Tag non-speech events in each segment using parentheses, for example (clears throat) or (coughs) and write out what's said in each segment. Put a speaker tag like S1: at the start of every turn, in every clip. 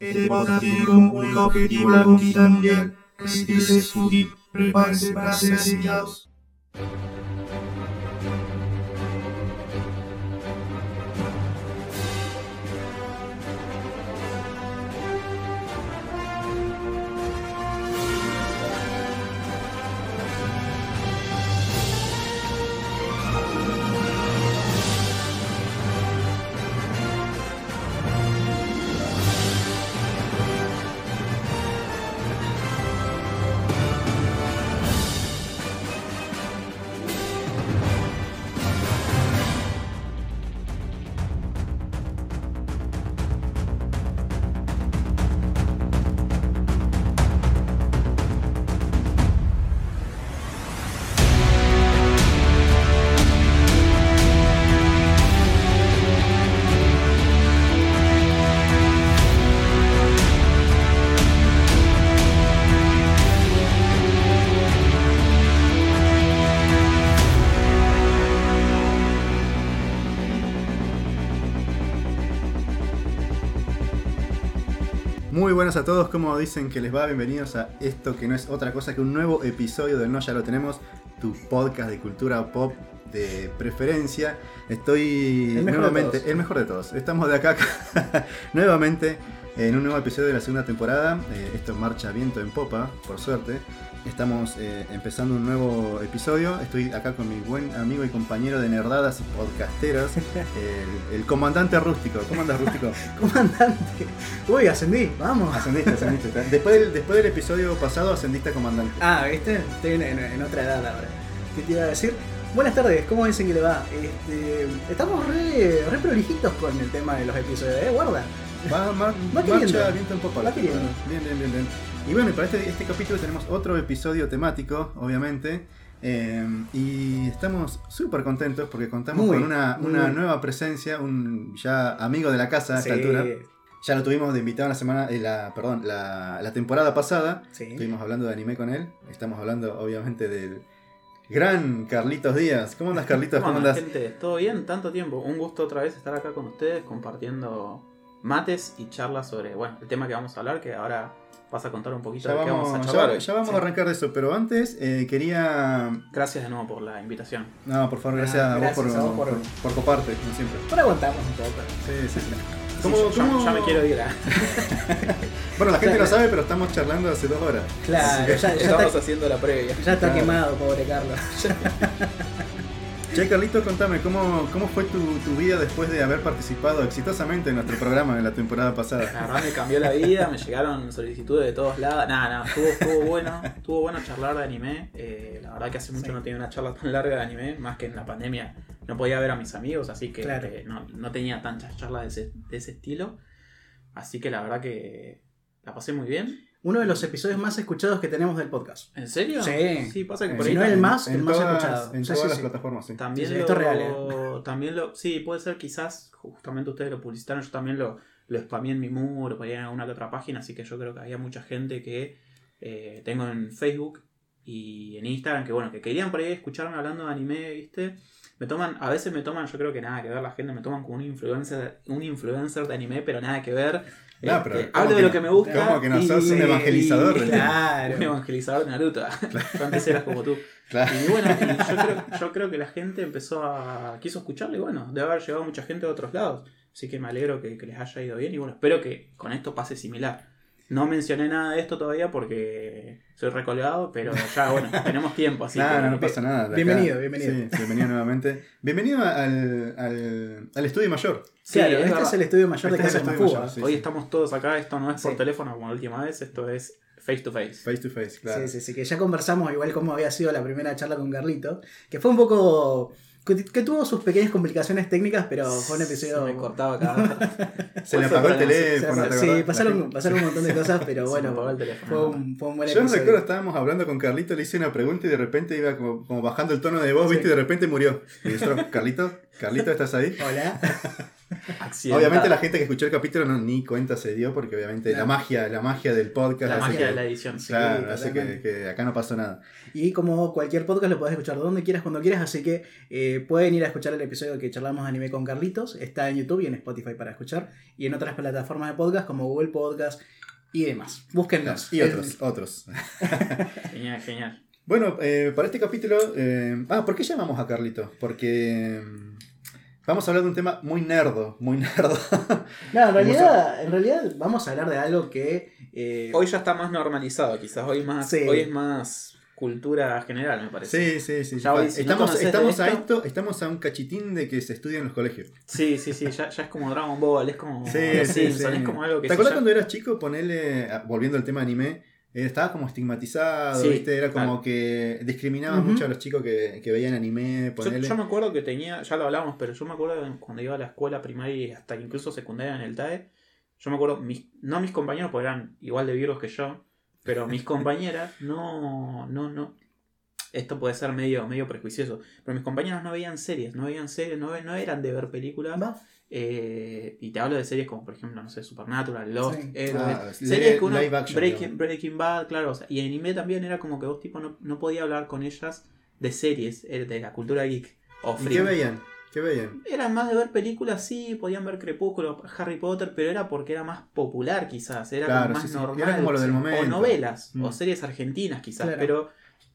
S1: Este podcast tiene como único objetivo la conquista mundial. Si es útil, prepárense para ser asesinados.
S2: Buenas a todos, como dicen que les va? Bienvenidos a esto que no es otra cosa que un nuevo episodio del No Ya Lo Tenemos, tu podcast de cultura pop de preferencia. Estoy
S3: El
S2: nuevamente, el mejor de todos. Estamos de acá (laughs) nuevamente en un nuevo episodio de la segunda temporada. Eh, esto marcha viento en popa, por suerte. Estamos eh, empezando un nuevo episodio. Estoy acá con mi buen amigo y compañero de nerdadas y podcasteros, (laughs) el, el comandante rústico. ¿Cómo andas, rústico? (laughs)
S3: Comandante. Uy, ascendí, vamos.
S2: Ascendiste, ascendiste. (laughs) Después del, después del episodio pasado ascendiste a comandante.
S3: Ah, ¿viste? Estoy en, en- en otra edad ahora. ¿Qué te iba a decir? Buenas tardes, ¿cómo dicen que le va? Este, estamos re, re prolijitos con el tema de los episodios, ¿eh? Guarda.
S2: Va, va,
S3: Va
S2: marcha
S3: queriendo.
S2: viento en popa.
S3: Va queriendo.
S2: Bien, bien, bien, bien. Y bueno, y para este, este capítulo tenemos otro episodio temático, obviamente. eh, y estamos súper contentos porque contamos
S3: Muy,
S2: con una, una nueva presencia, un ya amigo de la casa a esta
S3: Sí,
S2: altura. Ya lo tuvimos de invitado la semana, eh, la, perdón, la, la temporada pasada.
S3: sí.
S2: Estuvimos hablando de anime con él. Estamos hablando, obviamente, del gran Carlitos Díaz. ¿Cómo andas, Carlitos? ¿Cómo
S4: Bueno,
S2: andas?
S4: gente, ¿todo bien? Tanto tiempo. Un gusto otra vez estar acá con ustedes compartiendo mates y charlas sobre, bueno, el tema que vamos a hablar, que ahora vas a contar un poquito
S2: Ya
S4: de qué
S2: vamos,
S4: vamos a charlar.
S2: ya vamos
S4: Sí.
S2: a arrancar de eso, pero antes eh, quería
S4: Gracias de nuevo por la invitación.
S2: No, por favor, gracias,
S3: Ah,
S2: a, vos por,
S3: a vos por-
S2: por- por coparte, como siempre.
S3: Para aguantarnos un poco.
S2: Sí, sí, sí.
S4: Sí,
S2: ¿Cómo-
S4: yo- yo-
S2: cómo-
S4: Ya me quiero ir. ¿eh? (laughs)
S2: Bueno, la gente lo sabe, pero estamos charlando hace dos horas.
S3: Claro, ya, ya
S4: Estamos
S3: está,
S4: haciendo la previa.
S3: ya está
S2: Claro.
S3: quemado, pobre Carlos. (laughs)
S2: Che, Carlito, contame, ¿cómo, cómo fue tu, tu vida después de haber participado exitosamente en nuestro programa en la temporada pasada?
S4: La verdad me cambió la vida, me llegaron solicitudes de todos lados. Nada, nada, estuvo, estuvo bueno. Estuvo bueno charlar de anime. Eh, la verdad que hace mucho
S3: Sí.
S4: no tenía una charla tan larga de anime, más que en la pandemia no podía ver a mis amigos, así que
S3: Claro.
S4: eh, no, no tenía tantas charlas de ese, de ese estilo. Así que la verdad que la pasé muy bien.
S3: Uno de los episodios más escuchados que tenemos del podcast.
S4: ¿En serio?
S3: Sí.
S4: Sí, pasa que
S2: Eh,
S4: por
S3: si
S4: ahí
S3: no el
S4: también-
S3: más, el más escuchado.
S2: En
S3: Sí,
S2: todas
S3: sí,
S2: las
S3: sí.
S2: plataformas, sí.
S4: También
S3: Sí,
S4: lo,
S3: esto es real, eh.
S4: También lo, sí, puede ser quizás, justamente ustedes lo publicitaron, yo también lo, lo spamé en mi muro, por ahí en alguna que otra página, así que yo creo que había mucha gente que eh, tengo en Facebook y en Instagram que bueno, que querían por ahí escucharme hablando de anime, ¿viste? Me toman, a veces me toman, yo creo que nada que ver la gente, me toman como un influencer, un influencer de anime, pero nada que ver.
S2: No,
S4: Este,
S2: pero ¿cómo
S4: hablo de lo que me gusta.
S2: ¿Cómo que no
S4: y-
S2: sos un
S4: y-
S2: evangelizador de-
S4: Un
S3: Claro.
S4: evangelizador de Naruto. (laughs) Yo antes eras como tú.
S2: Claro.
S4: Y bueno, y yo, creo, yo creo que la gente empezó a. quiso escucharle y bueno, debe haber llegado mucha gente de otros lados. Así que me alegro que, que les haya ido bien y bueno, espero que con esto pase similar. No mencioné nada de esto todavía porque soy recolgado, pero ya bueno, (laughs) tenemos tiempo, así
S2: no,
S4: que.
S2: no, no pasa nada.
S3: Bienvenido, bienvenido.
S2: Sí, bienvenido nuevamente. Bienvenido al, al, al estudio mayor.
S4: Sí,
S3: claro,
S4: es
S3: este
S4: verdad.
S3: es el estudio mayor de
S2: Este es
S3: Casa
S2: mayor, sí.
S4: Hoy estamos todos acá, esto no es por
S3: Sí.
S4: teléfono como la última vez, esto es face to face.
S2: Face to face, claro.
S3: Sí, sí, sí, que ya conversamos igual como había sido la primera charla con Carlito, que fue un poco... que, que tuvo sus pequeñas complicaciones técnicas, pero fue un episodio...
S4: Se me cortaba cada (laughs)
S2: Se le
S4: ¿Cuál
S2: apagó el teléfono.
S3: Sí, pasaron, pasaron un montón de cosas, pero
S4: Se
S3: bueno,
S4: me apagó el teléfono.
S3: fue un, fue un buen
S2: Yo
S3: episodio.
S2: recuerdo, estábamos hablando con Carlito, le hice una pregunta y de repente iba como, como bajando el tono de voz,
S3: Sí.
S2: ¿viste? Y de repente murió. Y nosotros, (laughs) Carlito, Carlito, ¿estás ahí?
S3: Hola.
S4: Accidental.
S2: Obviamente la gente que escuchó el capítulo no, ni cuenta se dio porque obviamente la magia, la magia del podcast.
S4: La magia
S2: que-
S4: de la edición. sí.
S2: Claro,
S3: Sí,
S2: hace que, que acá no pasó nada.
S3: Y como cualquier podcast lo podés escuchar donde quieras, cuando quieras, así que eh, pueden ir a escuchar el episodio que charlamos de anime con Carlitos. Está en YouTube y en Spotify para escuchar. Y en otras plataformas de podcast como Google Podcast y demás. Búsquennos.
S2: Y otros, otros. (laughs)
S4: Genial, genial.
S2: Bueno, eh, para este capítulo. eh, ah, ¿por qué llamamos a Carlito? Porque. Vamos a hablar de un tema muy nerdo, muy nerdo. (laughs)
S3: No, en realidad, en realidad vamos a hablar de algo que... eh,
S4: Hoy ya está más normalizado, quizás. Hoy, más,
S3: Sí.
S4: hoy es más cultura general, me parece.
S2: Sí, sí, sí.
S4: Ya hoy, si no
S2: estamos estamos a
S4: esto-
S2: estamos a un cachitín de que se estudia en los colegios.
S4: Sí, sí, sí. Ya, ya es como Dragon Ball, es como
S2: Sí, sí,
S4: Simpsons,
S2: sí.
S4: es como algo que
S2: ¿Te acuerdas
S4: ya-
S2: cuando eras chico? Ponerle, ah, volviendo al tema anime, estaba como estigmatizado,
S4: Sí,
S2: ¿viste? Era como
S4: claro.
S2: que discriminaba mucho a los chicos que, que veían anime,
S4: Yo,
S2: ponerle.
S4: yo me acuerdo que tenía, ya lo hablamos, pero yo me acuerdo cuando iba a la escuela primaria y hasta incluso secundaria en el TAE, yo me acuerdo, mis, no mis compañeros, porque eran igual de virus que yo, pero mis compañeras no, no, no, esto puede ser medio, medio prejuicioso, pero mis compañeros no veían series, no veían series, no, ve- no eran de ver películas,
S3: va.
S4: Eh, y te hablo de series como por ejemplo, no sé, Supernatural, Lost,
S3: Sí.
S4: Héroes,
S2: Ah,
S4: series que uno,
S2: action,
S4: Breaking. Breaking Bad, claro, o sea, y anime también era como que vos tipo no, no podía hablar con ellas de series, eh, de la cultura geek o
S2: ¿Y qué veían? ¿Qué veían?
S4: Eran más de ver películas, sí, podían ver Crepúsculo, Harry Potter, pero era porque era más popular quizás, era
S2: Claro,
S4: como más
S2: sí, sí.
S4: normal.
S2: Era como lo del momento.
S4: O novelas,
S2: Mm.
S4: o series argentinas quizás,
S3: Claro.
S4: pero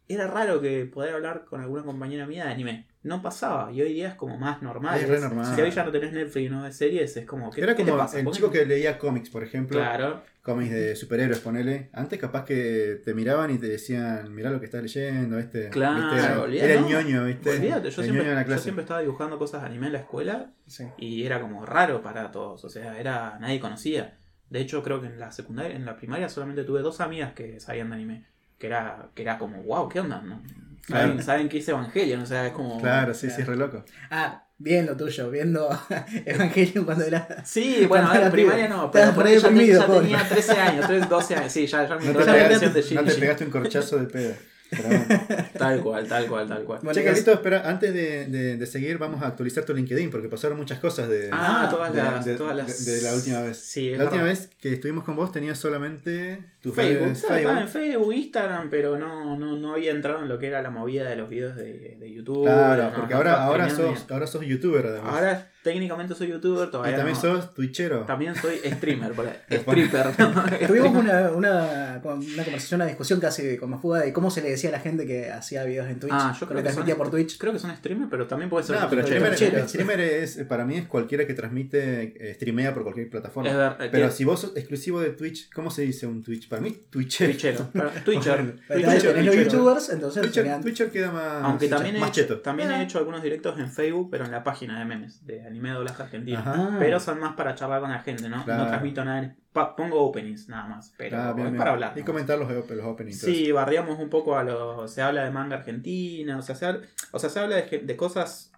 S4: era raro que poder hablar con alguna compañera mía de anime. No pasaba, y hoy día es como más normal.
S2: Es re normal.
S4: Si hoy ya no tenés Netflix y no ves series, es como, ¿qué,
S2: Era
S4: qué te
S2: como
S4: pasa?
S2: el
S4: ¿Por qué
S2: chico que leía cómics, por ejemplo.
S4: Claro,
S2: Cómics de superhéroes, ponele. Antes capaz que te miraban y te decían, mirá lo que estás leyendo, ¿viste?
S4: Claro,
S2: ¿Viste? Era, el
S4: no.
S2: ñoño, ¿viste?
S4: yo
S2: el
S4: siempre,
S2: ñoño
S4: yo estaba dibujando cosas de anime en la escuela
S3: Sí.
S4: y era como raro para todos, o sea, era nadie conocía. De hecho, creo que en la secundaria, en la primaria solamente tuve dos amigas que sabían de anime, que era que era como, wow, ¿qué onda? ¿No? ¿Saben,
S2: Claro.
S4: saben qué es Evangelion? O sea, es como
S2: Claro, sí, sí, es re loco.
S3: Ah, bien lo tuyo, viendo (laughs) Evangelion cuando era...
S4: Sí, bueno,
S3: Cuando
S4: en
S3: era
S4: primaria no, pero por ahí ya, tenía 13 años, 13, 12 años, sí, ya, ya me
S2: No te,
S4: la
S2: pegaste,
S4: versión de
S2: no te pegaste un corchazo de pedo. Pero. (laughs)
S4: Tal cual, tal cual, tal cual.
S3: Bueno,
S2: che,
S3: es-
S2: espera, antes de, de- de seguir, vamos a actualizar tu LinkedIn porque pasaron muchas cosas de,
S4: Ah, todas
S2: de,
S4: las,
S2: de-
S4: todas las...
S2: de- de la última vez.
S4: Sí,
S2: la última vez que estuvimos con vos tenías solamente tu
S4: Facebook, estaba en Facebook, Instagram, pero no, no, no había entrado en lo que era la movida de los videos de, de YouTube.
S2: Claro,
S4: no,
S2: porque
S4: no
S2: ahora, ahora, sos, ahora sos youtuber además.
S4: Ahora técnicamente soy youtuber,
S2: y
S4: todavía
S2: también
S4: no.
S2: sos twitchero.
S4: También soy (laughs) streamer, stripper. ¿no? (laughs)
S3: Tuvimos una, una, una conversación, una discusión casi con Mafuga de cómo se le decía a la gente que hacía videos en Twitch.
S4: Ah, yo creo
S3: que
S4: que
S3: transmitía
S4: son-
S3: por Twitch.
S4: Creo que son streamer, pero también puede ser
S2: No, pero streamer, streamer es, para mí es cualquiera que transmite, eh, streamea por cualquier plataforma.
S4: Es ver-
S2: Pero si vos sos exclusivo de Twitch, ¿cómo se dice un Twitch? Para mí, Twitchero.
S4: Twitchero. Pero- Twitcher. (laughs) Twitcher,
S3: tenés los
S4: Twitchero.
S3: youtubers, entonces
S2: Twitcher, Twitcher queda más,
S4: Aunque también, he
S2: más
S4: hecho,
S2: cheto.
S4: también he
S3: Ah.
S4: hecho algunos directos en Facebook, pero en la página de memes, de anime doblaje argentino.
S2: Ajá.
S4: Pero son más para charlar con la gente, ¿no?
S2: Claro.
S4: No transmito nada. en- pongo openings nada más, pero
S2: Ah, bien,
S4: es
S2: bien.
S4: para hablar.
S2: Y
S4: ¿no?
S2: comentar los, los openings.
S4: Sí, barriamos un poco a lo. Se habla de manga argentina, o sea, se o sea, se habla de, de cosas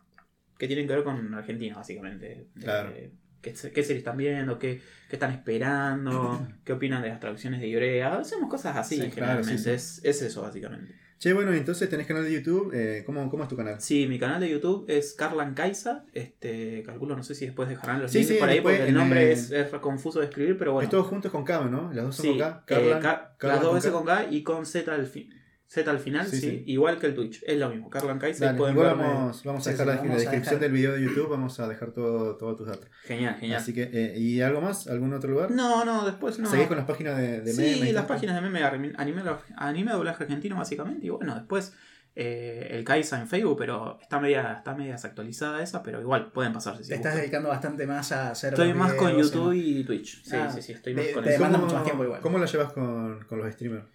S4: que tienen que ver con Argentina, básicamente. De-
S2: Claro.
S4: qué, se- qué series están viendo, qué, qué están esperando, (clears throat) qué opinan de las traducciones de Iorea. Hacemos cosas así,
S3: Sí,
S2: claro,
S4: generalmente.
S2: sí, sí.
S4: Es, es eso, básicamente.
S2: Che, bueno, entonces tenés canal de YouTube. eh, ¿cómo, ¿Cómo es tu canal?
S4: Sí, mi canal de YouTube es Carlan Kaisa. Este, calculo, no sé si después dejarán los
S2: Sí,
S4: links
S2: sí,
S4: por ahí,
S2: después
S4: porque el nombre es, es confuso de escribir, pero bueno.
S2: Es todo juntos con K, ¿no? Las dos son
S4: Sí,
S2: con K.
S4: eh,
S2: Carlan-
S4: Ca-
S2: Carlan
S4: las dos
S2: con
S4: veces
S2: K.
S4: con K y con Z al, fin, Z al final,
S2: Sí,
S4: sí,
S2: sí.
S4: igual que el Twitch, es lo mismo, Carlan Kaisa,
S2: Dale,
S4: y pueden
S2: igual
S4: verme.
S2: vamos, vamos a
S3: Sí,
S2: dejar
S3: sí,
S2: la,
S3: vamos
S2: la
S3: a
S2: descripción
S3: dejar.
S2: del video de YouTube, vamos a dejar todo, todos tus datos.
S4: Genial, genial.
S2: Así que, eh, ¿y algo más? ¿Algún otro lugar?
S4: No, no, después no.
S2: ¿Seguís con las páginas de, de
S4: sí,
S2: memes y
S4: las páginas de meme, anime, anime, doblaje argentino básicamente, y bueno, después eh, el Kaisa en Facebook, pero está media, está media desactualizada esa, pero igual pueden pasarse. Si
S3: Te estás
S4: gustan.
S3: dedicando bastante más a hacer.
S4: Estoy más con YouTube
S3: ¿no?
S4: y Twitch. Sí,
S3: Ah,
S4: sí, sí, estoy
S3: te-
S4: más con
S3: te
S4: eso.
S3: demanda
S2: ¿Cómo-
S3: mucho más tiempo igual.
S2: ¿Cómo lo llevas con, con los streamers?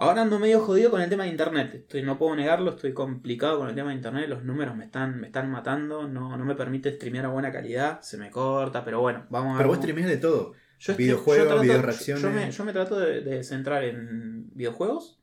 S4: Ahora ando medio jodido con el tema de internet. Estoy, no puedo negarlo, estoy complicado con el tema de internet. Los números me están, me están matando. No, no me permite streamear a buena calidad. Se me corta, pero bueno, vamos a ver.
S2: Pero vos
S4: cómo-
S2: de todo.
S4: Yo estoy-
S2: videojuegos,
S4: yo trato-
S2: video
S4: yo-
S2: reacciones.
S4: Yo, me, yo me trato de, de centrar en videojuegos,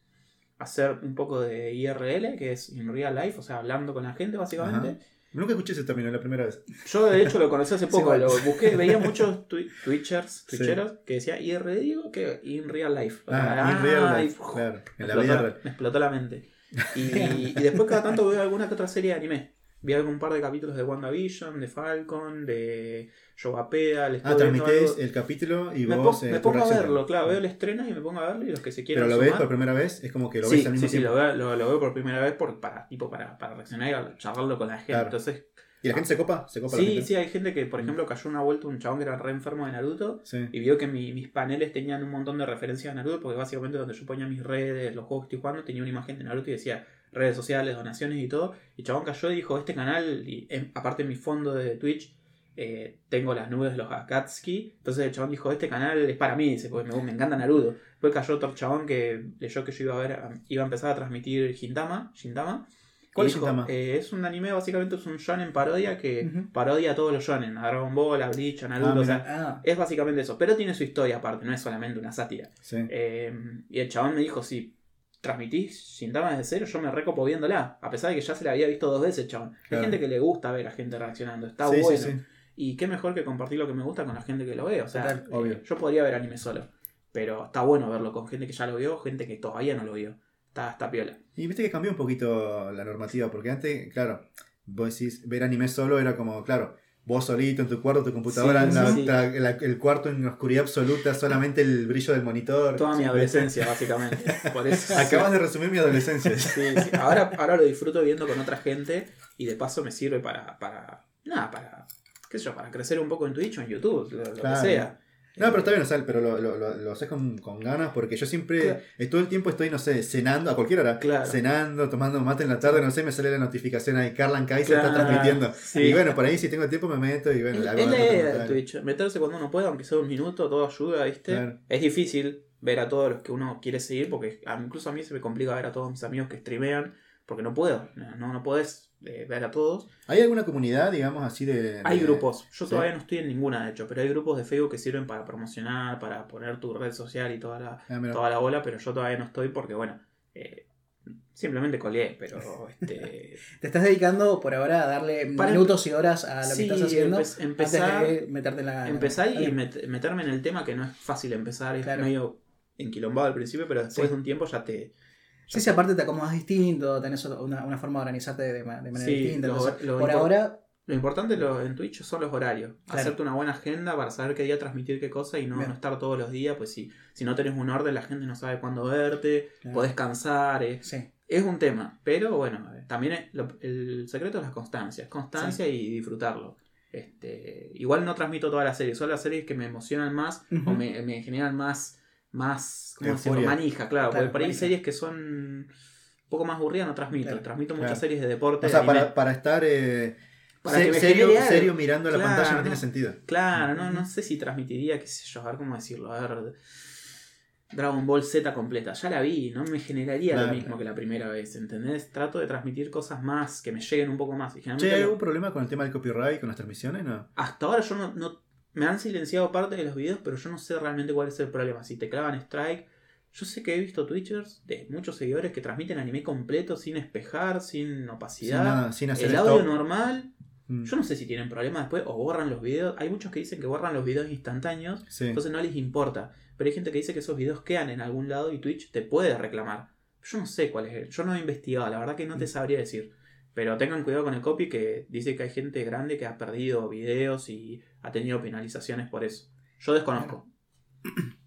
S4: hacer un poco de IRL, que es in real life, o sea, hablando con la gente básicamente.
S2: Nunca escuché ese término, es la primera vez.
S4: Yo de hecho lo conocí hace (laughs) poco, lo busqué, veía (laughs) muchos twi- twitchers,
S2: Sí.
S4: twitcheros que decía IRL, digo que in real life.
S2: Ah, in real
S4: y,
S2: life,
S4: uf,
S2: claro. En
S4: me
S2: la
S4: explotó,
S2: vida real.
S4: me explotó la mente. Y, (laughs) y después cada tanto veo alguna que otra serie de anime. Vi algún par de capítulos de WandaVision, de Falcon, de Yogapeda,
S2: Ah,
S4: algo-
S2: el capítulo y
S4: me,
S2: vos.
S4: po-
S2: eh,
S4: me pongo a verlo, claro, veo el estreno y me pongo a verlo y los que se quieran
S2: Pero lo ves por primera vez, es como que lo
S4: sí,
S2: ves al mismo
S4: sí, sí,
S2: tiempo.
S4: lo veo, lo, lo veo por primera vez por, para, tipo, para, para reaccionar y charlarlo con la gente.
S2: Claro.
S4: Entonces,
S2: ¿Y la gente se copa? ¿Se copa la
S4: sí,
S2: gente?
S4: sí, hay gente que, por ejemplo, cayó una vuelta un chabón que era re enfermo de Naruto
S2: Sí.
S4: y vio que mi- mis paneles tenían un montón de referencias a Naruto, porque básicamente donde yo ponía mis redes, los juegos que estoy jugando, tenía una imagen de Naruto y decía redes sociales, donaciones y todo. Y chabón cayó y dijo, este canal, y aparte en mi fondo de Twitch, eh, tengo las nubes de los Akatsuki. Entonces el chabón dijo, este canal es para mí, dice, porque me, me encanta Naruto. Después cayó otro chabón que leyó que yo iba a ver, iba a empezar a transmitir. Gintama
S2: ¿Cuál es
S4: eh, es un anime, básicamente es un shonen parodia que parodia a todos los shonen, a Dragon Ball, a Bleach, a Naruto,
S2: Ah,
S4: o sea,
S3: Ah,
S4: es básicamente eso, pero tiene su historia aparte, no es solamente una sátira.
S2: Sí.
S4: Eh, y el chabón me dijo, si transmitís Shintama desde cero, yo me recopo viéndola, a pesar de que ya se la había visto dos veces, chabón. Hay gente que le gusta ver a gente reaccionando, está
S2: Sí,
S4: bueno.
S2: sí.
S4: Y qué mejor que compartir lo que me gusta con la gente que lo ve, o sea,
S3: Total,
S4: eh,
S2: obvio.
S4: yo podría ver anime solo, pero está bueno verlo con gente que ya lo vio, gente que todavía no lo vio. Está, está piola.
S2: Y viste que cambió un poquito la normativa, porque antes, claro, vos decís, ver anime solo era como, claro, vos solito en tu cuarto, tu computadora,
S4: Sí,
S2: la-
S4: sí, sí.
S2: la- la- el cuarto en oscuridad absoluta, solamente el brillo del monitor.
S4: Toda mi adolescencia, (laughs) básicamente. Por eso.
S2: Acabas de resumir mi adolescencia.
S4: Ahora, ahora lo disfruto viendo con otra gente y de paso me sirve para, para nada, para, qué sé yo, para crecer un poco en Twitch o en YouTube, lo, que sea.
S2: No, pero está bien, o sea, pero lo, lo, lo, lo haces con, con ganas porque yo siempre,
S4: Claro.
S2: eh, todo el tiempo estoy, no sé, cenando, a cualquier hora,
S4: Claro.
S2: cenando, tomando mate en la tarde, no sé, me sale la notificación ahí, Carlan Kaiser está transmitiendo.
S4: sí.
S2: Y bueno, por ahí si tengo tiempo me meto y bueno,
S4: Es la idea de. Twitch, meterse cuando uno pueda, aunque sea un minuto, todo ayuda, ¿viste? Es difícil ver a todos los que uno quiere seguir, porque incluso a mí se me complica ver a todos mis amigos que streamean, porque no puedo, no, no podés eh, ver a todos.
S2: ¿Hay alguna comunidad, digamos, así de...
S4: Hay
S2: de-
S4: grupos, yo
S2: sí.
S4: todavía no estoy en ninguna de hecho, pero hay grupos de Facebook que sirven para promocionar, para poner tu red social y toda la,
S2: Ah,
S4: toda la bola, pero yo todavía no estoy porque, bueno, eh, simplemente colgué, pero (laughs) este,
S3: te estás dedicando por ahora a darle
S4: Para-
S3: minutos y horas a lo
S4: Sí,
S3: que estás haciendo
S4: empe- empezar-
S3: antes de meterte en la...
S4: empezar y met- meterme en el tema que no es fácil empezar, es
S3: Claro.
S4: medio enquilombado al principio, pero después
S3: Sí.
S4: de un tiempo ya te...
S3: Sí, sí, aparte te acomodas distinto, tenés una, una forma de organizarte de, ma- de manera
S4: Sí,
S3: distinta.
S4: lo-
S3: entonces,
S4: lo
S3: por ahora,
S4: Lo importante lo- en Twitch son los horarios.
S3: Claro.
S4: Hacerte una buena agenda para saber qué día transmitir qué cosa y no, no estar todos los días, pues si, si no tenés un orden la gente no sabe cuándo verte,
S3: Claro.
S4: podés cansar, es,
S3: sí.
S4: es un tema. Pero bueno, también es- lo- el secreto es la constancia, constancia y disfrutarlo. Este, igual no transmito todas las series, son las series que me emocionan más o me, me generan más, más ¿cómo?
S2: Euforia.
S4: manija, claro,
S3: Claro,
S4: porque por ahí hay series que son un poco más aburridas, no transmito.
S3: Claro,
S4: transmito
S2: claro.
S4: muchas series de deporte.
S2: O sea, para, para estar eh,
S4: Para
S2: se- serio, serio mirando la pantalla no
S4: no.
S2: tiene sentido.
S4: Claro, no, no sé si transmitiría, qué sé yo, a ver cómo decirlo, a ver. Dragon Ball Z completa, ya la vi, no me generaría lo mismo que la primera vez, ¿entendés? Trato de transmitir cosas más, que me lleguen un poco más. Y
S2: Che,
S4: generalmente
S2: ¿hay algún problema con el tema del copyright, con las transmisiones? No.
S4: hasta ahora yo no, no- Me han silenciado parte de los videos, pero yo no sé realmente cuál es el problema. Si te clavan strike. Yo sé que he visto Twitchers de muchos seguidores que transmiten anime completo sin espejar, sin
S2: Sin,
S4: opacidad.
S2: nada, sin hacer
S4: el audio
S2: stop.
S4: normal.
S2: Mm.
S4: Yo no sé si tienen problemas después o borran los videos. Hay muchos que dicen que borran los videos instantáneos,
S2: Sí.
S4: entonces no les importa. Pero hay gente que dice que esos videos quedan en algún lado y Twitch te puede reclamar. Yo no sé cuál es el. Yo no he investigado, la verdad que no te sabría decir. Pero tengan cuidado con el copy que dice que hay gente grande que ha perdido videos y ha tenido penalizaciones por eso. Yo desconozco.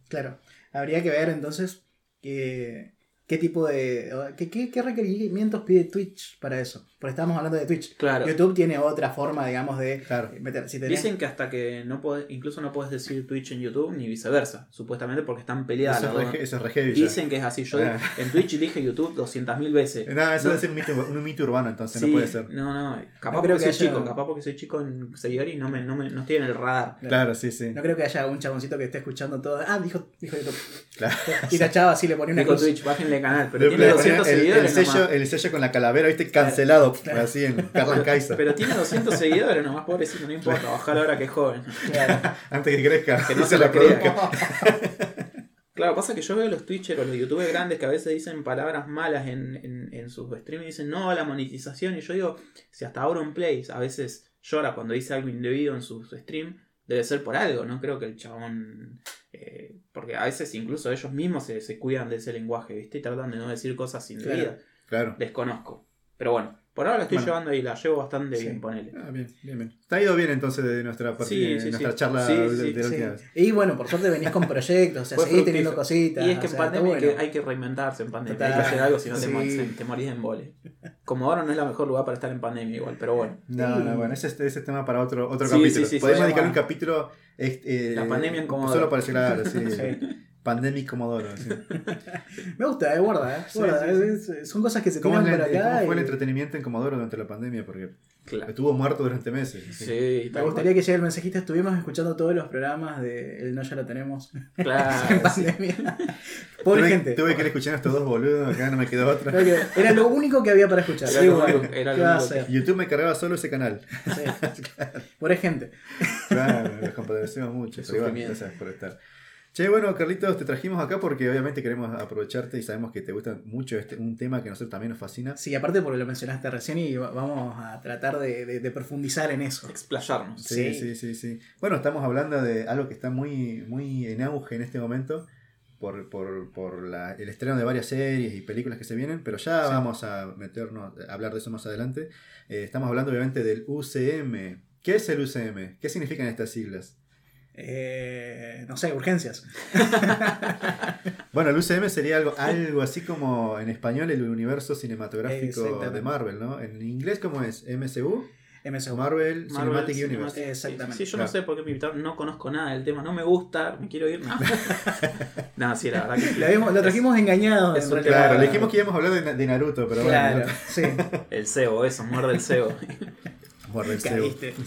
S3: Claro. (clears throat) Habría que ver entonces qué, qué tipo de. Qué, qué, qué requerimientos pide Twitch para eso. Porque estábamos hablando de Twitch.
S4: Claro.
S3: YouTube tiene otra forma, digamos, de
S2: Claro.
S3: meter. Si tenés-
S4: Dicen que hasta que no podés, incluso no puedes decir Twitch en YouTube ni viceversa, supuestamente porque están peleadas
S2: Eso
S4: las
S2: re, eso es re heavy ya.
S4: Dicen que es así. Yo
S2: Ah.
S4: en Twitch dije YouTube 200.000 veces.
S2: No, eso
S4: No.
S2: debe ser un mito, un mito urbano, entonces
S4: Sí,
S2: no puede ser.
S4: No, no, capaz
S3: No creo
S4: porque
S3: que
S4: soy
S3: haya-
S4: chico, capaz porque soy chico en seguidor y no, me, no, me, no estoy en el radar.
S2: Claro, sí, sí.
S3: No creo que haya un chaboncito que esté escuchando todo. Ah, dijo, dijo YouTube.
S2: Claro.
S3: Y tachaba así, le ponía una cruz.
S4: Twitch, bájenle canal, pero tiene
S2: le
S4: 200
S2: ponía el, el
S4: seguidores
S2: sello,
S4: nomás.
S2: el sello con la calavera, viste, cancelado,
S3: Claro.
S2: así en Carlan Kaiser.
S4: Pero tiene 200 seguidores nomás, pobrecito, no importa, bajalo ahora que es joven.
S3: Claro. (laughs)
S2: Antes que crezca,
S4: Que no
S2: y
S4: se
S2: la produzca. (laughs)
S4: Claro, pasa que yo veo los Twitchers o los youtubers grandes que a veces dicen palabras malas en, en, en sus streams y dicen no, la monetización. Y yo digo, si hasta ahora un Plays a veces llora cuando dice algo indebido en sus streams, debe ser por algo. No creo que el chabón. eh, porque a veces incluso ellos mismos se, se cuidan de ese lenguaje, ¿viste? Y tratan de no decir cosas indebidas.
S2: Claro.
S4: Desconozco. Pero bueno, Por ahora la estoy
S2: Bueno.
S4: llevando ahí, la llevo bastante
S3: Sí.
S4: bien, ponele.
S2: Ah, bien, bien, bien. Te ha ido bien entonces de nuestra, parte,
S4: Sí, sí,
S2: nuestra
S4: sí.
S2: charla
S4: Sí,
S2: de,
S4: sí,
S2: de la
S3: Sí.
S2: última vez.
S3: Y bueno, por suerte venís con proyectos, o sea, seguís teniendo cositas.
S4: Y es que
S3: o
S4: en
S3: sea,
S4: pandemia hay, que,
S3: bueno.
S4: hay que reinventarse en pandemia.
S3: Total.
S4: Hay que hacer algo si no te,
S3: Sí.
S4: morís- te morís de embole. Como ahora no es la mejor lugar para estar en pandemia igual, pero bueno.
S2: No,
S3: Sí.
S2: no, bueno, ese, ese es tema para otro, otro
S4: Sí,
S2: capítulo.
S4: sí, sí,
S2: Podemos dedicar un capítulo. este, eh,
S4: La pandemia en Comodoro.
S2: Solo para claro, sí. (laughs) Pandemic Comodoro. sí. (laughs)
S3: Me gusta, eh, guarda, eh,
S2: Sí,
S3: guarda,
S2: sí, sí.
S3: es- es- son cosas que se
S2: ¿Cómo,
S3: tiran
S2: es
S3: por
S2: la-
S3: acá.
S2: cómo fue el entretenimiento en Comodoro durante la pandemia? Porque
S4: Claro.
S2: estuvo muerto durante meses.
S4: Sí,
S3: Me gustaría que llegue el mensajito. Estuvimos escuchando todos los programas de El No Ya Lo Tenemos (laughs) en
S4: Claro. sí.
S3: pandemia. Pobre
S2: tuve,
S3: gente.
S2: Tuve que ir a estos dos boludos, acá no me quedó (laughs) otra.
S3: Era lo único que había para escuchar.
S4: Era
S3: bueno,
S4: era lo.
S2: YouTube me cargaba solo ese canal.
S3: Sí. Pobre gente.
S2: Claro, los compadecemos mucho. Pero
S4: sufrimiento.
S2: gracias por estar. Che, bueno, Carlitos, te trajimos acá porque obviamente queremos aprovecharte y sabemos que te gusta mucho este, un tema que a nosotros también nos fascina.
S3: Sí, aparte porque lo mencionaste recién y va- vamos a tratar de, de- de profundizar en eso.
S4: Explayarnos.
S2: Sí,
S3: Sí.
S2: sí, sí, sí. Bueno, estamos hablando de algo que está muy, muy en auge en este momento por, por, por la- el estreno de varias series y películas que se vienen, pero ya
S3: Sí.
S2: vamos a meternos, a hablar de eso más adelante. Eh, estamos hablando obviamente del UCM. ¿Qué es el UCM? ¿Qué significan estas siglas?
S3: Eh, no sé, urgencias. (laughs)
S2: Bueno, el UCM sería algo, algo así como en español el universo cinematográfico de Marvel, ¿no? En inglés, ¿cómo es? MCU,
S3: MSU.
S2: Marvel,
S4: Marvel
S2: Cinematic
S4: Cinematic-
S2: Universe.
S3: Exactamente.
S4: Sí, yo
S2: Claro.
S4: no sé por qué me invitaron, no conozco nada del tema, no me gusta, me quiero ir. No, (laughs) no sí, la verdad que
S3: Lo, habíamos- lo trajimos engañado.
S4: es
S3: en
S4: un
S3: realidad.
S2: Claro, le dijimos que íbamos a hablar de, de Naruto, pero
S3: Claro,
S2: bueno.
S3: sí.
S4: el CEO, eso, muerde el CEO.
S2: Guarda el
S3: Caíste. (laughs)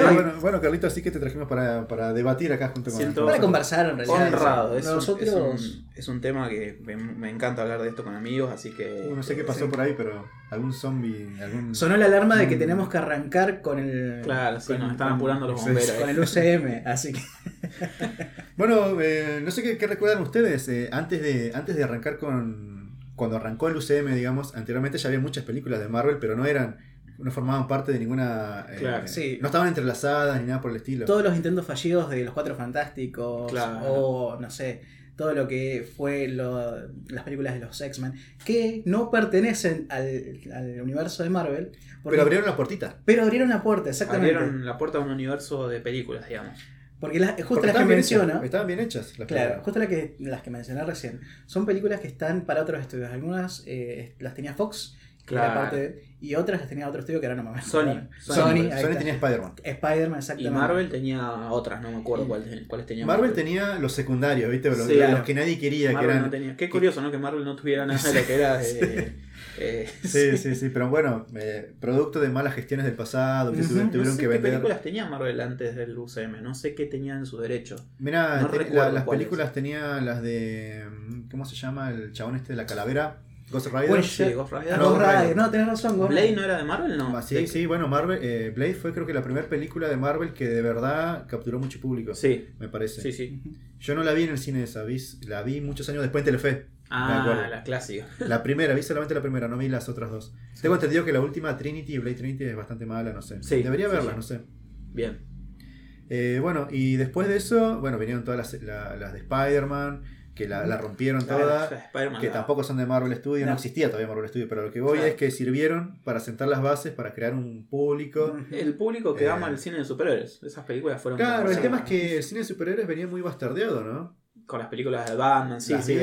S3: y-
S2: bueno, bueno, Carlito, así que te trajimos para, para debatir acá junto con
S4: Siento-
S3: Para conversar en realidad.
S4: Honrado, es un,
S3: Nosotros.
S4: es, un, es un tema que me, me encanta hablar de esto con amigos, así que...
S2: Uh, no sé qué pasó
S3: Sí.
S2: por ahí, pero algún zombie, algún...
S3: Sonó la alarma de que
S2: Mm.
S3: tenemos que arrancar con el.
S4: Claro, sí,
S3: con-
S4: nos están
S3: con-
S4: apurando los bomberos.
S3: Con el UCM, así que. (laughs)
S2: Bueno, eh, no sé qué, qué recuerdan ustedes. eh, antes, de, antes de arrancar con. Cuando arrancó el UCM, digamos, anteriormente ya había muchas películas de Marvel, pero no eran. No formaban parte de ninguna. eh,
S4: Claro,
S3: sí.
S2: No estaban entrelazadas ni nada por el estilo.
S3: Todos los intentos fallidos de los Cuatro Fantásticos.
S4: Claro.
S3: O, no sé. Todo lo que fue lo- las películas de los X-Men. Que no pertenecen al, al universo de Marvel. porque-
S2: Pero abrieron la puertita.
S3: pero abrieron la puerta, exactamente.
S4: Abrieron la puerta a un universo de películas, digamos.
S3: Porque las- justo
S2: Porque
S3: las que menciona.
S2: Estaban bien hechas las
S3: Claro,
S2: películas.
S3: justo la que, las que mencioné recién. Son películas que están para otros estudios. Algunas eh, las tenía Fox.
S4: Claro.
S3: parte de- y otras las tenía otro estudio que ahora no me acuerdo.
S4: Sony.
S3: Sony,
S2: Sony, tenía Spider-Man.
S3: Spider-Man,
S4: Y
S3: exactamente.
S4: Marvel tenía otras, no me acuerdo cuáles, cuáles tenía.
S2: Marvel tenía los secundarios, ¿viste? Los,
S4: Sí,
S2: los que nadie quería.
S4: Marvel
S2: que eran...
S4: no tenía. Qué curioso, ¿no? Que Marvel no tuviera nada de lo que era de. (laughs) eh,
S2: Sí, sí, sí, pero bueno, eh, producto de malas gestiones del pasado, que tuvieron,
S4: No
S2: tuvieron
S4: sé
S2: que
S4: qué
S2: vender.
S4: películas tenía Marvel antes del UCM, no sé qué tenían en su derecho.
S2: Mira,
S4: No
S2: la- las películas tenían las de. mm, ¿Cómo se llama? El chabón este de la calavera. Ghost Rider.
S3: Bueno,
S4: Sí,
S3: ya-
S4: Ghost Rider.
S2: No,
S3: Ghost
S2: Rider.
S3: No, tenés razón, Ghost
S4: ¿Blade no era de Marvel? No.
S2: Ah, sí, sí, bueno, Marvel, eh, Blade fue creo que la primera película de Marvel que de verdad capturó mucho público,
S4: Sí,
S2: me parece.
S4: sí, sí.
S2: Yo no la vi en el cine esa, vi, la vi muchos años después en Telefe.
S4: Ah, la clásica. (laughs)
S2: La primera, vi solamente la primera, no vi las otras dos. Tengo entendido que la última Trinity, Blade Trinity, es bastante mala, no sé.
S4: Sí,
S2: Debería
S4: sí,
S2: verla,
S4: sí.
S2: no sé.
S4: Bien.
S2: Eh, bueno, y después de eso, bueno, vinieron todas las, la- las de Spider-Man, que la, la rompieron
S4: Spider-Man,
S2: que tampoco son de Marvel Studios, no.
S3: No.
S2: existía todavía Marvel Studios, pero lo que voy
S4: Claro.
S2: es que sirvieron para sentar las bases, para crear un público.
S4: El público que
S2: Eh,
S4: ama el cine de superhéroes. Esas películas fueron.
S2: Claro, el tema es que el cine de superhéroes venía muy bastardeado, ¿no?
S4: Con las películas de Batman, sí,
S2: Las
S4: sí.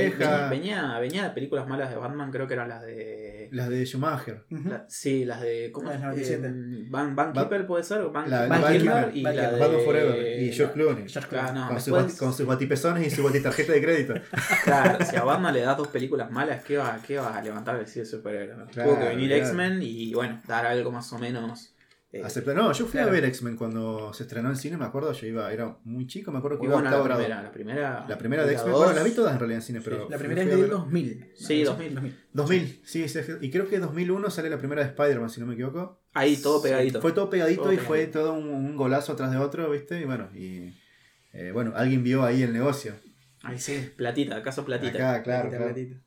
S4: venía, venía de películas malas de Batman, creo que eran las de.
S2: Las de Schumacher.
S3: Ujú.
S4: la- sí, las de. ¿Cómo
S3: Las
S4: es?
S3: 97.
S4: Eh, Van, Van
S2: Ba-
S4: Keeper puede ser. Van,
S2: La-
S4: Van
S3: Van
S4: Keeper y
S3: Van
S4: la de.
S2: Batman Forever. Y George Clooney.
S3: George
S4: Claro,
S3: Clooney.
S4: no,
S2: con, sus
S4: después-
S2: bati- con sus batipezones y su tarjeta de crédito. (laughs)
S4: Claro, si a Batman le das dos películas malas, ¿qué va, qué va a levantar el cine de superhéroes?
S2: Claro,
S4: Tuvo que venir
S2: claro.
S4: X-Men y bueno, dar algo más o menos. Eh,
S2: No, yo fui
S3: Claro.
S2: a ver X-Men cuando se estrenó en cine, me acuerdo, yo iba, era muy chico, me acuerdo que
S4: muy
S2: iba a
S4: buena la
S2: octavo grado.
S4: primera, la primera.
S2: La primera de
S4: la
S2: X-Men,
S4: dos,
S2: bueno, la vi todas en realidad en cine, pero.
S3: La primera es
S2: fui a
S3: del
S2: ver-
S3: 2000.
S4: Sí, 2000.
S2: 2000, sí, sí, y creo que 2001 sale la primera de Spider-Man, si no me equivoco.
S4: Ahí todo pegadito.
S2: Fue todo pegadito
S4: Todo
S2: y fue todo un, un golazo atrás de otro, ¿viste? Y bueno, y eh, bueno, alguien vio ahí el negocio.
S4: Ahí sí, platita, acaso platita.
S2: Acá, claro,
S3: Platita,
S2: claro.
S3: platita.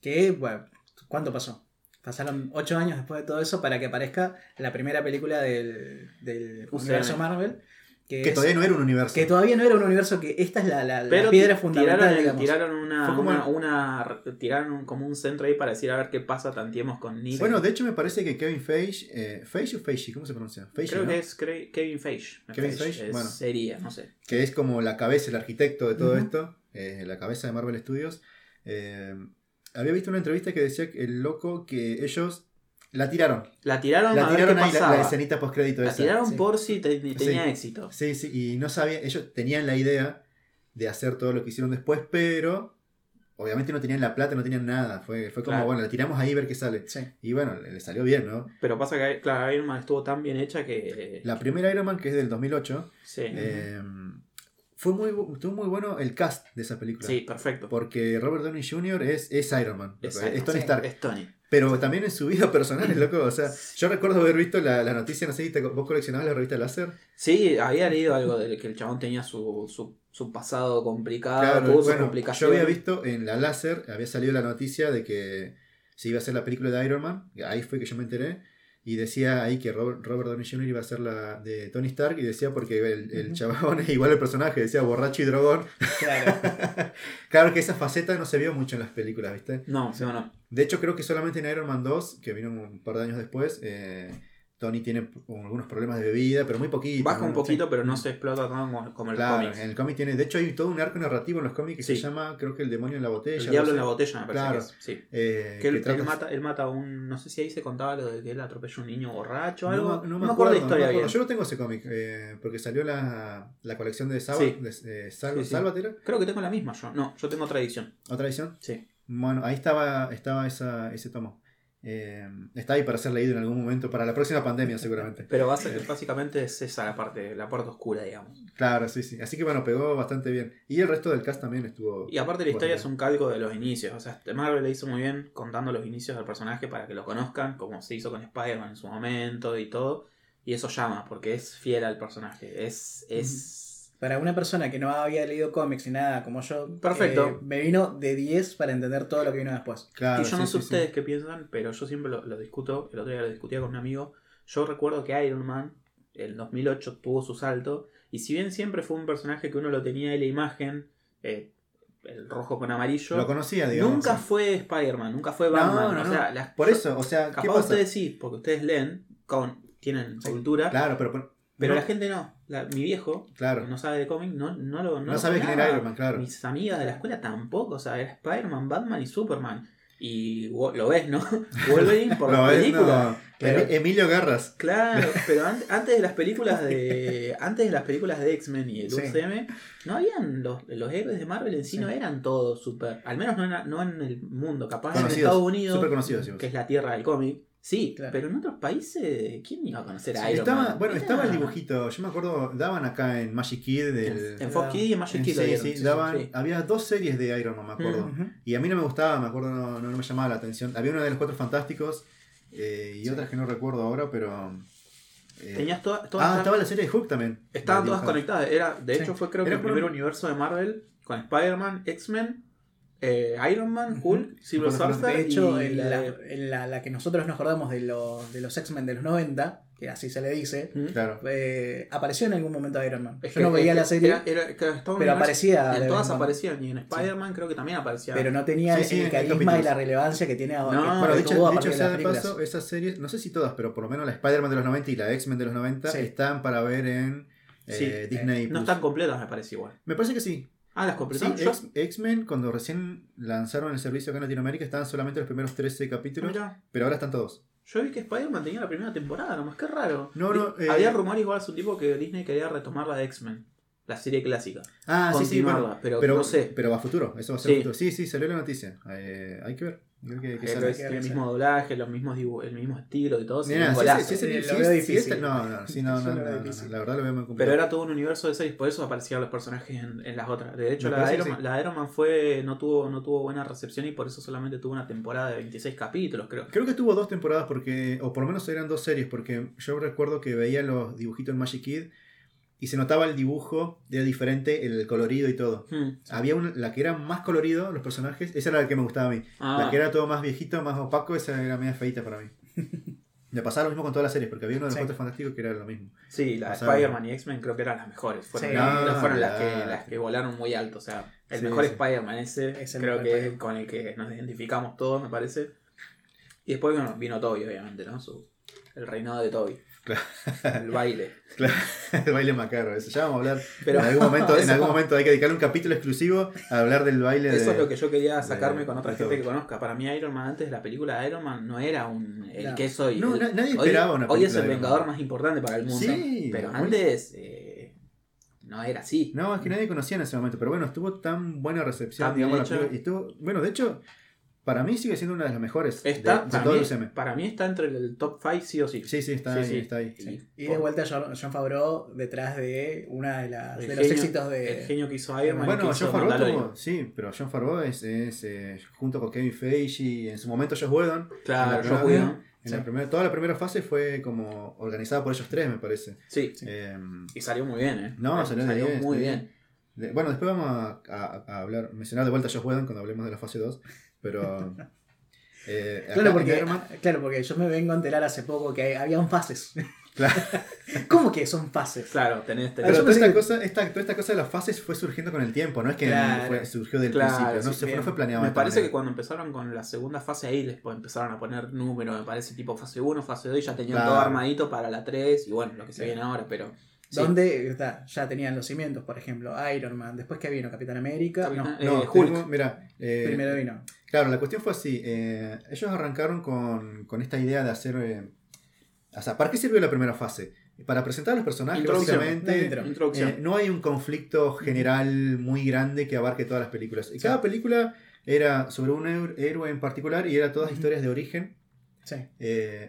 S3: Que, bueno, ¿cuánto pasó? Pasaron 8 años después de todo eso para que aparezca la primera película del, del
S4: UCM.
S3: universo Marvel. Que,
S2: Que
S3: es-
S2: todavía no era un universo.
S3: que todavía no era un universo que esta es la, la- la
S4: Pero
S3: piedra fundamental,
S4: tiraron, el-
S3: digamos.
S4: tiraron una,
S2: Fue como
S4: una, tiraron un- como un centro ahí para decir a ver qué pasa, tanteemos con Nick.
S2: Bueno, de hecho me parece que Kevin Feige, eh, Feige o Feige, ¿cómo se pronuncia? Feige,
S4: creo
S2: ¿no?
S4: que es Cre- Kevin Feige.
S2: Kevin Feige,
S4: es-
S2: bueno.
S4: Sería, no sé.
S2: que es como la cabeza, el arquitecto de todo esto, eh, la cabeza de Marvel Studios. eh, había visto una entrevista que decía que el loco que ellos la tiraron.
S4: La tiraron
S2: La
S4: a ver
S2: tiraron
S4: qué
S2: ahí la,
S4: pasaba.
S2: la escenita post crédito
S4: La
S2: esa.
S4: tiraron
S3: sí.
S4: por si te- tenía
S2: Sí.
S4: éxito.
S2: Sí, sí, y no sabían, ellos tenían la idea de hacer todo lo que hicieron después, pero obviamente no tenían la plata, no tenían nada. Fue, fue como,
S4: Claro.
S2: bueno, la tiramos ahí a ver qué sale.
S3: Sí.
S2: Y bueno, le, le salió bien, ¿no?
S4: Pero pasa que, claro, Iron Man estuvo tan bien hecha que.
S2: La primera Iron Man, que es del 2008,
S4: sí.
S2: eh, fue muy, bu- estuvo muy bueno el cast de esa película.
S4: sí, perfecto.
S2: Porque Robert Downey Jr. es, es Iron Man.
S4: Es Iron
S2: Tony
S3: sí.
S2: Stark.
S4: Es Tony.
S2: Pero también en su vida personal es (laughs) loco. O sea, yo recuerdo haber visto la, la noticia, no sé si te- vos coleccionabas la revista Láser.
S4: Sí, había leído algo de que el chabón tenía su, su, su pasado complicado,
S2: Claro,
S4: tuvo
S2: bueno, yo
S4: complicaciones.
S2: había visto en la Láser, había salido la noticia de que se iba a hacer la película de Iron Man. Ahí fue que yo me enteré. Y decía ahí que Robert, Robert Downey Jr. iba a ser la de Tony Stark. Y decía porque el, el
S3: Ujú.
S2: chabón es igual el personaje, decía borracho y drogón.
S3: Claro. (laughs)
S2: claro que esa faceta no se vio mucho en las películas, ¿viste?
S4: No, sí o no.
S2: De hecho, creo que solamente en Iron Man 2, que vino un par de años después, eh, Tony tiene algunos problemas de bebida, pero muy poquito.
S4: Baja
S2: ¿no?
S4: un poquito,
S2: Sí.
S4: pero no se explota tanto como, el
S2: Claro,
S4: cómic.
S2: en el cómic tiene. De hecho, hay todo un arco narrativo en los cómics que
S4: Sí.
S2: se llama, creo que El demonio en la botella.
S4: El diablo en la botella, me parece
S2: Claro.
S4: que es. Sí.
S2: Eh,
S4: Que él,
S2: trata-
S4: mata, él mata a un. No sé si ahí se contaba lo de que él atropelló a un niño borracho
S2: No,
S4: algo.
S2: me-
S4: No, me acuerdo de historia bien.
S2: Yo no tengo ese cómic, eh, porque salió la, la colección de Saba, de, eh, Sal-
S4: Sí, sí.
S2: Salvat, ¿era?
S4: Creo que tengo la misma yo. No, yo tengo otra edición.
S2: ¿Otra edición?
S4: Sí.
S2: Bueno, ahí estaba, estaba esa, ese tomo. Eh, está ahí para ser leído en algún momento, para la próxima pandemia seguramente.
S4: Pero base- básicamente es esa la parte, la parte oscura, digamos.
S2: Claro, sí, sí. Así que bueno, pegó bastante bien. Y el resto del cast también estuvo.
S4: Y aparte la historia es un calco de los inicios. O sea, este Marvel le hizo muy bien contando los inicios del personaje para que lo conozcan, como se hizo con Spider-Man en su momento y todo. Y eso llama, porque es fiel al personaje. Es. es...
S3: Para una persona que no había leído cómics ni nada como yo,
S4: Perfecto.
S3: eh, me vino de 10 para entender todo lo que vino después.
S2: Claro,
S4: y yo no
S2: sí,
S4: sé
S2: sí, sí.
S4: ustedes qué piensan, pero yo siempre lo, lo discuto. El otro día lo discutía con un amigo. Yo recuerdo que Iron Man, en 2008, tuvo su salto. Y si bien siempre fue un personaje que uno lo tenía en la imagen, eh, el rojo con amarillo,
S2: Lo conocía, digamos.
S4: nunca
S2: sí.
S4: fue Spider-Man, nunca fue
S2: No,
S4: Batman.
S2: no,
S4: o sea, las-
S2: Por eso, o sea, ¿qué
S4: Capaz
S2: pasa?
S4: ustedes sí, porque ustedes leen, con, tienen cultura,
S2: Claro, pero. pero-
S4: pero
S2: no,
S4: la gente no. La- mi viejo,
S2: Claro.
S4: que no sabe de cómic, no, no lo
S2: No, sabe quién
S4: pelaba.
S2: era Iron Man, claro.
S4: Mis amigas de la escuela tampoco, o sea, era Spider-Man, Batman y Superman. Y lo ves, ¿no? (laughs) Wolverine por
S2: No,
S4: la
S2: es-
S4: película.
S2: no.
S4: Pero-
S2: Emi- Emilio Garras.
S4: Claro, (laughs) pero an- antes de las películas de antes de las películas de X-Men y el
S3: Sí.
S4: UCM, no habían los, los héroes de Marvel en sí,
S3: Sí.
S4: no eran todos super, al menos no en, no en el mundo, capaz en Estados Unidos,
S2: conocidos,
S4: que es la tierra del cómic. Sí,
S3: Claro.
S4: pero en otros países, ¿quién iba a conocer a
S3: Sí,
S4: Iron
S2: Estaba,
S4: Man?
S2: bueno,
S4: Era-
S2: estaba el dibujito. Yo me acuerdo, daban acá en Magic Kid. Del,
S4: En, Fox Kids y en Magic Kids lo
S2: sí,
S4: dieron,
S2: sí,
S4: sí,
S2: daban,
S4: sí.
S2: había dos series de Iron Man, me acuerdo. Y a mí no me gustaba, me acuerdo, no, no me llamaba la atención. Había una de los Cuatro Fantásticos eh, y
S3: Sí.
S2: otras que no recuerdo ahora, pero. eh,
S4: Tenías todas, todas
S2: ah,
S4: estaban-
S2: estaba la serie de Hook también.
S4: estaban todas conectadas. Era, de
S3: Sí.
S4: hecho, fue creo que el primer universo de Marvel con Spider-Man, X-Men, eh, Iron Man. Hulk, Silver
S2: Por ejemplo,
S4: Surfer
S3: De hecho,
S4: y
S3: en
S4: la
S3: en la- la que nosotros nos acordamos de, los de los X-Men de los 90, que así se le dice,
S4: ¿Mm?
S2: Claro.
S3: eh, apareció en algún momento Iron Man.
S4: Es
S3: Yo no
S4: que-
S3: veía
S4: es
S3: la serie,
S4: era- era-
S3: pero aparecía.
S4: En todas aparecían y en Spider-Man creo que también aparecía.
S3: Pero no tenía
S2: Sí, sí,
S3: el carisma y la relevancia que tiene ahora.
S4: No,
S3: que
S2: Bueno, de hecho,
S3: a
S2: de hecho
S3: de
S2: sea de paso, esas series, no sé si todas, pero por lo menos la Spider-Man de los 90 y la X-Men de los 90
S3: Sí.
S2: están para ver en eh,
S4: Sí,
S2: Disney.
S4: no
S2: Plus.
S4: están completas, me parece igual.
S2: Me parece que sí.
S4: Ah, las
S2: Sí,
S4: completaron. Yo-
S2: X- X-Men, cuando recién lanzaron el servicio acá en Latinoamérica, estaban solamente los primeros 13 capítulos,
S4: Mirá,
S2: pero ahora están todos.
S4: yo vi que Spider-Man tenía la primera temporada, nomás que raro.
S2: No, no,
S4: Vi-
S2: eh,
S4: Había rumores igual hace un tiempo que Disney quería retomar la de X-Men, la serie clásica.
S2: Ah, sí, sí, bueno,
S4: pero,
S2: pero,
S4: no sé.
S2: pero va a futuro, eso va a ser
S4: Sí.
S2: futuro. Sí, sí, salió la noticia. Eh, hay que ver. Creo que, que
S4: Pero
S2: sale.
S4: es- tiene el mismo doblaje, los mismos el mismo estilo y todo.
S2: Mira,
S3: Sí, lo veo difícil.
S2: no, no, sí, (laughs) no, la verdad lo veo muy
S4: Pero era todo un universo de series, por eso aparecían los personajes en, en las otras. De hecho, la de, Iron Man,
S2: sí.
S4: la de Iron Man fue, no, tuvo, no tuvo buena recepción y por eso solamente tuvo una temporada de 26 capítulos, creo.
S2: Creo que tuvo dos temporadas porque, o por lo menos eran dos series, porque yo recuerdo que veía los dibujitos en Magic Kid y se notaba el dibujo, era diferente, el colorido y todo.
S4: Hmm.
S2: Había una, la que era más colorido, los personajes, esa era la que me gustaba a mí.
S4: Ah,
S2: La que era todo más viejito, más opaco, esa era media feita para mí. (laughs) Me pasaba lo mismo con todas las series, porque había uno de los
S3: Sí.
S2: Cuatro Fantásticos que era lo mismo.
S4: Sí, la. Spider-Man y X-Men creo que eran las mejores. Fueron,
S3: Sí.
S4: las-
S2: Ah,
S4: fueron las, que,
S2: claro.
S4: las que volaron muy alto. O sea, el
S2: Sí,
S4: mejor
S2: sí.
S4: Spider-Man ese
S3: Es
S4: creo que es con el que nos identificamos todos, me parece. Y después bueno, vino Toby, obviamente, ¿no? Su, el reinado de Toby. El baile.
S2: Claro, (laughs) el baile macabro, eso. Ya vamos a hablar.
S4: Pero
S2: en algún momento, en algún momento hay que dedicarle un capítulo exclusivo a hablar del baile de.
S4: Eso es lo que yo quería
S2: de-
S4: sacarme con otra gente que conozca. Para mí Iron Man antes de la película de Iron Man no era un el
S3: No.
S4: que soy.
S2: No,
S4: el-
S2: nadie
S4: hoy,
S2: esperaba una
S4: Hoy es el vengador más importante para el mundo.
S2: Sí,
S4: pero antes eh, no era así.
S2: No, es que nadie conocía en ese momento, pero bueno, estuvo tan buena recepción, digamos, la
S4: hecha.
S2: película, y estuvo, bueno, de hecho, para mí sigue siendo una de las mejores
S4: Está,
S2: de, de
S4: para,
S2: todo
S4: mí,
S2: el UCM.
S4: para mí está entre el top 5 sí o sí.
S2: Sí, sí, está
S4: Sí,
S2: ahí,
S4: sí.
S2: está ahí.
S3: Sí. Y de vuelta John, John Favreau detrás de una de, las,
S4: El
S3: de los éxitos
S4: El
S3: de...
S4: genio que hizo Iron Man.
S2: Bueno, John Favreau tuvo- sí, pero John Favreau es, es, eh, junto con Kevin Feige y en su momento Josh Whedon.
S4: Claro,
S2: primera-
S4: Whedon.
S2: En
S3: Sí.
S2: la primera, toda la primera fase fue como organizada por ellos tres, me parece.
S4: Sí.
S2: Eh,
S4: Y salió muy bien, ¿eh?
S2: No, salió de 10,
S4: muy
S2: de
S4: bien.
S2: de- bueno, después vamos a, a- a hablar, mencionar de vuelta a Josh Whedon cuando hablemos de la fase 2, pero... (laughs) eh,
S3: Claro porque, claro, yo me vengo a enterar hace poco que habían fases. (laughs)
S2: Claro. (laughs)
S3: ¿Cómo que son fases?
S4: Claro, tenés. tenés-
S2: Pero
S3: yo
S2: toda esta,
S3: que-
S2: cosa, esta, toda esta cosa de las fases fue surgiendo con el tiempo, no es que
S3: Claro.
S2: fue- surgió del
S4: Claro,
S2: principio, no,
S4: sí,
S2: se no fue planeado.
S4: me parece que cuando empezaron con la segunda fase ahí les empezaron a poner números, me parece tipo fase 1, fase 2 y ya tenían
S2: Claro.
S4: todo armadito para la 3 y bueno, lo que se viene ahora, pero... sí.
S3: Donde está, ya tenían los cimientos, por ejemplo, Iron Man, después que vino Capitán América,
S4: Capitán-
S3: no,
S4: eh,
S2: No,
S4: Hulk.
S2: mira, eh,
S3: primero vino.
S2: Claro, la cuestión fue así. eh, ellos arrancaron con, con esta idea de hacer. eh, o sea, ¿para qué sirvió la primera fase? Para presentar a los personajes, básicamente. Eh, no hay un conflicto general muy grande que abarque todas las películas. Y cada película era sobre un héroe- en particular y era todas historias de origen,
S3: Sí.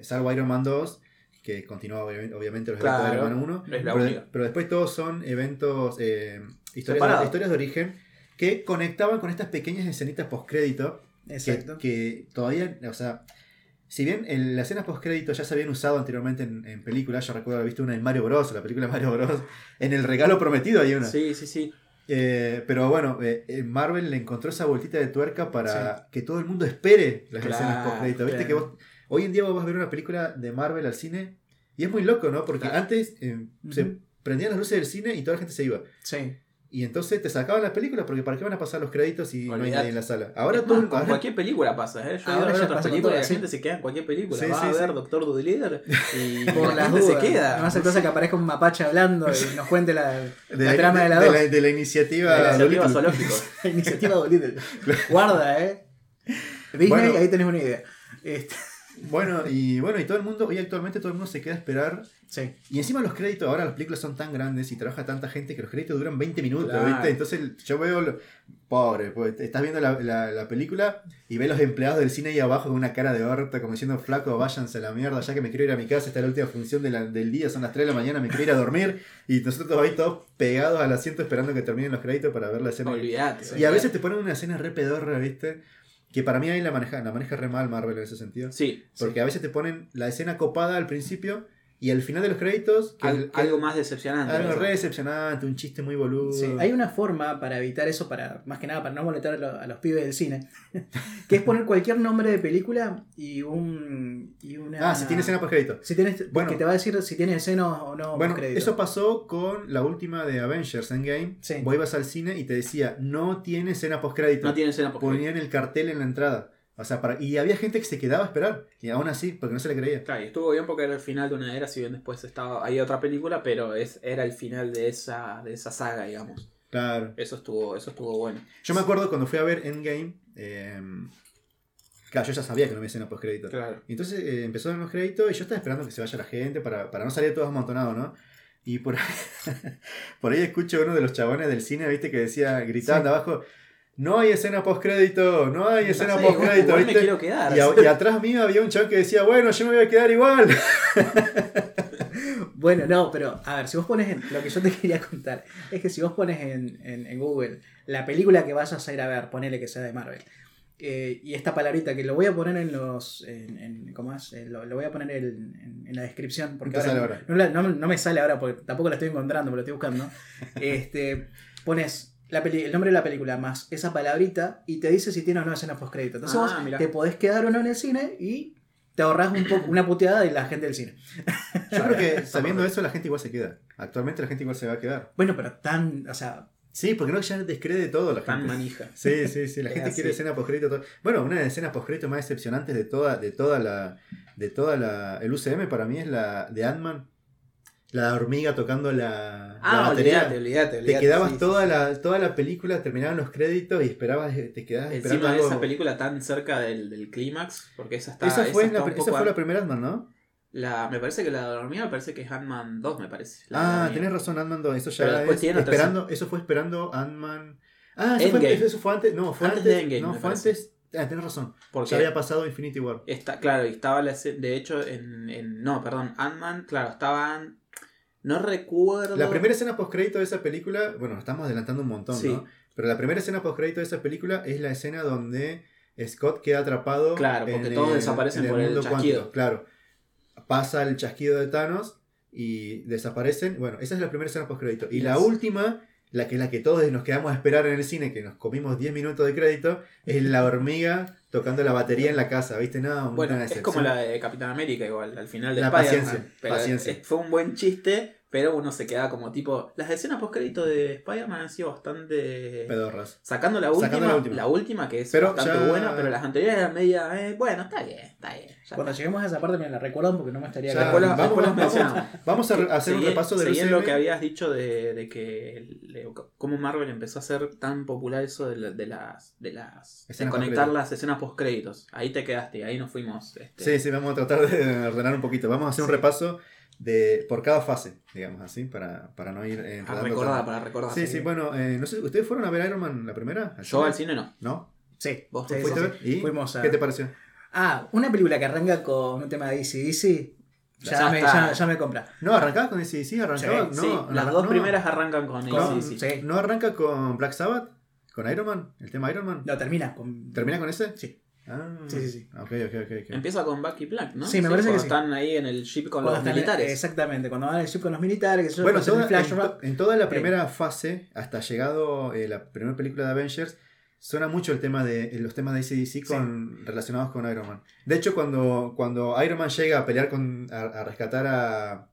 S2: salvo Iron Man 2, que continúa obvi- obviamente los
S4: Claro,
S2: eventos de Iron Man 1.
S4: es la
S2: pero, después todos son eventos, historias, de, historias de origen que conectaban con estas pequeñas escenitas postcrédito
S3: Exacto.
S2: que todavía, o sea, si bien en las escenas postcrédito ya se habían usado anteriormente en, en películas, yo recuerdo haber visto una en Mario Bros, la película de Mario Bros, en el regalo prometido hay una.
S4: Sí, sí, sí.
S2: Eh, pero bueno, eh, eh, Marvel le encontró esa vueltita de tuerca para que todo el mundo espere las
S4: Claro,
S2: escenas postcrédito. Viste
S3: claro.
S2: que vos, hoy en día vos vas a ver una película de Marvel al cine y es muy loco, ¿no? Porque
S4: Claro.
S2: antes eh, se prendían las luces del cine y toda la gente se iba.
S3: Sí.
S2: Y entonces te sacaban las películas porque ¿para qué van a pasar los créditos si no hay
S4: Olvidate.
S2: nadie en la sala? Ahora
S4: Es
S2: todo
S4: más, con
S2: ahora-
S4: cualquier película pasa, ¿eh? Yo
S3: Ahora
S4: ahora
S3: ya
S4: otras películas y la
S3: sí.
S4: gente se queda en cualquier película.
S2: Sí,
S4: Va
S2: sí,
S4: a ver
S2: sí.
S4: Doctor Dolittle y (laughs)
S3: Por
S4: la
S3: las
S4: gente
S3: dudas.
S4: se queda.
S3: No hace cosa que aparezca un mapache hablando y nos cuente la, (laughs)
S2: de
S3: la trama de la
S2: de
S3: 2.
S2: la, de la iniciativa,
S4: La iniciativa zoológico. (laughs)
S3: La iniciativa Dolittle. Guarda, eh. Disney,
S2: Bueno.
S3: ahí tenés una idea. Este,
S2: Bueno, y bueno, y todo el mundo, hoy actualmente todo el mundo se queda a esperar.
S3: sí.
S2: Y encima los créditos, ahora las películas son tan grandes y trabaja tanta gente que los créditos duran 20 minutos,
S4: Claro.
S2: ¿viste? Entonces yo veo, lo- pobre, pues, estás viendo la, la- la película y ves los empleados del cine ahí abajo con una cara de horta, como diciendo, flaco, váyanse a la mierda, ya que me quiero ir a mi casa, esta es la última función de la- del día, son las 3 de la mañana, me quiero ir a dormir. Y nosotros ahí todos pegados al asiento esperando que terminen los créditos para ver la escena.
S4: Olvídate.
S2: Y a veces te ponen una escena re pedorra, ¿viste? Que para mí ahí la maneja, la maneja re mal Marvel en ese sentido.
S4: Sí,
S2: Porque a veces te ponen la escena copada al principio y al final de los créditos. que-
S4: al-
S2: que-
S4: algo más decepcionante.
S2: algo
S4: ¿verdad?
S2: re decepcionante, un chiste muy boludo.
S3: Sí, hay una forma para evitar eso, para más que nada para no molestar a, lo- a los pibes del cine, (laughs) que es poner cualquier nombre de película y un y una
S2: Ah, si tiene escena post crédito.
S3: si tienes
S2: Bueno.
S3: que te va a decir si tiene escenas o no
S2: Bueno,
S3: crédito.
S2: eso pasó con la última de Avengers Endgame.
S3: Sí.
S2: Vos ibas al cine y te decía, no tiene escena post crédito.
S4: No tiene escena porque
S2: Ponían el cartel en la entrada. O sea, para... y había gente que se quedaba a esperar. Y aún así, porque no se le creía.
S4: Claro, y estuvo bien porque era el final de una era, si bien después estaba hay otra película, pero es era el final de esa de esa saga, digamos.
S2: Claro.
S4: Eso estuvo eso estuvo bueno.
S2: Yo me acuerdo cuando fui a ver Endgame. eh, Claro, yo ya sabía que no había escena post crédito.
S4: Claro.
S2: Y entonces eh, empezaron los créditos y yo estaba esperando que se vaya la gente para, para no salir todos amontonados, ¿no? Y por ahí, (laughs) por ahí escucho uno de los chabones del cine, ¿viste? Que decía, gritando
S3: Sí.
S2: abajo, no hay escena post crédito, no hay escena post
S4: igual-
S2: crédito,
S4: igual me quiero quedar.
S2: Y, a- y atrás mío había un chabón que decía, bueno, yo me voy a quedar igual. (laughs)
S3: Bueno, no, pero a ver, si vos pones en, lo que yo te quería contar es que si vos pones en, en- en Google la película que vayas a ir a ver, ponele que sea de Marvel, eh, y esta palabrita que lo voy a poner en los. En, ¿Cómo es? Eh, lo, lo voy a poner en, la descripción porque ahora,
S2: sale ahora.
S3: No, la- no- no me sale ahora porque tampoco la estoy encontrando, pero lo estoy buscando. (laughs) este, pones la peli- el nombre de la película más esa palabrita y te dice si tiene o no escena postcrédito. Entonces
S4: Ah,
S3: vos
S4: mirá.
S3: te podés quedar o no en el cine y te ahorras un poco, una puteada de la gente del cine. (laughs)
S2: Yo creo que sabiendo eso la gente igual se queda. Actualmente la gente igual se va a quedar.
S3: Bueno, pero tan, o sea,
S2: Sí, porque no ya descree de todo la
S4: Tan
S2: gente.
S4: manija.
S2: Sí, sí, sí, la gente
S3: así. (laughs)
S2: quiere escena post todo. Bueno, una de las escenas post más decepcionantes de toda, de toda la, de toda la, el UCM para mí es la de Ant-Man, la hormiga tocando la, la
S4: Ah,
S2: batería.
S4: olvídate, olvídate,
S2: Te quedabas
S4: sí,
S2: toda
S4: sí,
S2: la, toda la película, terminaban los créditos y esperabas, te quedabas
S4: sí.
S2: esperando
S4: Encima de
S2: algo.
S4: esa película tan cerca del, del clímax, porque esa está.
S2: esa fue,
S4: esa
S2: la, esa fue la primera Ant-Man, ¿no?
S4: la- me parece que la de la hormiga me parece que es Ant-Man 2, me parece. la la
S2: Ah, tenés razón, Ant-Man 2. Eso ya
S4: después
S2: es esperando, eso fue esperando Ant-Man. Ah, eso fue, eso fue antes, no, fue
S4: Antes
S2: antes,
S4: de Endgame,
S2: no, fue
S4: parece.
S2: antes. Ah, tenés razón.
S4: Porque
S2: Ya había pasado Infinity War.
S4: Está, claro, y estaba la de hecho, en, en- no, perdón, Ant-Man, claro, estaban, no recuerdo.
S2: La primera escena post-crédito de esa película, bueno, estamos adelantando un montón,
S4: Sí.
S2: ¿no? Pero la primera escena post-crédito de esa película es la escena donde Scott queda atrapado.
S4: Claro, porque
S2: en
S4: todos
S2: el-
S4: desaparecen
S2: en
S4: por el
S2: mundo
S4: chasquido.
S2: cuántico, Claro. Pasa el chasquido de Thanos y desaparecen. Bueno, esa es la primera escena post-crédito. Y la última, la que es la que todos nos quedamos a esperar en el cine, que nos comimos 10 minutos de crédito, es la hormiga tocando la batería en la casa, ¿viste? No,
S4: Bueno, es como la de Capitán América igual, al final de
S2: La
S4: Spider-Man,
S2: paciencia, paciencia.
S4: fue un buen chiste, pero uno se queda como tipo... Las escenas post-crédito de Spider-Man han sido bastante...
S2: Pedorras.
S4: Sacando la última,
S2: Sacando la última.
S4: la última que es
S2: Pero
S4: bastante
S2: ya-
S4: buena, pero las anteriores eran media... eh, bueno, está bien, está bien.
S3: cuando
S4: está.
S3: lleguemos a esa parte me la recuerdan porque no me estaría
S2: Ya, vamos, vamos-. Vamos a re- hacer un
S4: Seguí-
S2: repaso del
S4: seguí en
S2: UCM.
S4: lo que habías dicho de, de que le- cómo Marvel empezó a hacer tan popular eso de, de las de las de
S2: Escenas
S4: conectar
S2: postcréditos.
S4: las escenas post créditos. Ahí te quedaste, ahí nos fuimos. este,
S2: Sí, sí, vamos a tratar de ordenar un poquito. Vamos a hacer un
S4: Sí.
S2: repaso de por cada fase, digamos así, para, para no ir eh,
S4: para
S2: enredando
S4: recordar,
S2: tanto.
S4: para recordar.
S2: Sí, sí, bueno, eh, no sé, ¿ustedes fueron a ver Iron Man la primera?
S4: Yo al cine no.
S2: ¿No?
S3: Sí,
S4: ¿Vos
S3: sí, sí,
S2: ¿Fuiste a
S3: sí.
S2: ver? ¿Y
S3: Fuimos a-
S2: qué te pareció?
S3: Ah, una película que arranca con un tema de ACDC. Ya,
S4: Ya
S3: me, ya, ya me compra.
S2: No, arrancaba con ese sí, arrancaba.
S3: Sí,
S2: no,
S4: las
S2: no,
S4: dos
S2: no.
S4: primeras arrancan con
S3: Con-
S4: ACDC.
S3: sí.
S2: ¿No arranca con Black Sabbath? ¿Con Iron Man? ¿El tema Iron Man?
S3: No, termina con.
S2: ¿Termina con ese?
S3: Sí.
S2: Ah,
S3: Sí, sí, sí.
S2: Ok, ok, ok. ok.
S4: Empieza con Bucky Black, ¿no?
S3: Sí, me parece que sí.
S4: están ahí en el ship con
S3: Cuando
S4: los militares.
S3: Exactamente, cuando van al ship con los militares, que se
S2: Bueno, toda-
S3: el flashback.
S2: en, to- en toda la primera fase, hasta llegado eh, la primera película de Avengers, suena mucho el tema de eh, los temas de ACDC con, relacionados con Iron Man. De hecho, cuando, cuando Iron Man llega a pelear con. a, a rescatar a.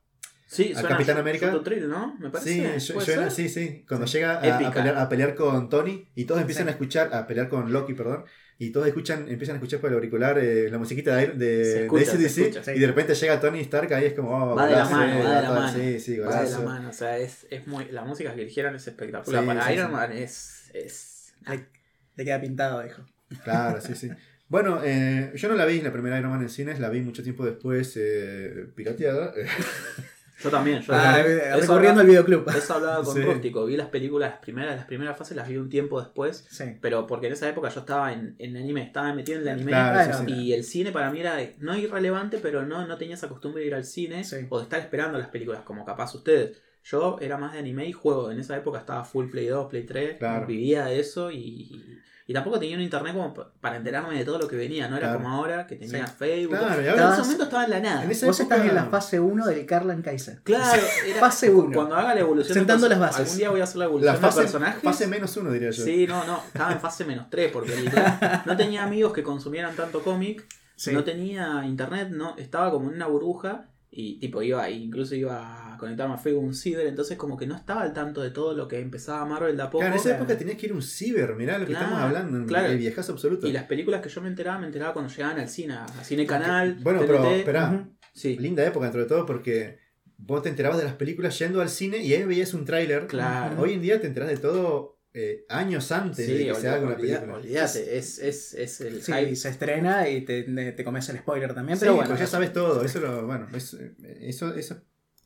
S4: sí,
S2: al
S4: suena
S2: Capitán
S4: Shoot-
S2: América.
S4: ¿no? Me parece.
S2: Sí, yo-
S4: ¿Puede
S2: suena- sí, sí. Cuando
S3: Sí.
S2: llega a, a pelear, a pelear con Tony y todos empiezan
S3: Sí.
S2: a escuchar, a pelear con Loki, perdón. Y todos escuchan, empiezan a escuchar por el auricular eh, la musiquita de, de,
S4: escucha,
S2: de
S4: escucha,
S3: sí.
S2: y de repente llega Tony Stark ahí es como oh,
S4: Va de la mano, va de la mano.
S2: Sí, sí,
S4: Va de la mano, o sea, es, es muy, la música que eligieron es espectacular.
S2: Sí,
S4: Para
S2: sí,
S4: Iron
S2: sí.
S4: Man es, es
S3: Le, le queda pintado, dijo.
S2: Claro, sí, sí. (laughs) Bueno, eh, yo no la vi la primera Iron Man en cines, la vi mucho tiempo después eh, pirateada. (laughs)
S4: Yo también, yo
S3: Ah,
S4: también.
S3: eh,
S4: hablaba-
S3: al videoclub. (laughs)
S4: Eso hablaba con
S2: Sí.
S4: Rústico. Vi las películas, las primeras, las primeras fases las vi un tiempo después.
S3: Sí.
S4: Pero porque en esa época yo estaba en, en anime, estaba metido en el anime.
S2: Claro,
S4: Y el cine para mí era no irrelevante, pero no, no tenía esa costumbre de ir al cine o de estar esperando las películas, como capaz ustedes. Yo era más de anime y juego. En esa época estaba full Play 2, Play 3.
S2: Claro.
S4: Vivía de eso y, y tampoco tenía un internet como pa- para enterarme de todo lo que venía. No era
S2: Claro.
S4: como ahora que tenía
S3: Sí.
S4: Facebook.
S2: Claro,
S4: en ese momento estaba en la nada.
S2: en esa
S3: Vos
S2: época-
S3: estás en la fase 1 del Carlan Kaiser.
S4: Claro, (laughs) era,
S3: Fase 1.
S4: cuando haga la evolución
S3: Sentando las bases.
S4: Algún día voy a hacer la evolución
S2: La fase,
S4: de personajes.
S2: fase menos uno, diría yo.
S4: Sí, no, no, estaba en fase menos 3 porque literal, no tenía amigos que consumieran tanto cómic,
S3: Sí.
S4: no tenía internet, no, estaba como en una burbuja y tipo iba, incluso iba conectarme a Facebook un ciber, entonces como que no estaba al tanto de todo lo que empezaba Marvel de a poco.
S2: Claro, en esa época tenías que ir a un ciber, mirá lo que
S4: Claro,
S2: estamos hablando,
S4: claro.
S2: el viejazo absoluto.
S4: Y las películas que yo me enteraba, me enteraba cuando llegaban al cine, a Cine Canal,
S2: Bueno, pero esperá.
S4: Sí,
S2: linda época dentro de todo porque vos te enterabas de las películas yendo al cine y ahí veías un tráiler.
S4: claro.
S2: Hoy en día te enterás de todo eh, años antes de que se haga una
S4: olvida-
S2: película.
S4: olvídate, es, es, es el
S3: Sí,
S4: hype.
S3: se estrena y te, te comes el spoiler también,
S2: Sí,
S3: pero bueno.
S2: pues ya sabes todo, eso lo, bueno, es, eso, eso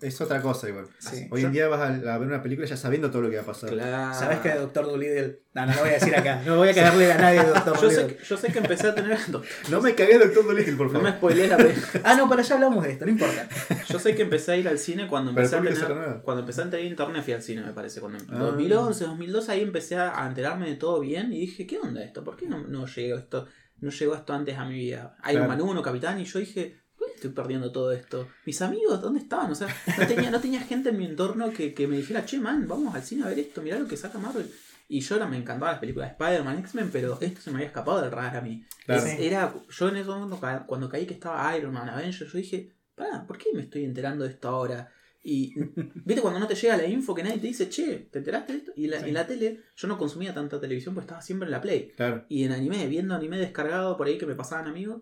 S2: es otra cosa igual.
S3: Sí.
S2: Hoy en día vas a, a ver una película ya sabiendo todo lo que va a pasar.
S4: Claro.
S3: ¿Sabes que Doctor Dolittle? No, no lo voy a decir acá. (laughs) No voy a cagarle a nadie de Doctor
S4: Yo sé,
S3: Dolittle.
S4: que- yo sé que empecé a tener. (laughs)
S2: No me cagué Doctor Dolittle, por
S4: No me
S2: favor.
S4: spoilees la película. (laughs)
S3: Ah, no, para allá hablamos de esto, no importa.
S4: Yo sé que empecé a ir al cine cuando empecé, a
S2: ¿por qué se
S4: tener, cuando empecé a tener internet fui al cine, me parece. Cuando,
S2: Ah.
S4: 2011, 2012, ahí empecé a enterarme de todo bien y dije, ¿qué onda esto? ¿Por qué no, no llegó esto no llegó esto antes a mi vida? Iron
S2: Claro.
S4: Man 1, Capitán, y yo dije, ¿por qué estoy perdiendo todo esto? Mis amigos, ¿dónde estaban? O sea, no tenía, no tenía gente en mi entorno que, que me dijera, che, man, vamos al cine a ver esto, mirá lo que saca Marvel. Y yo ahora me encantaban las películas de Spider-Man, X-Men, pero esto se me había escapado del radar a mí.
S2: Claro.
S4: Es- era, yo en ese momento, cuando caí que estaba Iron Man, Avengers, yo dije, pará, ¿por qué me estoy enterando de esto ahora? Y, viste, cuando no te llega la info que nadie te dice, che, ¿te enteraste de esto? Y la,
S3: Sí.
S4: en la tele, yo no consumía tanta televisión porque estaba siempre en la Play.
S2: Claro.
S4: Y en anime, viendo anime descargado por ahí que me pasaban amigos.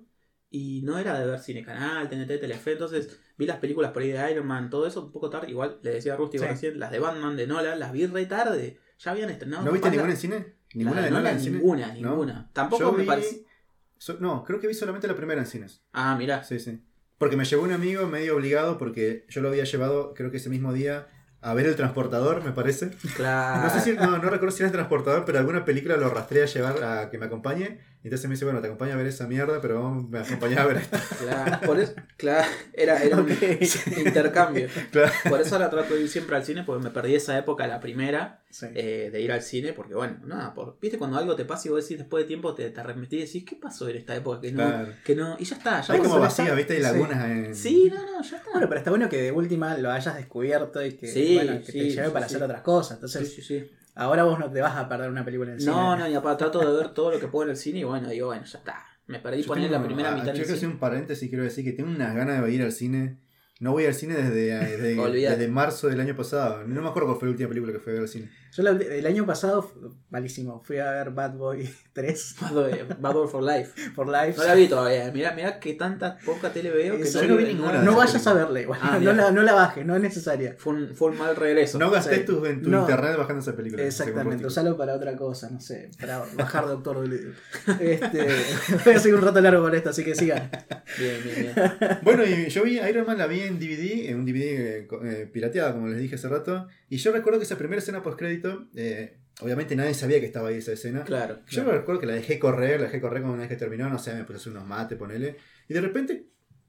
S4: Y no era de ver Cine Canal, TNT, Telefe. Entonces vi las películas por ahí de Iron Man, todo eso un poco tarde. Igual le decía a Rusty
S3: Sí.
S4: recién, las de Batman, de Nolan, las vi re tarde. Ya habían estrenado.
S2: ¿No viste ninguna
S4: la-
S2: en cine? ¿Ninguna
S4: de
S2: de Nolan
S4: Nolan?
S2: en cine?
S4: Ninguna,
S2: ¿No?
S4: ninguna. Tampoco
S2: Yo
S4: me
S2: vi-
S4: parece.
S2: so- no, creo que vi solamente la primera en cines.
S4: Ah, mirá.
S2: Sí, sí. Porque me llevó un amigo medio obligado porque yo lo había llevado, creo que ese mismo día, a ver el transportador, me parece.
S4: Claro.
S2: No sé si, no, no recuerdo si era el transportador, pero alguna película lo arrastré a llevar a que me acompañe. Y entonces me dice, bueno, te acompaño a ver esa mierda, pero vamos, me acompañaba a ver esto. (laughs)
S4: Claro, por eso, claro, era, era un (laughs) intercambio. (laughs)
S2: Claro.
S4: Por eso ahora trato de ir siempre al cine, porque me perdí esa época, la primera,
S3: Sí.
S4: eh, de ir al cine, porque bueno, nada, por, viste cuando algo te pasa y vos decís después de tiempo te, te arremetís y decís, ¿qué pasó en esta época? Que no,
S2: Claro.
S4: que no, y ya está, ya
S2: Hay como
S3: está.
S2: ¿viste? Hay
S3: Sí.
S2: lagunas en...
S4: Sí, no, no, ya está.
S3: Bueno, pero está bueno que de última lo hayas descubierto y que,
S4: Sí,
S3: bueno, que te
S4: sí,
S3: lleve
S4: sí,
S3: para
S4: sí.
S3: hacer otras cosas.
S4: Sí,
S3: Entonces,
S4: sí, sí.
S3: Ahora vos no te vas a perder una película en el
S4: No,
S3: cine.
S4: no, y aparte trato de ver todo lo que puedo en el cine y bueno, digo, bueno, ya está. Me perdí
S2: Yo
S4: poner la primera
S2: ah,
S4: mitad
S2: Yo
S4: en el
S2: quiero hacer un paréntesis, quiero decir que tengo unas ganas de ir al cine. No voy al cine desde, (laughs) desde, desde marzo del año pasado. No me acuerdo cuál fue la última película que fui a ver al cine.
S3: Yo la- el año pasado, malísimo, fui a ver Bad Boy (laughs) 3
S4: Bad Boy for Life. (laughs)
S3: for Life.
S4: No la vi todavía. Mirá, mirá que tanta poca tele veo que
S3: Eso
S2: no vi ninguna
S3: No vayas a verla igual.
S4: Ah, (laughs)
S3: no, la, no la bajes, no es necesaria.
S4: Fue un, fue un mal regreso.
S2: No gasté
S3: Sí.
S2: tu, en tu
S3: No.
S2: internet bajando esa película.
S3: Exactamente, usalo para otra cosa, no sé, para bajar Doctor Dolittle. Este, voy a seguir un rato largo con esto, así que sigan.
S4: Bien, bien, bien.
S2: Bueno, y yo vi Iron Man, la vi en DVD, en un DVD eh, eh, pirateado, como les dije hace rato. Y yo recuerdo que esa primera escena eh, obviamente nadie sabía que estaba ahí esa escena.
S4: Claro.
S2: Yo me recuerdo que la dejé correr, la dejé correr como una vez que terminó, no sé, me puse a hacer unos mates, ponele. Y de repente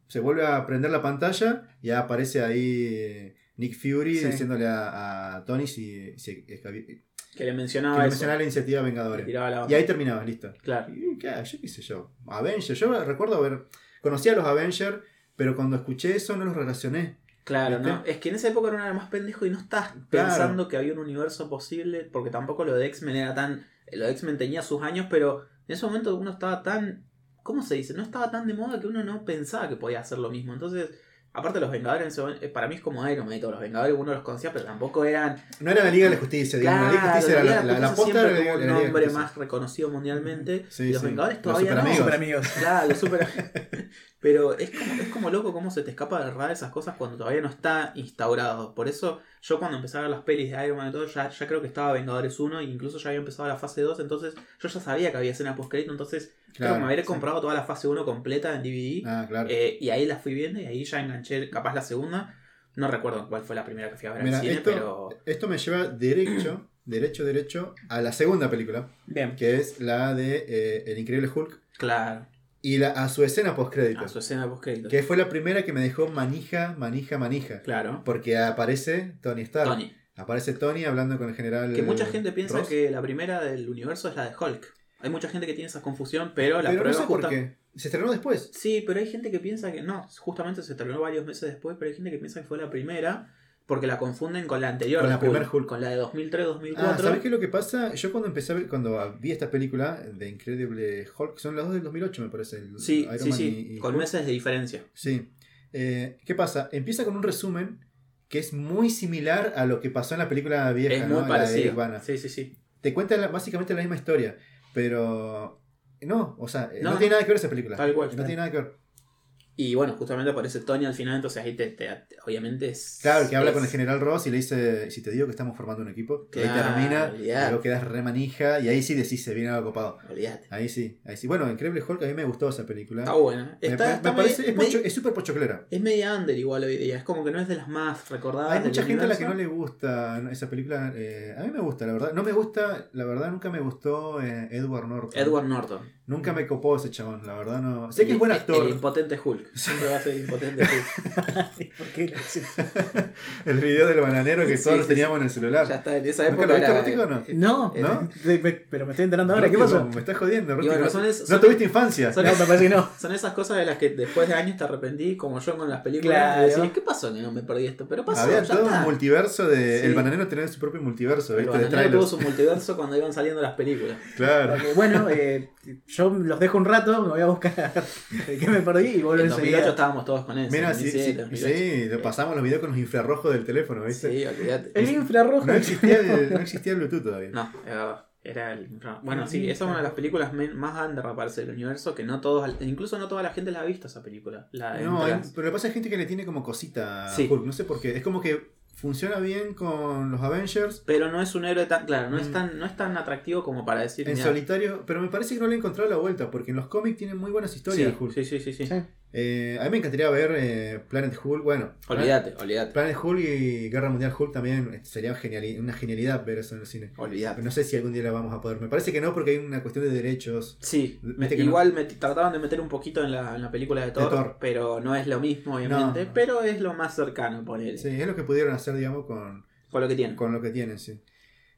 S2: se vuelve a prender la pantalla y aparece ahí eh, Nick Fury
S3: Sí.
S2: diciéndole a, a Tony si, si que
S4: le mencionaba
S2: le
S4: eso.
S2: mencionaba la iniciativa Vengadores.
S4: la
S2: Y ahí terminaba, listo.
S4: Claro.
S2: Y, ¿qué? Yo qué sé yo. Avengers. Yo recuerdo haber. Conocía a los Avengers, pero cuando escuché eso no los relacioné.
S4: Claro,
S2: ¿Viste?
S4: ¿no? Es que en esa época era más pendejo y no estás
S2: Claro.
S4: pensando que había un universo posible, porque tampoco lo de X-Men era tan... Lo de X-Men tenía sus años, pero en ese momento uno estaba tan... ¿Cómo se dice? No estaba tan de moda que uno no pensaba que podía hacer lo mismo. Entonces, aparte los Vengadores en ese momento, eh, para mí es como Iron Man y todos los Vengadores uno los conocía, pero tampoco eran...
S2: No era la Liga de la Justicia, digamos. la Liga de la Justicia era la, la, la posta
S4: como un
S2: de
S4: nombre más reconocido mundialmente.
S2: Sí,
S4: y los
S2: sí.
S4: Vengadores
S2: Los
S4: todavía no.
S3: Super amigos.
S4: Claro, los super... (laughs) Pero es como, es como loco cómo se te escapa de radar esas cosas cuando todavía no está instaurado. Por eso yo cuando empecé a ver las pelis de Iron Man y todo, ya, ya creo que estaba Vengadores 1 e incluso ya había empezado la fase 2, entonces yo ya sabía que había escena post entonces creo
S2: Claro,
S4: que me habría
S2: sí.
S4: comprado toda la fase 1 completa en DVD.
S2: Ah, claro.
S4: eh, y ahí la fui viendo y ahí ya enganché capaz la segunda. No recuerdo cuál fue la primera que fui a ver
S2: Mira,
S4: al cine,
S2: esto,
S4: pero...
S2: esto me lleva derecho, derecho, derecho a la segunda película,
S3: Bien.
S2: que es la de eh, El Increíble Hulk
S4: Claro,
S2: y la, a su escena post
S4: a su escena post
S2: que fue la primera que me dejó manija, manija, manija.
S4: Claro.
S2: Porque aparece Tony Stark.
S4: Tony.
S2: Aparece Tony hablando con el general.
S4: Que mucha gente piensa
S2: Ross.
S4: que la primera del universo es la de Hulk. Hay mucha gente que tiene esa confusión, pero la
S2: Pero no
S4: prueba
S2: sé por
S4: justa-
S2: qué. Se estrenó después.
S4: Sí, pero hay gente que piensa que no, justamente se terminó varios meses después, pero hay gente que piensa que fue la primera porque la confunden con la anterior,
S2: Con la
S4: Hulk,
S2: primer Hulk.
S4: con la de 2003-2004.
S2: Ah, ¿sabes qué es lo que pasa? Yo cuando empecé a ver, cuando vi esta película de Incredible Hulk, son las dos del 2008 me parece. el
S4: Sí,
S2: Iron
S4: sí,
S2: Man
S4: sí,
S2: y- y
S4: con
S2: Hulk.
S4: meses de diferencia.
S2: Sí. Eh, ¿Qué pasa? Empieza con un resumen que es muy similar a lo que pasó en la película vieja,
S4: es
S2: ¿no?
S4: muy
S2: La de
S4: parecido. Sí, sí, sí.
S2: Te cuenta la- básicamente la misma historia, pero no, o sea, no,
S4: No,
S2: tiene nada que ver esa película.
S4: Tal cual.
S2: No tiene nada que ver.
S4: Y bueno, justamente aparece Tony al final, entonces ahí te, te- obviamente es.
S2: Claro, que habla
S4: es-
S2: con el general Ross y le dice, si te digo que estamos formando un equipo, que ahí termina,
S4: olvidate.
S2: luego quedas re manija y ahí sí decís, se viene algo copado.
S4: Olvídate.
S2: Ahí sí, ahí sí. Bueno, Increíble Hulk a mí me gustó esa película.
S4: Está buena. Está,
S2: me,
S4: está
S2: me parece, es, pocho- es súper pochoclera.
S4: es media under igual hoy día. Es como que no es de las más recordadas.
S2: Hay mucha gente a la que no le gusta esa película. eh, a mí me gusta, la verdad. No me gusta, la verdad, nunca me gustó eh, Edward Norton.
S4: Edward Norton.
S2: Nunca me copó ese chabón, la verdad. no Sé que
S4: El-
S2: es buen
S4: El,
S2: actor.
S4: impotente Hulk. (laughs) Siempre va a ser impotente Hulk. (laughs)
S3: ¿Por qué? (laughs)
S2: El video del bananero que
S4: Sí,
S2: todos
S4: sí,
S2: teníamos en el celular.
S4: Ya está, en esa
S2: ¿Nunca
S4: época.
S2: lo viste,
S4: era-
S2: no?
S3: No,
S2: ¿No?
S3: de- me- pero me estoy enterando ahora. ¿Qué pasó?
S2: Me estás jodiendo,
S4: bueno,
S2: no,
S4: son es-
S2: no
S4: son-
S2: tuviste infancia.
S4: son-
S3: No, me parece que no.
S4: Son esas cosas de las que después de años te arrepentí, como yo con las películas.
S3: Claro.
S4: Y decís, ¿qué pasó que no me perdí esto? Pero pasó,
S2: Había
S4: ya
S2: todo
S4: está.
S2: un multiverso de.
S4: Sí.
S2: El bananero tenía su propio multiverso,
S4: El bananero tuvo su multiverso cuando iban saliendo las películas.
S2: Claro.
S3: Porque, bueno, eh, yo los dejo un rato, me voy a buscar (laughs) qué me perdí y vuelvo
S4: En 2008
S3: enseguida.
S4: estábamos todos con eso.
S2: Mira, sí,
S4: 2007,
S2: sí,
S4: 2008.
S2: sí, pasamos los videos con los infrarrojos del teléfono, ¿viste?
S4: Sí, olvídate.
S3: El infrarrojo.
S2: No existía el, no existía el Bluetooth todavía.
S4: No, es verdad. Era el. Bueno, sí, esa es una de las películas men- más under, me parece, del universo. Que no todos. Incluso no toda la gente la ha visto esa película. La
S2: No,
S4: entre
S2: hay-
S4: las-
S2: pero lo que pasa es gente que le tiene como cosita a
S4: Sí.
S2: Hulk, no sé por qué. Es como que funciona bien con los Avengers
S4: Pero no es un héroe tan. Claro, no, es,
S2: Mm.
S4: tan, no es tan atractivo como para decir.
S2: en
S4: "Mirá".
S2: solitario, pero me parece que no le he encontrado la vuelta, porque en los cómics tienen muy buenas historias
S4: Sí,
S2: Hulk.
S4: sí, sí, sí, sí.
S3: Sí.
S2: Eh, a mí me encantaría ver eh, Planet Hulk, bueno.
S4: Olvídate, olvídate.
S2: Planet Hulk y Guerra Mundial Hulk también eh, sería geniali- una genialidad ver eso en el cine.
S4: Olvídate.
S2: No sé si algún día la vamos a poder. Me parece que no, porque hay una cuestión de derechos.
S4: Sí, me-
S2: no-
S4: igual me trataban de meter un poquito en la, en la película de Thor,
S2: Thor.
S4: pero no es lo mismo, obviamente.
S2: No.
S4: Pero es lo más cercano, por él.
S2: Sí, es lo que pudieron hacer, digamos, con,
S4: Con lo que tiene.
S2: con lo que tienen, sí.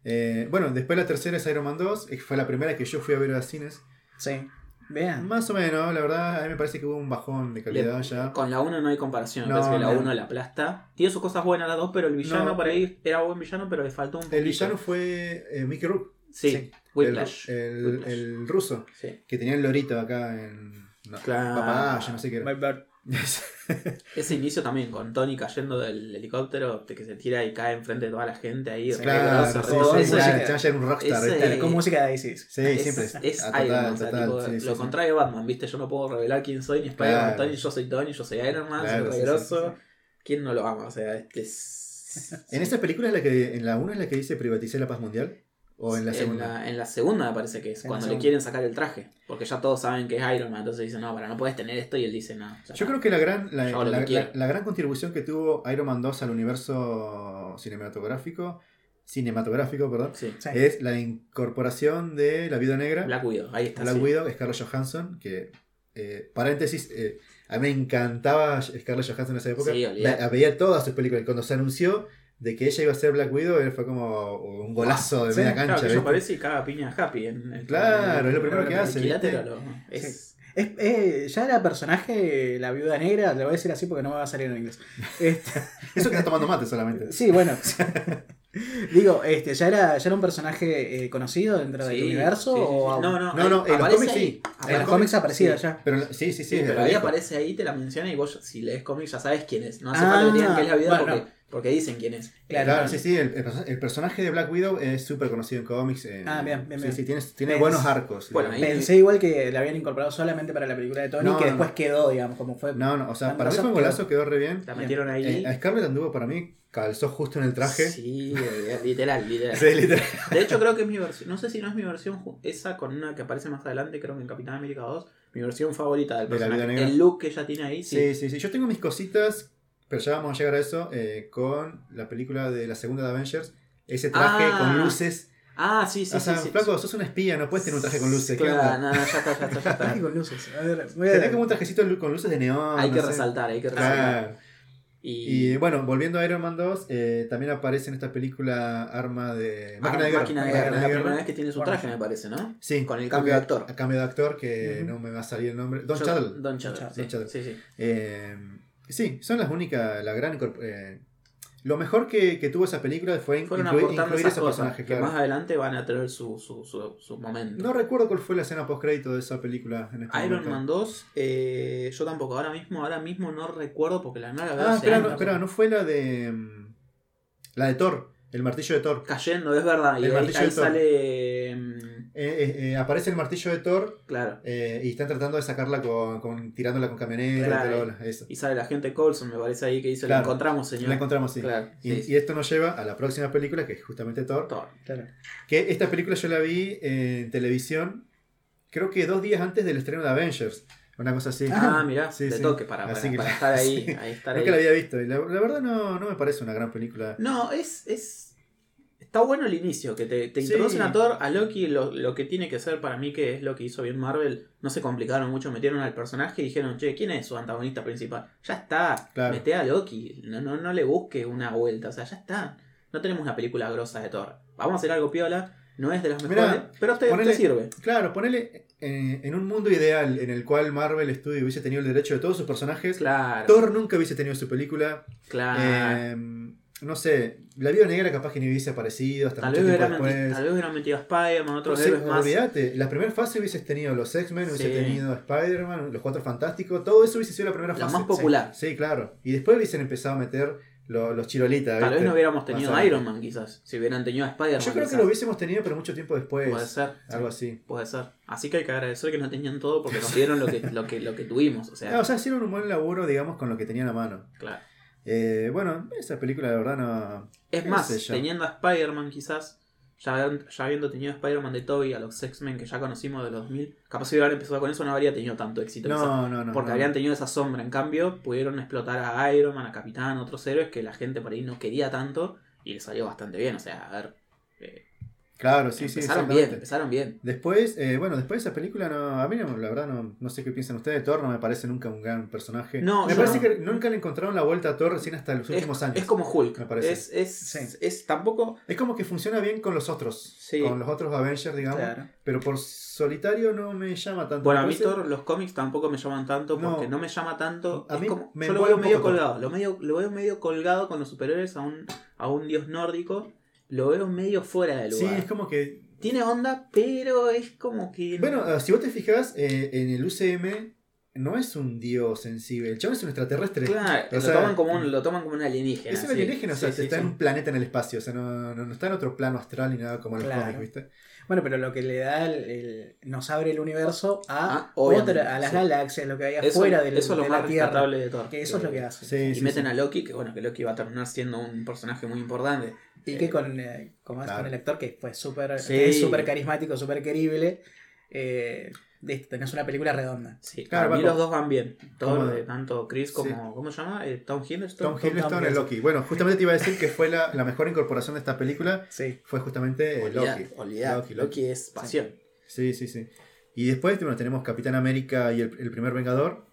S2: Eh, bueno, después la tercera es Iron Man 2, que fue la primera que yo fui a ver a cines.
S3: Sí. Vean.
S2: Más o menos, la verdad, a mí me parece que hubo un bajón de calidad ya.
S4: Con la 1 no hay comparación.
S2: No,
S4: me parece que la
S2: no.
S4: 1 la aplasta. Tiene sus cosas buenas la 2, pero el villano
S2: No.
S4: por ahí era buen villano, pero le faltó un poquito.
S2: El villano fue eh, Mickey Rourke,
S4: Sí, Whiplash.
S2: el-
S4: Whiplash.
S2: el ruso,
S4: Sí.
S2: que tenía el lorito acá en. No,
S4: Claro.
S2: papaya, no sé qué era.
S3: My bad. (laughs)
S4: Ese inicio también, con Tony cayendo del helicóptero, de que se tira y cae enfrente de toda la gente ahí.
S2: claro, sí,
S3: todo
S2: era un rockstar.
S3: Con música de Isis.
S2: Sí,
S4: es,
S2: siempre.
S4: es Iron Man,
S2: total,
S4: o sea,
S2: total,
S4: tipo,
S2: sí,
S4: lo
S2: sí.
S4: contrario de Batman, ¿viste? Yo no puedo revelar quién soy ni Spider-Man,
S2: Claro.
S4: Tony, yo soy Tony, yo soy Iron Man,
S2: Claro,
S4: soy
S2: sí,
S4: poderoso.
S2: sí,
S4: ¿Quién no lo ama? O sea, este es... (laughs)
S2: En esa película es la que. En la 1 es la que dice privaticé la paz mundial. ¿O en la segunda?
S4: En la, en la segunda me parece que es,
S3: En
S4: cuando le quieren sacar el traje. Porque ya todos saben que es Iron Man, entonces dicen, no, para, no puedes tener esto, y él dice, no.
S2: Yo
S4: está.
S2: creo que la gran, la, la-
S4: que quiero.
S2: la- la gran contribución que tuvo Iron Man 2 al universo cinematográfico, cinematográfico, perdón,
S4: Sí.
S2: Es la incorporación de la Viuda Negra,
S4: Black Widow, ahí está.
S2: Black
S4: sí.
S2: Widow, Scarlett Johansson, que, eh, paréntesis, eh, a mí me encantaba Scarlett Johansson en esa época,
S4: Sí,
S2: veía todas sus películas, cuando se anunció de que ella iba a ser Black Widow, eh, fue como un golazo de
S3: Sí,
S2: media
S4: Claro,
S2: cancha.
S4: que ella
S2: ¿viste?
S4: aparece y caga piña Happy. En,
S2: Claro,
S4: en-
S2: es lo primero que hace,
S4: lo- es-
S3: Es, eh, ya era personaje la viuda negra, le voy a decir así porque no me va a salir en inglés. Este, (laughs)
S2: Eso que está tomando mate solamente. (laughs)
S3: sí, bueno. (laughs) Digo, este, ¿ya era, ya era un personaje eh, conocido dentro del
S4: Sí,
S3: universo?
S4: sí, sí, sí.
S3: o?
S4: No, no,
S2: No, no, en los
S4: aparece
S2: cómics
S4: ahí.
S2: sí.
S3: En los
S2: los
S3: cómics aparecía
S4: sí.
S3: ya.
S2: Pero sí, sí, sí.
S4: Sí, pero ahí aparece ahí, te la menciona y vos, si lees cómics, ya sabes quién es. No hace
S3: Ah,
S4: falta que digan que es la vida
S3: bueno,
S4: porque,
S3: no.
S4: Porque dicen quién es.
S3: Claro,
S2: Claro, sí, sí, el, el perso- el personaje de Black Widow es súper conocido en cómics. eh,
S3: Ah, bien, bien,
S2: Sí,
S3: bien.
S2: sí, tiene, tiene
S3: Pens-
S2: buenos arcos.
S4: Bueno,
S2: digamos.
S3: Pensé igual que la habían incorporado solamente para la película de Tony,
S2: No,
S3: que
S2: no,
S3: después
S2: no.
S3: quedó, digamos, como fue.
S2: No, no, o sea,
S3: La
S2: para mí fue un
S3: quedó-
S2: golazo, quedó re bien.
S4: La metieron ahí.
S2: Eh, a Scarlett anduvo para mí, calzó justo en el traje.
S4: Sí, eh, literal, literal.
S2: Sí, literal.
S4: De hecho, creo que es mi versión. No sé si no es mi versión esa con una que aparece más adelante, creo que en Capitán América 2. Mi versión favorita del
S2: De la
S4: personaje.
S2: Viuda Negra.
S4: El look que ella tiene ahí, sí.
S2: Sí, sí, sí. Yo tengo mis cositas, pero ya vamos a llegar a eso, eh, con la película de la segunda de Avengers. Ese traje
S4: Ah,
S2: con luces.
S4: Ah, sí, sí,
S2: o sea,
S4: sí. sí.
S2: flaco, sos una espía, no puedes tener un traje con luces. ¿Qué
S4: Claro,
S2: onda?
S4: no, no, ya está, ya está, ya está.
S3: con luces. A ver, voy a-
S2: Tenés como un trajecito con luces de neón.
S4: Hay
S2: no
S4: que
S2: sé.
S4: resaltar, hay que resaltar.
S2: Claro.
S4: Y,
S2: Y bueno, volviendo a Iron Man 2, eh, también aparece en esta película Arma de.
S4: Ah,
S2: Máquina de Guerra.
S4: Máquina de Guerra,
S2: de
S4: la primera vez que tiene su
S3: Bueno.
S4: traje, me parece, ¿no?
S2: Sí,
S4: Con el cambio de actor.
S2: A cambio de actor, que no me va a salir el nombre. Don
S4: Yo-. Don Cheadle,
S3: Don
S4: sí, sí.
S2: Eh, sí, son las únicas, la gran eh, Lo mejor que, que tuvo esa película fue
S4: Fueron
S2: incluir, incluir
S4: esas
S2: esos
S4: cosas
S2: personajes,
S4: que
S2: claro.
S4: más adelante van a tener su, su, su, su momento.
S2: No recuerdo cuál fue la escena post crédito de esa película en este
S4: Iron
S2: momento.
S4: Man 2, eh, yo tampoco, ahora mismo, ahora mismo no recuerdo porque la veo
S2: Ah, espera, no, espera, no fue la de. mm, La de Thor, el martillo de Thor.
S4: Cayendo, es verdad, y
S2: El
S4: ahí,
S2: martillo
S4: ahí
S2: de Thor.
S4: sale...
S2: Eh, eh, eh, aparece el martillo de Thor
S4: Claro.
S2: eh, y están tratando de sacarla con, con- tirándola con camioneta
S4: Claro.
S2: y la eso.
S4: Y sale la gente Colson, me parece ahí que dice,
S2: Claro.
S4: lo encontramos, señor.
S2: La encontramos, sí.
S4: Claro,
S2: Y,
S4: sí, sí.
S2: y esto nos lleva a la próxima película, que es justamente Thor.
S4: Thor.
S3: Claro.
S2: Que esta película yo la vi en televisión, creo que dos días antes del estreno de Avengers. Una cosa así.
S4: Ah, (laughs) mirá,
S2: Sí,
S4: toque para, para,
S2: Así que-
S4: para estar ahí, (laughs) ahí estar
S2: Nunca la
S4: ahí.
S2: había visto. Y la, la verdad no, no me parece una gran película.
S4: No, es, es. Está bueno el inicio, que te, te
S2: Sí.
S4: introducen a Thor, a Loki, lo, lo que tiene que ser para mí, que es lo que hizo bien Marvel. No se complicaron mucho, metieron al personaje y dijeron, che, ¿quién es su antagonista principal? Ya está,
S2: Claro.
S4: mete a Loki, no, no, no le busque una vuelta, o sea, ya está. No tenemos una película grosa de Thor. Vamos a hacer algo piola, no es de las
S2: Mirá,
S4: mejores, pero te, te
S2: ponele-
S4: sirve.
S2: Claro, ponele eh, en un mundo ideal en el cual Marvel Studios hubiese tenido el derecho de todos sus personajes.
S4: Claro,
S2: Thor nunca hubiese tenido su película.
S4: claro.
S2: Eh, no sé, la vida negra capaz que ni hubiese aparecido hasta
S4: Tal
S2: mucho
S4: vez,
S2: tiempo después.
S4: tal vez hubieran metido a Spider-Man, otros
S2: Sí,
S4: héroes más.
S2: olvídate, la primera fase hubieses tenido los X-Men, hubiese
S4: Sí.
S2: tenido Spider-Man, los Cuatro Fantásticos, todo eso hubiese sido la primera
S4: La
S2: fase.
S4: más popular.
S2: Sí, claro. Y después hubiesen empezado a meter lo- los chirolitas.
S4: Tal vez no hubiéramos tenido a Iron. Man, quizás. Si hubieran tenido a Spider-Man.
S2: Yo creo que lo hubiésemos tenido, pero mucho tiempo después.
S4: Puede ser.
S2: Algo así.
S4: Puede ser. Así que hay que agradecer que no tenían todo porque nos dieron lo que, lo que, lo que tuvimos. O sea, (laughs)
S2: o sea, hicieron un buen laburo, digamos, con lo que tenían a mano.
S4: claro.
S2: Eh, bueno, esa película, la verdad, no.
S4: Es más, teniendo a Spider-Man quizás, ya, ya habiendo tenido a Spider-Man de Toby, a los X-Men que ya conocimos de los 2000, capaz si hubieran empezado con eso no habría tenido tanto éxito. quizás.
S2: No, no, no.
S4: porque
S2: no.
S4: habrían tenido esa sombra. En cambio, pudieron explotar a Iron Man, a Capitán, otros héroes que la gente por ahí no quería tanto y les salió bastante bien. O sea, a ver. eh,
S2: Claro, sí, sí.
S4: empezaron bien, empezaron bien.
S2: Después, eh, bueno, después de esa película, no, a mí no, la verdad no, no sé qué piensan ustedes. Thor no me parece nunca un gran personaje.
S4: No,
S2: me parece
S4: no.
S2: que nunca le encontraron la vuelta a Thor recién hasta los
S4: Es,
S2: últimos años.
S4: es como Hulk.
S2: me parece.
S4: Es, es,
S3: Sí.
S4: es tampoco.
S2: Es como que funciona bien con los otros.
S4: Sí.
S2: Con los otros Avengers, digamos.
S3: Claro.
S2: Pero por solitario no me llama tanto.
S4: Bueno, a mí Thor, los cómics tampoco me llaman tanto porque no, me llama tanto.
S2: A
S4: es
S2: mí
S4: como-
S2: me
S4: yo lo veo medio colgado. Lo, medio, lo veo medio colgado con los superhéroes a un, a un dios nórdico. Lo veo medio fuera de
S2: Sí,
S4: lugar.
S2: es como que.
S4: Tiene onda, pero es como que.
S2: Bueno, eh, si vos te fijas, eh, en el UCM no es un dios sensible. El chabón es un extraterrestre.
S4: claro,
S2: o
S4: lo,
S2: sea,
S4: toman como un, lo toman como un alienígena.
S2: Es un
S4: sí.
S2: alienígena, o sea,
S4: Sí, sí,
S2: está
S4: sí.
S2: en un planeta en el espacio, o sea, no, no, no está en otro plano astral ni nada como los
S3: Claro.
S2: cómics, ¿viste?
S3: Bueno, pero lo que le da el, el- nos abre el universo a
S4: Ah, obviamente,
S3: otra, a las
S4: sí.
S3: galaxias, lo que hay
S4: Eso,
S3: afuera del,
S4: eso es lo
S3: de
S4: más
S3: la Tierra.
S4: rescatable de Thor.
S3: Que eso es lo que hace.
S2: Sí,
S4: Y
S2: sí,
S4: meten
S2: sí.
S4: a Loki, que bueno, que Loki va a terminar siendo un personaje muy importante.
S3: Y que con, eh, como es
S2: Claro.
S3: con el actor que fue súper
S4: Sí.
S3: es súper carismático, súper querible, eh, listo, tenés una película redonda.
S4: Sí,
S2: Claro,
S4: para mí los dos van bien. Todo, de, tanto Chris como.
S2: Sí.
S4: ¿Cómo se llama? Eh, Tom Hiddleston.
S2: Tom Hiddleston
S3: Tom
S2: es Loki. Bueno, justamente te iba a decir que fue la, la mejor incorporación de esta película,
S3: Sí.
S2: fue justamente eh, Loki.
S4: olvidá,
S2: Loki,
S4: Loki,
S2: Loki.
S4: es pasión.
S2: Sí, sí, sí. Y después bueno, tenemos Capitán América y el, el primer Vengador.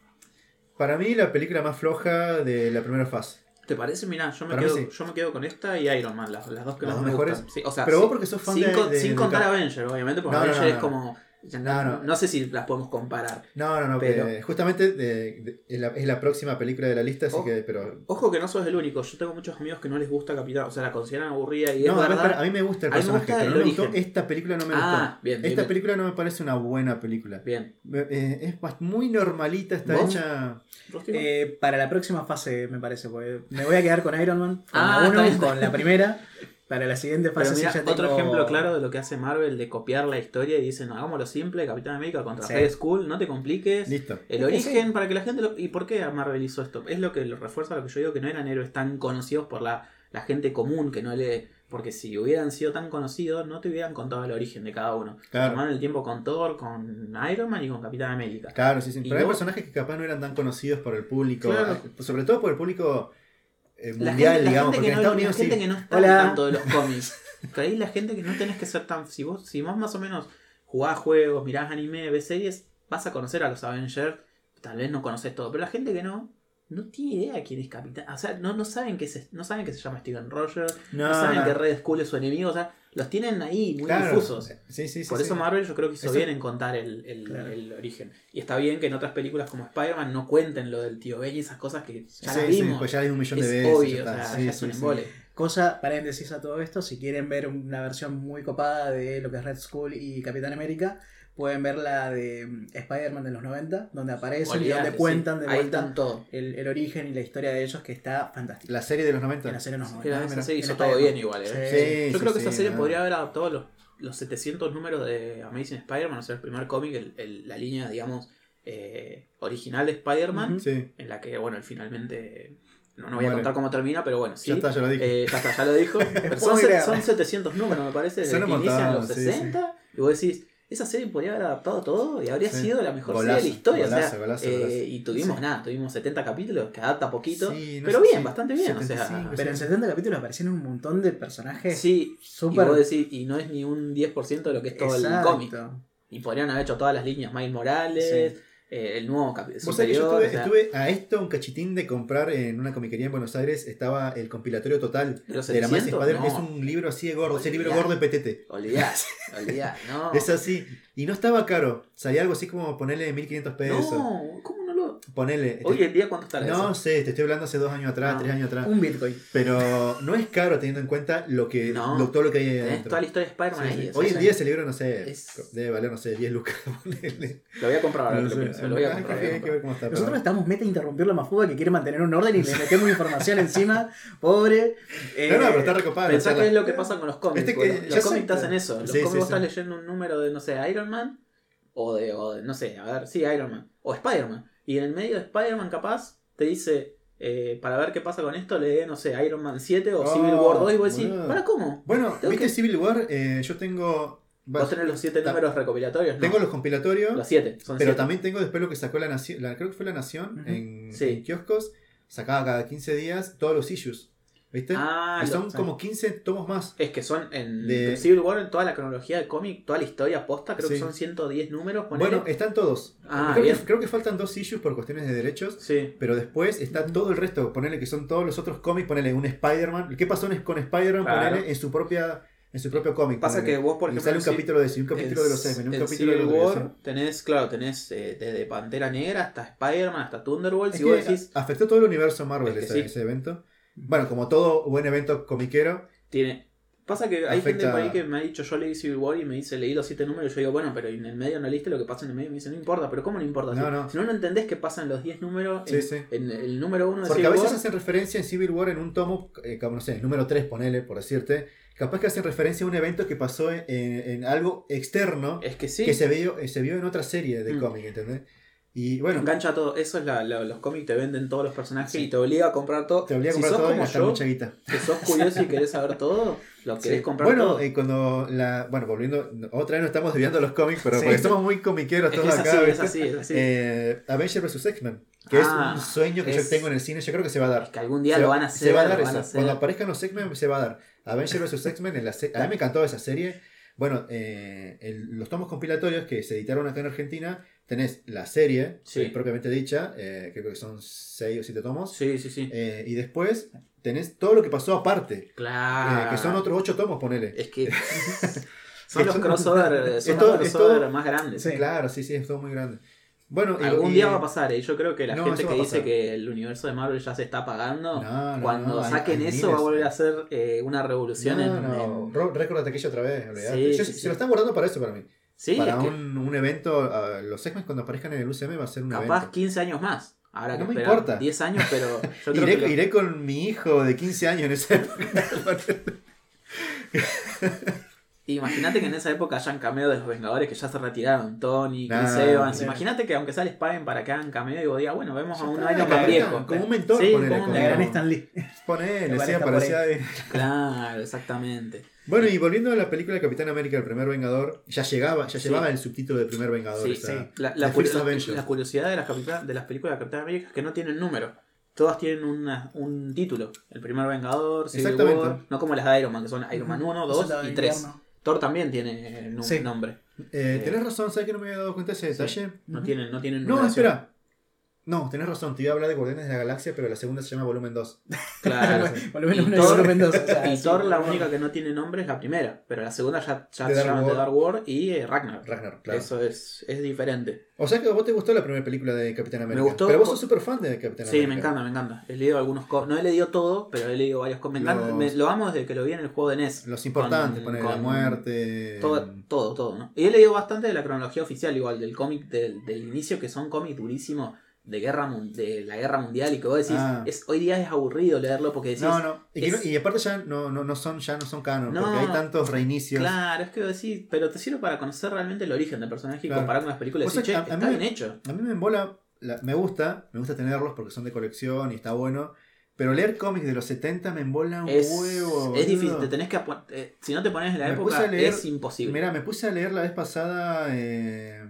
S2: Para mí la película más floja de la primera fase.
S4: ¿Te parece? Mirá, yo me, quedo,
S2: sí.
S4: yo me quedo con esta y Iron Man, las, las dos que
S2: ¿Las
S4: más
S2: dos
S4: me
S2: mejores?
S4: gustan. Sí, o sea,
S2: Pero vos porque sos fan
S4: sin
S2: de, de-
S4: sin
S2: de
S4: contar
S2: Cap-
S4: Avenger, obviamente, porque
S2: No, no,
S4: Avenger
S2: no,
S4: es
S2: no.
S4: como.
S2: No,
S4: No,
S2: no.
S4: no sé si las podemos comparar.
S2: No, no, no,
S4: Pero-
S2: eh, justamente de- de- es, la, es la próxima película de la lista, así que, pero...
S4: Ojo que no sos el único. Yo tengo muchos amigos que no les gusta Capitán. O sea, la consideran aburrida y es
S2: No, a mí,
S4: verdad.
S2: a mí me gusta el
S4: A mí me
S2: personaje,
S4: gusta
S2: pero
S4: el
S2: no me gustó.
S4: origen.
S2: Esta película no me
S4: Ah,
S2: gustó.
S4: bien, bien,
S2: Esta
S4: bien.
S2: película no me parece una buena película.
S4: Bien.
S2: Eh, es muy normalita, está
S4: ¿Vos?
S2: hecha...
S3: Eh, para la próxima fase, me parece, porque me voy a quedar con Iron Man, con
S4: Ah,
S3: la
S4: está
S3: 1,
S4: bien.
S3: con la primera. (laughs) Para la siguiente
S4: Pero
S3: fase sí
S4: mira,
S3: ya
S4: otro
S3: tengo-
S4: ejemplo claro de lo que hace Marvel de copiar la historia y dicen, hagámoslo simple, Capitán América contra
S3: Sí.
S4: Red Skull, no te compliques.
S2: Listo.
S4: El origen para que la gente lo... ¿Y por qué Marvel hizo esto? Es lo que lo refuerza lo que yo digo, que no eran héroes tan conocidos por la, la gente común, que no le... Porque si hubieran sido tan conocidos, no te hubieran contado el origen de cada uno.
S2: Claro.
S4: Tomaron el tiempo con Thor, con Iron Man y con Capitán América.
S2: Claro, sí, sí.
S4: Y
S2: Pero hay
S4: vos-
S2: personajes que capaz no eran tan conocidos por el público.
S4: Claro.
S2: eh, Sobre todo por el público eh,
S4: La
S2: mundial,
S4: gente- la
S2: digamos.
S4: gente
S2: Porque
S4: que
S2: en
S4: no-
S2: Estados
S4: la
S2: Unidos
S4: gente
S2: sí.
S4: que no está tanto de los (laughs) cómics. Que ahí la gente que no tenés que ser tan. Si vos, si vos más o menos jugás juegos, mirás anime, ves series, vas a conocer a los Avengers. Tal vez no conoces todo. Pero la gente que no, no tiene idea quién es Capitán. O sea, no, no saben que se, no saben que se llama Steven Rogers. No,
S2: No,
S4: saben
S2: no.
S4: que Red Skull es su enemigo. O sea, los tienen ahí muy
S2: Claro.
S4: difusos.
S2: Sí, sí, sí.
S4: Por
S2: sí.
S4: eso Marvel yo creo que hizo
S2: Eso-
S4: bien en contar el, el-
S3: Claro.
S4: el origen. Y está bien que en otras películas como Spider-Man no cuenten lo del tío Ben y esas cosas que ya
S2: Sí,
S4: las
S2: sí,
S4: vimos.
S2: pues ya hay un millón de
S4: es
S2: veces.
S4: obvio,
S2: ya
S4: o sea,
S2: Sí,
S4: ya es un
S2: sí.
S4: embole.
S3: Cosa, paréntesis a todo esto, si quieren ver una versión muy copada de lo que es Red Skull y Capitán América, pueden ver la de mm, Spider-Man de los 90, donde aparecen y donde cuentan
S4: sí.
S3: de vuelta
S4: todo.
S3: el, el origen y la historia de ellos, que está fantástica.
S2: La serie de los 90.
S3: En la serie de los 90.
S4: Mira,
S2: Ah,
S4: esa
S2: mira.
S4: serie hizo todo bien igual, ¿eh?
S2: Sí,
S4: Yo
S2: sí,
S4: creo que
S2: sí,
S4: esa serie
S2: no.
S4: podría haber adaptado los, los 700 números de Amazing Spider-Man, o sea, el primer cómic, el- el- la línea, digamos, eh, original de Spider-Man,
S2: Sí,
S4: en la que, bueno, él finalmente... No, no voy a contar cómo termina, pero bueno, sí.
S2: ya está, ya lo dije.
S4: Eh, ya está, ya lo dijo. (laughs) Pero son, son 700 números, me parece, desde que inician los
S2: sí,
S4: 60. Y vos decís, esa serie podría haber adaptado todo y habría
S2: Sí.
S4: sido la mejor
S2: Golazo,
S4: serie de la historia. o sea,
S2: golazo, golazo,
S4: eh,
S2: golazo.
S4: y tuvimos nada, tuvimos 70 capítulos, que adapta poquito.
S2: Sí, no
S4: pero
S2: sé
S4: bien,
S2: si
S4: bastante bien. O
S2: 75,
S4: sea,
S3: Pero en 70 capítulos aparecieron un montón de personajes
S4: sí, y,
S3: súper.
S4: vos decís, y no es ni un 10% de lo que es todo el cómic. Y podrían haber hecho todas las líneas Miles Morales, eh, el nuevo capítulo.
S2: Yo estuve, estuve a esto un cachitín de comprar en una comiquería en Buenos Aires, estaba el compilatorio total
S4: ¿De
S2: la
S4: 700?
S2: Spider
S4: No.
S2: Es un libro así de gordo, ese libro
S4: Olvidá.
S2: gordo de PTT.
S4: Olvidá, (laughs) olvidá, no.
S2: Es así. Y no estaba caro. Salía algo así como ponerle 1500 pesos.
S4: No, ¿cómo?
S2: Ponele.
S4: Hoy en día, ¿cuánto está
S2: no
S4: eso?
S2: sé, te estoy hablando hace dos años atrás,
S4: Ah.
S2: tres años atrás.
S3: Un Bitcoin.
S2: Pero no es caro teniendo en cuenta lo que
S4: No.
S2: lo- todo lo que hay adentro.
S4: toda la historia de Spider-Man
S2: Sí,
S4: ahí.
S2: sí. Hoy en día ese libro, no sé,
S4: Es-
S2: debe valer, no sé, 10 lucas. (laughs) ponele.
S4: Lo voy a comprar ahora,
S2: No
S4: que lo
S2: sé,
S4: pienso, lo voy a
S2: hay
S4: comprar.
S2: que-
S4: lo voy a
S2: hay que ver
S4: comprar.
S2: cómo está. pero-
S3: Nosotros estamos meta a interrumpir la mafuga que quiere mantener un orden y le metemos información encima. (laughs) Pobre. Eh,
S2: No, no, pero está recopada. la
S4: Pensá que es lo que pasa con los cómics.
S2: Este que-
S4: los cómics te hacen eso. Los cómics vos estás leyendo un número de, no sé, Iron Man. O de, o de, no sé, a ver, sí, Iron Man. O Spider-Man. Y en el medio de Spider-Man, capaz, te dice. eh, para ver qué pasa con esto, lee, no sé, Iron Man 7 o
S2: Oh,
S4: Civil War 2 y vos decís,
S2: boludo.
S4: ¿para cómo?
S2: Bueno,
S4: Tengo
S2: ¿viste
S4: que-
S2: Civil War? Eh, yo tengo.
S4: Vos tenés los 7
S2: ta-
S4: números recopilatorios, ¿no?
S2: Tengo los compilatorios,
S4: Los 7, son
S2: pero
S4: siete.
S2: también tengo después lo que sacó la Nación, la, creo que fue la Nación en,
S4: Sí.
S2: en kioscos, sacaba cada 15 días todos los issues, ¿viste?
S4: Ah,
S2: y son como 15 tomos más.
S4: Es que son en
S2: De-
S4: Civil War, en toda la cronología del cómic, toda la historia posta, creo que son 110 números. ponele.
S2: Bueno, están todos.
S4: Ah,
S2: creo,
S4: bien.
S2: que, creo que faltan dos issues por cuestiones de derechos.
S4: sí.
S2: Pero después está todo el resto, ponele que son todos los otros cómics, ponele un Spider-Man. ¿Qué pasó con Spider-Man?
S4: Claro.
S2: Ponele en su propia en su propio cómic.
S4: Pasa que vos, por ejemplo,
S2: sale un capítulo de un capítulo de los X-Men, un capítulo de los
S4: War tenés, claro, tenés eh, desde Pantera Negra hasta Spider-Man, hasta Thunderbolts, y vos decís,
S2: afectó todo el universo Marvel
S4: Es que
S2: ese,
S4: sí.
S2: ese evento. Bueno, como todo buen evento comiquero,
S4: tiene... Pasa que hay gente
S2: Afecta-
S4: por ahí que me ha dicho, yo leí Civil War y me dice, leí los siete números, y yo digo, bueno, pero en el medio no leíste lo que pasa en el medio, y me dice, no importa, pero ¿cómo no importa?
S2: No,
S4: si,
S2: no.
S4: si no, no entendés qué pasa en los 10 números,
S2: Sí,
S4: en,
S2: sí.
S4: en el número 1 de
S2: porque
S4: Civil
S2: a veces
S4: War,
S2: hacen referencia en Civil War en un tomo, eh, como no sé, el número 3, ponele, por decirte, capaz que hacen referencia a un evento que pasó en, en algo externo
S4: es que sí,
S2: que se vio, eh, se vio en otra serie de
S4: Mm.
S2: cómic, ¿entendés? Y bueno,
S4: engancha todo, eso es la, la- los cómics te venden todos los personajes
S2: Sí.
S4: y te obliga a comprar todo.
S2: te obliga a
S4: si
S2: comprar
S4: sos
S2: todo y
S4: como
S2: gastar
S4: yo,
S2: mucha guita.
S4: que sos curioso y querés saber todo, lo querés
S2: Sí.
S4: comprar
S2: Bueno,
S4: todo.
S2: eh, cuando la. Bueno, volviendo. Otra vez nos estamos desviando los cómics, pero
S3: Sí.
S2: porque somos muy comiqueros
S4: es
S2: todos
S4: es
S2: acá.
S4: así, es así, es así.
S2: Eh, Avenger vs X-Men, que
S4: Ah,
S2: es un sueño que yo tengo en el cine, yo creo que se va a dar.
S4: Es que algún día
S2: se,
S4: lo
S2: va-
S4: van a hacer.
S2: se va a dar eso.
S4: a hacer.
S2: Cuando aparezcan los X-Men se va a dar. Avenger vs X-Men, en la se- a mí me encantó esa serie. Bueno, eh, el- los tomos compilatorios que se editaron acá en Argentina, tenés la serie,
S4: Sí.
S2: eh, propiamente dicha, eh, creo que son 6 o 7 tomos.
S4: Sí, sí, sí.
S2: eh, y después tenés todo lo que pasó aparte, eh,
S4: claro.
S2: que son otros 8 tomos, ponele.
S4: Es que. (laughs) son los
S2: Esto-
S4: crossover, (laughs) son
S2: esto-
S4: los crossover
S2: esto-
S4: más grandes.
S3: Sí.
S2: Claro, sí, sí, es todo muy grande. Bueno, y-
S4: Algún
S2: y-
S4: día va a pasar, ¿eh? yo creo que la
S2: No,
S4: gente que dice que el universo de Marvel ya se está apagando,
S2: No, no,
S4: cuando
S2: hay-
S4: saquen
S2: hay
S4: eso va a volver a ser eh, una revolución
S2: No,
S4: en,
S2: no,
S4: en-
S2: récord de taquilla otra vez.
S4: Sí,
S2: Yo-
S4: sí,
S2: se lo están guardando para eso para mí.
S4: Sí,
S2: para
S4: es que
S2: un, un evento, los X-Men cuando aparezcan en el UCM va a ser un
S4: capaz
S2: evento.
S4: 15 años más. Ahora que
S2: No me importa.
S4: 10 años, pero (laughs) yo creo
S2: Iré,
S4: que lo-
S2: iré con mi hijo de 15 años en esa época. (laughs)
S4: Imagínate que en esa época hayan cameo de los Vengadores que ya se retiraron, Tony, Chris
S2: Nah,
S4: Evans. Imagínate que aunque sales paguen para que hagan cameo y vos digas, bueno, vemos a un Iron
S2: que
S4: Man viejo.
S2: Como un mentor,
S4: Sí,
S2: ponele,
S4: como un
S3: gran
S4: No.
S3: Stan Lee.
S2: Ponele,
S3: Que
S2: sí, aparecía ahí.
S4: Claro, exactamente.
S2: Bueno, y volviendo a la película de Capitán América, el primer Vengador, ya llegaba, ya
S4: Sí.
S2: llevaba el subtítulo de primer Vengador.
S4: Sí,
S2: o sea,
S3: sí.
S4: La, la curiosidad de las, capitula- de las películas de Capitán América es que no tienen número. Todas tienen una- un título. El primer Vengador, Civil
S2: Exactamente.
S4: War, no como las de Iron Man, que son Iron Man 1, 2
S3: Soldado de
S4: y 3.
S3: invierno.
S4: Thor también tiene eh, nombre.
S2: Eh,
S4: Eh,
S2: tenés razón, ¿sabes que no me había dado cuenta de ese detalle?
S4: No tienen, no tienen
S2: No, espera. No, tenés razón, te iba a hablar de Guardianes de la Galaxia, pero la segunda se llama Volumen 2. (laughs)
S4: Claro. (laughs)
S3: Volumen
S4: Y
S3: uno y
S4: Thor-
S3: volumen dos, (laughs) o sea,
S4: y
S3: sí,
S4: Thor, la única que no tiene nombre es la primera, pero la segunda ya, se
S2: Dark
S4: llama The. Dark World y eh, Ragnar.
S2: Ragnar, claro.
S4: Eso es, es diferente.
S2: O sea que a vos te gustó la primera película de Capitán América.
S4: gustó
S2: Pero vos sos súper fan de Capitán
S4: Sí,
S2: América.
S4: me encanta, me encanta. He leído algunos cómics. No he leído todo, pero he leído varios cómics. Me
S2: Los-
S4: me- lo amo desde que lo vi en el juego de NES.
S2: Los importantes,
S4: Con-
S2: poner la
S4: con-
S2: muerte.
S4: Todo, todo, todo, ¿no? Y he leído bastante de la cronología oficial, igual, del cómic del, del inicio, que son cómics durísimos de guerra de la guerra mundial y que vos decís,
S2: Ah.
S4: es, hoy día es aburrido leerlo porque decís,
S2: No, no. Y, que
S4: es-
S2: no- y aparte ya no, no, no son, ya no son canon,
S4: No.
S2: porque hay tantos reinicios.
S4: claro, es que vos decís, pero te sirve para conocer realmente el origen del personaje y comparar con las películas che,
S2: a- a
S4: está bien hecho.
S2: A mí me embola, la- me gusta, me gusta tenerlos porque son de colección y está bueno. Pero leer cómics de los 70 me embola un
S4: Es,
S2: huevo.
S4: es difícil, te tenés que eh, si no te pones en la
S2: Me
S4: época
S2: leer-
S4: es imposible.
S2: Mira, me puse a leer la vez pasada. eh,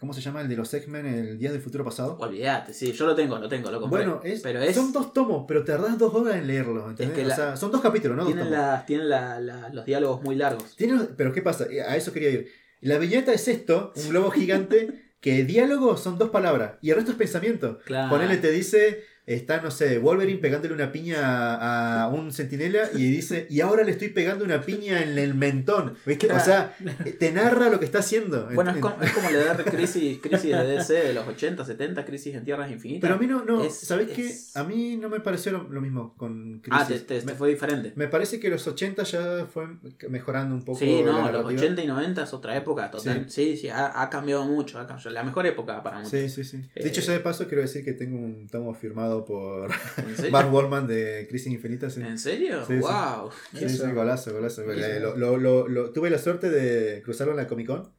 S2: ¿Cómo se llama el de los X-Men? El Días del Futuro Pasado.
S4: Olvídate, sí, yo lo tengo, lo tengo, lo compré.
S2: Bueno, es,
S4: pero es
S2: son dos tomos, pero tardás dos horas en leerlos. ¿entendés?
S4: que
S2: O
S4: la-
S2: sea, son dos capítulos, ¿no?
S4: Tienen,
S2: tomos.
S4: la, tienen la- la- los diálogos muy largos.
S2: Pero ¿qué pasa? Eh, A eso quería ir. La viñeta es esto, un globo gigante, que diálogo son dos palabras y el resto es pensamiento.
S4: Claro.
S2: Ponele, te dice, está, no sé, Wolverine pegándole una piña a, un centinela y dice, y ahora le estoy pegando una piña en el mentón. ¿Viste? O sea, eh, te narra lo que está haciendo.
S4: Bueno, es como, es como leer crisis, crisis de DC de los 80, 70, Crisis en Tierras Infinitas.
S2: Pero a mí no, no,
S4: Es-
S2: ¿sabes qué?
S4: es-
S2: A mí no me pareció lo, lo mismo con
S4: ah,
S2: Crisis.
S4: te, te- te
S2: me,
S4: fue diferente.
S2: me parece que los 80 ya fue mejorando un poco.
S4: Sí,
S2: la
S4: no, los
S2: narrativa.
S4: 80 y 90 es otra época total. Sí, sí, ha, ha cambiado mucho, ha cambiado. La mejor época para muchos.
S2: Sí, sí, sí.
S4: Eh,
S2: Dicho sea de paso, quiero decir que tengo un tomo firmado por. (laughs) Mark Wallman de Crisis Infinita. Sí,
S4: ¿En serio?
S2: Sí,
S4: wow.
S2: sí,
S3: Eso.
S2: sí, golazo, golazo. Eh, Lo, lo- lo- lo- tuve la suerte de cruzarlo en la Comic Con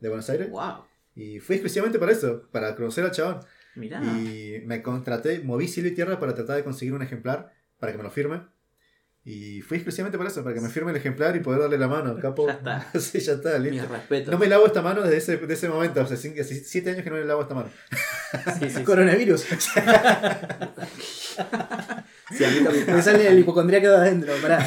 S2: de Buenos Aires
S4: Wow.
S2: y fui exclusivamente para eso, para conocer al chabón.
S4: Mirá.
S2: Y me contraté, moví cielo y tierra para tratar de conseguir un ejemplar para que me lo firme. Y fui exclusivamente para eso, para que me firme el ejemplar y poder darle la mano, (laughs) capo.
S4: Ya está. (laughs)
S2: sí, ya está,
S4: Mis
S2: listo.
S4: respetos.
S2: No me lavo esta mano desde ese, de ese momento, hace, cinco- hace siete años que no le lavo esta mano.
S4: Sí. (laughs)
S3: Coronavirus.
S4: Sí, a mí Capitán-
S3: Me sale el hipocondríaco de adentro, pará.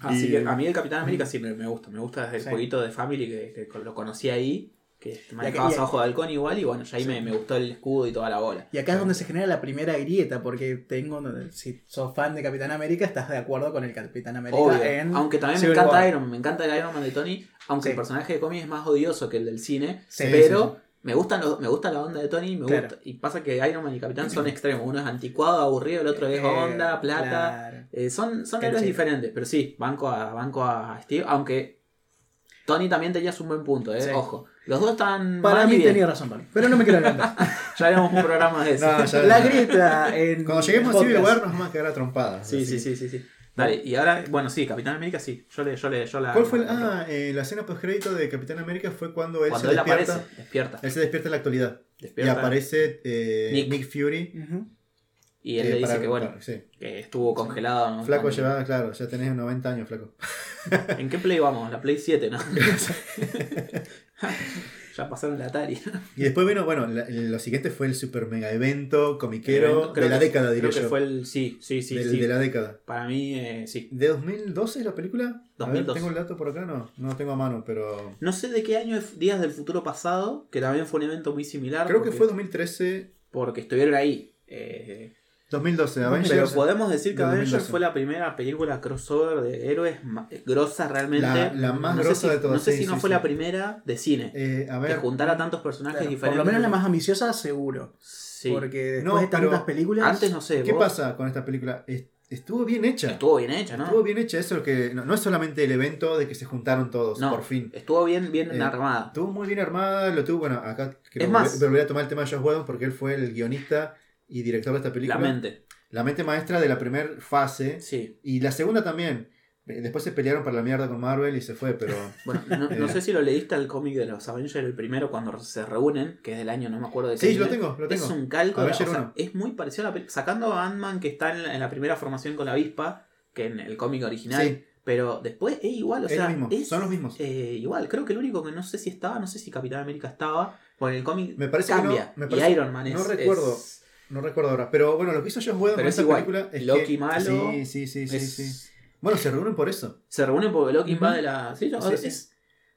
S4: Así
S2: Y-
S4: que a mí el Capitán América sí me, me gusta. Me gusta desde el jueguito de Family que, que lo conocí ahí. Que manejabas
S3: acá- y-
S4: a ojo de halcón igual. Y bueno, ya ahí me, me gustó el escudo y toda la bola.
S3: Y acá es donde se genera la primera grieta, porque tengo, si sos fan de Capitán América, estás de acuerdo con el Capitán América
S4: Obvio.
S3: en...
S4: Aunque también me encanta
S3: War.
S4: Iron Man. Me encanta el Iron Man de Tony. Aunque
S3: Sí.
S4: el personaje de cómic es más odioso que el del cine.
S3: Sí,
S4: pero me, gustan los- me gusta la onda de Tony. Me
S3: Claro.
S4: gusta, y pasa que Iron Man y Capitán son extremos. Uno es anticuado, aburrido. El otro es
S3: Eh,
S4: onda, plata.
S3: claro.
S4: Eh, son son héroes diferentes, pero sí, banco a, banco a Steve, aunque Tony también tenías un buen punto, eh, ojo. Los dos están
S3: Para
S4: mal y
S3: mí
S4: bien.
S3: tenía razón, Tony. Pero no me quiero (laughs) adelantar.
S4: Ya haremos un programa de eso.
S2: No, ya-
S3: la grieta en.
S2: Cuando lleguemos a Civil. War nos vamos a quedar a trompadas.
S4: Sí, sí, sí, sí, sí. Dale, y ahora, bueno, sí, Capitán América sí. Yo le, yo le, yo la.
S2: ¿Cuál fue el- ah, eh, la escena post crédito de Capitán América fue cuando él
S4: Cuando
S2: se
S4: él
S2: despierta.
S4: aparece, despierta.
S2: Él se despierta en la actualidad.
S4: despierta
S2: Y aparece eh,
S4: Nick.
S2: Nick. Fury.
S4: Y él
S2: eh,
S4: le dice
S2: para-
S4: que bueno,
S2: para- sí.
S4: que estuvo congelado. ¿no?
S2: Flaco
S4: Cuando-
S2: llevaba, claro, ya tenés 90 años, flaco.
S4: ¿En qué play vamos? La Play 7, ¿no? (laughs) (laughs) ya pasaron la Atari.
S2: Y después vino, bueno, la- lo siguiente fue el super mega evento comiquero de la
S4: que-
S2: década, diría
S4: Creo que fue el. Sí, sí, sí.
S2: De la década.
S4: Para mí, eh, sí.
S2: ¿De 2012 es la película? A ver,
S4: 2012.
S2: tengo el dato por acá, no, no lo tengo a mano, pero.
S4: No sé de qué año es Días del Futuro Pasado, que también fue un evento muy similar.
S2: Creo que fue 2013,
S4: Porque estuvieron ahí. Eh,
S2: 2012.
S4: pero
S2: Avengers.
S4: podemos decir que
S2: de
S4: Avengers
S2: 2012.
S4: fue la primera película crossover de héroes grosa realmente.
S2: La- la más
S4: no sé
S2: grosa
S4: si-
S2: de todas,
S4: No sé
S2: sí,
S4: si no
S2: sí,
S4: fue
S2: sí.
S4: la primera de cine.
S2: Eh, a
S4: que juntara tantos personajes
S3: Claro, por
S4: diferentes.
S3: lo menos la más ambiciosa, seguro.
S4: Sí.
S3: Porque después
S2: No,
S3: de tantas
S2: pero
S3: películas.
S4: Antes no sé.
S2: ¿Qué
S4: vos-
S2: pasa con esta película? Es- Estuvo bien hecha.
S4: Estuvo bien hecha, ¿no?
S2: Estuvo bien hecha, eso es que. No, no es solamente el evento de que se juntaron todos,
S4: No.
S2: por fin.
S4: Estuvo bien, bien
S2: Eh,
S4: armada.
S2: Estuvo muy bien armada, lo tuvo, bueno, acá
S4: Es más-
S2: volver a tomar el tema de Josh Whedon porque él fue el guionista y director de esta película.
S4: La mente.
S2: La mente maestra de la primera fase
S4: Sí.
S2: y la segunda también. Eh, Después se pelearon para la mierda con Marvel y se fue, pero (laughs)
S4: Bueno, no, no
S2: Eh.
S4: sé si lo leíste el cómic de los Avengers, el primero, cuando se reúnen, que es del año, no me acuerdo de qué
S2: Sí,
S4: año
S2: lo
S4: es.
S2: tengo, lo tengo.
S4: Es un calco, o sea,
S2: 1.
S4: es muy parecido a la película. Sacando a Ant-Man que está en la, en la primera formación con la avispa, que en el cómic original.
S2: Sí.
S4: Pero después es igual, o
S2: Es
S4: sea,
S2: lo mismo,
S4: es,
S2: son los mismos.
S4: eh, igual, creo que el único que no sé si estaba, no sé si Capitán América estaba, porque el cómic
S2: Me parece que no,
S4: cambia.
S2: me
S4: y
S2: parece-
S4: Iron Man es.
S2: no recuerdo.
S4: es-
S2: no recuerdo ahora. Pero bueno, lo que hizo Josh Whedon con
S4: es
S2: esta
S4: igual.
S2: película es
S4: Loki
S2: que...
S4: malo,
S2: Sí, sí, sí, sí,
S4: es-
S2: sí. Bueno, se reúnen por eso.
S4: Se reúnen porque Loki
S3: Ujú.
S4: invade la. Sí, no,
S2: Sí,
S4: es-
S2: sí.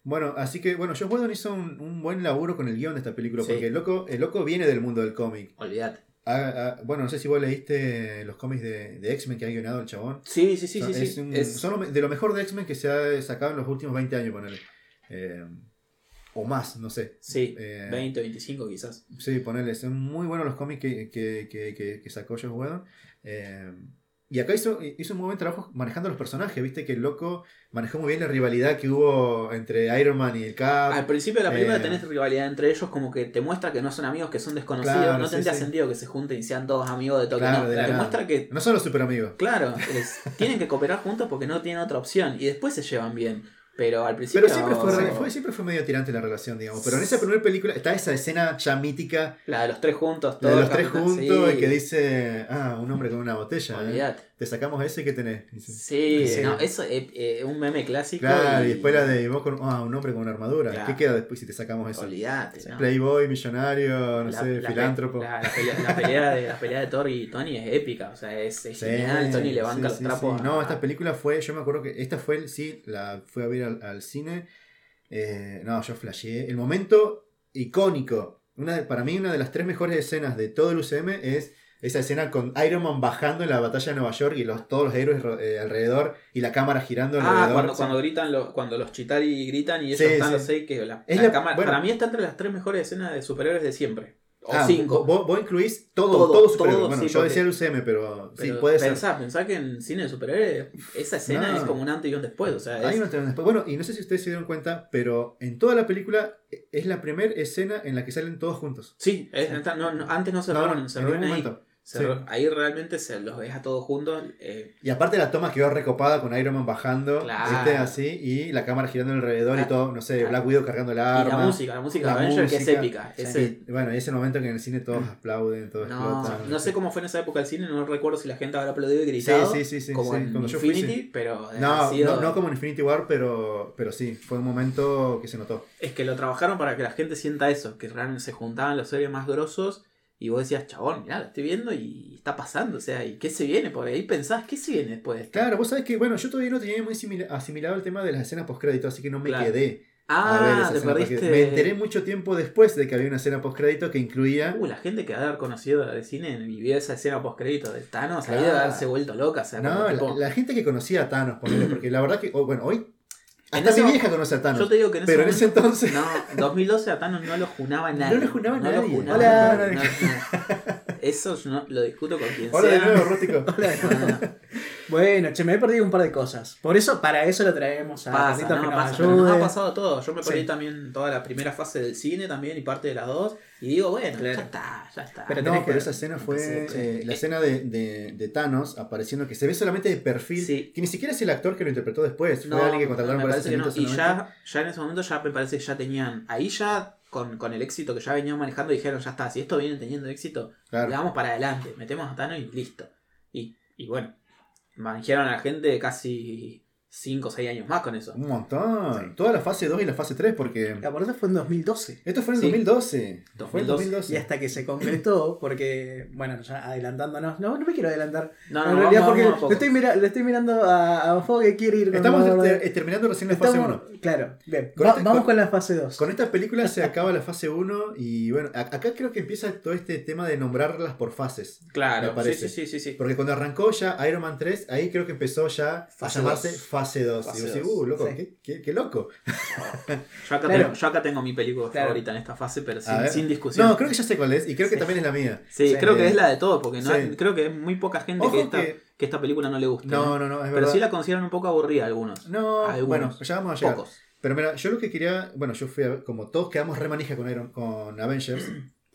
S2: Bueno, así que, bueno, Josh Whedon hizo un, un buen laburo con el guion de esta película, porque el loco, el loco viene del mundo del cómic.
S4: Olvídate.
S2: Ah, ah, bueno, no sé si vos leíste los cómics de, de X-Men que ha guionado el chabón.
S4: Sí, sí, sí, sí.
S2: Son-
S4: sí.
S2: es un-
S4: Es-
S2: Son de lo mejor de X-Men que se ha sacado en los últimos 20 años, ponele. Eh, o más, no sé.
S4: sí,
S2: Eh,
S4: 20, 25 quizás.
S2: Sí, ponele. Son muy buenos los cómics que, que, que, sacó Josh Whedon. Eh, y acá hizo, hizo un muy buen trabajo manejando los personajes. Viste que el loco manejó muy bien la rivalidad que hubo entre Iron Man y el Cap.
S4: Al principio de la película
S2: eh,
S4: tenés rivalidad entre ellos, como que te muestra que no son amigos, que son desconocidos.
S2: Claro,
S4: no
S2: sí,
S4: tendría
S2: sí.
S4: sentido que se junten y sean todos amigos de toque.
S2: Claro,
S4: no,
S2: de la
S4: te
S2: nada.
S4: muestra que,
S2: No son los super amigos.
S4: claro, es- (laughs) tienen que cooperar juntos porque no tienen otra opción. Y después se llevan bien. Pero al principio.
S2: Pero siempre fue, siempre fue medio tirante la relación, digamos. Pero en esa primera película está esa escena ya mítica,
S4: La de los tres juntos,
S2: la de los tres juntos,
S4: sí.
S2: y que dice, ah, un hombre con una botella. ¿eh? Te sacamos ese que tenés. Dice.
S4: Sí, (laughs) no, eso es eh, un meme clásico.
S2: Claro, y después la de vos con ah, un hombre con una armadura.
S4: Claro.
S2: ¿Qué queda después si te sacamos eso?
S4: Olvídate, ¿no?
S2: Playboy, millonario, no
S4: La-
S2: sé,
S4: la
S2: filántropo.
S4: La, la pelea, la pelea de, la pelea de Thor y Tony es épica, o sea, es, es
S2: Sí,
S4: genial. Tony le banca
S2: sí,
S4: los
S2: sí,
S4: trapos. a-
S2: No, esta película fue, yo me acuerdo que esta fue, el- sí, la fui a ver al, al cine. Eh, no, yo flasheé. El momento icónico, una de- para mí una de las tres mejores escenas de todo el UCM es esa escena con Iron Man bajando en la batalla de Nueva York y los, todos los héroes ro- eh, alrededor y la cámara girando
S4: Ah,
S2: alrededor.
S4: cuando, cuando gritan los, cuando los Chitari gritan y ellos
S2: Sí,
S4: están
S2: sí.
S4: los seis que la,
S2: Es
S4: la
S2: la-
S4: cámara-
S2: bueno.
S4: para mí está entre las tres mejores escenas de superhéroes de siempre. O
S2: Ah,
S4: cinco.
S2: Vos, vos incluís todo,
S4: Todo,
S2: todo, superhéroe.
S4: todo,
S2: Bueno,
S4: sí,
S2: yo
S4: porque-
S2: decía el UCM, pero, sí, puede ser.
S4: pensá, pensá que en cine de superhéroes esa escena
S2: No.
S4: es como un antes y un después. O sea,
S2: Hay después. Bueno, y no sé si ustedes se dieron cuenta, pero en toda la película eh, es la primera escena en la que salen todos juntos.
S4: sí, es- no, no, antes no se
S2: No,
S4: reúnen, se
S2: en
S4: reúnen
S2: ningún
S4: ahí.
S2: momento.
S4: Se
S2: Sí.
S4: re- Ahí realmente se los ves a todos juntos. eh,
S2: Y aparte la toma quedó recopada con Iron Man bajando,
S4: Claro.
S2: ¿viste? Así, y la cámara girando alrededor y
S4: Ah,
S2: todo, no sé,
S4: claro.
S2: Black Widow cargando el
S4: y
S2: arma.
S4: la música, la música
S2: la
S4: de Avenger que es épica.
S3: Sí.
S4: Ese-
S2: Y, bueno, y ese momento que en el cine todos aplauden, todos
S4: no,
S2: explotan.
S4: no sé cómo fue en esa época el cine, no recuerdo si la gente habrá aplaudido y gritado.
S2: Sí, sí, sí, sí,
S4: como en
S2: cuando yo fui,
S4: Infinity, pero
S2: No,
S4: sido-
S2: no, no como en Infinity War, pero, pero sí, fue un momento que se notó.
S4: Es que lo trabajaron para que la gente sienta eso, que realmente se juntaban los series más grosos y vos decías, chabón, mirá, lo estoy viendo y está pasando, o sea, ¿y qué se viene? Porque ahí pensás, ¿qué se viene después de esto?
S2: Claro, vos sabés que, bueno, yo todavía no tenía muy simila- asimilado el tema de las escenas post-crédito, así que no me
S4: Claro.
S2: quedé a ver
S4: Ah,
S2: esa
S4: te perdiste.
S2: Me enteré mucho tiempo después de que había una escena post-crédito que incluía.
S4: Uh, la gente que ha de haber conocido de cine vio esa escena post crédito de Thanos,
S2: Claro.
S4: debe haberse vuelto loca, o sea,
S2: No, la,
S4: tipo-
S2: la gente que conocía a Thanos, ponele, porque la verdad que, bueno, hoy.
S4: En
S2: Hasta mi vieja conoce a Thanos.
S4: Yo te digo que en ese
S2: pero en
S4: momento,
S2: ese entonces.
S4: No, 2012 a Thanos no lo junaba nadie.
S2: No lo junaba
S4: no
S2: nadie.
S4: Lo junaba
S2: Hola.
S4: no. Eso yo no, lo discuto con quien
S2: Hola de
S4: sea.
S2: nuevo, Rústico.
S4: No, no.
S3: Bueno, che, me he perdido un par de cosas. Por eso, para eso lo traemos a
S4: Pasa,
S3: Carlitos
S4: no,
S3: que nos
S4: pasa,
S3: ayude.
S4: nos ha pasado todo. Yo me perdí
S3: Sí.
S4: también toda la primera fase del cine también y parte de las dos. Y digo, bueno,
S3: Claro.
S4: ya está, ya está.
S3: Pero
S2: No, pero esa escena fue eh, la escena de, de, de Thanos apareciendo que se ve solamente de perfil,
S4: Sí.
S2: que ni siquiera es el actor que lo interpretó después, fue
S4: No,
S2: alguien que contrataron
S4: me
S2: para
S4: parece
S2: ese
S4: que no.
S2: escenito
S4: Y
S2: solamente.
S4: ya, ya en ese momento ya me parece que ya tenían. Ahí ya con, con el éxito que ya venían manejando dijeron, ya está, si esto viene teniendo éxito,
S2: Claro.
S4: le vamos para adelante, metemos a Thanos y listo. Y, y bueno, manejaron a la gente casi 5 o 6 años más con eso.
S2: Un montón.
S3: Sí.
S2: Toda la fase 2 y la fase 3, porque.
S3: La aparte fue en 2012.
S2: Esto fue en
S4: Sí.
S2: 2012. Fue en
S4: 2012.
S2: 2012.
S3: Y hasta que se concretó, porque, bueno, ya adelantándonos, no, no me quiero adelantar.
S4: No,
S3: en
S4: no,
S3: realidad,
S4: vamos,
S3: porque
S4: vamos
S3: le estoy, mira- le estoy mirando a, a Fo que quiere ir con
S2: Estamos
S3: la-
S2: ter- eh, terminando recién la fase
S3: Estamos-
S2: 1.
S3: Claro, bien.
S2: Con
S3: Va-
S2: este-
S3: vamos
S2: con-
S3: con la fase 2.
S2: Con esta película se acaba la fase 1 y bueno, a- acá creo que empieza todo este tema de nombrarlas por fases.
S4: Claro,
S2: me parece.
S4: sí, sí, sí, sí.
S2: Porque cuando arrancó ya Iron Man 3, ahí creo que empezó ya
S4: Fase
S2: a llamarse
S4: dos.
S2: Fase 2.
S4: Fase
S2: y vos decís,
S4: dos.
S2: uh, loco,
S3: Sí.
S2: qué, qué- qué loco.
S4: Yo acá,
S3: Claro.
S4: tengo, yo acá tengo mi película
S3: Claro.
S4: favorita en esta fase, pero sin, discusión.
S2: No, creo que ya sé cuál es y creo que
S4: Sí.
S2: también es la mía.
S4: Sí,
S3: Sí.
S4: creo que es la de todos, porque no,
S2: Sí.
S4: creo que es muy poca gente
S2: Ojo
S4: que esta,
S2: que-
S4: que esta película no le gusta.
S2: No, no, no, es
S4: Pero
S2: verdad.
S4: sí la consideran un poco aburrida algunos.
S2: No,
S4: Algunos.
S2: bueno, ya vamos a llegar.
S4: Pocos.
S2: Pero mira, yo lo que quería, bueno, yo fui a como todos quedamos re manija con, Iron, con Avengers,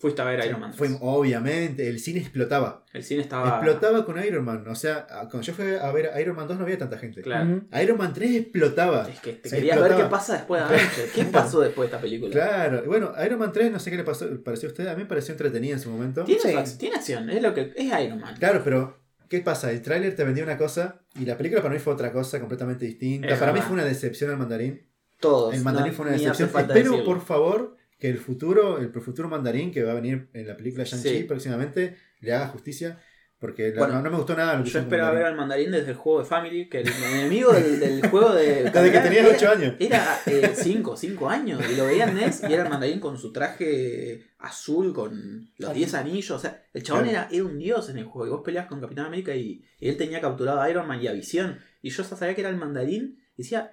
S4: Fuiste a ver Iron Man.
S2: fue
S4: 3.
S2: obviamente, el cine explotaba.
S4: El cine estaba.
S2: Explotaba con Iron Man. O sea, cuando yo fui a ver Iron Man 2 no había tanta gente.
S4: Claro.
S2: Iron Man 3 explotaba.
S4: Es que te
S2: Se
S4: querías ver qué pasa después de. (laughs) ¿Qué pasó después de esta película?
S2: Claro, bueno, Iron Man 3 no sé qué le pasó, pareció a usted, a mí me pareció entretenida en su momento.
S4: Tiene,
S3: Sí.
S4: ac- tiene acción, es lo que es Iron Man.
S2: Claro, pero ¿qué pasa? El tráiler te vendía una cosa y la película para mí fue otra cosa completamente distinta.
S4: Es
S2: para mí fue una decepción el mandarín.
S4: Todos.
S2: El mandarín
S4: no-
S2: fue una decepción. Espero,
S4: decirlo.
S2: por favor, que el futuro, el futuro mandarín que va a venir en la película Shang-Chi
S4: Sí.
S2: próximamente le haga justicia. Porque
S4: Bueno,
S2: no, no me gustó nada lo que
S4: Yo esperaba ver al mandarín desde el juego de Family, que el enemigo del, del (laughs) juego de.
S2: Desde que tenías
S4: era-
S2: 8 años.
S4: Era (laughs) 5, 5 años. Y lo veía en NES y era el mandarín con su traje azul, con los 10 anillos. O sea, el chabón
S2: Claro.
S4: era, era un dios en el juego. Y vos peleas con Capitán América y, y él tenía capturado a Iron Man y a Visión. Y yo ya sabía que era el mandarín. Y decía.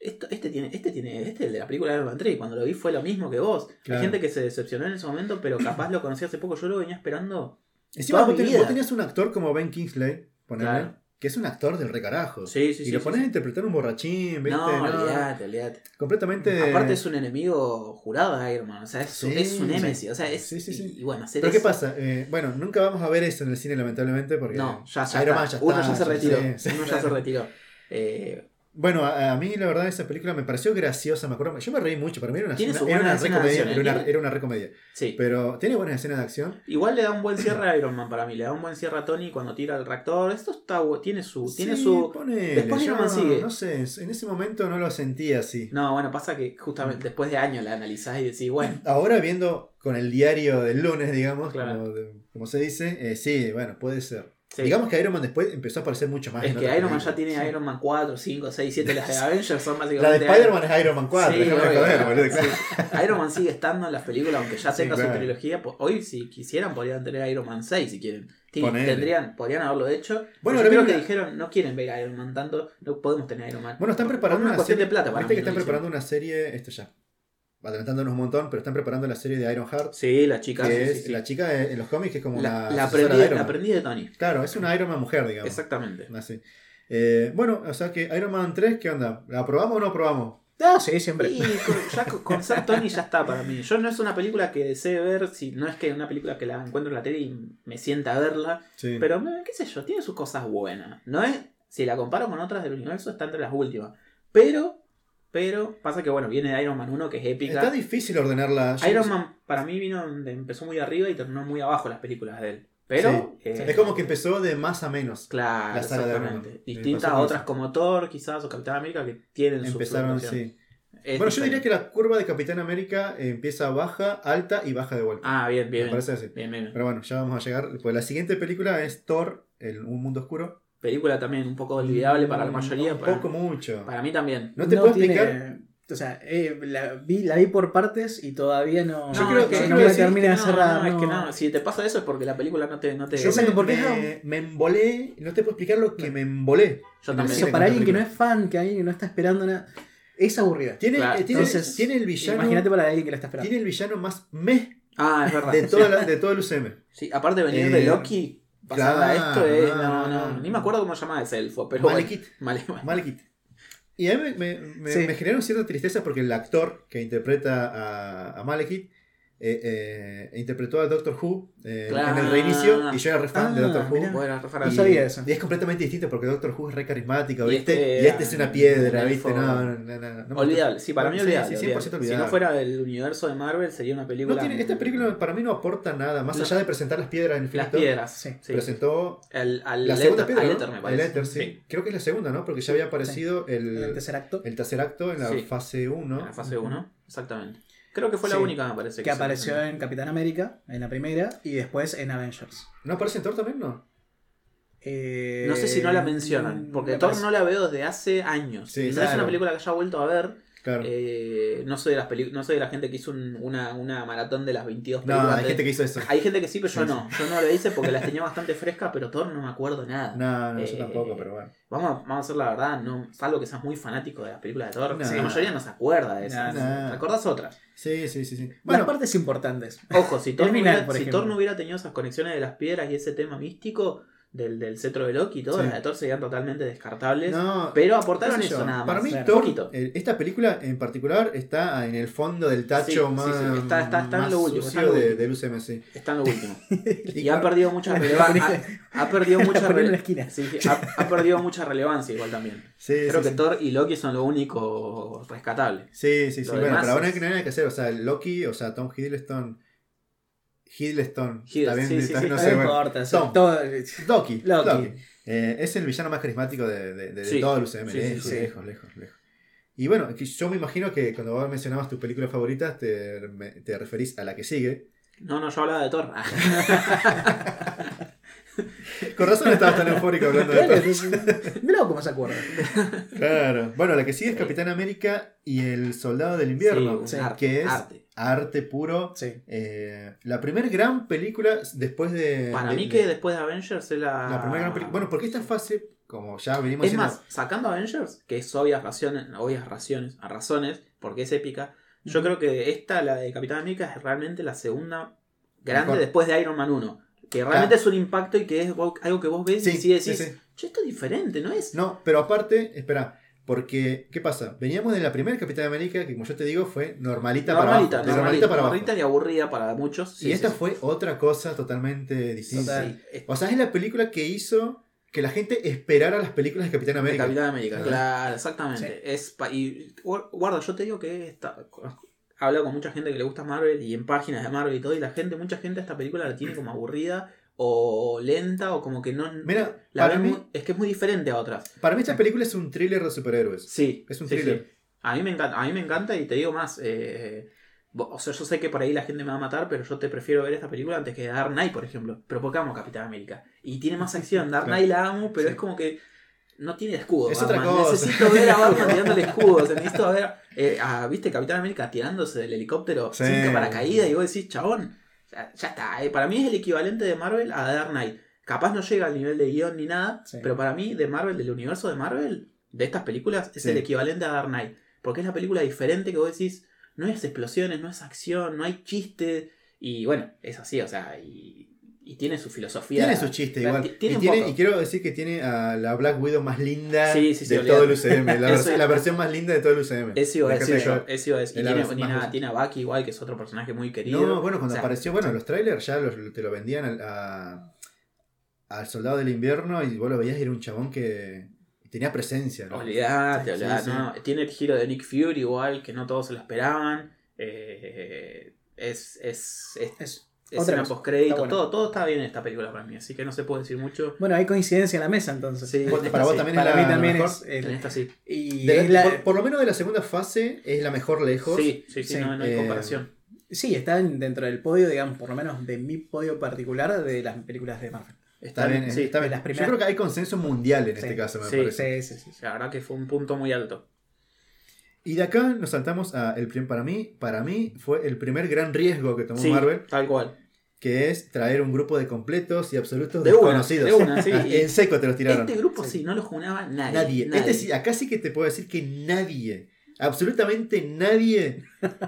S4: Esto, este tiene, este tiene, este es el de la película de Iron Man 3, y cuando lo vi fue lo mismo que vos.
S2: Claro.
S4: Hay gente que se decepcionó en ese momento, pero capaz lo conocí hace poco, yo lo venía esperando.
S2: Encima vos, tenías un actor como Ben Kingsley, ponele,
S4: Claro.
S2: que es un actor del recarajo.
S4: Sí, sí,
S2: y
S4: sí.
S2: lo pones a interpretar un borrachín, ¿viste?
S4: No,
S2: No,
S4: olvídate, olvídate.
S2: completamente.
S4: Aparte es un enemigo jurado de Iron Man, o sea, es, un. Nemesis, o sea, es...
S2: Sí, sí, sí.
S4: Y, y bueno, hacer
S2: Pero ¿qué pasa? Eh, bueno, nunca vamos a ver eso en el cine, lamentablemente, porque
S4: No, ya, ya
S2: Iron
S4: está.
S2: Man ya
S4: Uno ya se retiró, uno ya se retiró. Eh,
S2: Bueno, a, a mí la verdad esa película me pareció graciosa, me acuerdo, yo me reí mucho, para mí era una,
S4: sus
S2: era una recomedia,
S4: acción,
S2: era una,
S4: ¿eh?
S2: era una recomedia,
S4: Sí.
S2: pero tiene buenas escenas de acción.
S4: Igual le da un buen (coughs) cierre a Iron Man para mí. Le da un buen cierre a Tony cuando tira el reactor. Esto está tiene su. Tiene
S2: Sí,
S4: su.
S2: ponele,
S4: Después Iron Man sigue.
S2: No sé, en ese momento no lo sentí así.
S4: No, bueno, pasa que justamente después de años la analizás y decís, bueno, (coughs)
S2: Ahora viendo con el diario del lunes, digamos,
S4: Claro.
S2: como, como se dice, eh, sí, bueno, puede ser.
S4: Sí.
S2: Digamos que Iron Man después empezó a aparecer mucho más.
S4: es
S2: en
S4: que Iron Man ya tiene Iron Man 4, 5, 6, 7. Las de Avengers son
S2: La
S4: básicamente.
S2: de Spider-Man es Iron Man 4,
S4: Sí,
S2: déjame
S4: obvio,
S2: joder,
S4: claro,
S2: boludo.
S4: sí. Iron Man sigue estando en las películas, aunque ya
S2: Sí,
S4: tenga su trilogía. hoy, si quisieran, podrían tener Iron Man 6 si quieren.
S2: Ponele.
S4: Tendrían, podrían haberlo hecho.
S2: Bueno,
S4: yo creo que dijeron, no quieren ver a Iron Man tanto, no podemos tener Iron Man.
S2: Bueno, están preparando
S4: una
S2: una
S4: cuestión
S2: serie.
S4: de plata para
S2: Viste
S4: mí,
S2: que están preparando una serie, esto ya, adelantándonos un montón, pero están preparando la serie de Iron Heart,
S4: Sí, la chica.
S2: que
S4: sí,
S2: es
S4: sí, sí.
S2: la chica en los cómics que es como
S4: La,
S2: una
S4: la aprendí,
S2: de Iron
S4: la
S2: Man.
S4: aprendí de Tony.
S2: Claro, es una Iron Man mujer, digamos.
S4: Exactamente.
S2: Así. Eh, bueno, o sea que Iron Man 3, ¿qué onda? ¿La aprobamos o no aprobamos?
S3: Ah, sí, siempre.
S4: Y con, ya con- ser Tony ya está para mí. Yo no es una película que desee ver, si no es que una película que la encuentro en la tele y me sienta a verla,
S2: Sí.
S4: pero qué sé yo, tiene sus cosas buenas. No es, si la comparo con otras del universo, está entre las últimas. Pero, pero, pasa que bueno, viene de Iron Man 1 que es épica.
S2: Está difícil ordenarla.
S4: Iron Man para mí vino, donde empezó muy arriba y terminó muy abajo las películas de él. Pero,
S2: Sí.
S4: eh,
S2: Es como que empezó de más a menos.
S4: Claro,
S2: la saga
S4: exactamente.
S2: Me
S4: Distintas a otras como Thor, quizás, o Capitán América, que tienen su
S2: Empezaron,
S4: fluctuación.
S2: sí.
S4: Es
S2: Bueno, yo diría que la curva de Capitán América eh, empieza baja, alta y baja de vuelta.
S4: Ah, bien, bien.
S2: Me parece así.
S4: Bien, bien.
S2: Pero bueno, ya vamos a llegar. Pues la siguiente película es Thor, el, Un Mundo Oscuro.
S4: Película también un poco olvidable para la mayoría.
S2: Un
S4: para,
S2: poco mucho.
S4: para mí también.
S2: No te puedo
S3: tiene-
S2: explicar.
S3: O sea, eh, la, vi, la vi por partes y todavía no,
S2: Yo creo
S3: no,
S2: que-
S3: no me termina de
S4: no,
S3: cerrar.
S4: no, es que
S3: no.
S4: no. Si te pasa eso es porque la película no te. No te
S2: Yo me,
S3: porque
S2: me, embolé, no te puedo explicar lo que me embolé.
S4: Yo también.
S3: Eso para alguien que no es fan, que alguien que no está esperando nada, es aburrida.
S2: Tiene,
S4: Claro,
S2: eh, tiene,
S3: Entonces,
S2: tiene el villano.
S3: Imagínate para alguien que la está esperando.
S2: Tiene el villano más meh
S4: Ah, es verdad.
S2: de,
S4: sí.
S2: toda la- de todo el UCM.
S4: Sí, aparte de venir
S2: Eh,
S4: de Loki, pasar a
S2: claro,
S4: esto es.
S2: no,
S4: No, no,
S2: no.
S4: Ni me acuerdo cómo se llama ese elfo, pero.
S2: Malekith. (laughs)
S4: Bueno,
S2: Malekith. Y a mí me, me, me-
S3: Sí.
S2: me generaron cierta tristeza porque el actor que interpreta a, a Malekith eh, eh, interpretó a Doctor Who eh,
S4: Claro.
S2: en el reinicio y yo era re fan de
S3: Ah,
S2: Doctor Who.
S4: Bueno,
S3: No
S2: y,
S3: sabía eso.
S2: y es completamente distinto porque Doctor Who es re carismático,
S4: Y este
S2: y este es una piedra, ¿viste? No, no, no, no, no me
S4: Olvidable, sí, para mí olvidable.
S2: sí, 100%
S4: olvidable. Si no fuera del universo de Marvel, sería una
S2: No
S4: película.
S2: tiene- esta película para mí no aporta nada, más allá de presentar las piedras en el
S4: Las piedras.
S3: Sí.
S2: Presentó
S4: El, al
S2: la segunda piedra.
S4: Ether, me
S2: El
S4: parece.
S2: Ether, sí. Creo que es la segunda, ¿no? Porque ya había aparecido
S3: el
S2: el,
S3: tercer acto,
S2: el tercer acto en la
S4: Sí.
S2: fase 1.
S4: En la fase 1, exactamente. Creo que fue la única, me parece.
S3: que apareció en Capitán América, en la primera, y después en Avengers.
S2: ¿No aparece en Thor también, no?
S3: Eh,
S4: No sé si no la mencionan, porque
S3: me
S4: Thor
S3: parece-
S4: no la veo desde hace años.
S2: Sí,
S4: no es una película que haya vuelto a ver.
S2: Claro.
S4: Eh, no, soy de las peli- no soy de la gente que hizo un- una, una maratón de las 22
S2: no,
S4: películas.
S2: hay
S4: de-
S2: gente que hizo eso.
S4: Hay gente que sí, pero yo
S2: Sí,
S4: no. Yo no lo hice porque las tenía bastante frescas, pero Thor no me acuerdo nada.
S2: No, no, yo
S4: Eh,
S2: tampoco, pero bueno.
S4: Vamos, a- vamos a hacer la verdad, no, salvo que seas muy fanático de las películas de Thor.
S2: No.
S4: La mayoría no se acuerda de esas.
S3: No,
S2: no.
S4: ¿Te acordás otras?
S2: Sí, sí, sí. sí.
S3: Las
S2: Bueno,
S3: partes importantes.
S4: Ojo, si (laughs) Thor, no
S3: final,
S4: hubiera, si. Thor no hubiera tenido esas conexiones de las piedras y ese tema místico del, del cetro de Loki y todo,
S2: Sí.
S4: las de Thor serían totalmente descartables.
S2: no,
S4: Pero aportaron
S2: sé
S4: eso nada más.
S2: Para mí,
S3: claro.
S2: Thor,
S4: Poquito.
S2: eh, esta película en particular está en el fondo del tacho
S4: Sí,
S2: más,
S4: sí, está- está- está en lo último, está en lo
S2: de-
S4: último.
S2: del UCM.
S4: Está en lo último. (laughs)
S2: Y
S4: Y ha perdido mucha relevancia. Ha, ha perdido (laughs) mucha
S3: La ponía en la
S4: rele-
S3: esquina.
S4: sí, sí, ha, ha perdido mucha relevancia igual también. Creo que. Thor y Loki son lo único rescatable.
S2: Sí, sí, sí. Bueno, pero ahora
S4: es-
S2: no hay nada que hacer. O sea, Loki, o sea, Tom Hiddleston. Hiddleston.
S4: Hiddleston, sí, sí,
S2: está-
S4: sí,
S2: no sé, bueno.
S3: importa. sí,
S2: Tom.
S3: todo-
S2: Loki.
S3: Loki.
S2: Loki. Eh, es el villano más carismático de, de- de- de todo el UCM.
S4: Sí, sí,
S2: lejos,
S3: sí.
S2: lejos, lejos, lejos. Y bueno, yo me imagino que cuando vos mencionabas tus películas favoritas, te, me- te referís a la que sigue.
S4: No, no, yo hablaba de Thor. (laughs)
S2: Con razón estabas tan eufórico hablando de
S3: entonces, Mirá cómo se acuerda.
S2: Claro. Bueno, la que sigue es Capitán América y el Soldado del Invierno.
S4: Sí,
S3: Sí.
S4: arte,
S2: que es
S4: arte.
S2: Arte puro.
S3: Sí.
S2: Eh, la primera gran película después de.
S4: Para
S2: de-
S4: mí
S2: de-
S4: que después de Avengers es la...
S2: La primera gran película. Bueno, porque esta fase, como ya venimos
S4: Es más, sacando Avengers, que es obvias razones, obvias razones, a razones, porque es épica, yo creo que esta, la de Capitán América, es realmente la segunda grande
S2: Mejor.
S4: después de Iron Man 1. Que realmente es un impacto y que es algo que vos ves
S2: Sí,
S4: y sí decís,
S2: sí, sí.
S4: che, esto es diferente, ¿no es?
S2: No, pero aparte, espera. Porque, ¿qué pasa? Veníamos de la primera Capitán América, que como yo te digo, fue normalita,
S4: normalita,
S2: para abajo. de
S4: normalita,
S2: para abajo.
S4: normalita y aburrida para muchos.
S2: y esta
S4: sí, sí.
S2: fue otra cosa totalmente distinta. O sea, es la película que hizo que la gente esperara las películas de Capitán
S4: De
S2: América.
S4: Capitán América, claro, exactamente. Es pa- y gu- guarda, yo te digo que está, he hablado con mucha gente que le gusta Marvel y en páginas de Marvel y todo, y la gente, mucha gente esta película la tiene como aburrida o lenta o como que no...
S2: Mira,
S4: la
S2: para mí-
S4: muy- es que es muy diferente a otras.
S2: Para mí esta película es un thriller de superhéroes.
S4: Sí.
S2: Es un
S4: sí,
S2: thriller.
S4: sí. A mí me encanta, a mí me encanta y te digo más. eh, o sea, yo sé que por ahí la gente me va a matar, pero yo te prefiero ver esta película antes que Dark Knight, por ejemplo. Pero porque amo Capitán América. Y tiene más acción. (laughs) Dark. Knight la amo, pero
S2: Sí.
S4: es como que no tiene escudo.
S2: Es otra cosa.
S4: Necesito ver a (laughs) Batman tirando el escudo. O sea, necesito ver eh, a, ¿viste? Capitán América tirándose del helicóptero
S2: Sí.
S4: sin paracaídas y vos decís, chabón, ya, ya está. eh, Para mí es el equivalente de Marvel a Dark Knight. Capaz no llega al nivel de guion ni nada,
S3: Sí.
S4: pero para mí de Marvel, del universo de Marvel, de estas películas, es
S2: Sí.
S4: el equivalente a Dark Knight. Porque es la película diferente que vos decís, no es explosiones, no es acción, no hay chiste. Y bueno, es así, o sea, y, y tiene su filosofía.
S2: Tiene su chiste igual.
S4: tiene
S2: y, tiene- quiero decir que tiene a la Black Widow más linda
S4: Sí, sí, sí,
S2: de todo el UCM. La, (laughs) vers- versión más linda de todo el UCM.
S4: Eso iba a decir yo, eso iba a decir.
S2: Es
S4: Y
S2: la
S4: tiene, a, tiene a Bucky igual, que es otro personaje muy querido.
S2: No, bueno, cuando
S4: O sea,
S2: apareció, bueno, los trailers ya los- te lo vendían al, a- al soldado del invierno y vos lo veías y era un chabón que tenía presencia. ¿no?
S4: Olvidate, olvidate, no. Tiene el giro de Nick Fury igual, que no todos se lo esperaban. Eh, es, es, es,
S3: Es
S4: escena postcrédito,
S3: Está bueno.
S4: todo, todo está bien en esta película para mí, así que no se puede decir mucho.
S3: Bueno, hay coincidencia en la mesa entonces.
S4: Sí,
S2: para
S4: esta
S2: vos
S4: sí.
S2: también
S3: Para
S2: es
S3: mí
S2: la
S3: también
S2: mejor.
S3: es. el-
S4: En esta sí.
S3: y
S2: De la-
S3: es la-
S2: por, por lo menos de la segunda fase es la mejor lejos.
S4: Sí, sí, sí,
S3: Sí.
S4: no, no hay
S2: Eh,
S4: comparación.
S3: sí, está en- dentro del podio, digamos, por lo menos de mi podio particular de las películas de Marvel.
S2: Está
S4: Están-
S2: bien,
S4: sí,
S2: está bien.
S3: las
S2: Yo
S3: primeras-
S2: creo que hay consenso mundial en
S3: Sí.
S2: este caso, me
S4: Sí,
S2: parece.
S3: Sí, sí, sí. sí.
S4: La verdad que fue un punto muy alto.
S2: Y de acá nos saltamos a el para mí, para mí fue el primer gran riesgo que tomó
S4: Sí,
S2: Marvel,
S4: tal cual.
S2: que es traer un grupo de completos y absolutos
S4: De una,
S2: desconocidos.
S4: de una, sí. (laughs)
S2: en seco te los tiraron.
S4: Este grupo
S3: Sí.
S4: sí, no lo junaba nadie.
S2: Nadie.
S4: nadie.
S2: Este sí, acá sí que te puedo decir que nadie, absolutamente nadie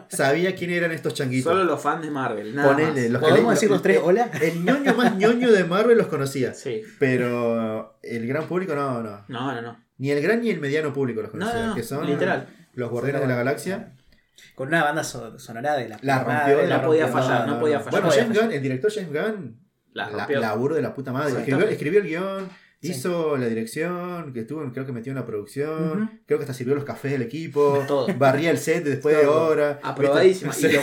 S2: sabía quién eran estos changuitos.
S4: Solo los fans de Marvel, nada
S2: Ponele,
S4: más.
S2: los que
S3: ¿Podemos decir los tres hola?
S2: El ñoño más ñoño de Marvel los conocía,
S4: Sí.
S2: pero el gran público no, no.
S4: No, no, no.
S2: Ni el gran ni el mediano público los
S4: No,
S2: conocía,
S4: no, no.
S2: que son
S4: Literal.
S2: Los Guardianes de la Galaxia.
S3: Con una banda so- sonora de la
S2: La
S3: puta
S2: rompió,
S3: madre,
S4: no podía
S3: rompió.
S4: fallar, no podía fallar.
S2: Bueno,
S3: No podía
S2: James
S3: fallar.
S2: Gunn, el director James Gunn,
S4: La
S2: la, laburo de la puta madre. Escribió, el guion,
S3: Sí.
S2: hizo la dirección, que estuvo, creo que metió en la producción, creo que hasta sirvió los cafés del equipo,
S4: Todo.
S2: barría el set después de hora.
S4: Aprobadísima. Y, lo-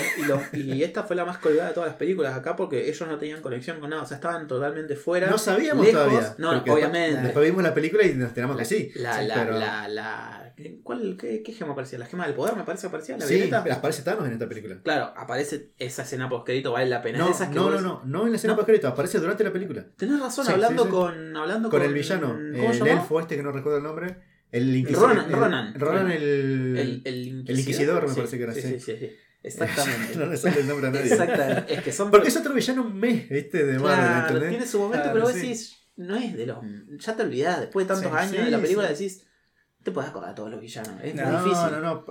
S4: y, lo- y esta fue la más colgada de todas las películas acá porque ellos no tenían conexión con nada. O sea, estaban totalmente fuera.
S2: No sabíamos
S4: lejos.
S2: todavía.
S4: No, obviamente.
S2: Después, después vimos la película y nos enteramos que sí.
S4: La,
S2: Sí,
S4: la,
S2: pero-
S4: la, la- ¿Cuál, qué, qué gema aparecía? ¿La gema del poder me parece que aparecía? ¿La
S2: Sí,
S4: violeta?
S2: aparece Thanos en esta película.
S4: Claro, aparece esa escena post vale la pena.
S2: No,
S4: esas que
S2: no, no, no, no en la escena
S4: No.
S2: post crédito, aparece durante la película.
S4: Tenés razón,
S2: Sí,
S4: hablando,
S2: sí.
S4: Con, hablando
S2: Con el villano,
S4: ¿Cómo se
S2: el elfo este que no recuerdo el nombre. El inquisidor.
S4: Ronan,
S2: el-
S4: Ronan.
S2: Ronan el.
S4: El, el inquisidor.
S2: el inquisidor me parece que era,
S4: sí.
S2: sí.
S4: Sí. Exactamente. (laughs)
S2: no le sale el nombre a nadie.
S4: Exactamente. Es que son.
S2: Porque es otro villano un mes, ¿viste? De Marvel,
S4: Claro,
S2: ¿entendés?
S4: tiene su momento,
S2: Claro,
S4: pero vos
S2: sí.
S4: decís, no es de los. Ya te olvidás, después de tantos
S3: Sí,
S4: años
S2: sí,
S4: de la película, decís, te podés acordar de todos los villanos. Es
S3: No,
S4: muy
S2: No,
S4: difícil.
S2: no, no.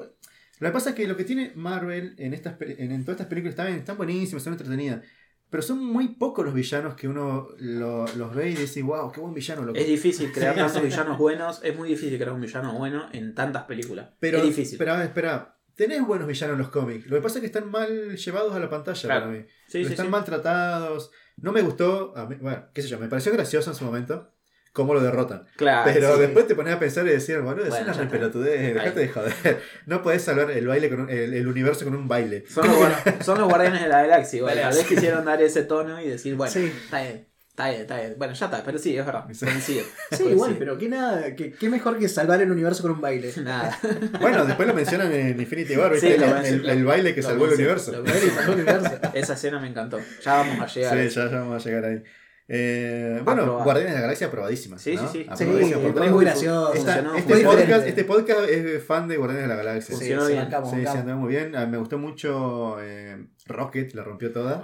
S2: Lo que pasa es que lo que tiene Marvel en, estas, en, en todas estas películas están, están buenísimas, son entretenidas. Pero son muy pocos los villanos que uno lo- los ve y dice, wow, qué buen villano. Loco.
S4: Es difícil crear tantos villanos buenos. Es muy difícil crear un villano bueno en tantas películas.
S2: Pero,
S4: es difícil.
S2: Espera, espera. Tenés buenos villanos en los cómics. Lo que pasa es que están mal llevados a la pantalla
S4: Claro.
S2: para mí.
S4: sí, sí,
S2: están
S4: sí.
S2: maltratados. No me gustó. a mí- bueno, qué sé yo, me pareció gracioso en su momento cómo lo derrotan.
S4: Claro,
S2: Pero
S4: sí.
S2: después te pones a pensar y decir, boludo, es
S4: Bueno,
S2: una repelotudez, dejate de joder. (laughs) No podés salvar el baile con un- el, el universo con un baile.
S4: Son los, guar- (laughs) son los guardianes de la galaxia. igual. Tal vez quisieron dar ese tono y decir, bueno,
S3: Sí.
S4: está bien, está bien, está bien. Bueno, ya está, pero sí, es verdad.
S2: Sí. (laughs)
S3: Sí, igual, pero qué nada, qué, qué mejor que salvar el universo con un baile.
S4: Nada.
S2: Bueno, después lo mencionan en Infinity War, ¿viste?
S4: Sí,
S2: el, baile que
S4: Lo
S2: salvó el universo.
S4: Lo
S3: El baile salvó el universo.
S4: Esa escena me encantó. Ya vamos a llegar.
S2: Sí, ya, ya vamos a llegar ahí. Eh, bueno,
S4: Aprobado.
S2: Guardianes de la Galaxia aprobadísima.
S4: Sí,
S2: ¿no?
S4: sí, sí.
S3: Sí,
S2: Aprobadísima por
S3: es
S2: todos.
S3: muy gracioso.
S2: Esta- este,
S3: muy
S2: podcast,
S3: diferente.
S2: este podcast es fan de Guardianes de la Galaxia.
S3: Sí,
S2: Sí,
S4: Funcionó
S3: sí,
S4: bien.
S3: bancamos,
S2: sí, muy bien. A mí me gustó mucho eh, Rocket, la rompió toda.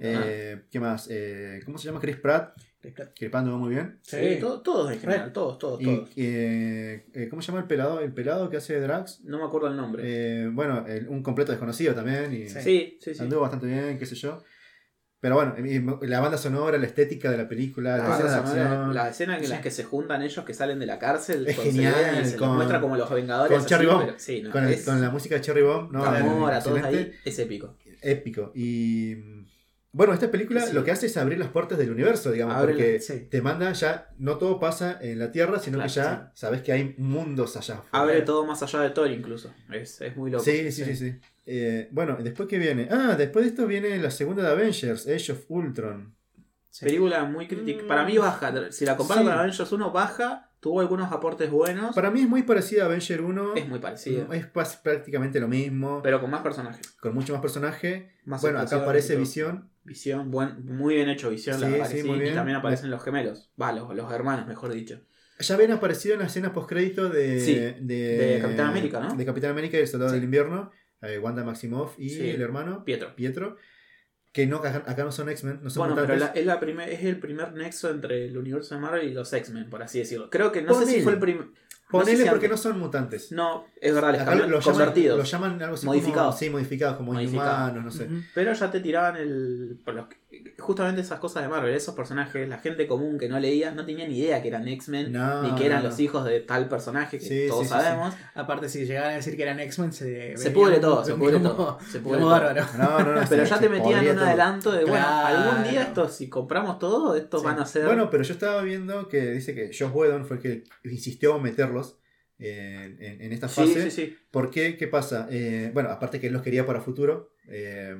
S2: Eh, ¿Qué más? Eh, ¿Cómo se llama? Chris Pratt, que anduvo muy bien.
S4: Sí,
S3: Sí.
S4: to- todos en general, todos, todos,
S2: Y,
S4: todos.
S2: eh, eh, ¿Cómo se llama el pelado? El pelado que hace Drax.
S4: No me acuerdo el nombre.
S2: Eh, bueno, el- un completo desconocido también. Y
S3: Sí.
S4: sí, sí, sí.
S2: Anduvo bastante bien, qué sé yo. Pero bueno, la banda sonora, la estética de la película,
S4: La,
S2: las
S4: banda sonora,
S2: acción.
S4: la escena en la
S3: Sí.
S4: que se juntan ellos que salen de la cárcel
S2: Es
S4: con
S2: genial,
S4: y se los
S2: con-
S4: muestra como los vengadores
S2: con Cherry Bomb.
S4: pero- sí, no,
S2: con, el-
S4: es
S2: con la música de Cherry Bomb, ¿no?
S4: amor a todos ahí es épico
S2: Épico. Y Bueno, esta película
S3: Sí.
S2: lo que hace es abrir las puertas del universo, digamos,
S4: Abre
S2: porque
S3: sí.
S2: te manda ya, no todo pasa en la Tierra, sino
S4: Claro,
S2: que ya sabes que hay mundos allá.
S4: Abre todo más allá de Thor incluso. Es, es muy loco.
S2: Sí, sí, sí, sí. Eh, bueno, ¿después qué viene? Ah, después de esto viene la segunda de Avengers, Age of Ultron.
S3: Sí.
S4: Película muy crítica.
S3: Mm.
S4: Para mí baja. Si la comparo
S2: Sí.
S4: con Avengers 1, baja. Tuvo algunos aportes buenos.
S2: Para mí es muy parecida a Avenger 1.
S4: Es muy parecido.
S2: Es pas- prácticamente lo mismo,
S4: Pero con más personajes.
S2: con mucho más personaje.
S4: Más
S2: Bueno, acá aparece. Visión.
S4: Visión, buen, muy bien hecho Visión, la
S2: Sí,
S4: verdad
S2: sí,
S4: que sí.
S2: muy bien.
S4: Y también aparecen los gemelos. Va, los, los hermanos, mejor dicho.
S2: Ya habían aparecido en la escena postcrédito de,
S4: Sí,
S2: de,
S4: de Capitán América, ¿no?
S2: De Capitán América y el Soldado
S3: Sí.
S2: del Invierno, eh, Wanda Maximoff y
S4: Sí.
S2: el hermano
S4: Pietro.
S2: Pietro. Que no, acá, no son X-Men, no son
S4: Bueno, pero
S2: mutantes.
S4: la- es, la primer, es el primer nexo entre el universo de Marvel y los X-Men, por así decirlo. Creo que no sé si fue el primer.
S2: Ponele
S4: no sé si
S2: porque
S4: antes-
S2: no son mutantes.
S4: No, es verdad, les
S2: Acá
S4: cambian-
S2: lo llaman,
S4: convertidos.
S2: lo llaman algo así
S4: Modificados.
S2: Como, sí, modificados, como
S4: Modificados.
S2: inhumanos, no sé.
S4: Pero ya te tiraban el. por los- justamente esas cosas de Marvel, esos personajes, la gente común que no leía, no tenía ni idea que eran X-Men,
S2: No,
S4: ni que eran
S2: no,
S4: los hijos de tal personaje que
S2: Sí,
S4: todos
S2: sí, sí,
S4: sabemos.
S3: Aparte, si llegaban a decir que eran X-Men, se,
S4: Se pudre todo, se pudre todo. Se pudre todo.
S3: bárbaro.
S2: No, no, no,
S4: Pero ya te metían
S2: podría
S4: un
S2: todo.
S4: adelanto de, bueno,
S3: Claro.
S4: algún día estos, si compramos todo, estos
S3: Sí.
S4: van a ser.
S2: Bueno, pero yo estaba viendo que dice que Josh Whedon fue el que insistió en meterlos en, en- en esta
S4: sí,
S2: fase.
S4: sí, sí.
S2: ¿Por qué? ¿Qué pasa? Eh, bueno, aparte que él los quería para futuro. eh,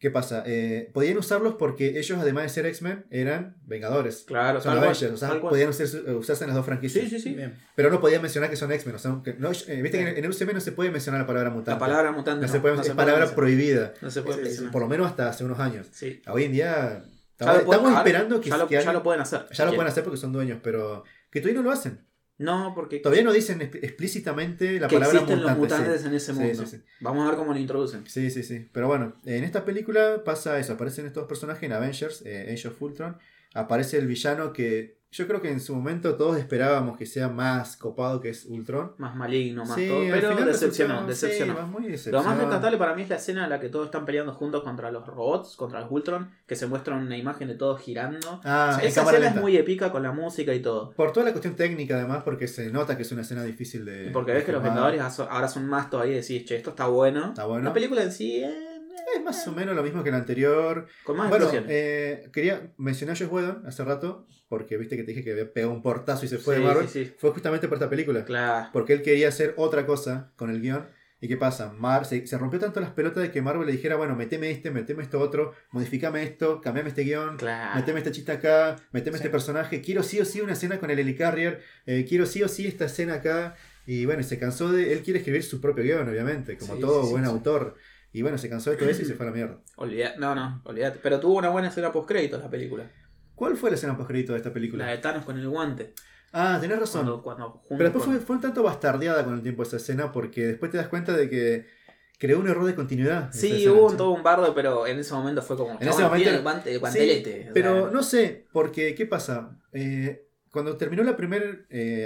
S2: ¿Qué pasa? Eh, podían usarlos porque ellos, además de ser X-Men, eran Vengadores.
S4: Claro,
S2: Son Avengers, o sea, podían usarse, usarse en las dos franquicias.
S4: Sí, sí, sí.
S3: Bien.
S2: Pero no podían mencionar que son X-Men. O sea, no- eh, Viste que en el UCM no se puede mencionar la palabra mutante.
S4: La palabra mutante.
S2: no se puede,
S4: no
S2: es
S4: se puede
S2: palabra
S4: mencionar.
S2: prohibida.
S4: No se puede mencionar.
S2: por lo menos hasta hace unos años.
S4: Sí.
S2: Hoy en día estamos,
S4: pueden-
S2: esperando que,
S4: ya, lo,
S2: que
S4: ya lo pueden hacer.
S2: ya lo pueden hacer porque son dueños, pero que todavía no lo hacen.
S4: No, porque
S2: Todavía no dicen exp- explícitamente la
S4: que
S2: palabra
S4: existen los
S2: mutante. sí.
S4: mutantes en ese mundo.
S2: sí, sí.
S4: Vamos a ver cómo lo introducen.
S2: Sí, sí, sí. Pero bueno, en esta película pasa eso. Aparecen estos personajes en Avengers, eh, Age of Ultron. Aparece el villano que yo creo que en su momento todos esperábamos que sea más copado que es Ultron.
S4: Más maligno, más
S2: Sí,
S4: todo. Pero decepcionó, decepcionó.
S2: sí,
S4: Lo más rescatable para mí es la escena en la que todos están peleando juntos contra los robots, contra los Ultron, que se muestra una imagen de todos girando.
S2: Ah, en
S4: Esa
S2: cámara
S4: escena
S2: lenta.
S4: es muy épica con la música y todo.
S2: Por toda la cuestión técnica, además, porque se nota que es una escena difícil de.
S4: Y porque ves que los. Vengadores ahora son más todavía y decís, che, esto está bueno.
S2: Está bueno.
S4: La película en sí eh,
S2: Es más o menos lo mismo que la anterior.
S4: con más
S2: Bueno, eh, quería mencionar a Josh Whedon hace rato, porque viste que te dije que había pegado un portazo y se fue
S4: Sí,
S2: de Marvel.
S4: sí, sí.
S2: Fue justamente por esta película.
S4: Claro.
S2: Porque él quería hacer otra cosa con el guion. ¿Y qué pasa? Mar se, se rompió tanto las pelotas de que Marvel le dijera, bueno, meteme este, meteme esto otro, modificame esto, cambiame este guion,
S4: Claro.
S2: meteme este chiste acá, meteme
S3: Sí.
S2: este personaje, quiero sí o sí una escena con el Helicarrier, eh, quiero sí o sí esta escena acá. Y bueno, se cansó de. Él quiere escribir su propio guion, obviamente, como
S3: Sí,
S2: todo
S3: sí, sí,
S2: buen
S3: sí.
S2: autor. Y bueno, se cansó de todo eso y se fue a la mierda. (clears throat)
S4: Olvida- No, no, olvídate. Pero tuvo una buena escena post créditos la película.
S2: ¿Cuál fue la escena post de esta película?
S4: La de Thanos con el guante.
S2: Ah, tenés razón.
S4: Cuando, cuando junto
S2: Pero después
S4: con-
S2: fue, fue un tanto bastardeada con el tiempo esa escena porque después te das cuenta de que creó un error de continuidad.
S4: Sí,
S2: escena,
S4: hubo un, todo un bardo, pero en ese momento fue como.
S2: En ese momento-
S4: el, guante, el guantelete.
S2: pero
S4: sea,
S2: no sé, porque ¿qué pasa? Eh, cuando terminó la primera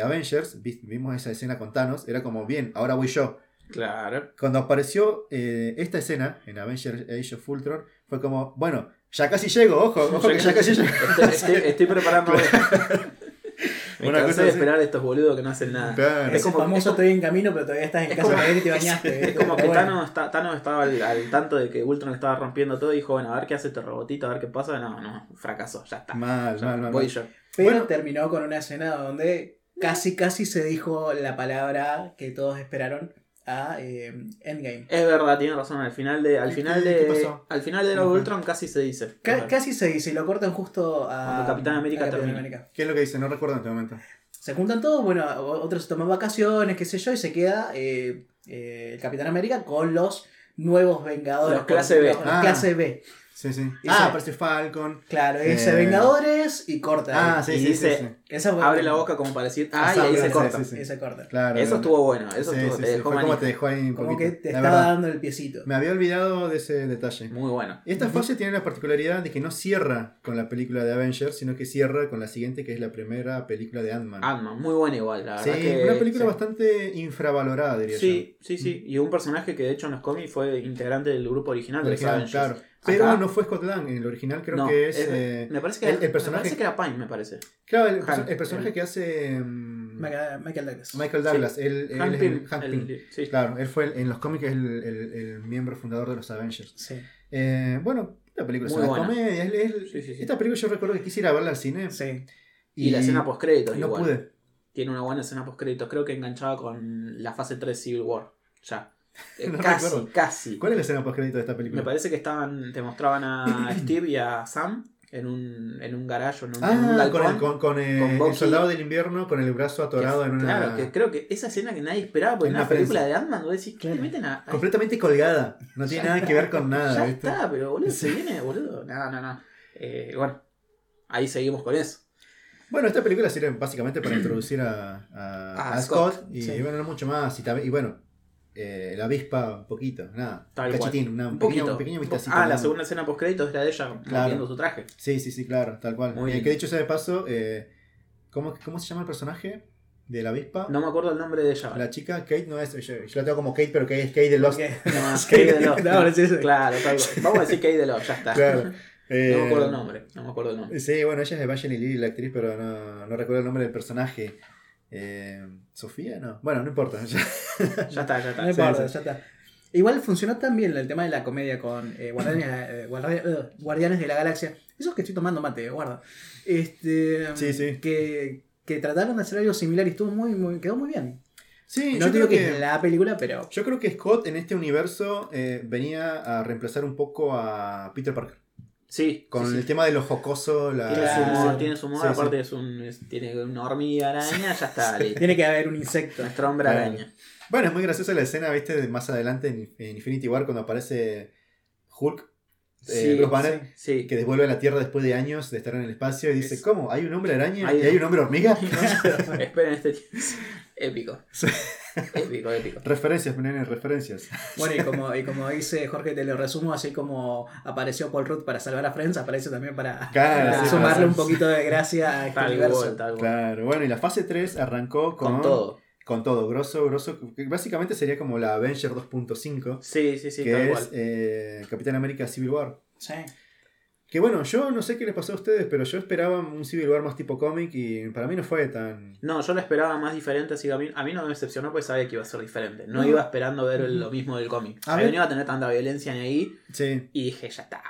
S2: Avengers, vi- vimos esa escena con Thanos, era como, bien, ahora voy yo.
S4: Claro.
S2: Cuando apareció eh, esta escena en Avengers Age of Ultron, fue como, bueno, ya casi llego, ojo, (laughs) ojo que ya casi llego.
S4: Estoy, estoy, estoy (laughs) preparando. (laughs) Me
S2: Una cosa
S4: de esperar a estos boludos que no hacen nada.
S2: Claro.
S4: Es
S3: Ese
S4: como-
S3: famoso
S4: es como-
S3: estoy en camino, pero todavía estás en
S4: es
S3: casa
S4: como-
S3: para ir y te bañaste.
S4: Es como que
S3: bueno.
S4: Thanos, está- Thanos estaba al, al tanto de que Ultron estaba rompiendo todo y dijo, bueno, a ver qué hace este robotito, a ver qué pasa. No, no, fracasó, ya está.
S2: Mal,
S4: Ya,
S2: mal, mal.
S4: voy
S2: mal.
S4: yo.
S3: Pero
S2: Bueno.
S3: terminó con una escena donde casi, casi se dijo la palabra que todos esperaron a eh, Endgame.
S4: Es verdad, tiene razón. Al final de, al
S2: ¿Qué-
S4: final de,
S2: qué pasó?
S4: al final de la
S2: ¿Cómo fue?
S4: Ultron casi se dice.
S3: Ca- casi se dice y lo cortan justo a
S4: Cuando Capitán América
S3: a Capitán
S4: termina.
S3: América.
S2: ¿Qué es lo que dice? No recuerdo en este momento.
S3: Se juntan todos, bueno, otros se toman vacaciones, qué sé yo, y se queda eh, eh, el Capitán América con los nuevos Vengadores.
S4: Los clase B.
S3: Los, los
S2: Ah.
S3: clase B.
S2: Sí, sí.
S3: Y
S2: Ah, aparece Falcon.
S3: Claro, dice
S2: Eh.
S3: Vengadores y corta.
S2: Ah, sí,
S4: Y
S2: sí,
S4: dice-
S2: sí, sí.
S3: Esa fue-
S4: Abre la boca como para decir, ah, y ahí se
S3: sí,
S4: corta.
S2: sí, sí.
S3: Y se corta.
S2: Claro,
S4: Eso estuvo bueno, eso
S2: Sí,
S4: estuvo,
S2: sí,
S4: te
S2: sí,
S4: dejó
S2: Fue como te dejó ahí un
S3: Como
S2: poquito.
S3: que te
S2: La
S3: estaba
S2: verdad.
S3: dando el piecito.
S2: Me había olvidado de ese detalle.
S4: Muy bueno.
S2: Esta fase tiene la particularidad de que no cierra con la película de Avengers, sino que cierra con la siguiente, que es la primera película de Ant-Man.
S4: Ant-Man, muy buena igual, la
S2: sí,
S4: verdad que...
S2: una película
S4: sí.
S2: bastante infravalorada, diría
S4: Sí, sí, sí. Y un personaje que de hecho en los cómics fue integrante del grupo original
S2: yo.
S4: de los Avengers.
S2: claro. Pero
S4: Acá-
S2: no fue Scott Lang, en el original creo
S4: No,
S2: que es...
S4: es-
S2: eh,
S4: me, parece que
S2: el-
S4: era,
S2: el personaje-
S4: me parece que era Pine, me parece.
S2: claro, el, personaje
S4: el-
S2: que hace... mm,
S3: Michael, Douglas.
S2: Michael Douglas, él, él
S4: Hank
S2: es Hank Pym.
S4: sí.
S2: Claro, él fue el- en los cómics el, el- el miembro fundador de los Avengers.
S3: Sí.
S2: Eh, bueno, Esta película es una
S4: buena.
S2: comedia. es- es-
S4: Sí, sí, sí.
S2: Esta película yo recuerdo que quisiera verla al cine.
S3: Sí.
S4: Y, la escena post créditos
S2: No
S4: igual.
S2: pude.
S4: Tiene una buena escena post créditos. Creo que enganchaba con la fase 3 Civil War. Ya. Eh,
S2: No
S4: casi,
S2: recuerdo.
S4: casi.
S2: ¿Cuál es la escena post crédito de esta película?
S4: Me parece que estaban, te mostraban a (clears throat) Steve y a Sam en un, en un en un, en un
S2: Ah, con,
S4: galpón.
S2: el, con, con, eh,
S4: con
S2: el
S4: Bucky.
S2: soldado del invierno con el brazo atorado
S4: Que-
S2: en una.
S4: Claro, que creo que esa escena que nadie esperaba, porque
S2: En
S4: una
S2: prensa.
S4: película de Ant-Man, vos decís, ¿qué le meten a.? a-
S2: completamente colgada. No tiene nada que ver con nada.
S4: ya
S2: ¿viste?
S4: está, pero boludo, se viene, boludo. No, no, no. Eh, bueno, ahí seguimos con eso.
S2: Bueno, esta película sirve básicamente para introducir a, a,
S4: A
S2: a Scott,
S4: Scott,
S2: y
S3: sí.
S2: bueno, no mucho más. Y, también- y bueno, eh, la avispa un poquito, nada.
S4: Tal cual.
S2: cachitín, una, un, pequeño,
S4: poquito.
S2: un pequeño vistacito.
S4: ah, la segunda escena post créditos era de ella
S2: Claro.
S4: su traje.
S2: Sí, sí, sí, claro, tal cual.
S4: Muy
S2: Eh,
S4: bien.
S2: que dicho sea de paso, eh, ¿cómo, ¿cómo se llama el personaje de la avispa?
S4: No me acuerdo el nombre de ella.
S2: La chica, Kate, no es. Yo, yo la tengo como Kate, pero que es Kate de Lost. (laughs)
S4: No,
S3: Es
S4: Kate de Lost.
S3: No, no.
S4: Claro, tal cual. Vamos a decir Kate de Love, ya está.
S2: Claro. Eh, (laughs)
S4: No me acuerdo el nombre. No me acuerdo el nombre.
S2: Sí, bueno, ella es Evangeline Lilly, la actriz, pero no, no recuerdo el nombre del personaje. Eh, ¿Sofía? No. Bueno, no importa. (laughs) ya.
S4: Ya está, ya está.
S3: No importa,
S2: sí.
S3: ya está. Igual funcionó tan bien el tema de la comedia con eh, Guardianes, eh, Guardia- Guardianes de la Galaxia. Eso es que estoy tomando mate, guarda. Este,
S2: Sí, sí.
S3: Que, que trataron de hacer algo similar y estuvo muy, muy quedó muy bien.
S2: Sí,
S3: no
S2: yo
S3: digo
S2: creo
S3: que,
S2: que,
S3: es la película, pero
S2: yo creo que Scott en este universo eh, venía a reemplazar un poco a Peter Parker.
S4: Sí,
S2: Con
S4: sí,
S2: el
S4: sí.
S2: tema de lo jocoso, la...
S4: Tiene su humor, tiene su humor,
S2: Sí, sí.
S4: aparte es un, es- tiene una hormiga araña, ya está,
S3: tiene que haber un insecto.
S4: Nuestro hombre araña.
S2: Bueno, es muy graciosa la escena, viste, de más adelante en, en Infinity War cuando aparece Hulk, eh, Bruce Banner,
S4: sí.
S2: que devuelve a la Tierra después de años de estar en el espacio y dice,
S4: Es-
S2: ¿cómo? ¿Hay un hombre araña
S4: Hay-
S2: y hay un hombre hormiga? (laughs)
S4: Esperen este (laughs) épico.
S2: Sí. (laughs)
S4: Épico, épico.
S2: referencias, nene, referencias.
S3: Bueno, y (laughs) como, y como dice Jorge, te lo resumo, así como apareció Paul Rudd para salvar a Friends, aparece también para,
S2: Claro,
S3: para
S4: sí,
S3: sumarle
S2: para-
S3: un poquito de gracia a este
S4: Tal
S3: universo.
S4: cual, tal cual.
S2: Claro, bueno, y la fase 3 arrancó con,
S4: Con todo.
S2: Con todo, grosso, grosso, que básicamente sería como la Avenger 2.5,
S4: Sí, sí, sí, tal
S2: que
S4: cual.
S2: es eh, Capitán América Civil War.
S3: Sí.
S2: Que bueno, yo no sé qué les pasó a ustedes, pero yo esperaba un Civil War más tipo cómic y para mí no fue tan...
S4: No, yo lo esperaba más diferente, así que a mí, a mí no me decepcionó porque sabía que iba a ser diferente. No,
S2: No.
S4: iba esperando ver lo mismo del cómic.
S2: A ver.
S4: no iba a tener tanta violencia ni ahí
S2: Sí.
S4: y dije, ya está.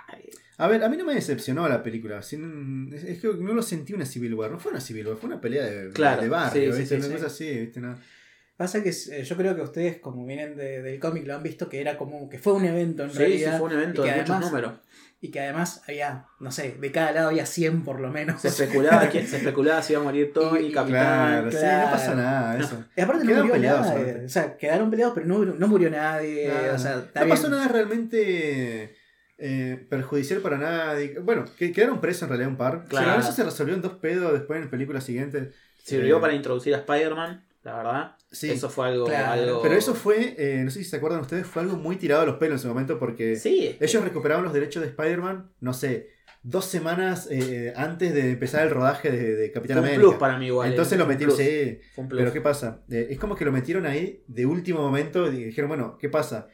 S2: A ver, a mí no me decepcionó la película. sin- es, es que no lo sentí una Civil War. No fue una Civil War, fue una pelea de,
S4: Claro,
S2: de barrio,
S4: sí, sí,
S2: ¿viste?
S4: sí,
S2: una cosa así, ¿viste? No.
S3: Pasa que eh, yo creo que ustedes, como vienen de- del cómic, lo han visto que era como que fue un evento en
S4: Sí, sí,
S3: realidad.
S4: fue un evento de muchos
S3: además-
S4: números.
S3: Y que además había, no sé, de cada lado había 100 por lo menos.
S4: Se especulaba, (laughs) que, se especulaba si iba a morir Tony,
S3: Y-
S4: Capitán.
S2: Claro, sí,
S3: claro.
S2: no pasa nada, eso.
S3: Y aparte no
S2: Quedaron
S3: murió
S2: peleados,
S3: nadie.
S2: aparte.
S3: O sea, quedaron peleados, pero no, no murió nadie.
S2: Nada.
S3: O sea, está
S2: no
S3: bien.
S2: pasó nada realmente eh, perjudicial para nadie. Bueno, que quedaron presos en realidad un par.
S4: Claro.
S2: Pero eso se resolvió en dos pedos después en la película siguiente.
S4: Sirvió
S2: Eh,
S4: para introducir a Spider-Man, la verdad.
S2: Sí.
S4: Eso fue algo.
S3: Claro.
S4: algo-
S2: Pero eso fue, eh, no sé si se acuerdan ustedes, fue algo muy tirado a los pelos en ese momento porque
S4: Sí.
S2: ellos recuperaron los derechos de Spider-Man, no sé, dos semanas eh, antes de empezar el rodaje de, de Capitán
S4: Fue un
S2: América.
S4: plus para mí igual.
S2: Entonces
S4: eh,
S2: lo metieron, sí.
S4: fue un plus.
S2: Pero ¿qué pasa? Eh, es como que lo metieron ahí de último momento y dijeron, bueno, ¿qué pasa?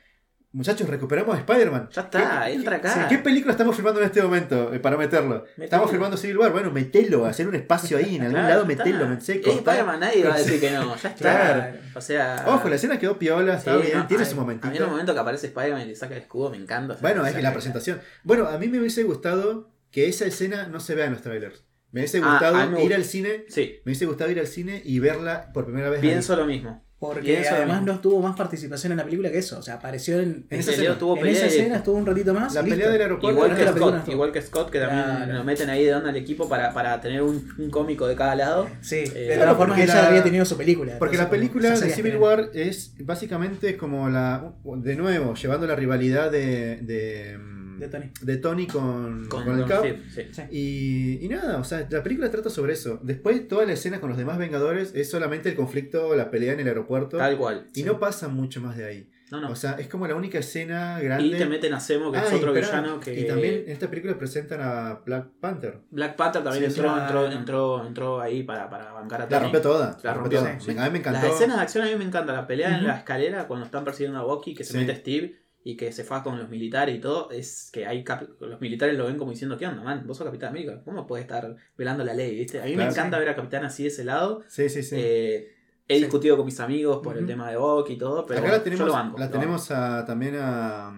S2: Muchachos, recuperamos a Spider-Man.
S4: Ya está,
S2: ¿Qué-
S4: entra acá.
S2: ¿Qué película estamos filmando en este momento eh, para meterlo? Estamos filmando Civil War. Bueno, metelo, hacer un espacio ahí, en (laughs) algún
S4: Claro,
S2: lado metelo, me sé,
S4: Es. Spider-Man, nadie va a decir que no. Ya está.
S2: Claro.
S4: O sea.
S2: Ojo, la escena quedó piola, está
S4: sí,
S2: bien,
S4: no,
S2: tiene
S4: a-
S2: su
S4: A mí en
S2: momentito.
S4: el momento que aparece Spider-Man y le saca el escudo me encanta.
S2: Bueno, es que la presentación. Bueno, a mí me hubiese gustado que esa escena no se vea en los trailers. Me hubiese
S4: Ah,
S2: gustado ir al cine,
S4: Sí,
S2: me hubiese gustado ir al cine y verla por primera vez.
S4: pienso lo mismo.
S3: Porque
S4: lo
S3: además
S4: mismo.
S3: no tuvo más participación en la película que eso. O sea, apareció en,
S2: En esa escena.
S4: tuvo
S3: en
S4: pelea
S3: esa
S4: y-
S3: escena, estuvo un ratito más.
S2: La
S3: listo.
S2: pelea del aeropuerto.
S4: Igual que, Scott, igual que Scott, que también
S3: Claro.
S4: lo meten ahí de onda al equipo para, para tener un, un cómico de cada lado.
S3: Sí,
S4: Eh,
S3: de todas formas ella
S2: la-
S3: había tenido su película.
S2: Porque
S3: entonces
S2: la película de Civil War es básicamente como la. De nuevo, llevando la rivalidad de. de,
S3: De Tony.
S2: de Tony con,
S4: Con,
S2: con el Cap.
S4: Steve, sí.
S3: Sí.
S2: Y, y nada, o sea, la película trata sobre eso. Después, toda la escena con los demás Vengadores es solamente el conflicto, la pelea en el aeropuerto.
S4: Tal cual.
S2: y no pasa mucho más de ahí.
S4: No, no.
S2: O sea, es como la única escena grande.
S4: y te meten a Zemo, que es
S2: Ah,
S4: otro
S2: espera,
S4: villano que.
S2: Y también en esta película presentan a Black Panther.
S4: Black Panther también
S2: Sí,
S4: entró, entró, entró, entró ahí para, para bancar a
S2: La
S4: Tony.
S2: rompió toda.
S4: La
S2: La
S4: rompió,
S2: rompió toda.
S3: sí.
S2: Me- A mí me encantó.
S4: Las escenas de acción a mí me encanta. La pelea en la escalera cuando están persiguiendo a Bucky, que se
S2: Sí.
S4: mete Steve y que se fa con los militares y todo, es que hay los militares lo ven como diciendo, ¿qué onda, man? Vos sos Capitán América, ¿cómo puedes estar velando la ley? ¿viste? A mí me encanta ver a Capitán así de ese lado.
S2: Sí, sí, sí.
S4: Eh, he
S3: Sí.
S4: discutido con mis amigos por el tema de Bucky y todo, pero
S2: Acá la
S4: yo
S2: tenemos,
S4: lo banco.
S2: la
S4: lo
S2: tenemos a- también a,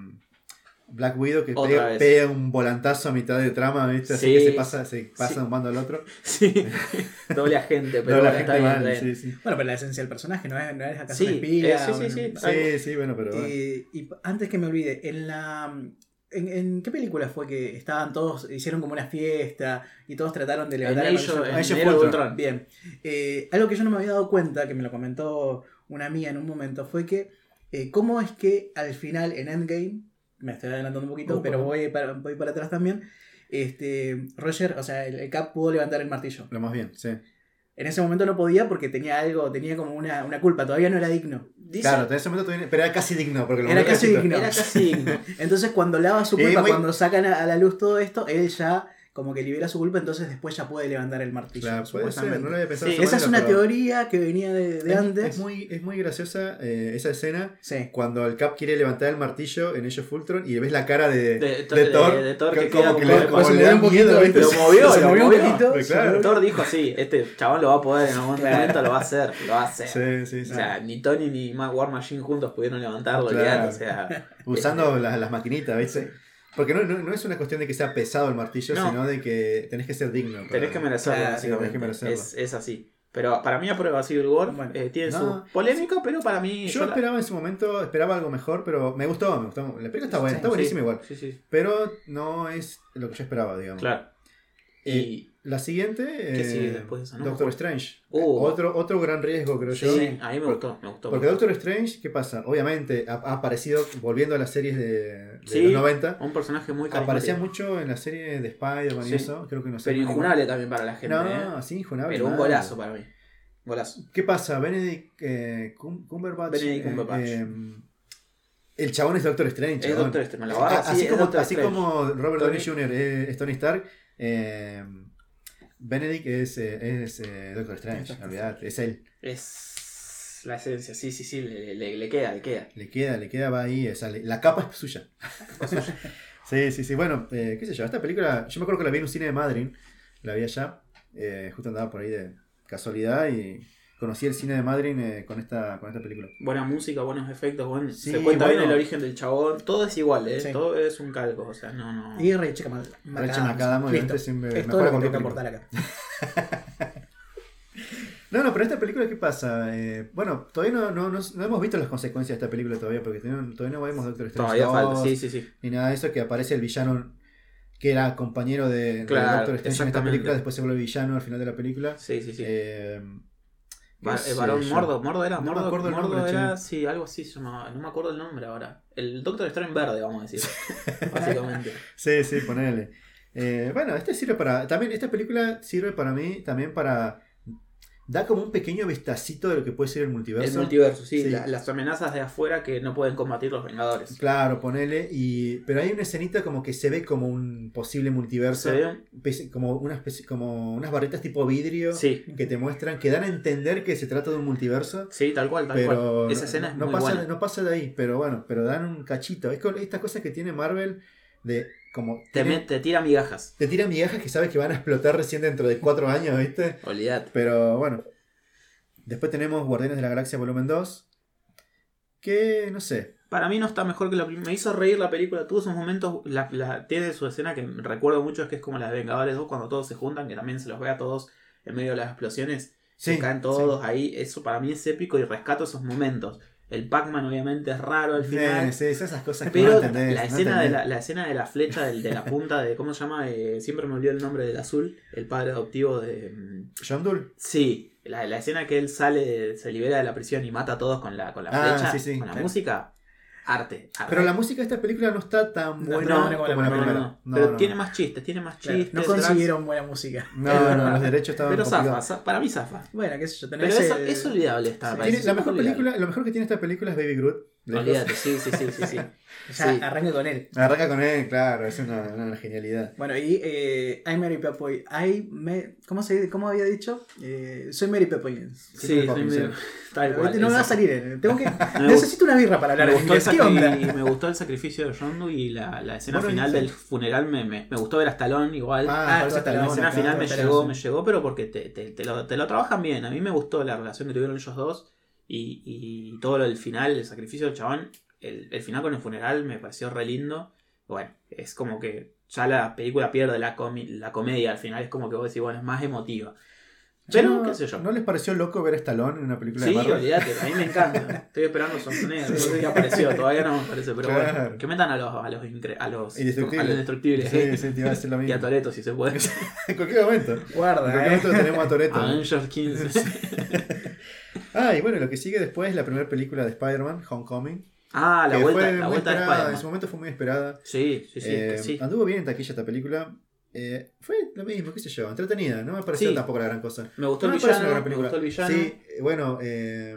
S2: Black Widow que pega, un volantazo a mitad de trama, ¿viste? Así
S4: Sí.
S2: que se pasa, se pasa
S4: Sí.
S2: de un bando al otro. (laughs)
S4: Sí, doble agente, pero
S2: gente
S4: está bien,
S2: mal,
S4: está bien.
S2: sí, sí.
S3: Bueno, pero la esencia del personaje no es, no es acaso
S4: Sí,
S3: una espía.
S4: eh, sí, sí,
S3: un-
S4: sí.
S2: Sí, sí, bueno, pero bueno.
S3: Y antes que me olvide, en la. ¿En, en qué película fue que estaban todos, hicieron como una fiesta y todos trataron de levantar el
S4: ello, en Era de
S2: Ultron.
S4: Ultron.
S3: Bien. Eh, algo que yo no me había dado cuenta, que me lo comentó una mía en un momento, fue que eh, cómo es que al final en Endgame, me estoy adelantando un poquito,
S2: Upa.
S3: pero voy para, voy para atrás también, este, Roger, o sea, el, el Cap pudo levantar el martillo.
S2: Lo más bien, sí.
S3: En ese momento no podía porque tenía algo, tenía como una, una culpa, todavía no era digno.
S4: Dice-
S2: Claro, en ese momento todavía- pero era casi digno. Porque lo
S3: Era casi digno.
S4: Era casi digno. (laughs)
S3: Entonces cuando lava su
S2: Eh,
S3: culpa,
S2: muy-
S3: cuando sacan a, a la luz todo esto, él ya como que libera su culpa, entonces después ya puede levantar el martillo.
S2: Claro, puede ser, no lo había pensado.
S4: Sí,
S3: Esa es una
S2: pero
S3: teoría que venía de, de
S2: es-
S3: antes.
S2: Es muy, es muy graciosa eh, esa escena
S3: Sí.
S2: cuando el Cap quiere levantar el martillo en Age of Ultron y ves la cara de,
S4: De-
S2: de
S4: de-
S2: Thor,
S4: de Thor que
S2: como
S4: queda
S2: que le, como
S3: se
S2: le
S3: movió
S2: da
S3: un poquito,
S2: miedo.
S4: Lo movió,
S3: se
S4: lo
S3: movió un poquito.
S2: Pues claro.
S4: Thor dijo así, este chabón lo va a poder en algún momento, lo va a hacer, lo va a hacer.
S2: Sí, sí, sí.
S4: O sea, ni Tony ni War Machine juntos pudieron levantarlo,
S2: Claro.
S4: o sea,
S2: Usando las, las maquinitas, ¿viste? Porque no, no, no es una cuestión de que sea pesado el martillo,
S4: No.
S2: sino de que tenés que ser digno. para-
S4: tenés que merecerlo,
S2: sí, tenés que
S4: básicamente.
S2: merecerlo.
S4: es, es así. Pero para mí aprueba Civil War,
S3: Bueno.
S4: eh, tiene su polémica, pero para mí...
S2: Yo esperaba en su momento, esperaba algo mejor, pero me gustó, me gustó. La película está buena,
S3: Sí,
S2: está buenísima
S4: sí,
S2: igual.
S4: Sí, sí,
S2: Pero no es lo que yo esperaba, digamos.
S4: claro.
S2: Eh,
S4: Y
S2: La siguiente.
S4: ¿Qué
S2: eh,
S4: sigue después de esa? No me
S2: Doctor. Strange.
S4: Uh.
S2: Otro, otro gran riesgo, creo yo.
S4: sí, a mí me gustó, me gustó.
S2: Porque Doctor Strange, ¿qué pasa? Obviamente ha, ha aparecido, volviendo a las series de, de
S4: Sí.
S2: los 90,
S4: gustó. Un personaje muy
S2: aparecía
S4: carismático.
S2: mucho en la serie de Spider-Man y
S4: Sí.
S2: eso. Creo que no sé.
S4: Pero injunable también para la gente,
S2: No,
S4: ¿eh?
S2: así injunable.
S4: Pero un golazo para mí. Golazo.
S2: ¿Qué pasa? Benedict eh, Cum- Cumberbatch.
S4: Benedict
S2: eh,
S4: Cumberbatch.
S2: eh, el chabón es Doctor Strange.
S4: Es. Doctor Strange, la
S2: Ah,
S4: sí,
S2: así como,
S4: Doctor
S2: así
S4: Strange.
S2: como Robert Downey Jr. es Tony Stark, eh, Benedict es, eh, es eh, Doctor Strange. Olvidate, es él.
S4: Es la esencia, sí, sí, sí, le, le- le queda, le queda.
S2: Le queda, le queda, va ahí. o sea, le- la capa es suya. (laughs) sí, sí, sí. Bueno, eh, qué sé yo, esta película, yo me acuerdo que la vi en un cine de Madrid, la vi allá, eh, justo andaba por ahí de casualidad y conocí el cine de Madrid eh, con, esta, con esta película.
S4: Buena música, buenos efectos, buen-
S2: Sí,
S4: se cuenta
S2: bueno.
S4: bien el origen del chabón. Todo es igual, ¿eh?
S3: Sí.
S4: Todo es un calco, o sea, no, no.
S3: Y Rachel McAdams.
S2: Obviamente, siempre
S3: Es todo lo que aportar acá. (laughs)
S2: No, no, pero esta película, ¿qué pasa? Eh, bueno, todavía no, no, no, no hemos visto las consecuencias de esta película todavía, porque todavía todavía no vemos Doctor Strange
S4: Todavía
S2: 2,
S4: falta, sí, sí, sí.
S2: ni nada de eso, que aparece el villano que era compañero de, de
S4: Claro,
S2: Doctor Strange en esta película, después se vuelve villano al final de la película.
S4: Sí, sí, sí.
S2: Eh,
S4: Va- varón
S2: yo.
S4: Mordo, Mordo era,
S2: No me
S4: Mordo,
S2: acuerdo el
S4: Mordo
S2: nombre,
S4: era,
S2: che.
S4: sí, algo así se llamaba, no me acuerdo el nombre ahora. El Doctor Strange verde, vamos a decir, (laughs) básicamente.
S2: Sí, sí, ponele. Eh, bueno, este sirve para. También, esta película sirve para mí también para. Da como un pequeño vistacito de lo que puede ser el multiverso.
S4: El multiverso, sí,
S2: Sí.
S4: la- las amenazas de afuera que no pueden combatir los Vengadores.
S2: Claro, ponele. Y, pero hay una escenita como que se ve como un posible multiverso.
S4: ¿Se
S2: Como, una especie, como unas barretas tipo vidrio
S4: Sí,
S2: que te muestran, que dan a entender que se trata de un multiverso.
S4: sí, tal cual, tal
S2: Pero
S4: cual. Esa escena es
S2: no,
S4: muy
S2: pasa,
S4: buena.
S2: no pasa de ahí, pero bueno, pero dan un cachito. Es con estas cosas que tiene Marvel de como
S4: Te,
S2: tiene-
S4: te tira migajas,
S2: te tiran migajas que sabes que van a explotar recién dentro de cuatro años, ¿viste?
S4: olvidate.
S2: Pero bueno. Después tenemos Guardianes de la Galaxia Volumen 2. Que no sé.
S4: Para mí no está mejor que la. Me hizo reír la película. Tuvo esos momentos. La, la- tiene su escena que recuerdo mucho. Es que es como la de Vengadores 2. Cuando todos se juntan. Que también se los ve a todos en medio de las explosiones.
S2: Sí,
S4: se caen todos ahí. Eso para mí es épico. Y rescato esos momentos. El Pac-Man obviamente es raro al
S2: Sí,
S4: final.
S2: sí, esas cosas que
S4: Pero
S2: no entendés,
S4: la,
S2: no
S4: escena de la, la escena de la flecha del- de la punta de. ¿Cómo se llama? Eh, siempre me olvido el nombre del azul. El padre adoptivo de. mm,
S2: John Doe.
S4: Sí, la, la escena que él sale, se libera de la prisión y mata a todos con la, con la
S2: Ah,
S4: flecha,
S2: sí, sí.
S4: con la
S2: Sí.
S4: música, arte. arte.
S2: Pero la música de esta película no está tan
S3: No,
S2: buena
S3: no,
S2: como
S3: no,
S2: la
S3: no,
S4: No,
S2: primera.
S4: no,
S2: No,
S4: pero
S2: no.
S4: tiene más chistes, tiene más
S3: Claro,
S4: chistes.
S3: no consiguieron buena música. (laughs)
S2: No, no, los derechos estaban
S4: Pero zafa, para mí zafa.
S3: Bueno, qué sé yo,
S4: Pero
S3: tenés
S4: eso,
S3: el-
S4: es olvidable esta
S3: Sí.
S2: la mejor
S4: olvidable.
S2: película, lo mejor que tiene esta película es Baby Groot.
S4: Olvídate, sí, sí, sí, sí, sí. (laughs)
S3: Ya,
S4: Sí.
S3: arranca con él.
S2: Arranca con él, claro, es una, una genialidad.
S3: Bueno, y eh, I'm Mary Poppins. I me, ¿cómo, se, ¿Cómo había dicho? Eh, soy Mary Poppins.
S4: Sí, tal cual.
S3: no me va a salir. eh, Tengo que, (laughs) necesito una birra para hablar
S4: Me
S3: de
S4: gustó, el
S3: inglés. ¿Qué onda?
S4: me gustó el sacrificio de Yondu y la, la escena
S2: Bueno,
S4: final
S2: sí.
S4: del funeral me, me, me gustó ver a Stallone igual.
S2: Ah,
S3: Ah,
S4: la
S2: Stallone
S4: escena final me llegó, me llegó, pero porque te, te- te lo, te lo trabajan bien. A mí me gustó la relación que tuvieron ellos dos y, todo lo del final, el sacrificio del chabón. El, el final con el funeral me pareció re lindo. Bueno, es como que ya la película pierde la, comi- la comedia al final, es como que vos decís, bueno, es más emotiva. Pero,
S2: no,
S4: qué sé yo.
S2: ¿No les pareció loco ver a Stallone en una película
S4: Sí,
S2: de Marvel?
S4: olvídate, a mí me encanta. Estoy esperando Schwarzenegger, no sé qué apareció, todavía no me aparece, pero
S2: Claro.
S4: bueno, que metan a los, a los, incre- a los,
S2: Indestructibles.
S4: a los indestructibles.
S2: Sí, sí, te iba a decir lo
S4: Y a. Toreto si se puede. (laughs)
S2: en cualquier momento. En
S3: Guarda,
S2: cualquier
S3: eh.
S2: momento tenemos a Toretto.
S4: Avengers 15.
S2: Ah, y bueno, lo que sigue después es la primera película de Spider-Man, Homecoming.
S4: Ah, la vuelta, la vuelta de
S2: esperada, En su
S4: Spider-Man.
S2: momento fue muy esperada.
S4: Sí, sí, sí,
S2: Eh,
S4: sí.
S2: Anduvo bien en taquilla esta película. Eh, fue lo mismo, qué sé yo, entretenida. No me pareció
S4: Sí.
S2: tampoco la gran cosa.
S4: Me gustó
S2: No
S4: el
S2: me
S4: villano,
S2: gran
S4: me gustó el villano.
S2: Sí, eh, bueno, eh,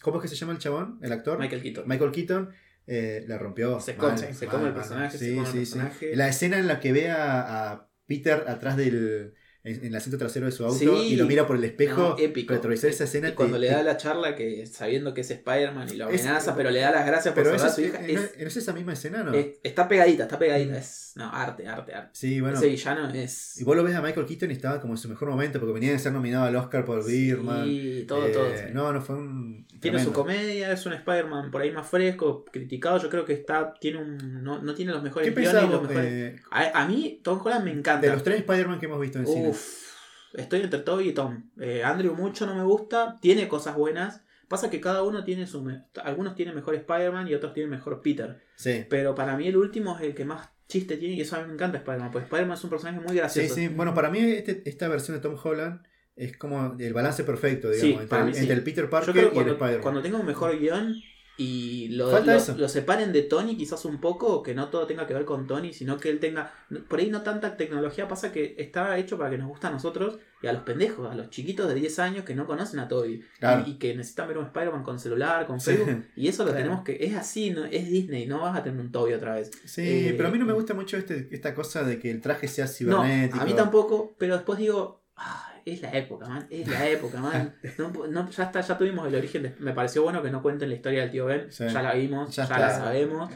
S2: ¿cómo es que se llama el chabón? El actor.
S4: Michael Keaton.
S2: Michael Keaton. eh, la rompió.
S4: Se
S2: mal,
S4: come- se
S2: mal,
S4: come el personaje, se
S2: Sí,
S4: come el
S2: sí,
S4: personaje.
S2: sí. La escena en la que ve a, a Peter atrás del. En, en el asiento trasero de su auto
S4: Sí.
S2: y lo mira por el espejo.
S4: No, épico.
S2: Retrovisar esa escena.
S4: Y
S2: te-
S4: cuando le
S2: te-
S4: da la charla que sabiendo que es Spider-Man y lo
S2: Es-
S4: amenaza, pero le da las gracias por salvar a su hija,
S2: ¿no
S4: es,
S2: ¿no es esa misma escena, ¿no?
S4: es- está pegadita, está pegadita. Es, no, arte, arte, arte.
S2: sí, bueno.
S4: Ese villano es.
S2: Y vos lo ves a Michael Keaton y estaba como en su mejor momento porque venía de ser nominado al Oscar por Birdman.
S4: Sí, todo,
S2: Eh,
S4: todo.
S2: No, no fue un.
S4: Tiene su comedia, es un Spider-Man por ahí más fresco, criticado. Yo creo que está, tiene un, no, no tiene los mejores
S2: ¿Qué
S4: guiones los mejores.
S2: eh,
S4: A, a mí, Tom Holland me encanta.
S2: de los tres Spider-Man que hemos visto en cine?
S4: Uf, estoy entre Toby y Tom. Eh, Andrew mucho no me gusta, tiene cosas buenas. Pasa que cada uno tiene su... me- Algunos tienen mejor Spider-Man y otros tienen mejor Peter.
S2: Sí.
S4: Pero para mí el último es el que más chiste tiene y eso a mí me encanta Spider-Man. Pues Spider-Man es un personaje muy
S2: Sí,
S4: gracioso.
S2: sí. Bueno, para mí este- esta versión de Tom Holland es como el balance perfecto,
S4: Sí,
S2: digamos, entre, el-
S4: sí.
S2: Peter
S4: Yo
S2: Parker y el Spider-Man.
S4: cuando tenga un mejor guion y lo,
S2: Falta
S4: lo- separen de Tony quizás un poco, que no todo tenga que ver con Tony, sino que él tenga... Por ahí no tanta tecnología, pasa que está hecho para que nos guste a nosotros y a los pendejos, a los chiquitos de 10 años que no conocen a Toby
S2: Claro.
S4: y, y que necesitan ver un Spider-Man con celular, con
S2: Sí.
S4: Facebook. Y eso lo
S3: Claro.
S4: tenemos que... Es así, ¿no? es Disney, no vas a tener un Toby otra vez.
S2: Sí,
S4: Eh,
S2: pero a mí no me gusta mucho este, esta cosa de que el traje sea
S4: No,
S2: cibernético.
S4: a mí tampoco, pero después digo... "Ah, es la época, man. Es la época, man. (laughs) No, no, ya está, ya tuvimos el origen. de- me pareció bueno que no cuenten la historia del tío Ben.
S2: Sí.
S4: Ya la vimos,
S2: Ya
S4: la sabemos.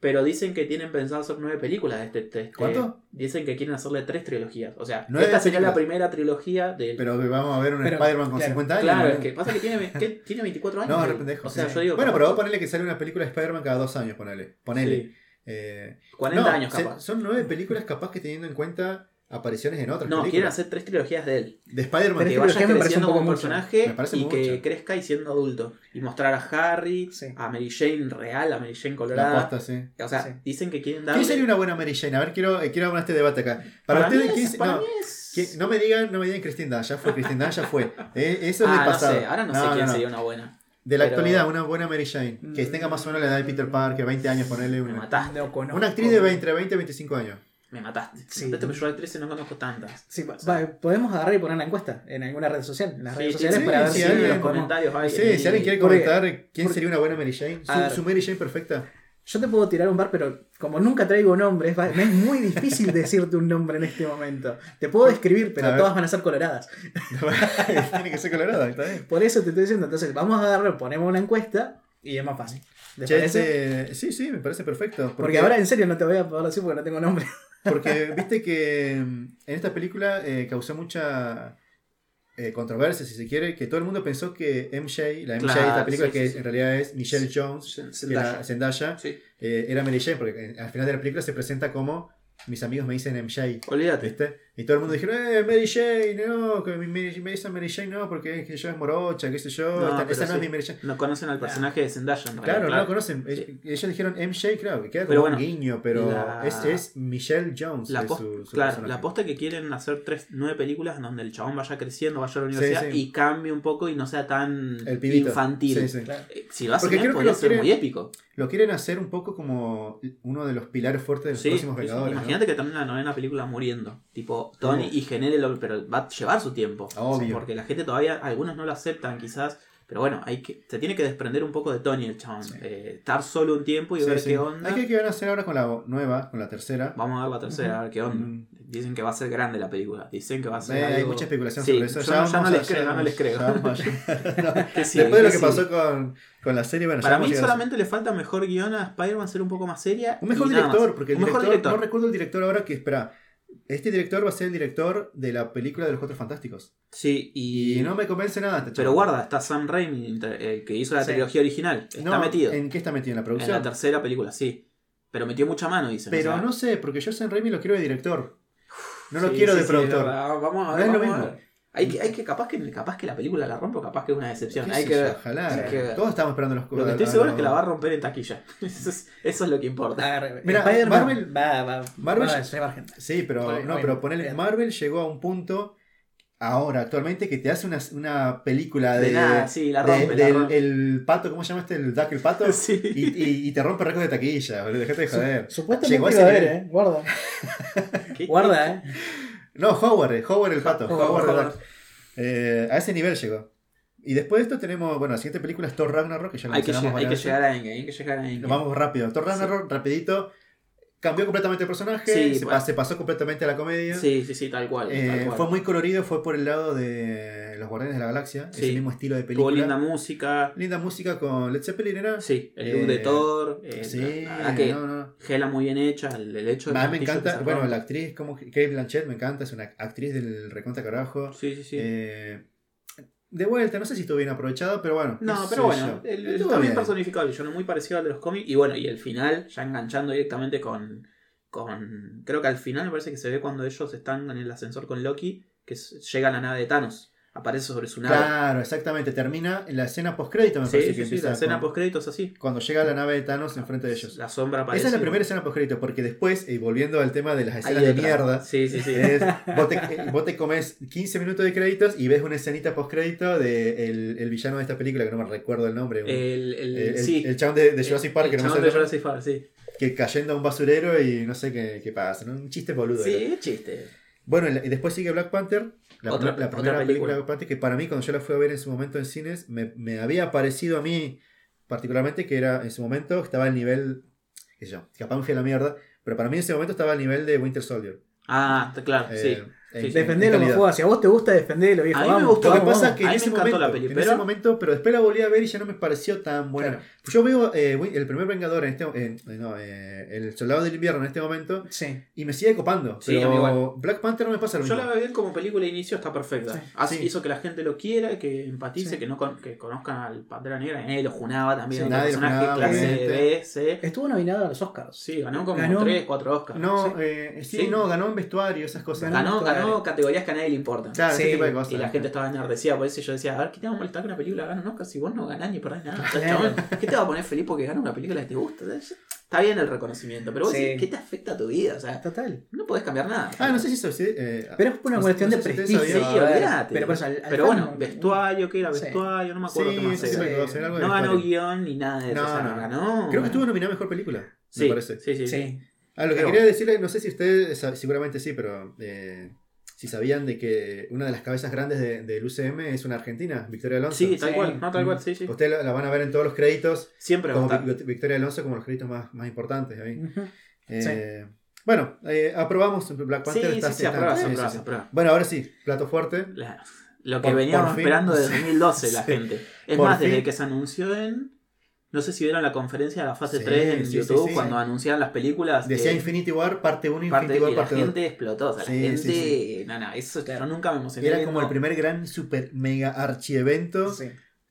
S4: Pero dicen que tienen pensado hacer nueve películas de este. de este-
S2: ¿Cuánto?
S4: Dicen que quieren hacerle tres trilogías. O sea,
S2: Nueve
S4: esta sería la primera trilogía del.
S2: Pero vamos a ver un Spider-Man con
S3: claro,
S2: 50 años.
S4: claro,
S2: ¿no?
S4: es que pasa que tiene, que tiene 24 años.
S2: No,
S4: güey.
S2: re pendejo.
S4: O sea,
S2: sí.
S4: yo digo.
S2: Bueno, pero vos ponele que sale una película de Spider-Man cada dos años, ponele. Ponele.
S4: Sí,
S2: Eh,
S4: 40
S2: no,
S4: años
S2: se-
S4: capaz.
S2: son nueve películas capaz que teniendo en cuenta apariciones en otras
S4: No, quieren hacer tres trilogías de él.
S2: De Spider-Man.
S4: Que vaya
S3: me parece
S4: creciendo como
S3: mucho.
S4: personaje y que
S2: mucho.
S4: crezca y siendo adulto. Y mostrar a Harry,
S3: Sí.
S4: a Mary Jane real, a Mary Jane
S2: La
S4: colorada.
S2: posta, sí.
S4: O sea,
S3: Sí.
S4: dicen que quieren darle.
S2: ¿Quién sería una buena Mary Jane? A ver, quiero, eh, quiero hablar este debate acá. Para, ustedes, ¿quién
S4: es, para
S2: no,
S4: mí es-
S2: que- no me digan, no me digan Christine Dunst, ya fue, Christine Dunst ya fue. Eh, eso es
S4: Ah,
S2: del
S4: no
S2: pasado.
S4: sé, ahora no, sé quién sería una buena.
S2: De la
S4: pero-
S2: actualidad, una buena Mary Jane. Que
S3: Mm.
S2: tenga más o menos la edad de Peter Parker, 20 años, ponerle
S4: Me
S2: una.
S4: mataste,
S3: No.
S2: Una actriz de 20, entre 20 y 25 años.
S4: Me mataste.
S3: Sí.
S4: Fíjate que yo actrices no conozco tantas.
S3: Sí, va, podemos agarrar y poner una encuesta en alguna red social. En las
S4: Sí,
S3: redes sociales
S2: sí,
S3: para ver
S2: sí,
S3: si
S2: alguien
S3: los
S4: comentarios hay.
S2: Sí, si alguien quiere
S3: Porque-
S2: comentar quién
S3: porque-
S2: sería una buena Mary Jane, su, su Mary Jane perfecta.
S3: Yo te puedo tirar un par, pero como nunca traigo nombres, va- me es muy difícil (laughs) decirte un nombre en este momento. Te puedo describir, pero todas van a ser coloradas. (laughs)
S2: Tiene que ser colorada, está bien.
S3: Por eso te estoy diciendo. Entonces, vamos a agarrar, ponemos una encuesta y es más fácil. ¿Te
S2: Che,
S3: parece?
S2: este- sí, sí, me parece perfecto.
S3: Porque ahora en serio no te voy a poder decir porque no tengo nombre.
S2: Porque viste que mm, en esta película eh, causó mucha eh, controversia, si se quiere, que todo el mundo pensó que MJ, la MJ de esta
S4: Claro,
S2: película,
S4: sí,
S2: que
S4: sí, sí.
S2: en realidad es Michelle Jones, que era Zendaya, eh, era Mary Jane, porque al final de la película se presenta como mis amigos me dicen MJ.
S4: Olvídate.
S2: ¿Viste? Y todo el mundo dijeron, eh, Mary Jane, no, que mi- mi- me dicen Mary Jane, no, porque que yo es morocha, qué sé yo,
S4: No,
S2: esta- no es mi Mary Jane.
S4: No conocen al personaje de Zendaya en realidad.
S2: Claro, no lo conocen.
S4: Sí.
S2: Ellos dijeron MJ, claro, que queda como
S4: Pero
S2: un
S4: bueno,
S2: guiño, pero
S4: la-
S2: es, es Michelle Jones.
S4: La
S2: es
S4: pos-
S2: su, su
S4: claro,
S2: personaje.
S4: la posta que quieren hacer tres, nueve películas donde el chabón vaya creciendo, vaya a la universidad
S2: sí.
S4: y cambie un poco y no sea tan
S2: El
S4: infantil.
S2: Sí, sí.
S3: Claro.
S4: Eh, Si lo hacen
S2: Porque
S4: bien,
S2: creo que
S4: podría
S2: lo
S4: ser
S2: quieren-
S4: muy épico.
S2: Lo quieren hacer un poco como uno de los pilares fuertes de los próximos. Vengadores.
S4: Imagínate que también la novena película muriendo. Tipo, Tony y genere lo, pero va a llevar su tiempo.
S2: Obvio.
S4: Porque la gente todavía, algunos no lo aceptan quizás. Pero bueno, hay que, se tiene que desprender un poco de Tony el chabón. Eh, estar solo un tiempo y
S2: Sí,
S4: ver
S2: sí.
S4: qué onda.
S2: Hay que qué van a hacer ahora con la nueva, con la tercera.
S4: Vamos a ver la tercera, a ver qué onda.
S2: Mm.
S4: Dicen que va a ser grande la película. Dicen que va a ser.
S2: Eh, hay mucha especulación
S4: Sí,
S2: sobre eso.
S4: yo no- ya no les creo, no les creo.
S2: ya vamos (laughs) (laughs)
S4: sí,
S2: Después de lo
S4: que sí.
S2: pasó con, con la serie, bueno,
S4: Para mí solamente le falta mejor guion a Spider-Man ser un poco más seria.
S2: Un mejor director, porque el
S4: mejor
S2: director, no recuerdo el director ahora que espera. Este director va a ser el director de la película de los Cuatro Fantásticos.
S4: Sí, y,
S2: Y, no me convence nada. este
S4: Pero guarda, está Sam Raimi, el que hizo la trilogía original. Está
S2: No,
S4: metido.
S2: ¿En qué está metido? ¿En la
S4: En
S2: producción?
S4: la tercera película, sí. Pero metió mucha mano, dicen.
S2: Pero
S4: o sea,
S2: no sé, porque yo Sam Raimi lo quiero de director. No lo
S4: sí,
S2: quiero
S4: sí,
S2: de productor.
S4: vamos a
S2: No
S4: ver.
S2: es lo mismo.
S4: ver. Hay que, hay que, capaz que, capaz que la película la rompe o capaz que es una decepción.
S2: ¿Qué
S4: Hay que ver.
S2: Ojalá.
S4: Hay que ver.
S2: Todos estamos esperando los
S4: Lo que estoy seguro es que la va a romper en taquilla. (laughs) Eso es, eso es lo que importa.
S3: A ver,
S2: Mira,
S3: Spider-Man
S2: Marvel-
S3: va, va,
S2: Marvel-
S3: va a ser Argentina.
S2: Sí, pero no, pero ponele. Marvel llegó a un punto ahora, actualmente, que te hace una, una película de.
S4: De nada, sí, la
S2: de-
S4: rompe, la
S2: del
S4: rompe.
S2: el pato, ¿cómo se llama este? El Duck el pato. (laughs)
S4: Sí.
S2: Y, y- y te rompe récords de taquilla, boludo. Dejate de joder.
S3: Supuestamente
S2: Llegó a ese nivel.
S3: eh. Guarda. (laughs)
S4: ¿Qué-
S3: Guarda, eh.
S2: No, Howard, eh, Howard el pato.
S3: Howard,
S2: Howard, el
S4: Howard.
S2: Eh, a ese nivel llegó. Y después de esto tenemos, bueno, la siguiente película es Thor Ragnarok, que ya lo
S4: Hay que, hay que llegar a Endgame, hay que llegar a Endgame.
S2: Nos vamos rápido. Thor Ragnarok, rapidito. Cambió completamente el personaje,
S4: Sí,
S2: se,
S4: bueno.
S2: pa- se pasó completamente a la comedia.
S4: Sí, sí, sí, tal cual.
S2: Eh,
S4: tal cual.
S2: fue muy colorido, fue por el lado de los Guardianes de la Galaxia,
S4: Sí.
S2: ese mismo estilo de
S4: Tuvo
S2: película.
S4: linda música.
S2: Linda música con Led Zeppelin, ¿era?
S4: Sí, el
S2: Eh,
S4: de Thor. eh,
S2: Sí,
S4: la que
S2: no, no.
S4: Gela muy bien hecha. El, el hecho de
S2: A mí me encanta, bueno, la actriz como Kate Blanchett me encanta, es una actriz del recontra carajo.
S4: Sí, sí, sí.
S2: De vuelta, no sé si estuvo bien aprovechado, pero bueno.
S4: No, pero bueno, el, está bien personificado el villano, muy parecido al de los cómics. Y bueno, y el final, ya enganchando directamente con. con creo que al final me parece que se ve cuando ellos están en el ascensor con Loki, que llega a la nave de Thanos. Aparece sobre su nave.
S2: Claro, exactamente. Termina en la escena post-crédito, me
S4: sí,
S2: parece
S4: sí,
S2: que
S4: sí,
S2: empieza.
S4: la escena
S2: con-
S4: post créditos así.
S2: Cuando llega la nave de Thanos enfrente de ellos.
S4: La sombra aparece.
S2: Esa es la primera escena post-crédito, porque después, y volviendo al tema de las escenas de mierda,
S4: Sí, sí, sí.
S2: es, (laughs) vos, te, eh, vos te comes 15 minutos de créditos y ves una escenita post-crédito de el, el villano de esta película, que no me recuerdo el nombre. un-
S4: El, el, sí.
S2: el chabón de, de Jurassic Park, que no
S4: chabón de Jurassic Park, sí.
S2: que cayendo a un basurero y no sé qué, qué pasa, ¿no? un chiste boludo.
S4: Sí, chiste.
S2: Bueno, y después sigue Black Panther, la,
S4: Otra- otra
S2: primera película
S4: película.
S2: de que para mí cuando yo la fui a ver en su momento en cines, me, me había parecido a mí particularmente que era en su momento estaba al nivel, qué sé yo, capaz me fui a la mierda, pero para mí en ese momento estaba al nivel de Winter Soldier.
S4: Ah, está claro,
S2: Eh,
S4: sí. Sí.
S2: en
S3: Defendelo,
S2: calidad.
S3: Mofuda. Si a vos te gusta, defendelo, viejo.
S4: A mí me
S3: vamos,
S4: gustó.
S2: Lo que
S3: vamos,
S2: pasa que en
S4: A mí
S2: ese,
S4: me encantó
S2: momento,
S4: la peli,
S2: en
S4: pero-
S2: ese momento, pero después la volví a ver y ya no me pareció tan buena.
S3: Claro.
S2: Yo veo eh, el primer Vengador en este eh, no, eh, el Soldado del Invierno en este momento
S3: Sí.
S2: y me sigue copando.
S4: Sí,
S2: pero
S4: igual.
S2: Black Panther no me pasa lo
S4: Yo
S2: mismo.
S4: la veo bien como película de inicio, está perfecta.
S3: Sí,
S4: Así
S2: sí.
S4: hizo que la gente lo quiera, que empatice,
S3: Sí.
S4: que no con- que conozcan al Pantera Negra. Nadie lo junaba también.
S2: Nadie lo
S4: personaje
S2: junaba,
S4: clase. B, C.
S3: Estuvo nominado a los Oscars.
S4: Sí, ganó como
S3: Ganó-
S4: 3, 4 Oscars.
S2: No,
S3: Sí.
S2: eh, Sí. no, ganó en vestuario, esas cosas.
S3: Ganó
S4: ganó, ganó categorías que a nadie le importan.
S2: Claro,
S3: Sí,
S2: ese tipo de cosas.
S4: Y la gente estaba enardecida, por eso yo decía, a ver, ¿qué te va a molestar que una película gane un Oscar si vos no ganás ni perdés nada? Chabón, ¿Qué te va a poner feliz porque gana una película que te gusta? Está bien el reconocimiento, pero vos
S3: Sí.
S4: decís, ¿qué te afecta a tu vida? O sea,
S3: Total.
S4: no podés cambiar nada.
S2: Ah, no sé si eso sí. eh,
S3: Pero es por una
S2: no-
S3: cuestión
S2: no
S3: de
S2: si
S3: prestigio.
S4: Sí, olvídate.
S3: Pero, pues, al- al
S4: Pero
S3: fan
S4: bueno,
S3: no-
S4: vestuario, ¿qué era?
S3: Sí.
S4: Vestuario, no me acuerdo
S2: Sí,
S4: qué más era. No ganó guion ni nada de eso.
S2: No,
S4: o sea,
S2: no.
S4: ganó.
S2: Creo que estuvo nominada a mejor película,
S4: sí,
S2: me parece.
S4: Sí, sí, sí.
S3: Sí.
S2: Ah, lo que
S4: Pero-
S2: quería decirle, no sé si ustedes, sa- seguramente sí, pero eh, si sabían de que una de las cabezas grandes de- del UCM es una argentina, Victoria Alonso.
S4: Sí, tal
S3: Sí.
S4: cual, no, tal cual, sí, sí.
S2: Ustedes la, la van a ver en todos los créditos,
S4: Siempre va a
S2: como Victoria Alonso como los créditos más, más importantes. ahí. Eh, Bueno, eh, aprobamos Black
S4: Sí,
S2: Panther.
S4: sí,
S2: está-
S4: sí,
S2: está- sí,
S4: se
S2: sí,
S4: aprueba,
S2: sí.
S4: se aprueba.
S2: Bueno, ahora sí, plato fuerte.
S4: La- Lo que
S2: Por-
S4: veníamos
S2: por
S4: esperando desde 2012 (laughs) la gente. Es
S2: Por
S4: más, desde que se anunció en. No sé si vieron la conferencia de la fase
S2: Sí,
S4: 3 en
S2: sí,
S4: YouTube
S2: sí.
S4: cuando anunciaban las películas.
S2: Decía
S4: eh,
S2: Infinity War, parte 1,
S4: parte,
S2: Infinity War,
S4: la
S2: parte 2.
S4: gente explotó. O sea, la gente. No, no, eso yo nunca me emocioné.
S2: Era como el
S4: viendo-
S2: primer gran super mega archievento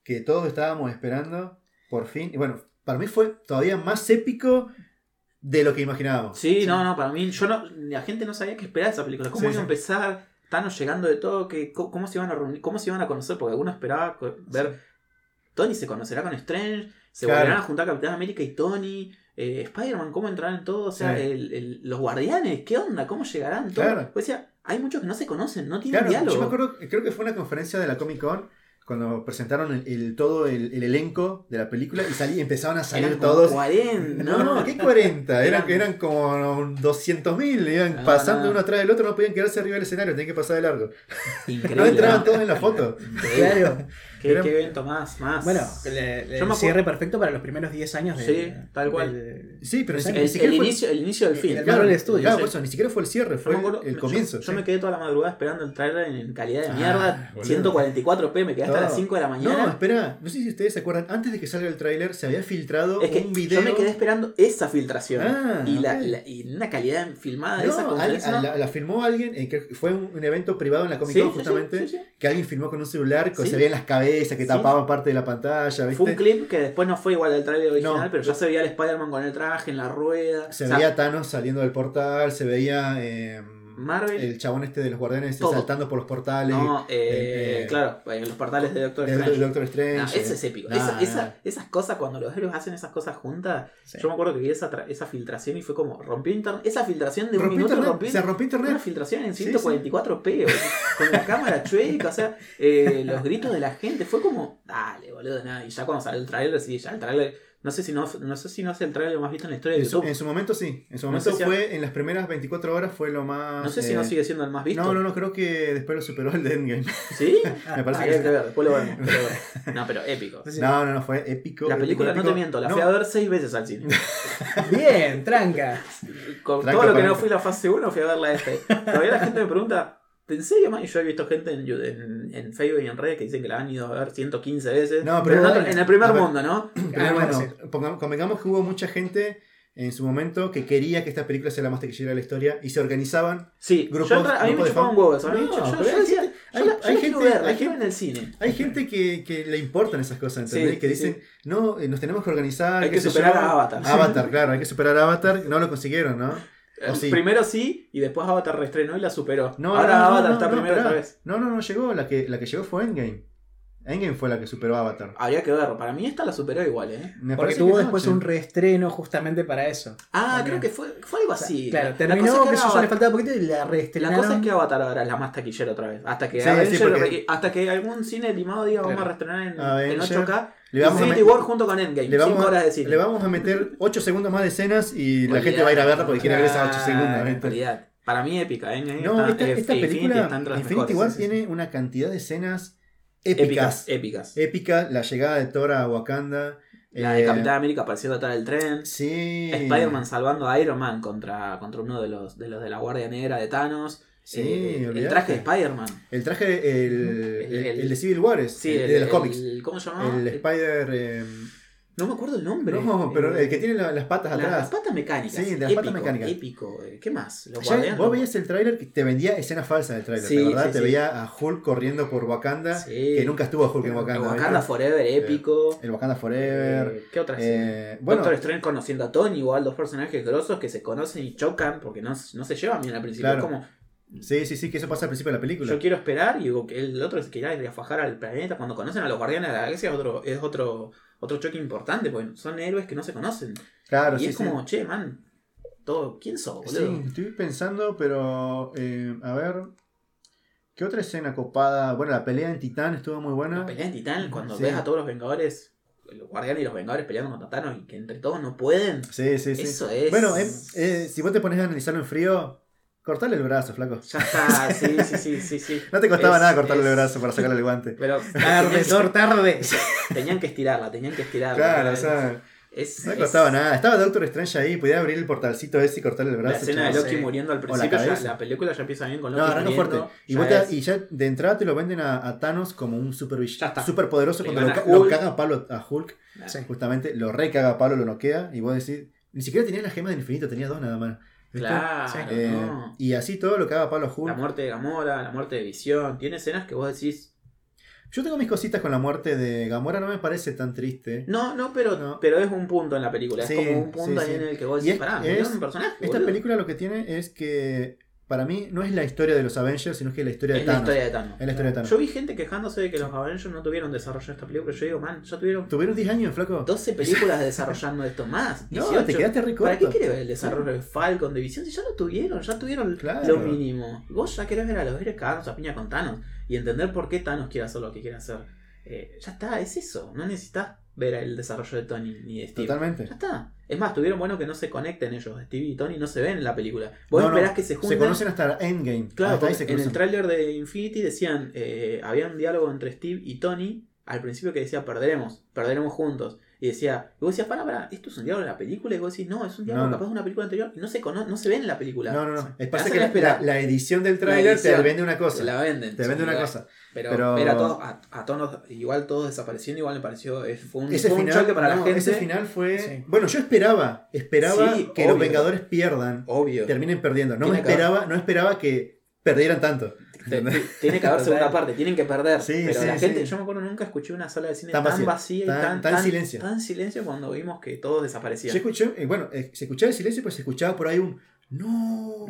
S2: que todos estábamos esperando. Por fin. Y bueno, para mí fue todavía más épico de lo que imaginábamos.
S4: Sí, no, no, para mí, yo no, la gente no sabía qué esperar de esa película. ¿Cómo iba a empezar? Thanos llegando de todo, que, cómo, se iban a reunir, cómo se iban a conocer, porque algunos esperaba co- ver Tony se conocerá con Strange, se
S2: Claro.
S4: volverán a juntar Capitán América y Tony, eh, Spider-Man, cómo entrarán en todo, o sea,
S2: Sí.
S4: el- el- los guardianes, ¿qué onda? ¿Cómo llegarán? Todo.
S2: Claro.
S4: Pues decía, hay muchos que no se conocen, no tienen
S2: Claro,
S4: diálogo.
S2: yo me acuerdo, creo que fue una conferencia de la Comic Con cuando presentaron el, el- todo el, el elenco de la película y salí, empezaban a salir
S4: Eran como
S2: todos.
S4: 40, (laughs)
S2: No,
S4: ¿no?
S2: ¿qué 40? Eran,
S4: Eran-
S2: como 200.000, iban
S4: No,
S2: pasando
S4: no.
S2: uno atrás del otro, no podían quedarse arriba del escenario, tenían que pasar de largo. (laughs)
S4: Increíble.
S2: No entraban todos en la foto.
S3: Claro.
S4: ¿Qué, evento más, más.
S3: Bueno, le- le- el cierre perfecto para los primeros 10 años de,
S4: Sí, tal cual.
S3: del-
S2: Sí, pero ni,
S3: El-
S2: ni
S4: el,
S2: siquiera
S4: el
S2: fue
S4: inicio, el inicio del fin.
S3: el
S2: Claro,
S3: Marvel Studios,
S2: claro,
S4: sí.
S2: por eso, ni siquiera fue el cierre, fue
S4: acuerdo-
S2: el
S4: yo-
S2: comienzo.
S4: Yo, me quedé toda la madrugada esperando el trailer en calidad de
S2: Ah,
S4: mierda,
S2: boludo.
S4: 144p, me quedé hasta
S2: No.
S4: las 5 de la
S2: No,
S4: mañana.
S2: espera, no sé si ustedes se acuerdan, antes de que salga el tráiler se había filtrado
S4: es que
S2: un video.
S4: yo me quedé esperando esa filtración.
S2: Ah,
S4: y, la,
S2: ok.
S4: la- y una calidad filmada de esa
S2: No,
S4: conferencia.
S2: alguien-
S4: ¿no?
S2: la, la filmó alguien, eh, que fue un, un evento privado en la Comic Con justamente, que alguien filmó con un celular, que se veían las cabezas cabeza que
S4: Sí.
S2: tapaba parte de la pantalla, ¿viste?
S4: Fue un clip que después no fue igual al trailer original,
S2: No.
S4: pero ya se veía el Spider-Man con el traje en la rueda.
S2: Se
S4: O sea,
S2: veía Thanos saliendo del portal, se veía eh,
S4: Marvel.
S2: el chabón este de los guardianes
S4: Todo.
S2: saltando por los portales.
S4: No, eh,
S2: eh,
S4: claro, en los portales de Doctor
S2: el,
S4: Strange.
S2: Doctor Strange.
S4: No, eso es épico. Esa- esa- esas cosas, cuando los héroes hacen esas cosas juntas,
S3: Sí.
S4: yo me acuerdo que vi esa, esa filtración y fue como, rompió internet. Esa filtración de un
S2: Rompió
S4: minuto
S2: internet,
S4: rompió
S2: se rompió
S4: una
S2: internet.
S4: filtración en
S2: Sí,
S4: 144p, boludo, con la cámara chueca, o sea, eh, los gritos de la gente, fue como, dale, boludo, nada. Y ya cuando salió el trailer, sí, ya el trailer, no sé si no, no sé si no es el trailer más visto en la historia de
S2: En su,
S4: YouTube.
S2: en su momento sí. En su
S4: No
S2: momento
S4: sé si-
S2: fue, en las primeras 24 horas fue lo más.
S4: No sé si
S2: eh,
S4: no sigue siendo el más visto.
S2: No, no, no, creo que después lo superó el de Endgame.
S4: ¿Sí? (laughs)
S2: Me parece
S4: Habría
S2: que
S4: que
S2: sí.
S4: ver, después lo vemos. (laughs) pero bueno. No, pero épico.
S2: No, no, no, fue épico.
S4: La película,
S2: épico,
S4: no te miento, la
S2: no,
S4: fui a ver seis veces al cine. (laughs)
S3: Bien, tranca.
S4: Con
S2: Tranca
S4: todo lo que no fui la fase 1, fui a verla este. Todavía la gente me pregunta, ¿en serio, man? Y yo he visto gente en, en, en Facebook y en redes que dicen que la han ido a ver 115 veces.
S2: No,
S4: pero
S2: pero
S4: en, otro-
S2: bueno,
S4: en el primer
S2: ver.
S4: mundo, ¿no? (clears throat)
S2: Pero
S3: Ah,
S2: bueno, pongamos- convengamos que hubo mucha gente en su momento que quería que esta película sea la más taquillera de la historia y se organizaban.
S4: Sí,
S2: Grupos-
S4: yo, a mí me
S2: grupos de
S4: chupaba
S2: fan.
S4: un huevo eso. A mí
S2: No,
S4: yo, yo-
S2: hay
S4: decía, yo
S2: hay-
S4: yo
S2: gente- hay gente-
S4: en el cine.
S2: Hay gente que, que le importan esas cosas, ¿entendés?
S4: Sí,
S2: que
S4: sí,
S2: dicen, no, eh, nos tenemos que organizar.
S4: Hay que superar
S2: yo".
S4: a Avatar.
S2: Avatar, claro, hay que superar a Avatar. No lo consiguieron, ¿no? ¿O sí?
S4: Primero sí, y después Avatar reestrenó y la superó.
S2: No,
S4: Ahora
S2: no, no,
S4: Avatar está primero otra vez.
S2: No, no, no llegó. La que, la que llegó fue Endgame. Endgame fue la que superó a Avatar.
S4: Habría que verlo. Para mí esta la superó igual, ¿eh?
S2: Me
S3: Porque
S2: parece
S3: tuvo
S2: no,
S3: después un reestreno justamente para eso.
S4: Ah,
S3: También.
S4: creo que fue, fue algo así.
S3: Claro,
S4: La
S3: terminó
S4: cosa es
S3: que, eso le faltaba poquito y la
S4: La
S3: reestrenaron.
S4: cosa es que Avatar ahora es la más taquillera otra vez. Hasta que,
S2: Sí,
S4: Avenger-
S2: sí, porque-
S4: hasta que algún cine limado diga vamos
S3: Claro.
S4: a reestrenar en, en
S2: Avenger,
S4: 8K.
S2: le vamos a
S4: Infinity War junto con Endgame.
S2: Le vamos,
S4: 5 horas de cine.
S2: le vamos a meter 8 segundos más de escenas y la gente va a ir a verla porque quiere ver esas 8
S4: claro,
S2: segundos.
S4: Para mí épica. Endgame
S2: No,
S4: está-
S2: esta,
S4: eh,
S2: esta
S4: Infinity
S2: película,
S4: está entre las
S2: Infinity
S4: mejores,
S2: War
S4: sí, sí,
S2: tiene una cantidad de escenas
S4: épicas.
S2: épicas. Épica, la llegada de Thor a Wakanda.
S4: La de
S2: eh,
S4: Capitán América apareciendo atrás del tren.
S2: Sí.
S4: Spider-Man salvando a Iron Man contra, contra uno de los, de los de la Guardia Negra de Thanos.
S2: Sí,
S4: Eh, el traje de Spider-Man.
S2: El traje, el,
S4: El-
S2: el,
S4: el-
S2: el de Civil War, es,
S4: Sí,
S2: el,
S4: el,
S2: de los cómics.
S4: ¿Cómo se llamaba?
S2: El Spider. eh,
S4: No me acuerdo el nombre.
S2: no, pero
S4: Eh,
S2: el que tiene la- las patas
S4: la-
S2: atrás.
S4: Las patas mecánicas.
S2: Sí, de las
S4: épico,
S2: patas mecánicas.
S4: Épico. eh, ¿Qué más? Los
S2: Ya,
S4: guardianes.
S2: vos veías el tráiler que te vendía escenas falsas del tráiler,
S4: Sí,
S2: ¿te acordás?
S4: sí,
S2: te
S4: sí.
S2: veía a Hulk corriendo por Wakanda,
S4: Sí.
S2: que nunca estuvo Hulk en
S4: El
S2: Wakanda.
S4: Wakanda
S2: ¿viste?
S4: Forever, épico.
S2: El Wakanda Forever.
S4: Eh, ¿Qué otras?
S2: Eh, bueno,
S4: Doctor Strange conociendo a Tony, igual dos personajes grosos que se conocen y chocan porque no, no se llevan bien al principio.
S2: Claro.
S4: Es como,
S2: sí, sí, sí, que eso pasa al principio de la película.
S4: yo quiero esperar y digo que el otro se quiera ir a fajar al planeta. Cuando conocen a los Guardianes de la Galaxia es otro, es otro, otro choque importante porque son héroes que no se conocen.
S2: Claro,
S4: y
S2: sí,
S4: es
S2: sí.
S4: como, che, man, todo, ¿quién sos, boludo?
S2: Sí, estoy pensando, pero eh, a ver. ¿Qué otra escena copada? Bueno, la pelea en Titán estuvo muy buena.
S4: La pelea en Titán, cuando
S2: Sí.
S4: ves a todos los Vengadores, los Guardianes y los Vengadores peleando contra Thanos y que entre todos no pueden.
S2: Sí, sí, sí.
S4: Eso es.
S2: Bueno, eh, eh, si vos te pones a analizarlo en frío, cortale el brazo, flaco.
S4: Ya está, sí, sí, sí, sí, sí. (laughs)
S2: No te costaba
S4: Es-
S2: nada cortarle
S4: es-
S2: el brazo para sacarle el guante.
S4: Pero (laughs)
S3: Tarde, Thor, tarde. (laughs)
S4: que, tenían que estirarla, tenían que estirarla.
S2: Claro, o sea,
S4: es,
S2: no
S4: es-
S2: costaba nada. Estaba Doctor Strange ahí, podía abrir el portalcito ese y cortarle el
S4: La
S2: brazo.
S4: escena de. Loki
S3: sí.
S4: muriendo al
S2: la
S4: principio, ya,
S2: cabeza.
S4: la película ya empieza bien con
S2: No,
S4: Loki
S2: arranca
S4: muriendo.
S2: fuerte. Y,
S4: ya
S2: vos te-
S4: es-
S2: y ya de entrada te lo venden a, a Thanos como un super,
S4: Ya
S2: super poderoso.
S4: Le
S2: Cuando lo, ca- lo caga a palo a Hulk,
S3: Sí.
S2: justamente, lo re caga a palo, lo noquea. Y vos decís, ni siquiera tenía la gema del infinito, tenía dos nada más. ¿Viste?
S4: Claro,
S3: Sí.
S2: Eh,
S4: no.
S2: Y así todo lo caga a palo a
S4: La
S2: Hulk.
S4: muerte de Gamora, la muerte de Visión. Tiene escenas que vos decís.
S2: Yo tengo mis cositas con la muerte de Gamora, no me parece tan triste.
S4: No, no, pero,
S2: No.
S4: pero es un punto en la película.
S2: Sí,
S4: es como un punto
S2: sí,
S4: ahí
S2: sí.
S4: en el que vos decís,
S2: es-
S4: pará,
S2: es-
S4: un personaje.
S2: Esta
S4: boludo.
S2: película lo que tiene es que, para mí, no es la historia de los Avengers, sino que es la historia de
S4: es la
S2: Thanos.
S4: historia de Thanos.
S2: Es la historia de Thanos.
S4: Yo vi gente quejándose de que los Avengers no tuvieron desarrollo en esta película. Yo digo, man, ya tuvieron
S2: ¿Tuvieron 10 años, flaco?
S4: 12 películas desarrollando esto más. (laughs)
S2: No,
S4: 18.
S2: te quedaste re
S4: ¿Para qué querés ver el desarrollo de Falcon, de Visión? Si ya lo tuvieron, ya tuvieron
S2: Claro.
S4: lo mínimo. Vos ya querés ver a los héroes cagándose a piña con Thanos y entender por qué Thanos quiere hacer lo que quiere hacer. Eh, ya está, es eso. No necesitas ver el desarrollo de Tony ni de Steve.
S2: Totalmente.
S4: Ya está. Es más, tuvieron bueno que no se conecten ellos. Steve y Tony no se ven en la película. Vos
S2: No, no,
S4: esperás que se junten.
S2: Se conocen hasta Endgame.
S4: Claro,
S2: hasta ahí
S4: porque
S2: se
S4: en el tráiler de Infinity decían, eh, había un diálogo entre Steve y Tony al principio que decía perderemos, perderemos juntos. Y decía, y vos decías, para, para, esto es un diálogo de la película. Y vos decís, no, es un diálogo
S2: No, no.
S4: capaz de una película anterior. Y no se, cono- no se ve en la película.
S2: No, no, no. Es
S4: Te
S2: pasa que la, la- la edición del tráiler te vende una cosa.
S4: Se la venden.
S2: Te vende una cosa.
S4: Pero,
S2: Pero-
S4: ver a todos, a, a todos, igual todos desapareciendo, igual me pareció, es- fue un,
S2: Ese
S4: fue un
S2: final,
S4: choque para la gente.
S2: ese final fue.
S3: Sí.
S2: Bueno, yo esperaba. Esperaba
S4: Sí,
S2: que los. Vengadores pierdan.
S4: Obvio.
S2: Terminen perdiendo. No me esperaba, no esperaba que perdieran tanto.
S4: Tiene que haber (laughs) segunda parte, tienen que perder.
S2: Sí,
S4: pero
S2: sí,
S4: la gente,
S2: sí.
S4: yo me acuerdo, nunca escuché una sala de cine
S2: Tan
S4: tan,
S2: vacía,
S4: y
S2: tan-
S4: tan,
S2: tan silencio.
S4: tan silencio cuando vimos que todos
S2: Yo
S4: desaparecían.
S2: escuché, eh, bueno, eh, se escuchaba el silencio, pues se escuchaba por ahí un no.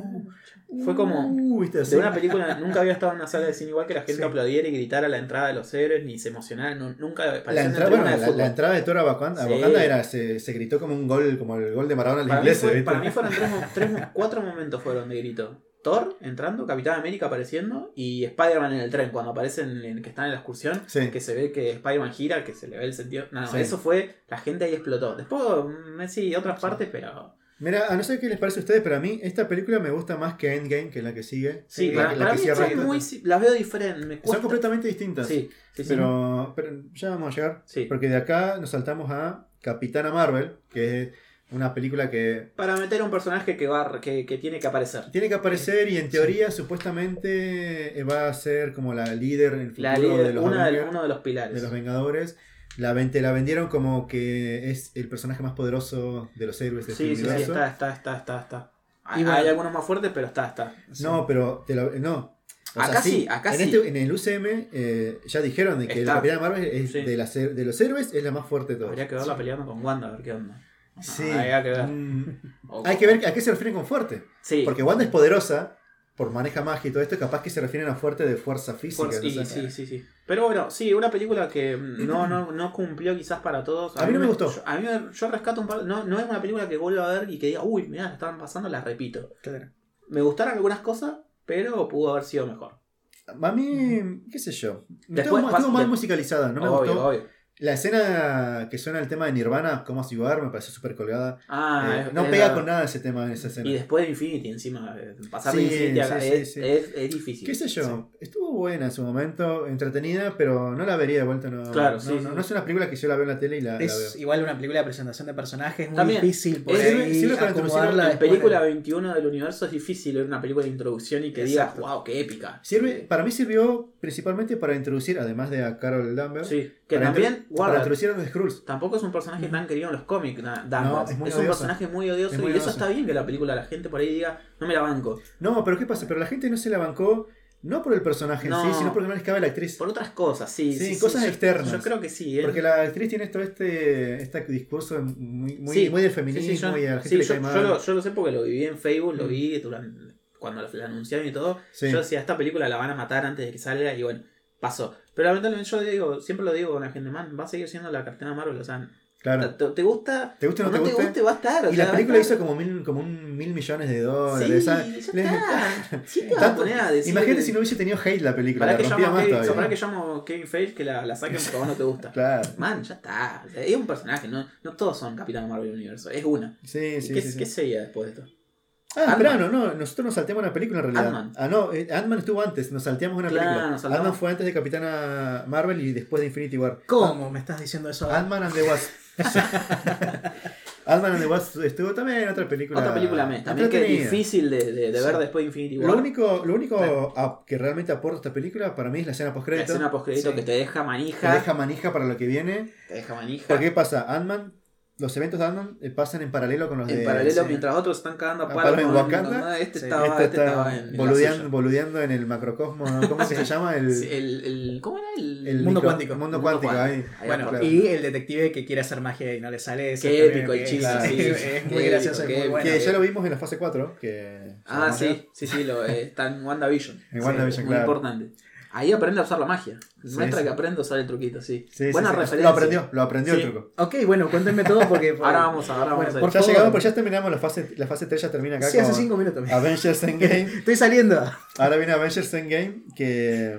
S4: Fue como-
S2: Uh.
S4: De una película, (laughs) nunca había estado en una sala de cine igual que la gente
S3: Sí.
S4: aplaudiera y gritara a la entrada de los héroes, ni se emocionara, nu- nunca
S2: La entrada, bueno,
S4: de
S2: la, entrada de Toro a Wakanda, a
S4: Sí.
S2: Era, se, se gritó como un gol, como el gol de Maradona inglés.
S4: fue-
S2: ¿viste?
S4: para mí fueron tres, (laughs) cuatro momentos fueron de grito. Thor entrando, Capitán América apareciendo y Spider-Man en el tren, cuando aparecen en, que están en la excursión,
S2: Sí.
S4: que se ve que Spider-Man gira, que se le ve el sentido. No, no,
S2: Sí.
S4: eso fue, la gente ahí explotó. Después, mm, sí, otras partes, pero...
S2: Mira, a no sé qué les parece a ustedes, pero a mí esta película me gusta más que Endgame, que es la que sigue.
S4: Sí,
S3: Sí,
S2: la,
S4: para,
S2: que- la
S4: para
S2: que
S4: mí son muy, las veo diferentes.
S2: Son completamente distintas.
S4: Sí, sí, sí.
S2: Pero, pero ya vamos a llegar.
S4: Sí.
S2: Porque de acá nos saltamos a Capitana Marvel, que es una película que
S4: Para meter un personaje que, va, que, que tiene que aparecer.
S2: tiene que aparecer y en teoría supuestamente eh, va a ser como la líder en el futuro
S4: La líder-
S2: de, los
S4: una de-
S2: Avengers,
S4: uno de los pilares.
S2: de los Vengadores. La, la vendieron como que es el personaje más poderoso de los héroes de este
S4: Sí, sí, sí,
S2: universo.
S4: está, está, está, está, está. Hay,
S3: Y bueno-
S4: hay algunos más fuertes, pero está, está.
S2: No, pero te lo- no. O
S4: Acá sí, acá
S2: en,
S4: sí.
S2: este- en el UCM eh, ya dijeron de que
S4: Está.
S2: la Capitana Marvel es
S4: Sí.
S2: de, las de los héroes es la más fuerte de todos.
S4: Habría que verla peleando con Wanda, a ver qué onda.
S2: Sí.
S4: Habría que ver.
S2: Mm,
S4: O-
S2: Hay que ver a qué se refieren con fuerte.
S4: Sí.
S2: Porque Wanda es poderosa, por maneja magia y todo esto, capaz que se refieren a fuerte de fuerza física.
S4: Por-
S2: no
S4: sí,
S2: sé.
S4: sí, sí, sí. Pero bueno, sí, una película que no, no, no cumplió quizás para todos.
S2: A mí no me gustó.
S4: Yo, a mí yo rescato un par. No, no es una película que vuelva a ver y que diga, uy, mira, la estaban pasando, la repito.
S3: Claro.
S4: Me gustaron algunas cosas, pero pudo haber sido mejor.
S2: A mí, qué sé yo. Estuvo,
S4: Después
S2: estuvo
S4: de-
S2: musicalizada, no me
S4: obvio,
S2: gustó.
S4: obvio.
S2: La escena que suena el tema de Nirvana, Cómo Ciudad, me pareció súper colgada.
S4: Ah,
S2: Eh,
S4: es-
S2: no
S4: es
S2: pega
S4: la-
S2: con nada ese tema en esa escena.
S4: Y después de Infinity, encima. eh, Pasar
S2: Sí,
S4: de Infinity a
S2: sí,
S4: es,
S2: sí, sí.
S4: Es, es difícil.
S2: qué sé yo, estuvo buena en su momento, entretenida, pero no la vería de vuelta. No,
S4: Claro,
S2: no,
S4: sí,
S2: no,
S4: sí.
S2: no es una película que yo la veo en la tele y la, la
S3: Es
S2: veo.
S3: igual una película de presentación de personajes, muy
S4: También.
S3: difícil
S2: sirve para introducir
S3: acomodarla
S4: La
S3: después
S4: película
S3: de-
S4: 21 del universo es difícil ver una película de introducción y que digas,
S3: Exacto.
S4: wow, qué épica.
S2: Sirve, para mí sirvió principalmente para introducir, además de a Carol Danvers,
S4: Sí, que también, guarda,
S2: los Skrulls.
S4: tampoco es un personaje tan querido en los cómics, Danvers.
S2: es muy
S4: es un personaje muy odioso
S2: Es muy
S4: y eso está bien que la película la gente por ahí diga, no me la banco.
S2: No, pero ¿qué pasa? Pero la gente no se la bancó, no por el personaje
S4: No.
S2: en sí, sino porque no les cabe la actriz.
S4: Por otras cosas, sí.
S2: Sí,
S4: sí,
S2: cosas externas.
S4: Yo creo que sí. ¿eh?
S2: Porque la actriz tiene todo este, este discurso muy, muy,
S4: Sí,
S2: muy del feminismo
S4: sí, yo,
S2: y a la gente le
S4: yo-
S2: cae mal.
S4: yo lo, yo lo sé porque lo viví en Facebook, lo vi durante, cuando la anunciaron y todo.
S2: Sí.
S4: Yo decía, esta película la van a matar antes de que salga y bueno, pasó. Pero lamentablemente yo digo, siempre lo digo con la gente, man, va a seguir siendo la Capitana Marvel, o sea,
S2: Claro.
S4: ¿te, te gusta?
S2: ¿Te gusta o no te guste?
S4: guste, va a estar. o
S2: Y
S4: sea,
S2: la película hizo como mil, como un mil millones de dólares.
S4: Sí, ya está. Sí te vas a
S2: Tanto-
S4: poner a decir.
S2: Imagínate si no hubiese tenido hate la película,
S4: Para
S2: la
S4: que llamo
S2: más
S4: Kevin, para que llamo Kevin Feige que la, la saquen porque a vos no te gusta. (laughs)
S2: Claro.
S4: Man, ya está. O sea, es un personaje, no, no todos son Capitán Marvel Universo, es una.
S2: Sí,
S4: ¿Y
S2: sí,
S4: ¿Qué,
S2: sí, sí.
S4: qué seguía después de esto?
S2: Ah, espera, no, no, nosotros nos salteamos una película en realidad. Ah, no, eh, Ant-Man estuvo antes, nos salteamos una
S4: Claro,
S2: película. Ant-Man fue antes de Capitana Marvel y después de Infinity War.
S3: ¿Cómo me estás diciendo eso?
S2: Ant-Man and the Wasp. (laughs) Ant-Man and the Wasp estuvo también en otra película.
S4: Otra película mes, también que es difícil de, de- de ver después de Infinity War.
S2: Lo único, lo único a- que realmente aporta esta película para mí es la escena
S4: la
S2: post-crédito.
S4: escena postcrédito
S3: Sí.
S4: que te deja manija.
S2: deja manija para lo que viene.
S4: Te deja manija.
S2: Porque ¿qué pasa? Ant-Man, los eventos de Ant-Man eh, pasan en paralelo con los
S4: en
S2: de.
S4: paralelo,
S3: sí.
S4: mientras otros están cagando a
S2: A
S4: palos
S2: en
S4: con-
S2: Wakanda.
S4: este
S3: Sí.
S4: estaba,
S2: Este
S4: este estaba en, en
S2: boludeando,
S4: suya.
S2: boludeando en el macrocosmo. ¿Cómo se llama? El,
S4: Sí, el, el- ¿Cómo era el,
S2: el
S3: mundo
S2: micro-
S3: cuántico.
S2: Mundo
S4: Mundo
S2: cuántico,
S4: cuántico.
S2: ahí.
S3: Bueno,
S2: claro.
S3: y el detective que quiere hacer magia y no le sale. eso
S4: Qué
S3: también
S4: épico el chiste,
S3: es,
S4: sí,
S3: es muy
S4: Qué
S3: gracioso y muy
S4: qué
S3: bueno.
S2: que ya lo vimos en la fase 4. Que
S4: Ah, sí, sí, sí, lo, eh, está en WandaVision.
S2: En WandaVision,
S4: Muy
S2: claro.
S4: importante. Ahí aprende a usar la magia.
S2: Sí,
S4: Muestra
S2: sí.
S4: que aprende a usar el truquito, sí. Buena
S2: sí.
S4: referencia.
S2: Lo aprendió, lo aprendió
S4: Sí.
S2: el truco.
S3: Ok, bueno, cuéntenme todo porque. (laughs)
S4: Ahora vamos a- ahora vamos a ir.
S3: por
S2: Ya
S3: favor.
S2: llegamos, pues ya terminamos la fase, la fase 3, ya termina acá
S3: Sí, hace
S2: con
S3: 5 minutos.
S2: Avengers Endgame. (laughs)
S3: Estoy saliendo.
S2: Ahora viene Avengers Endgame, que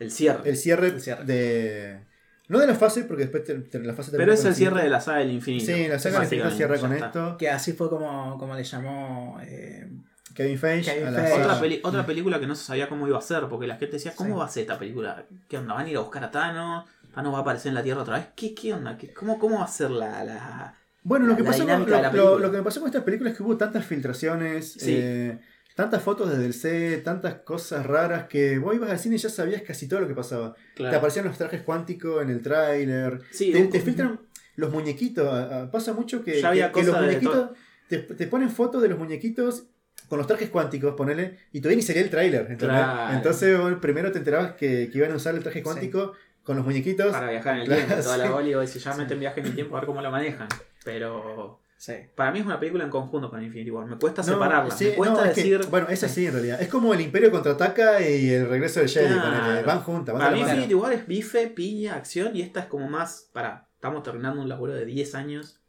S4: El cierre.
S2: el cierre,
S3: El cierre.
S2: de... No de la fase, porque después te- te- la fase
S4: Pero es el cierre de la saga del infinito.
S2: Sí, la saga del infinito cierra con
S4: está.
S2: esto.
S3: Que así fue como, como le llamó. eh,
S2: Kevin Feige.
S3: Kevin
S2: a la
S3: Feige.
S2: saga.
S4: Otra, peli- otra película que no se sabía cómo iba a ser, porque la gente decía, ¿cómo
S3: Sí.
S4: va a ser esta película? ¿Qué onda? ¿Van a ir a buscar a Thanos? ¿Thanos va a aparecer en la Tierra otra vez? ¿Qué, qué onda? ¿Qué, cómo, ¿Cómo va a ser la...? la...
S2: Bueno, lo que,
S4: la
S2: pasó con, lo, lo-
S4: película.
S2: lo que me pasó con esta película es que hubo tantas filtraciones,
S4: Sí.
S2: eh, tantas fotos desde el set, tantas cosas raras que vos ibas al cine y ya sabías casi todo lo que pasaba. Te aparecían los trajes cuánticos en el tráiler,
S4: Sí,
S2: te,
S4: un-
S2: te filtran los muñequitos. Pasa mucho que,
S4: Ya había
S2: que- que los muñequitos te, te ponen fotos de los muñequitos con los trajes cuánticos, ponele, y todavía ni sería el tráiler, ¿entendés?
S4: Claro.
S2: Entonces vos primero te enterabas que, que iban a usar el traje cuántico con los muñequitos.
S4: Para viajar en el
S2: Claro,
S4: tiempo, toda la bola y vos decís, ya meten viaje en el tiempo a ver cómo lo manejan. Pero
S3: Sí.
S4: para mí es una película en conjunto con Infinity War. Me cuesta
S2: No,
S4: separarla.
S2: sí,
S4: me cuesta
S2: no, es que-
S4: decir.
S2: bueno, es así en realidad. Es como el Imperio contraataca y el regreso de Jedi.
S4: Claro.
S2: Van juntas, van
S4: Para mí. Infinity War es bife, piña, acción y esta es como más. Para, estamos terminando un laburo de 10 años.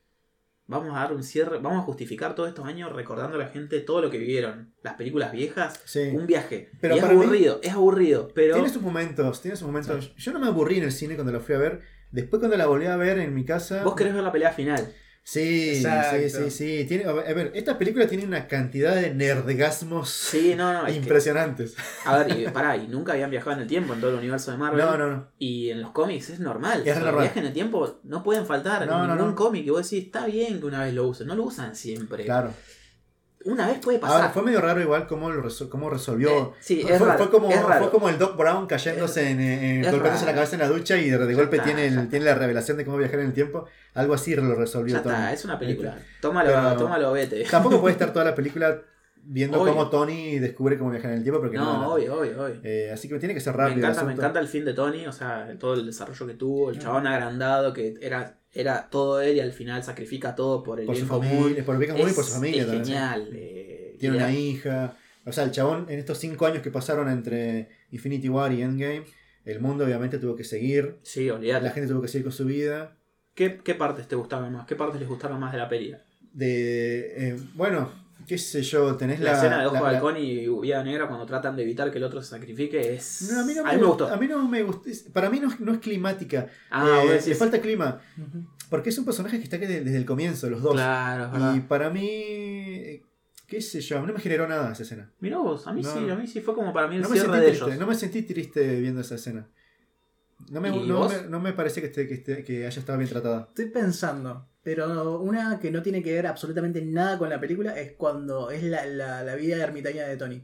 S4: Vamos a dar un cierre, vamos a justificar todos estos años recordando a la gente todo lo que vivieron. Las películas viejas,
S2: Sí.
S4: un viaje.
S2: Pero
S4: y es aburrido, es aburrido, pero
S2: Tiene sus momentos, tiene sus momentos. Yo no me aburrí en el cine cuando la fui a ver. Después cuando la volví a ver en mi casa.
S4: vos querés ver la pelea final.
S2: Sí,
S3: Exacto.
S2: sí, sí, sí. Tiene, a ver, esta película tiene una cantidad de nerdegasmos
S4: Sí, no, no, es que-
S2: impresionantes.
S4: a ver, y, pará, y nunca habían viajado en el tiempo en todo el universo de Marvel.
S2: No, no, no.
S4: Y en los cómics es normal.
S2: Es normal.
S4: Viajes en el tiempo no pueden faltar
S2: No,
S4: en
S2: no,
S4: ningún cómic. Y vos decís, está bien que una vez lo usen. No lo usan siempre.
S2: Claro.
S4: Una vez puede pasar.
S2: Ahora, fue medio raro igual cómo, lo resol- cómo resolvió.
S4: Eh, sí,
S2: fue,
S4: raro,
S2: fue como, fue como el Doc Brown cayéndose en, en, golpeándose la cabeza en la ducha y de, de golpe
S4: está,
S2: tiene, el- tiene la revelación de cómo viajar en el tiempo. Algo así lo resolvió
S4: está, es una película. Tómalo,
S2: Pero-
S4: tómalo, vete.
S2: Tampoco puede estar (laughs) toda la película viendo
S4: Obvio.
S2: cómo Tony descubre cómo viajar en el tiempo porque no.
S4: No, obvio, obvio, obvio.
S2: Eh, así que tiene que ser
S4: Me
S2: rápido. el
S4: encanta, me encanta el fin de Tony, o sea, todo el desarrollo que tuvo, el chabón agrandado, que era, era todo él y al final sacrifica todo por el
S2: Por su
S4: común.
S2: familia, por el bien común y por su familia
S4: es
S2: también.
S4: genial. eh,
S2: Tiene una hija. O sea, el chabón, en estos cinco años que pasaron entre Infinity War y Endgame, el mundo obviamente tuvo que seguir.
S4: Sí, olvídate.
S2: La gente tuvo que seguir con su vida.
S4: ¿Qué, ¿Qué partes te gustaron más? ¿Qué partes les gustaron más de la peli?
S2: De. eh, bueno, qué sé yo, tenés
S4: La,
S2: la.
S4: escena de Ojo
S2: la-
S4: de
S2: la-
S4: Halcón y Vida Negra cuando tratan de evitar que el otro se sacrifique es...
S2: No, a mí no
S4: a
S2: me,
S4: mí
S2: gustó. A mí no me gustó. Para mí no, no es climática.
S4: Ah,
S2: Eh,
S4: decís-
S2: le falta clima. Porque es un personaje que está que de- desde el comienzo, los dos.
S4: Claro,
S2: y para mí. ¿Qué sé yo? A mí no me generó nada esa escena.
S4: Mirá vos, a mí
S2: No.
S4: sí, a mí sí fue como para mí el
S2: No me,
S4: cierre
S2: sentí
S4: de
S2: triste,
S4: ellos.
S2: no me sentí triste viendo esa escena. No me,
S4: ¿Y
S2: no me, no me parece que, esté, que, esté- que haya estado bien tratada.
S3: Estoy pensando, pero una que no tiene que ver absolutamente nada con la película es cuando es la, la, la vida ermitaña de Tony.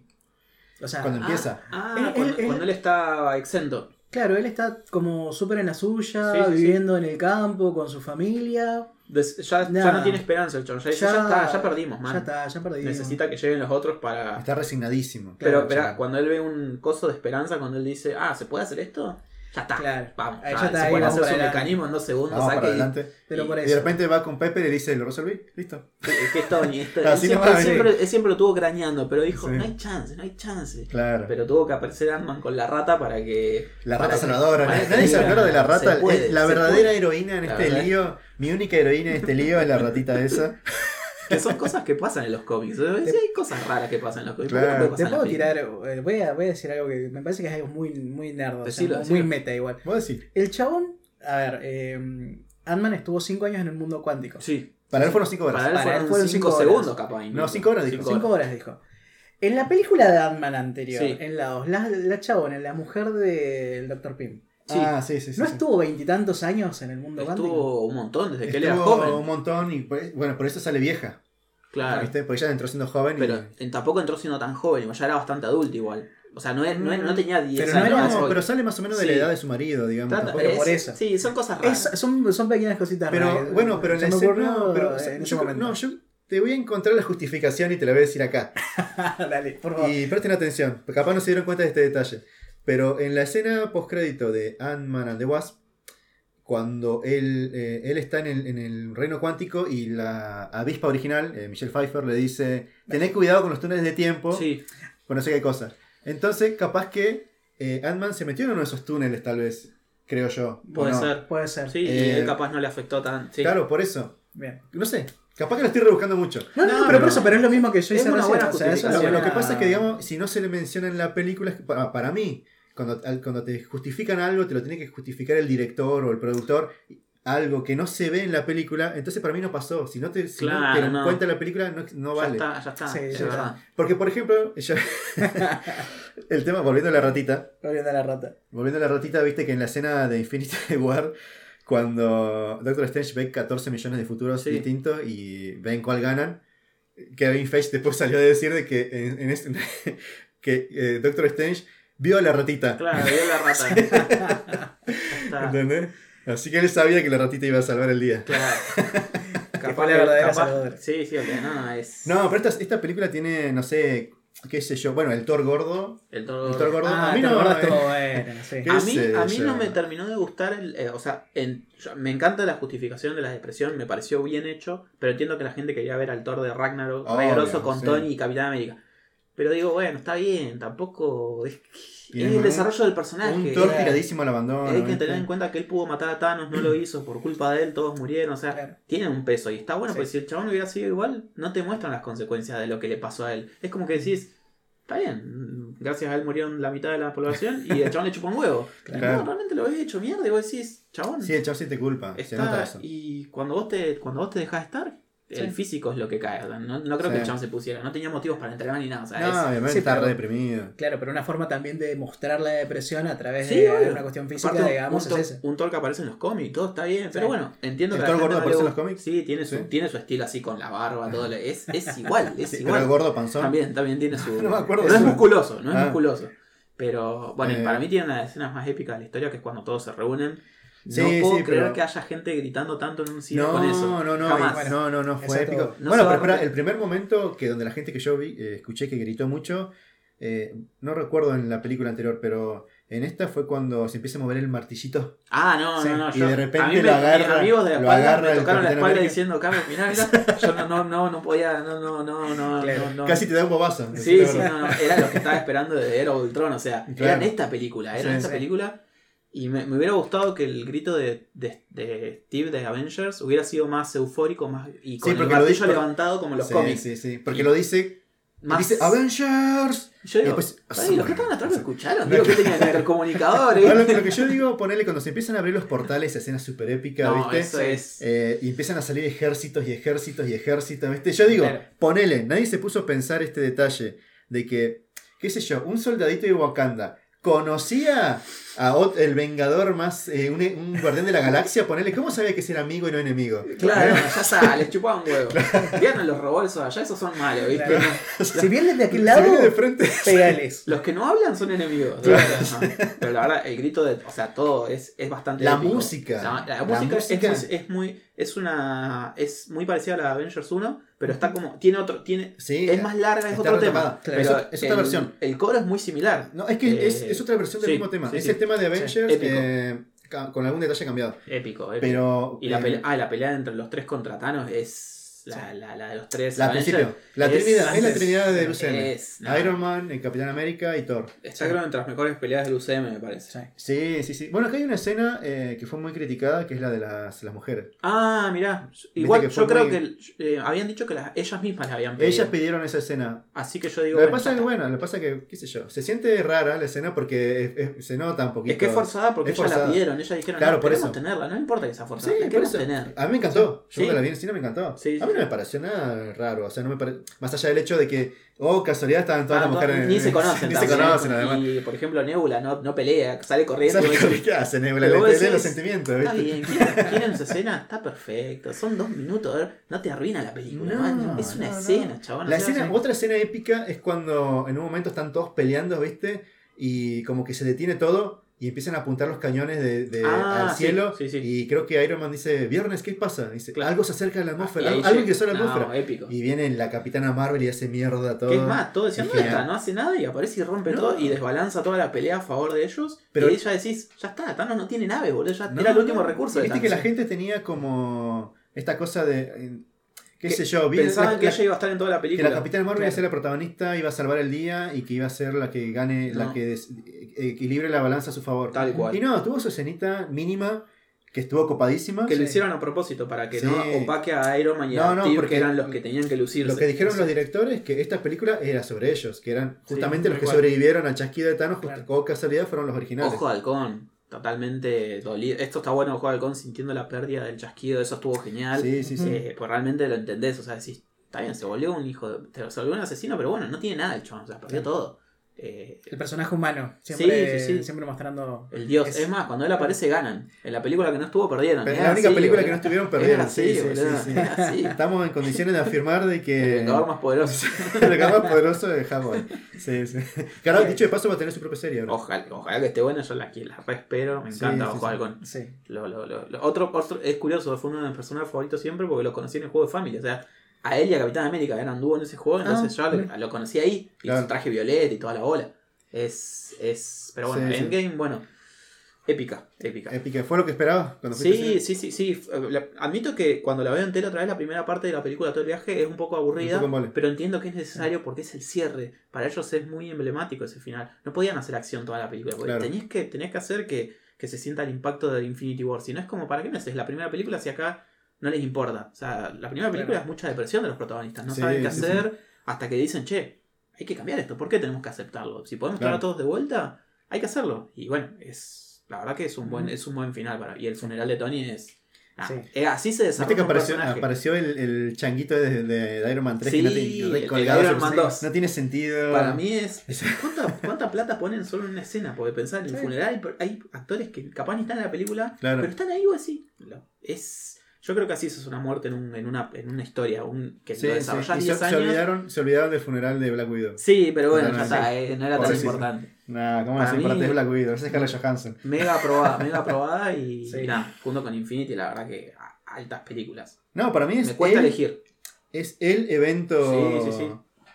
S3: O sea,
S2: Cuando empieza.
S4: Ah,
S3: Él-
S4: ah, cuando,
S3: él- él-
S4: cuando él está exento.
S3: claro, él está como súper en la suya,
S4: Sí, sí,
S3: viviendo en el campo con su familia.
S4: Des- ya, ya no tiene esperanza el chabón. Ya, ya está, ya perdimos, man.
S3: Ya está, ya perdimos.
S4: Necesita que lleguen los otros para.
S2: Está resignadísimo.
S4: Pero,
S3: Claro,
S2: chabón.
S4: cuando él ve un coso de esperanza, cuando él dice, ah, ¿se puede hacer esto? Ya está.
S3: Claro.
S4: Vamos.
S3: Ahí
S4: Ah,
S3: ya está,
S4: se
S3: ahí
S4: puede
S3: vamos
S4: hacer
S3: para
S4: su
S3: adelante.
S4: mecanismo en dos segundos,
S2: Vamos para
S4: saque y-
S2: adelante.
S3: Pero
S4: y-
S3: por
S2: Y de repente va con Pepper y le dice, ¿lo resolví? Listo.
S4: Es que es Tony. esto- (laughs) él,
S2: Así
S4: siempre,
S2: nomás,
S4: él
S2: sí.
S4: siempre- él siempre lo tuvo craneando, pero dijo,
S2: Sí.
S4: no hay chance, no hay chance.
S2: Claro.
S4: Pero tuvo que aparecer Ant-Man con la rata para que.
S2: la rata
S4: que
S2: Nadie se acuerda de la rata.
S4: puede,
S2: Es la verdadera
S4: puede.
S2: heroína en
S4: La
S2: este
S4: verdad.
S2: lío. Mi única heroína en este lío es la ratita esa. (laughs)
S4: Que son cosas que pasan en los cómics. Sí, hay cosas raras que pasan en los cómics. ¿Por qué no
S2: Claro.
S4: puede
S3: Te puedo tirar, eh, voy a, voy a decir algo que me parece que es algo muy, muy nerd, o sea,
S4: Decilo,
S3: muy meta igual.
S2: ¿Vos decís?
S3: El chabón, a ver, eh, Ant-Man estuvo 5 años en el mundo cuántico.
S4: Sí.
S2: Para él fueron 5 horas.
S4: Para él
S3: Para él
S4: fueron
S3: fueron
S4: 5
S3: cinco horas.
S4: segundos, capaz.
S2: No, cinco horas, dijo.
S3: 5 horas dijo. En la película de Ant-Man anterior,
S4: Sí.
S3: en la 2, la, la chabona, la mujer del Dr. Pym,
S4: Sí.
S2: Ah, sí, sí, sí.
S3: ¿no
S2: sí.
S3: estuvo veintitantos años en el mundo cuántico?
S4: Estuvo un montón desde que él era
S2: Estuvo
S4: joven.
S2: un montón y pues, bueno, por eso sale vieja.
S4: Claro.
S2: ¿Viste? Porque ella entró siendo joven
S4: Pero
S2: y.
S4: tampoco entró siendo tan joven, ya era bastante adulto igual. O sea, no, es- no, es- no tenía 10
S3: Pero no
S4: años.
S3: era-
S2: No,
S4: hoy.
S2: pero sale más o menos de la edad de su marido, digamos.
S4: Trata-
S2: tampoco-
S3: pero por
S4: es-
S3: eso.
S4: Sí, son cosas raras.
S3: Es- son, son pequeñas cositas
S2: Pero
S3: raras.
S2: bueno, pero en
S3: ocurrió
S2: no, pero,
S3: en
S2: o sea,
S3: ese
S2: yo,
S3: momento.
S2: no, yo te voy a encontrar la justificación y te la voy a decir acá. (laughs)
S3: Dale, por favor.
S2: Y presten atención, porque capaz no se dieron cuenta de este detalle. Pero en la escena postcrédito de Ant-Man and the Wasp, cuando él, eh, él está en el, en el reino cuántico y la avispa original, eh, Michelle Pfeiffer, le dice: Tened cuidado con los túneles de tiempo,
S4: Sí,
S2: con no sé qué cosa. Entonces, capaz que eh, Ant-Man se metió en uno de esos túneles, tal vez, creo yo. ¿o
S4: puede
S2: no?
S4: ser.
S3: Puede ser.
S4: Sí, y
S2: Eh,
S4: él capaz no le afectó tan. sí.
S2: Claro, por eso.
S3: Bien.
S2: No sé, capaz que lo estoy rebuscando mucho.
S3: No, no,
S4: No,
S3: pero
S2: pero-
S3: por eso, pero es lo mismo que yo
S4: Es
S3: hice
S4: una buena
S3: o sea, eso
S2: Lo, que pasa es que, digamos, si no se le menciona en la película, es que para, para mí, cuando, al- cuando te justifican algo, te lo tiene que justificar el director o el productor, algo que no se ve en la película, entonces para mí no pasó. Si no te, si no
S4: Claro,
S2: te
S4: no.
S2: cuenta en la película, no, no
S4: ya
S2: vale.
S4: está, ya está.
S3: Sí,
S4: es
S3: ya
S4: verdad.
S2: Porque, por ejemplo, yo- (laughs) el tema, volviendo a la ratita,
S3: Volviendo a la rata.
S2: volviendo a la ratita, viste que en la escena de Infinity (laughs) War, cuando Doctor Strange ve 14 millones de futuros
S4: Sí.
S2: distintos y ven cuál ganan, Kevin Feige después (laughs) salió a decir de que, en, en este- (laughs) que eh, Doctor Strange vio a la ratita.
S4: Claro, vio la rata. (laughs)
S2: ¿Entendés? Así que él sabía que la ratita iba a salvar el día.
S4: Claro. Capaz
S3: la verdadera
S4: capaz-. Sí, sí, ok, no, es.
S2: No, pero esta, esta película tiene, no sé, qué sé yo, bueno, el Thor gordo.
S4: El
S2: Thor gordo.
S3: Ah,
S2: a mí no.
S3: acordás
S2: eh,
S3: todo bueno, sí.
S2: ¿Qué
S4: A mí, a mí no me terminó de gustar, el, eh, o sea, en- yo- me encanta la justificación de la depresión, me pareció bien hecho, pero entiendo que la gente quería ver al Thor de Ragnarok,
S2: Obvio,
S4: con
S2: sí.
S4: Tony y Capitán América. Pero digo, bueno, está bien, tampoco es,
S2: Y
S4: es el desarrollo del personaje.
S2: Un Thor tiradísimo al abandono.
S4: Hay que tener en cuenta que él pudo matar a Thanos, no lo hizo, por culpa de él todos murieron, o sea,
S3: Claro.
S4: tiene un peso y está bueno,
S3: Sí.
S4: porque si el chabón hubiera sido igual, no te muestran las consecuencias de lo que le pasó a él. Es como que decís, está bien, gracias a él murieron la mitad de la población y el chabón le chupó un huevo. (laughs)
S2: Claro.
S4: No, realmente lo había hecho mierda y vos decís, chabón,
S2: Sí, el chavo sí te culpa. Se nota
S4: está,
S2: eso.
S4: y cuando vos te, cuando vos te dejás estar, el
S3: Sí.
S4: físico es lo que cae. o sea, no, no creo
S2: Sí.
S4: que el chabón se pusiera, no tenía motivos para entrenar ni nada. O sea,
S2: No,
S4: es-
S2: obviamente
S3: sí,
S2: está
S3: pero-
S2: re deprimido.
S3: Claro, pero una forma también de mostrar la depresión a través
S4: Sí,
S3: de
S4: obvio.
S3: una cuestión física,
S4: Aparte,
S3: digamos,
S4: un,
S3: es ese.
S4: un Thor que aparece en los cómics, todo está bien, pero
S3: Sí.
S4: bueno, entiendo
S2: ¿El
S4: que
S2: Thor
S4: gente
S2: gordo aparece en los cómics?
S4: Sí, tiene su,
S2: Sí.
S4: tiene su estilo así con la barba, todo. lo- Es, es (laughs) igual, es
S2: Sí, pero
S4: igual.
S2: el gordo panzón.
S4: También, también tiene su. (laughs)
S2: No me acuerdo
S4: no es musculoso, no es
S2: Ah.
S4: musculoso. Pero bueno,
S2: Eh.
S4: para mí tiene una de las escenas más épicas de la historia que es cuando todos se reúnen.
S2: Sí,
S4: no puedo
S2: sí,
S4: creer
S2: pero-
S4: que haya gente gritando tanto en un cine
S2: No,
S4: con eso.
S2: no, no,
S4: Jamás.
S2: no, no, no, fue
S3: Exacto.
S2: épico.
S4: No
S2: bueno, pero espera, el primer momento que donde la gente que yo vi, eh, escuché que gritó mucho, eh, no recuerdo en la película anterior, pero en esta fue cuando se empieza a mover el martillito.
S4: Ah, no,
S3: Sí,
S4: no, no.
S2: y
S4: yo-
S2: de repente
S4: a mí me-
S2: lo agarra-
S4: mis amigos de la
S2: lo
S4: espalda
S2: agarra
S4: me tocaron la espalda
S2: América.
S4: diciendo, Carlos, mirá, mirá. Yo no, no, no, no podía, no, no, no, no,
S3: Claro.
S4: no, no.
S2: Casi te da un bobazo.
S4: Sí, sí, no, no, era lo que estaba esperando de Era Ultron, o sea,
S2: Claro.
S4: era en esta película, era en esta
S3: sí.
S4: película. Y me, me hubiera gustado que el grito de, de, de Steve de Avengers hubiera sido más eufórico más y con el
S2: porque lo
S4: martillo levantado como los
S2: sí,
S4: cómics.
S2: Sí, sí, porque lo dice,
S4: Más...
S2: dice Avengers.
S4: Yo digo,
S2: y después-
S4: "Ay, los que estaban atrás lo escucharon, digo que tenían intercomunicadores. (laughs)
S2: No, lo, lo que yo digo, ponerle cuando se empiezan a abrir los portales, escenas súper épicas,
S4: No,
S2: ¿viste?
S4: eso es.
S2: Eh, y empiezan a salir ejércitos y ejércitos y ejércitos, ¿viste? Yo digo,
S3: Claro.
S2: ponele, nadie se puso a pensar este detalle de que, qué sé yo, un soldadito de Wakanda conocía a ot- el vengador más, eh, un, un guardián de la galaxia, ponele, ¿cómo sabía que era amigo y no enemigo?
S4: Claro, ya está, les chupaba un huevo. Vieron los robots allá, esos son malos, ¿viste?
S3: Claro. (laughs) Si vienes de aquel lado,
S2: viene de frente. (laughs)
S3: pegales.
S4: Los que no hablan son enemigos.
S3: Claro.
S4: Pero la verdad, el grito de. O sea, todo es, es bastante.
S2: La
S4: épico.
S2: música.
S4: La, la
S2: La
S4: música, es-
S2: música.
S4: Es, es muy. Es una. Es muy parecida a la Avengers 1, pero está como. Tiene otro. Tiene,
S2: Sí,
S4: es más larga, es otro
S2: retomada.
S4: tema.
S3: Claro.
S2: Es
S4: Pero
S2: es otra
S4: el-
S2: versión.
S4: El coro es muy similar.
S2: No, es que
S4: Eh,
S2: es, es otra versión del
S4: sí,
S2: mismo tema.
S4: sí,
S2: es
S4: sí.
S2: el tema de Avengers
S4: épico.
S2: eh, con algún detalle cambiado.
S4: Épico, épico.
S2: Pero.
S4: y la
S2: eh,
S4: pelea, ah, la pelea entre los tres contra Thanos La, la, la de los tres.
S2: la
S4: Avengers
S2: principio. La
S4: es-
S2: trinidad, es la trinidad del UCM.
S4: es- no.
S2: Iron Man, el Capitán América y Thor.
S4: Está creo entre las mejores peleas del UCM, me parece.
S3: Sí.
S2: Sí, sí, sí. Bueno, acá hay una escena eh, que fue muy criticada, que es la de las, las mujeres.
S4: Ah, mirá. Igual yo creo
S2: muy-
S4: que eh, habían dicho que las, ellas mismas la habían pedido.
S2: Ellas pidieron esa escena.
S4: Así que yo digo.
S2: Lo que pasa es que, bueno, lo que pasa es que, qué sé yo, se siente rara la escena porque es- es- se nota un poquito.
S4: Es que es forzada porque ellas la pidieron. Ellas dijeron,
S2: Claro,
S4: no,
S2: por eso.
S4: tenerla. No importa que sea forzada.
S2: Sí, por
S4: queremos
S2: eso.
S4: tener.
S2: A mí me encantó. Yo
S4: Sí.
S2: la vi en el cine me encantó.
S4: Sí,
S2: a mí no me pareció nada raro. O sea, no me pare- Más allá del hecho de que, oh, casualidad, estaban todas
S4: Ah,
S2: las mujeres.
S4: Ni se conocen. (laughs)
S2: Ni se conocen, además.
S4: Y por ejemplo, Nebula no, no pelea, sale corriendo.
S2: ¿Sabes
S4: y vos decís,
S2: qué hace Nebula? Le
S4: decís,
S2: los sentimientos,
S4: Está
S2: ¿viste?
S4: bien, ¿quieren, su escena? Está perfecto. Son dos minutos. No te arruina la película.
S2: No,
S4: man. es una
S2: no, no.
S4: escena, chabón.
S2: La escena, otra escena épica es cuando en un momento están todos peleando, ¿viste? Y como que se detiene todo y empiezan a apuntar los cañones de, de-
S4: Ah,
S2: al cielo.
S4: sí, sí.
S2: Y creo que Iron Man dice, Viernes, ¿qué pasa? Dice,
S4: Claro.
S2: algo se acerca a la atmósfera,
S4: ahí
S2: algo, ingresó a la
S4: no,
S2: atmósfera.
S4: épico.
S2: Y viene la capitana Marvel y hace mierda todo.
S4: Que es más, todo ¿dónde
S2: genial.
S4: está? No hace nada y aparece y rompe
S2: No.
S4: todo y desbalanza toda la pelea a favor de ellos.
S2: Pero-
S4: y ella decís, ya está, Thanos no tiene nave, boludo. Ya
S2: No,
S4: era el último
S2: no.
S4: recurso de
S2: Viste
S4: Thanos.
S2: que la gente tenía como esta cosa de... qué
S4: Que
S2: sé yo, vi-
S4: Pensaban que
S2: la-
S4: ella iba a estar en toda la
S2: que
S4: película.
S2: la Capitana Marvel iba a ser la protagonista, iba a salvar el día y que iba a ser la que gane, la
S4: No.
S2: que des- equilibre la balanza a su favor.
S4: Tal cual.
S2: Y no, tuvo su escenita mínima que estuvo copadísima.
S4: Que lo
S3: Sí.
S4: hicieron a propósito para que
S2: Sí.
S4: no opaque a Iron Man y
S2: No,
S4: a
S2: no,
S4: Steve,
S2: porque
S4: que eran los que tenían que lucirse.
S2: Lo que dijeron
S3: Sí.
S2: los directores que esta película era sobre ellos, que eran justamente los que sobrevivieron al chasquido de Thanos,
S3: Claro.
S2: como casualidad fueron los originales.
S4: Ojo de halcón, totalmente dolido. Esto está bueno, de halcón, sintiendo la pérdida del chasquido, eso estuvo genial.
S2: Sí, sí, sí.
S4: Eh, pues realmente lo entendés, o sea, decís, está bien, se volvió un hijo de. Se volvió un asesino, pero bueno, no tiene nada el chabón, o sea, perdió todo. Eh,
S3: El personaje humano, siempre,
S4: Sí, sí, sí.
S3: siempre mostrando.
S4: el dios.
S3: Es-
S4: Es, más, cuando él aparece ganan. En la película que no estuvo perdieron.
S2: Pero
S4: es
S2: la única
S4: así,
S2: película que no estuvieron
S4: Es
S2: perdieron.
S4: así.
S2: Estamos en condiciones de afirmar de que.
S4: El vengador más poderoso. (laughs)
S2: el vengador más poderoso de Howard. Sí, sí. Ahora, dicho de paso, va a tener su propia serie ahora.
S4: Ojalá, ojalá que esté bueno, yo la, la re espero, me encanta Ojo
S2: sí.
S4: Halcón.
S3: Sí.
S4: Lo, lo, lo, lo- otro, otro- es curioso, fue uno de mis personajes favoritos siempre porque lo conocí en el juego de Family. O sea, a él y a Capitán América eran dúo en ese juego, entonces yo lo, lo conocí ahí. Y
S2: Claro.
S4: su traje violeta y toda la bola. Es. es pero bueno,
S2: Sí, sí.
S4: Endgame, bueno, épica, épica.
S2: Épica. ¿Fue lo que esperaba cuando
S4: Sí, sí, sí, sí. Admito que cuando la veo entera otra vez, la primera parte de la película, todo el viaje, es un poco aburrida.
S2: Un poco mole.
S4: pero entiendo que es necesario porque es el cierre. Para ellos es muy emblemático ese final. No podían hacer acción toda la película. Porque
S2: Claro.
S4: tenías, que, tenías que hacer que, que se sienta el impacto de Infinity War. Si no es como, ¿para qué me haces la primera película si acá no les importa? O sea, la primera película
S3: Claro.
S4: es mucha depresión de los protagonistas. No
S2: Sí,
S4: saben qué
S2: sí,
S4: hacer hasta que dicen, che, hay que cambiar esto. ¿Por qué tenemos que aceptarlo? Si podemos
S2: Claro.
S4: traer a todos de vuelta, hay que hacerlo. Y bueno, es la verdad que es un buen, es un buen final para. Y el funeral de Tony es. ah,
S3: Sí.
S4: eh, así se
S2: ¿Viste
S4: desarrolla
S2: que apareció, el, el changuito de, de- de Iron Man 3
S4: Sí,
S2: que no colgado
S4: Iron Man 2.
S2: No tiene sentido.
S4: Para mí es. ¿Cuánta, cuánta plata ponen solo en una escena? Porque pensar en el
S3: Sí.
S4: funeral hay- hay actores que capaz ni están en la película,
S2: Claro.
S4: pero están ahí o así. Es. Yo creo que así eso es una muerte en, un- en, una, en una historia. Un, que
S2: Sí,
S4: lo
S2: sí.
S4: desarrollás
S2: Y se,
S4: 10
S2: se
S4: años.
S2: olvidaron, se olvidaron del funeral de Black Widow.
S4: Sí, pero bueno,
S2: No, no,
S4: ya
S2: sí.
S4: está, eh, no era tan importante.
S2: Nah, ¿cómo
S4: mí-
S2: Para ti es Black Widow, esa es Scarlett Johansson.
S4: Mega aprobada, mega aprobada y, (laughs)
S3: Sí.
S4: y nada, junto con Infinity, la verdad que a- altas películas.
S2: No, para mí es
S4: Me cuesta
S2: el,
S4: elegir.
S2: es el evento
S4: Sí, sí, sí.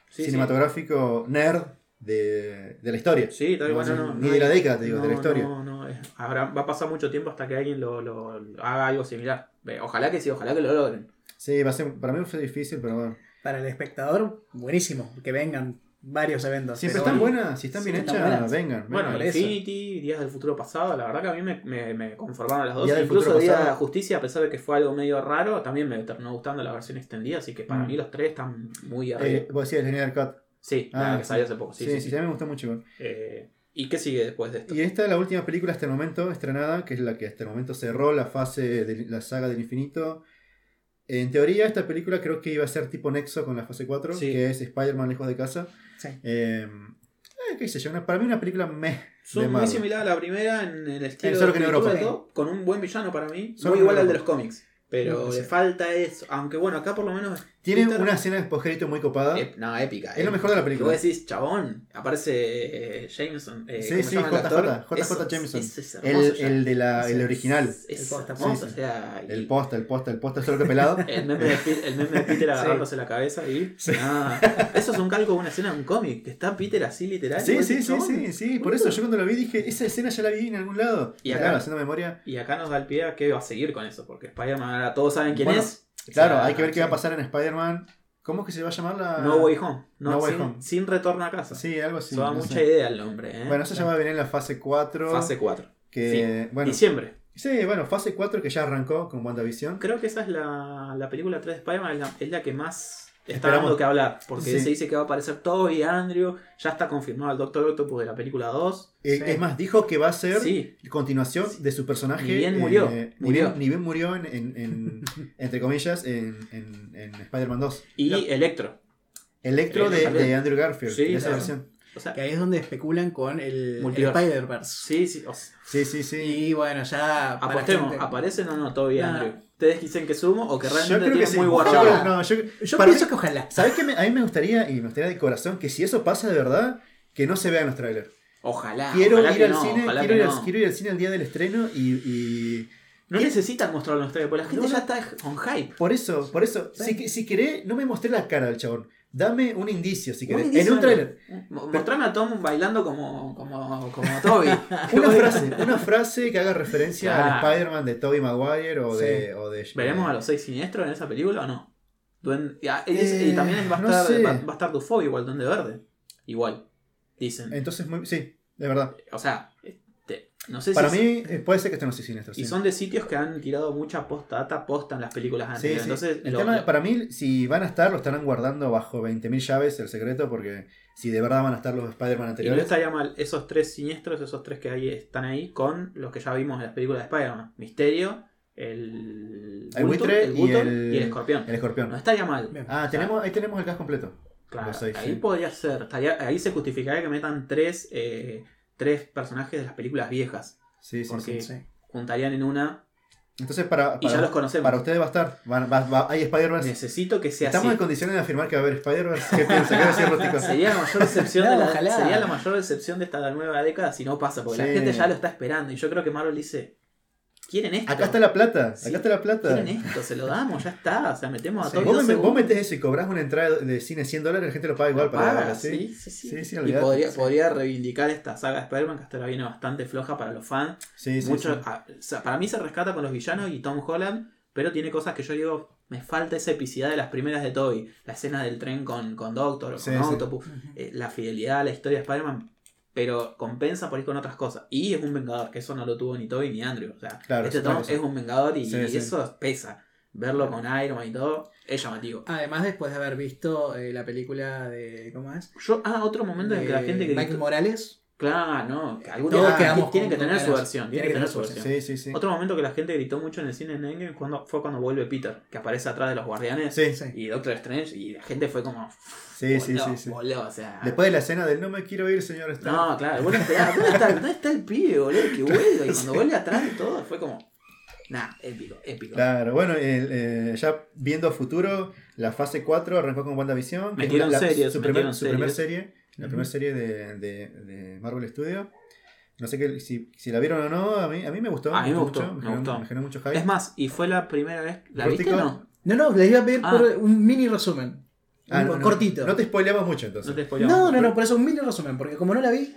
S4: Sí,
S2: cinematográfico nerd de, de la historia.
S4: Sí, tal
S2: No,
S4: bueno,
S2: sí,
S4: no,
S2: ni
S4: no
S2: de la década, te digo, de la
S4: no,
S2: historia.
S4: No, no, es- habrá- va a pasar mucho tiempo hasta que alguien lo, lo- lo haga algo similar. Ojalá que sí, ojalá que lo logren.
S2: Sí, va a ser, para mí fue difícil, pero bueno.
S3: Para el espectador, buenísimo. Que vengan varios eventos.
S2: Siempre están
S3: bueno,
S2: buenas, si están
S3: Sí,
S2: bien hechas, vengan.
S4: Bueno,
S2: vengan.
S3: eso.
S4: Infinity, Días del Futuro Pasado, la verdad que a mí me, me, me conformaron las dos. Incluso Día de la Justicia, a pesar de que fue algo medio raro, también me terminó gustando la versión extendida, así que para
S2: Mm.
S4: mí los tres están muy arriba.
S2: Eh, vos decías Linear Cut.
S4: sí,
S2: ah,
S4: la que
S2: sí.
S4: salió hace poco.
S2: Sí,
S4: Sí,
S2: sí,
S4: sí, sí.
S2: también me gustó mucho. igual.
S4: Eh, ¿Y qué sigue después de esto?
S2: Y esta es la última película hasta el momento estrenada, que es la que hasta el momento cerró la fase de la saga del infinito. En teoría, esta película creo que iba a ser tipo nexo con la fase 4,
S4: Sí.
S2: que es Spider-Man lejos de casa.
S3: Sí.
S2: Eh, eh, qué sé yo, una- para mí una película meh. de
S4: Son muy similar a la primera en el estilo
S2: solo
S4: de
S2: que en Europa.
S4: todo, con un buen villano para mí,
S2: Solo
S4: muy igual al de los cómics. Pero
S2: No,
S4: le
S2: sí.
S4: falta eso, aunque bueno, acá por lo menos...
S2: Tiene una escena de postcrédito muy copada.
S4: ep- no, épica.
S2: Es lo mejor de la película.
S4: vos decís, chabón, aparece eh, Jameson. eh,
S2: Sí,
S4: ¿cómo
S2: sí, JJ? JJ
S4: Eso,
S2: Jameson.
S4: eso es
S2: el,
S4: hermoso
S2: el de la, el original.
S4: Es
S3: El posta,
S4: hermoso,
S2: sí, sí.
S4: o sea, y-
S2: El posta, el posta, el posta, solo que pelado. (laughs)
S4: el meme de, Pi- el meme de Peter (laughs)
S3: Sí.
S4: agarrándose la cabeza y.
S2: Sí.
S4: Ah, eso es un calco de una escena de un cómic. Que está Peter así literal. y
S2: Sí, sí, sí, sí, sí. Por eso yo cuando lo vi dije, esa escena ya la vi en algún lado.
S4: Y
S2: Y
S4: acá-
S2: claro, haciendo memoria.
S4: Y acá nos da el pie a que va a seguir con eso. Porque Spider-Man ahora todos saben quién
S2: Bueno,
S4: es.
S2: Claro, hay que ver qué va a pasar en Spider-Man. ¿Cómo es que se va a llamar la...?
S4: No Way Home. No,
S2: No Way
S4: sin,
S2: Home.
S4: sin retorno a casa.
S2: Sí, algo así.
S4: Eso da mucha
S2: sé.
S4: idea el nombre. ¿eh?
S2: Bueno, eso ya va a venir en la fase 4.
S4: Fase 4.
S2: Que, bueno,
S4: Diciembre.
S2: sí, bueno, fase 4 que ya arrancó con WandaVision.
S4: Creo que esa es la, la película 3 de Spider-Man, es la, es la que más está
S2: Esperamos.
S4: dando que hablar. Porque
S2: Sí.
S4: se dice que va a aparecer Toby, Andrew, ya está confirmado el Doctor Octopus de la película 2.
S2: Eh,
S3: Sí.
S2: Es más, dijo que va a ser
S4: Sí,
S2: continuación
S4: Sí.
S2: de su personaje.
S4: Ni bien murió,
S2: eh, ni,
S4: murió.
S2: Bien, ni bien murió en, en- en- (laughs) entre comillas, en, en- en Spider-Man 2.
S4: y Electro.
S2: Electro de, Andrew Garfield,
S4: Sí,
S2: de esa
S4: claro.
S2: versión.
S4: O sea,
S3: Que ahí es donde especulan con el, el. Spider-Verse.
S4: sí, sí. o sea,
S2: Sí, sí, sí.
S3: Y bueno, ya.
S4: apostemos,
S3: gente-
S4: ¿aparecen o no Toby y
S3: No.
S4: Andrew? ¿Ustedes dicen que sumo o que
S2: Yo
S4: realmente
S2: creo que sí.
S4: muy
S2: Yo
S4: guardado?
S2: no, yo-
S3: Yo
S2: para
S3: pienso
S2: mí-
S3: que ojalá.
S2: ¿Sabes qué? me- a mí me gustaría, y me gustaría de corazón, que si eso pasa de verdad, que no se vea en los trailers.
S4: Ojalá.
S2: quiero
S4: ojalá
S2: ir al
S4: no,
S2: cine,
S4: ojalá
S2: quiero ir, al,
S4: no.
S2: quiero ir al cine el día del estreno y, y
S4: No
S2: ¿Qué?
S4: necesitan mostrarlo en ustedes, porque la gente
S2: No,
S4: ya está on hype.
S2: por eso, por eso,
S3: Sí.
S2: si, si querés, no me mostré la cara del chabón. Dame un indicio, si querés.
S4: indicio
S2: en un.
S4: Mo- Mostrame a Tom bailando como, como, como (laughs) Toby.
S2: Una frase, una frase que haga referencia
S4: Claro.
S2: al Spider-Man de Tobey Maguire o
S3: Sí.
S2: de, o de.
S4: ¿Veremos a los seis siniestros en esa película o no? Duen- y, es-
S2: Eh,
S4: y también va a,
S2: no
S4: estar,
S2: sé.
S4: va, va a estar Dufo igual, Duende Verde. Igual, dicen.
S2: Entonces, muy- sí, de verdad.
S4: O sea, no sé
S2: Para
S4: si...
S2: mí, eh, puede ser que esto no sea siniestro.
S4: Y
S2: sí.
S4: son de sitios que han tirado mucha posta, data posta en las películas
S2: Sí,
S4: anteriores.
S2: sí.
S4: Entonces,
S2: El
S4: lo-
S2: tema,
S4: lo-
S2: para mí, si van a estar, lo estarán guardando bajo 20.000 llaves el secreto, porque si de verdad van a estar los Spider-Man
S4: y no
S2: anteriores.
S4: estaría mal esos tres siniestros, esos tres que ahí están ahí, con los que ya vimos en las películas de Spider-Man. Misterio, el,
S2: El buitre
S4: el
S2: y el-
S4: y el escorpión.
S2: El escorpión.
S4: No estaría mal.
S3: Bien.
S2: Ah, tenemos, ahí tenemos el cast completo.
S4: Claro,
S2: Los seis,
S4: ahí
S2: sí.
S4: podría ser. estaría- ahí se justificaría que metan tres, eh, tres personajes de las películas viejas.
S2: Sí, sí,
S4: Porque-
S2: sí.
S3: Sí.
S4: Juntarían en una.
S2: Entonces, para,
S4: Y ya
S2: para,
S4: los conocemos.
S2: para ustedes va a estar. Va- va- va- hay Spider-Verse.
S4: Necesito que sea
S2: Estamos
S4: así.
S2: en condiciones de afirmar que va a haber Spider-Verse. ¿Qué piensa? ¿Qué va a decir Rústico?
S4: Sería la mayor decepción (laughs)
S3: No,
S4: de la,
S3: ojalá.
S4: sería la mayor decepción de esta nueva década si no pasa, porque la gente ya lo está esperando. Y yo creo que Marvel dice, ¿quieren esto?
S2: Acá está la plata.
S4: Sí.
S2: Acá está la plata.
S4: ¿Quieren esto? Se lo damos, ya está. O sea, metemos a
S3: Sí.
S4: todos
S2: Vos, me- vos metés eso y cobras una entrada de cine 100 dólares, la gente lo paga igual para
S4: Paga,
S2: ¿sí?
S4: sí, sí, sí. Y podría, podría reivindicar esta saga de Spider-Man que hasta ahora viene bastante floja para los fans.
S2: Sí, sí,
S4: Mucho-
S2: sí.
S4: o sea, para mí se rescata con los villanos y Tom Holland, pero tiene cosas que yo digo, me falta esa epicidad de las primeras de Toby. La escena del tren con, con Doctor o con. Octopus, eh, la fidelidad a la historia de Spider-Man, pero compensa por ir con otras cosas. Y es un vengador, que eso no lo tuvo ni Toby ni Andrew. O sea,
S2: Claro,
S4: este Tom es un vengador y,
S2: Sí,
S4: y
S2: sí.
S4: eso pesa. Verlo con Iron Man y todo, es llamativo.
S3: Además, después de haber visto eh, la película de. ¿Cómo es?
S4: Yo, ah, otro momento en que la
S3: De
S4: gente que
S3: Michael Morales.
S4: Claro, no,
S3: Todos quedamos
S4: tienen que tener su versión, tienen que tener su versión.
S2: Sí, sí, sí.
S4: Otro momento que la gente gritó mucho en el cine en Endgame cuando, fue cuando vuelve Peter, que aparece atrás de los guardianes
S2: Sí,
S3: Sí.
S4: y Doctor Strange y la gente fue como
S2: sí,
S4: voló,
S2: sí, sí.
S4: voló, o sea.
S2: Después de la escena del no me quiero ir, señor Stark.
S4: No, claro, ¿dónde está, ¿dónde está el pibe, boludo? Que (laughs) vuelva. Y cuando vuelve atrás de todo fue como. Nah, épico, épico.
S2: Claro, bueno, el, eh, ya viendo futuro, la fase 4 arrancó con WandaVision.
S4: Metieron
S2: la-
S4: series,
S2: su, primer, su primer
S4: series.
S2: serie, la primera serie de, de, de Marvel Studios. No sé que, si, si la vieron o no, a mí, a mí me gustó.
S4: A mí me
S2: mucho,
S4: gustó, me
S2: generó-
S4: gustó.
S2: Me generó mucho hype.
S4: Es más, y fue la primera vez. ¿La viste o no?
S3: No, no, les iba a pedir
S4: Ah.
S3: por un mini resumen.
S2: Ah,
S3: Un
S2: no, no,
S3: cortito.
S2: No te spoileamos mucho entonces.
S4: No te spoileamos.
S3: No, no, no, por eso un mini resumen, porque como no la vi.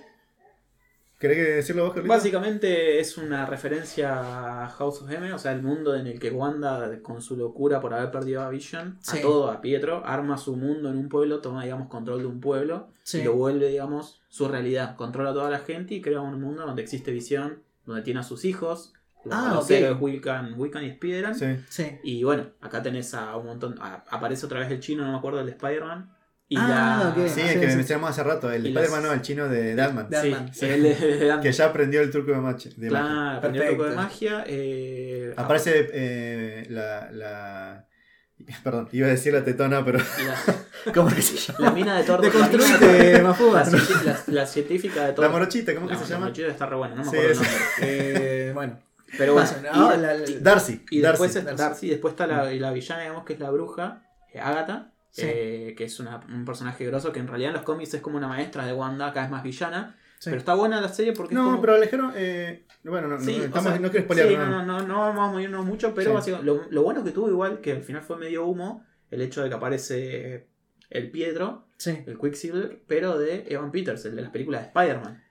S2: ¿Querés que decirlo vos, Carlito?
S4: Básicamente es una referencia a House of M, o sea, el mundo en el que Wanda, con su locura por haber perdido a Vision,
S3: Sí.
S4: a todo, a Pietro, arma su mundo en un pueblo, toma, digamos, control de un pueblo
S3: Sí.
S4: y lo vuelve, digamos, su realidad. Controla a toda la gente y crea un mundo donde existe Visión, donde tiene a sus hijos, los,
S3: Ah,
S4: los
S3: ok.
S4: héroes Wiccan, Wiccan y Spider-Man.
S2: Sí.
S3: Sí.
S4: Y bueno, acá tenés a un montón. a- aparece otra vez el chino, no me acuerdo, el de Spider-Man. Y
S3: Ah,
S4: la.
S3: ok.
S2: Sí,
S3: Ah,
S2: el
S3: sí,
S2: que
S3: sí.
S2: mencionamos hace rato, el
S4: Y
S2: Spider-Man,
S4: las-
S2: no, el chino de Dalman.
S4: Sí, sí, el
S2: Que ya aprendió el truco de magia. de magia.
S4: Claro, aprendió un poco de magia. eh,
S2: Aparece eh, la, la. (laughs) Perdón, iba a decir la tetona, pero.
S4: la, (laughs)
S2: ¿Cómo que se (laughs) llama?
S4: la mina de Thor.
S3: De
S4: la mina de
S3: construirte,
S4: Thor-
S3: Mafugas.
S4: La, la- la científica de Thor.
S2: La morochita, ¿cómo que se
S4: la
S2: llama?
S4: morochita está re buena, no me
S2: Sí,
S4: acuerdo el
S2: es-
S4: nombre.
S3: Eh, bueno.
S4: Pero bueno,
S3: la- la-
S2: Darcy.
S4: y
S2: Darcy.
S4: después es
S3: Darcy.
S4: Después está la, la villana, digamos, que es la bruja, eh, Agatha,
S3: Sí.
S4: eh, que es una- un personaje grosso que en realidad en los cómics es como una maestra de Wanda, acá es más villana.
S3: Sí.
S4: Pero está buena la serie porque
S2: No,
S4: como...
S2: pero Alejandro. Eh, bueno, no, no,
S4: Sí,
S2: estamos-
S4: sea,
S2: no quiero spoilear.
S4: sí,
S2: no,
S4: no, no, no, no vamos a morirnos mucho, pero básicamente, lo, lo bueno que tuvo igual, que al final fue medio humo, el hecho de que aparece el Pietro, el Quicksilver, pero de Evan Peters, el de las películas de Spider-Man.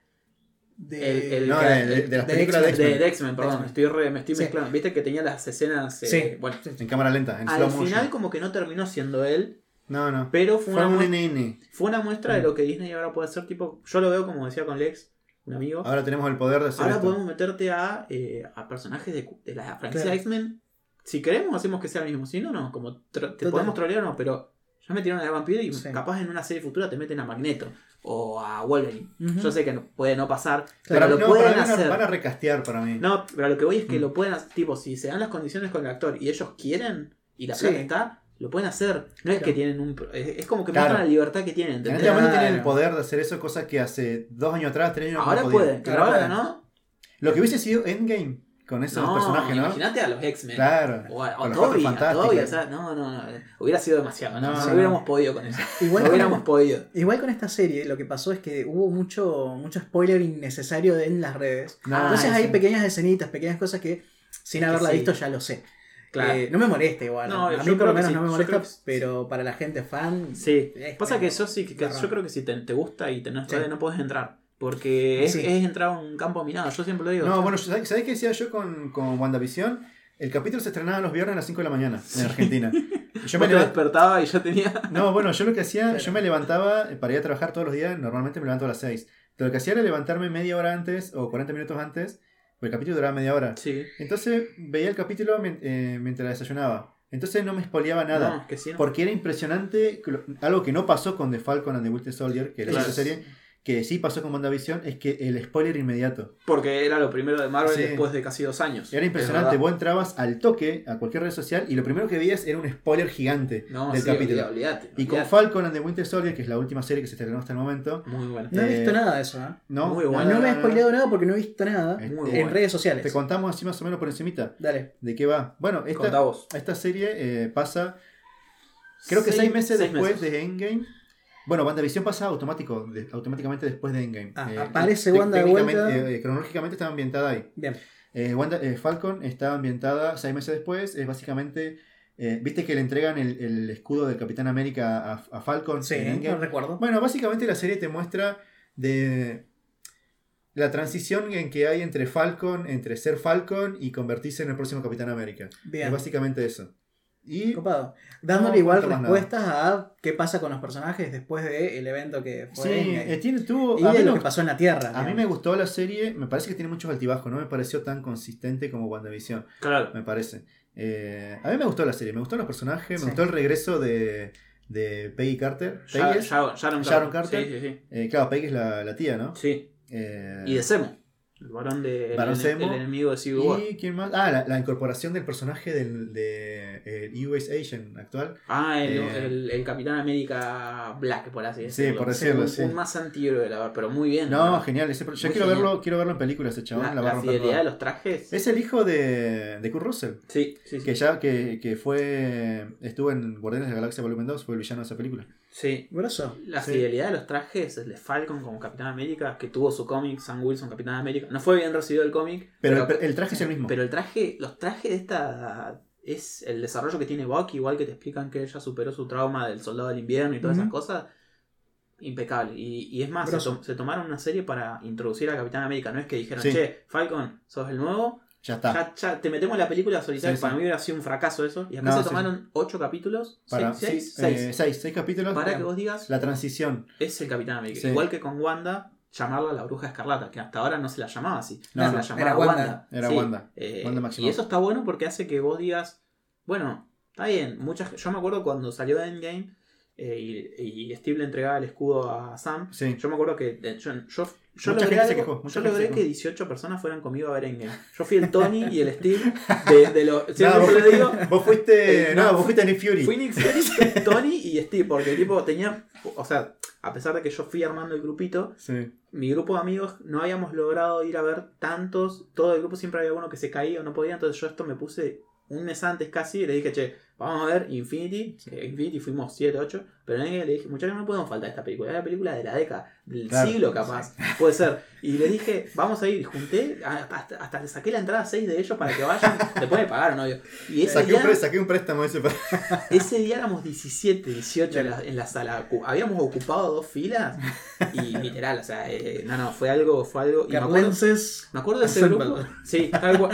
S3: De...
S4: El- el-
S2: No, de, de- de las películas de
S3: X-Men.
S4: De,
S2: X-Men.
S4: perdón, me estoy, re- me estoy
S3: Sí.
S4: mezclando. Viste que tenía las escenas... eh,
S3: Sí.
S4: Bueno,
S2: En cámara lenta, en
S4: al
S2: slow
S4: final
S2: motion.
S4: como que no terminó siendo él,
S2: No, no.
S4: pero fue
S2: Fue
S4: una,
S2: un NN.
S4: fue una muestra de lo que Disney ahora puede hacer, tipo, yo lo veo como decía con Lex, un amigo.
S2: Ahora tenemos el poder de hacer
S4: Ahora
S2: esto.
S4: podemos meterte a, eh, a personajes de, de la franquicia
S3: Claro.
S4: X-Men. Si queremos, hacemos que sea el mismo. Si no, no. Como te
S3: Total.
S4: podemos trolear o no, pero ya metieron a Vampiro y
S3: Sí.
S4: capaz en una serie futura te meten a Magneto o a Wolverine. Yo sé que no- puede no pasar, pero lo
S2: no,
S4: pueden hacer.
S2: Van a recastear para mí.
S4: No, pero lo que voy es que
S2: Mm.
S4: lo pueden hacer. Tipo, si se dan las condiciones con el actor y ellos quieren y la
S3: Sí.
S4: plata está, lo pueden hacer. No es
S3: Claro.
S4: que tienen un. pro- Es, como que
S2: Claro.
S4: muestran la libertad que tienen.
S2: En este momento tienen el
S3: Claro.
S2: poder de hacer eso, cosa que hace dos años atrás, tres años
S4: Ahora
S2: no
S4: pueden,
S3: Ahora pueden.
S4: no.
S2: Lo que hubiese sido Endgame con esos
S4: No,
S2: personajes, ¿no?
S4: imagínate a los X-Men.
S2: Claro.
S4: O a, a Toby, a. Toby, o sea, no, no, no, hubiera sido demasiado, no,
S2: No,
S4: no,
S2: no.
S4: hubiéramos podido con eso.
S3: Igual,
S4: no
S3: con,
S4: hubiéramos podido.
S3: igual con esta serie, lo que pasó es que hubo mucho, mucho spoiler innecesario en las redes.
S2: No,
S3: Entonces
S4: Ah,
S3: hay
S4: sí.
S3: pequeñas escenitas, pequeñas cosas que sin
S4: Es que
S3: haberla
S4: sí.
S3: visto ya lo sé.
S4: Claro.
S3: Eh, no me molesta igual.
S4: No,
S3: a mí por lo menos
S4: sí,
S3: no me molesta,
S4: que
S3: pero para la gente fan.
S4: Sí,
S3: es
S4: pasa
S3: como-
S4: que yo sí, que yo creo que si te, te gusta y tenés
S3: Sí.
S4: redes no puedes entrar. Porque es,
S3: Sí.
S4: es entrar a un campo minado, yo siempre lo digo.
S2: No, bueno, ¿sabés qué decía yo con, con WandaVision? El capítulo se estrenaba los viernes a las 5 de la mañana en Argentina. (laughs) Y Yo
S4: me despertaba y yo tenía.
S2: No, bueno, yo lo que hacía, yo me levantaba para ir a trabajar todos los días, normalmente me levanto a las 6. Pero lo que hacía era levantarme media hora antes o 40 minutos antes, el capítulo duraba media hora.
S4: Sí.
S2: Entonces veía el capítulo eh, mientras desayunaba. Entonces no me spoileaba nada.
S4: No, que sí, no.
S2: Porque era impresionante, algo que no pasó con The Falcon and the Winter Soldier, que era
S3: Claro.
S2: esa serie, que sí pasó con WandaVision es que el spoiler inmediato.
S4: Porque era lo primero de Marvel
S2: Sí.
S4: después de casi dos años.
S2: Era
S4: Es
S2: impresionante. Vos entrabas al toque a cualquier red social y lo primero que veías era un spoiler gigante
S4: No,
S2: del
S4: sí,
S2: capítulo.
S4: olvidate, olvidate,
S2: Y con. Falcon and the Winter Soldier, que es la última serie que se estrenó hasta el momento,
S4: Muy buena.
S3: No he
S2: Eh,
S3: visto nada de eso, ¿eh?
S2: no,
S4: Muy
S2: no,
S4: bueno.
S3: No, me he spoileado nada porque no he visto nada
S2: Este,
S4: Muy
S3: en
S4: bueno.
S3: redes sociales.
S2: Te contamos así más o menos por encimita
S3: Dale.
S2: de qué va. Bueno, esta, esta serie eh, pasa, creo que seis, meses
S4: seis
S2: después
S4: meses.
S2: de Endgame. Bueno, WandaVision pasa automático, de- automáticamente después de Endgame.
S3: Ah,
S2: Eh,
S3: aparece Wanda de vuelta.
S2: eh, cronológicamente está ambientada ahí.
S3: Bien.
S2: Eh, Wanda- Falcon está ambientada seis meses después. Es básicamente. ¿Viste que le entregan el, el escudo del Capitán América a, a Falcon?
S3: Sí, no recuerdo.
S2: Bueno, básicamente la serie te muestra de la transición en que hay entre Falcon, entre ser Falcon y convertirse en el próximo Capitán América. Es
S3: Bien.
S2: básicamente eso. Y
S3: Copado. Dándole
S2: No,
S3: igual respuestas a qué pasa con los personajes después del evento que fue.
S2: sí,
S3: Endgame.
S2: eh, tiene, tuvo.
S3: y de lo que
S2: gustó-
S3: pasó en la Tierra.
S2: a mí me
S3: digamos.
S2: gustó la serie, me parece que tiene muchos altibajos, no me pareció tan consistente como WandaVision.
S4: Claro.
S2: me parece. Eh, a mí me gustó la serie, me gustaron los personajes, me
S3: Sí.
S2: gustó el regreso de, de Peggy Carter. Peggy
S4: Sharon,
S2: Sharon Carter.
S4: Sí, sí, sí.
S2: eh, claro, Peggy es la, la tía, ¿no?
S4: Sí.
S2: Eh,
S4: Y de Semo. El varón de. El,
S2: Zemo.
S4: el enemigo de Civil War.
S2: ¿Y quién más? Ah, la, la incorporación del personaje del de, eh, US Agent actual.
S4: Ah, el,
S2: Eh,
S4: el, el Capitán América Black, por así
S2: Sí,
S4: decirlo.
S2: por decirlo,
S4: un,
S2: sí.
S4: un más antihéroe, la verdad, pero muy bien.
S2: No, genial. ese- yo quiero
S4: genial.
S2: verlo, quiero verlo en película ese chabón.
S4: La,
S2: la
S4: la fidelidad de los trajes.
S2: Es el hijo de, de Kurt Russell.
S4: Sí, sí, sí.
S2: Que ya que, que fue estuvo en Guardianes de la Galaxia Volumen 2, fue el villano de esa película.
S4: Sí.
S3: Grosso.
S4: La
S2: Sí.
S4: fidelidad de los trajes, el de Falcon como Capitán América, que tuvo su cómic, Sam Wilson, Capitán América. No fue bien recibido el cómic,
S2: Pero, el, el traje es el mismo.
S4: pero el traje, los trajes de esta es el desarrollo que tiene Bucky, igual que te explican que ella superó su trauma del soldado del invierno y todas esas cosas. Impecable. Y, y es más, se, to- se tomaron una serie para introducir a Capitán América. No es que dijeron,
S2: Sí.
S4: che, Falcon, sos el nuevo,
S2: ya está.
S4: ya, ya te metemos la película solitaria.
S2: Sí,
S4: para mí hubiera sido un fracaso eso. Y acá
S2: No,
S4: se tomaron ocho capítulos,
S2: Para,
S4: seis,
S2: sí,
S4: seis,
S2: eh,
S4: seis,
S2: seis, seis capítulos.
S4: para que vos digas,
S2: la transición.
S4: es el Capitán América. Igual que con Wanda, llamarla la bruja escarlata, que hasta ahora no se la llamaba así.
S2: No,
S4: se la llamaba
S3: era
S4: Wanda.
S3: Wanda.
S2: Era
S4: Sí,
S2: Wanda.
S4: eh,
S2: Wanda
S4: y eso está bueno porque hace que vos digas, bueno, está bien, muchas, yo me acuerdo cuando salió Endgame eh, y, y Steve le entregaba el escudo a Sam.
S2: Sí.
S4: Yo me acuerdo que yo, yo, yo logré, algo-
S2: quejó,
S4: yo que
S2: quejó.
S4: 18 personas fueran conmigo a ver Endgame. Yo fui el Tony y el Steve de, de los...
S2: No,
S4: Siempre
S2: vos,
S4: le digo,
S2: vos fuiste.
S4: Eh,
S2: no,
S4: no,
S2: vos fuiste Nick Fury.
S4: Fui Nick Fury, Tony y Steve, porque tipo tenía, o sea, a pesar de que yo fui armando el grupito,
S2: Sí.
S4: mi grupo de amigos no habíamos logrado ir a ver tantos, todo el grupo siempre había uno que se caía o no podía, entonces yo esto me puse un mes antes casi y le dije, che, vamos a ver Infinity, que Infinity fuimos 7, 8, pero en el le dije, muchachos, no podemos faltar esta película, es la película de la década, del
S2: Claro.
S4: siglo capaz, puede ser. Y le dije, vamos a ir, y junté, hasta, hasta le saqué la entrada a 6 de ellos para que vayan, (laughs) después me pagaron, obvio. Y ese
S2: Saqué un,
S4: día,
S2: pre- saqué un préstamo ese para. (laughs)
S4: ese día éramos 17, 18 en la, en la sala. Habíamos ocupado dos filas y literal, o sea, eh, no, no, fue algo, fue algo. Y me acuerdo, me acuerdo de ese grupo. Sí.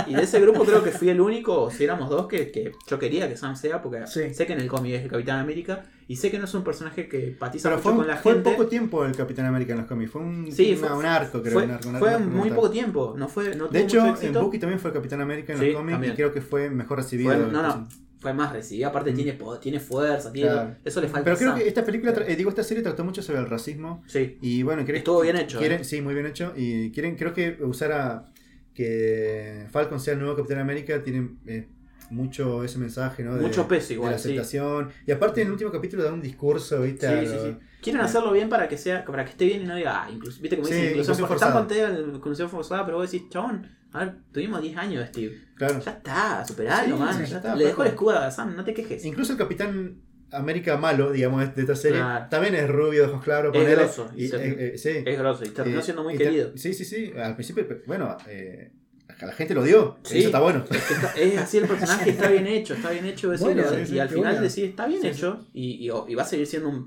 S4: Y de ese grupo creo que fui el único, si éramos dos, que, que yo quería que Sam sea, porque
S3: Sí.
S4: sé que en el cómic es el Capitán América y sé que no es un personaje que empatiza
S2: Pero
S4: mucho
S2: fue,
S4: con la
S2: fue
S4: gente.
S2: poco tiempo el Capitán América en los cómics. Fue un,
S4: Sí,
S2: una-
S4: fue-
S2: un arco, creo.
S4: fue
S2: un arco, un
S4: fue
S2: arco, un arco
S4: muy poco tiempo, no fue, no
S2: De
S4: tuvo
S2: hecho,
S4: mucho
S2: en. Bucky también fue Capitán América en
S4: Sí,
S2: los cómics y creo que fue mejor recibido.
S4: Fue- no, no, fue más recibido. Aparte tiene, po- tiene fuerza, tiene
S2: Claro.
S4: eso le falta.
S2: Pero creo
S4: Sam.
S2: que esta película, eh, digo, esta serie trató mucho sobre el racismo.
S4: Sí.
S2: Y bueno, quieren-
S4: Estuvo bien hecho,
S2: Quieren,
S4: ¿eh?
S2: Sí, muy bien hecho. Y quieren, creo que usar a que Falcon sea el nuevo Capitán América tiene eh, mucho ese mensaje, ¿no? De,
S4: Mucho peso
S2: de
S4: igual,
S2: la
S4: sí.
S2: aceptación. Y aparte en el último capítulo da un discurso, ¿viste?
S4: Sí, sí, sí. Quieren
S2: eh.
S4: hacerlo bien para que sea, para que esté bien y no diga, ah, incluso, viste como
S2: Sí,
S4: dice inclusión
S2: inclusión
S4: forzada. Están
S2: forzada.
S4: con inclusión forzada, pero vos decís, chabón, a ver, tuvimos 10 años de Steve.
S2: Claro.
S4: Ya está, superalo,
S2: Sí,
S4: man. ya
S2: ya
S4: está. Le dejó el escudo a Sam, no te quejes.
S2: Incluso el Capitán América malo, digamos, de esta serie, también es rubio, de ojos claros,
S4: Es
S2: ponele,
S4: grosso, y
S2: y,
S4: se-
S2: eh, eh, sí.
S4: Es grosso y terminó siendo muy querido.
S2: Sí, sí, sí. Al principio, bueno, eh, la gente lo dio.
S4: Sí.
S2: Eso está bueno.
S4: Es, que está- es así el personaje, está bien hecho, está bien hecho.
S3: Bueno,
S4: y
S2: sí, sí,
S4: al final
S2: bueno.
S4: decís, está bien
S2: Sí,
S4: hecho. Y, y- y va a seguir siendo un.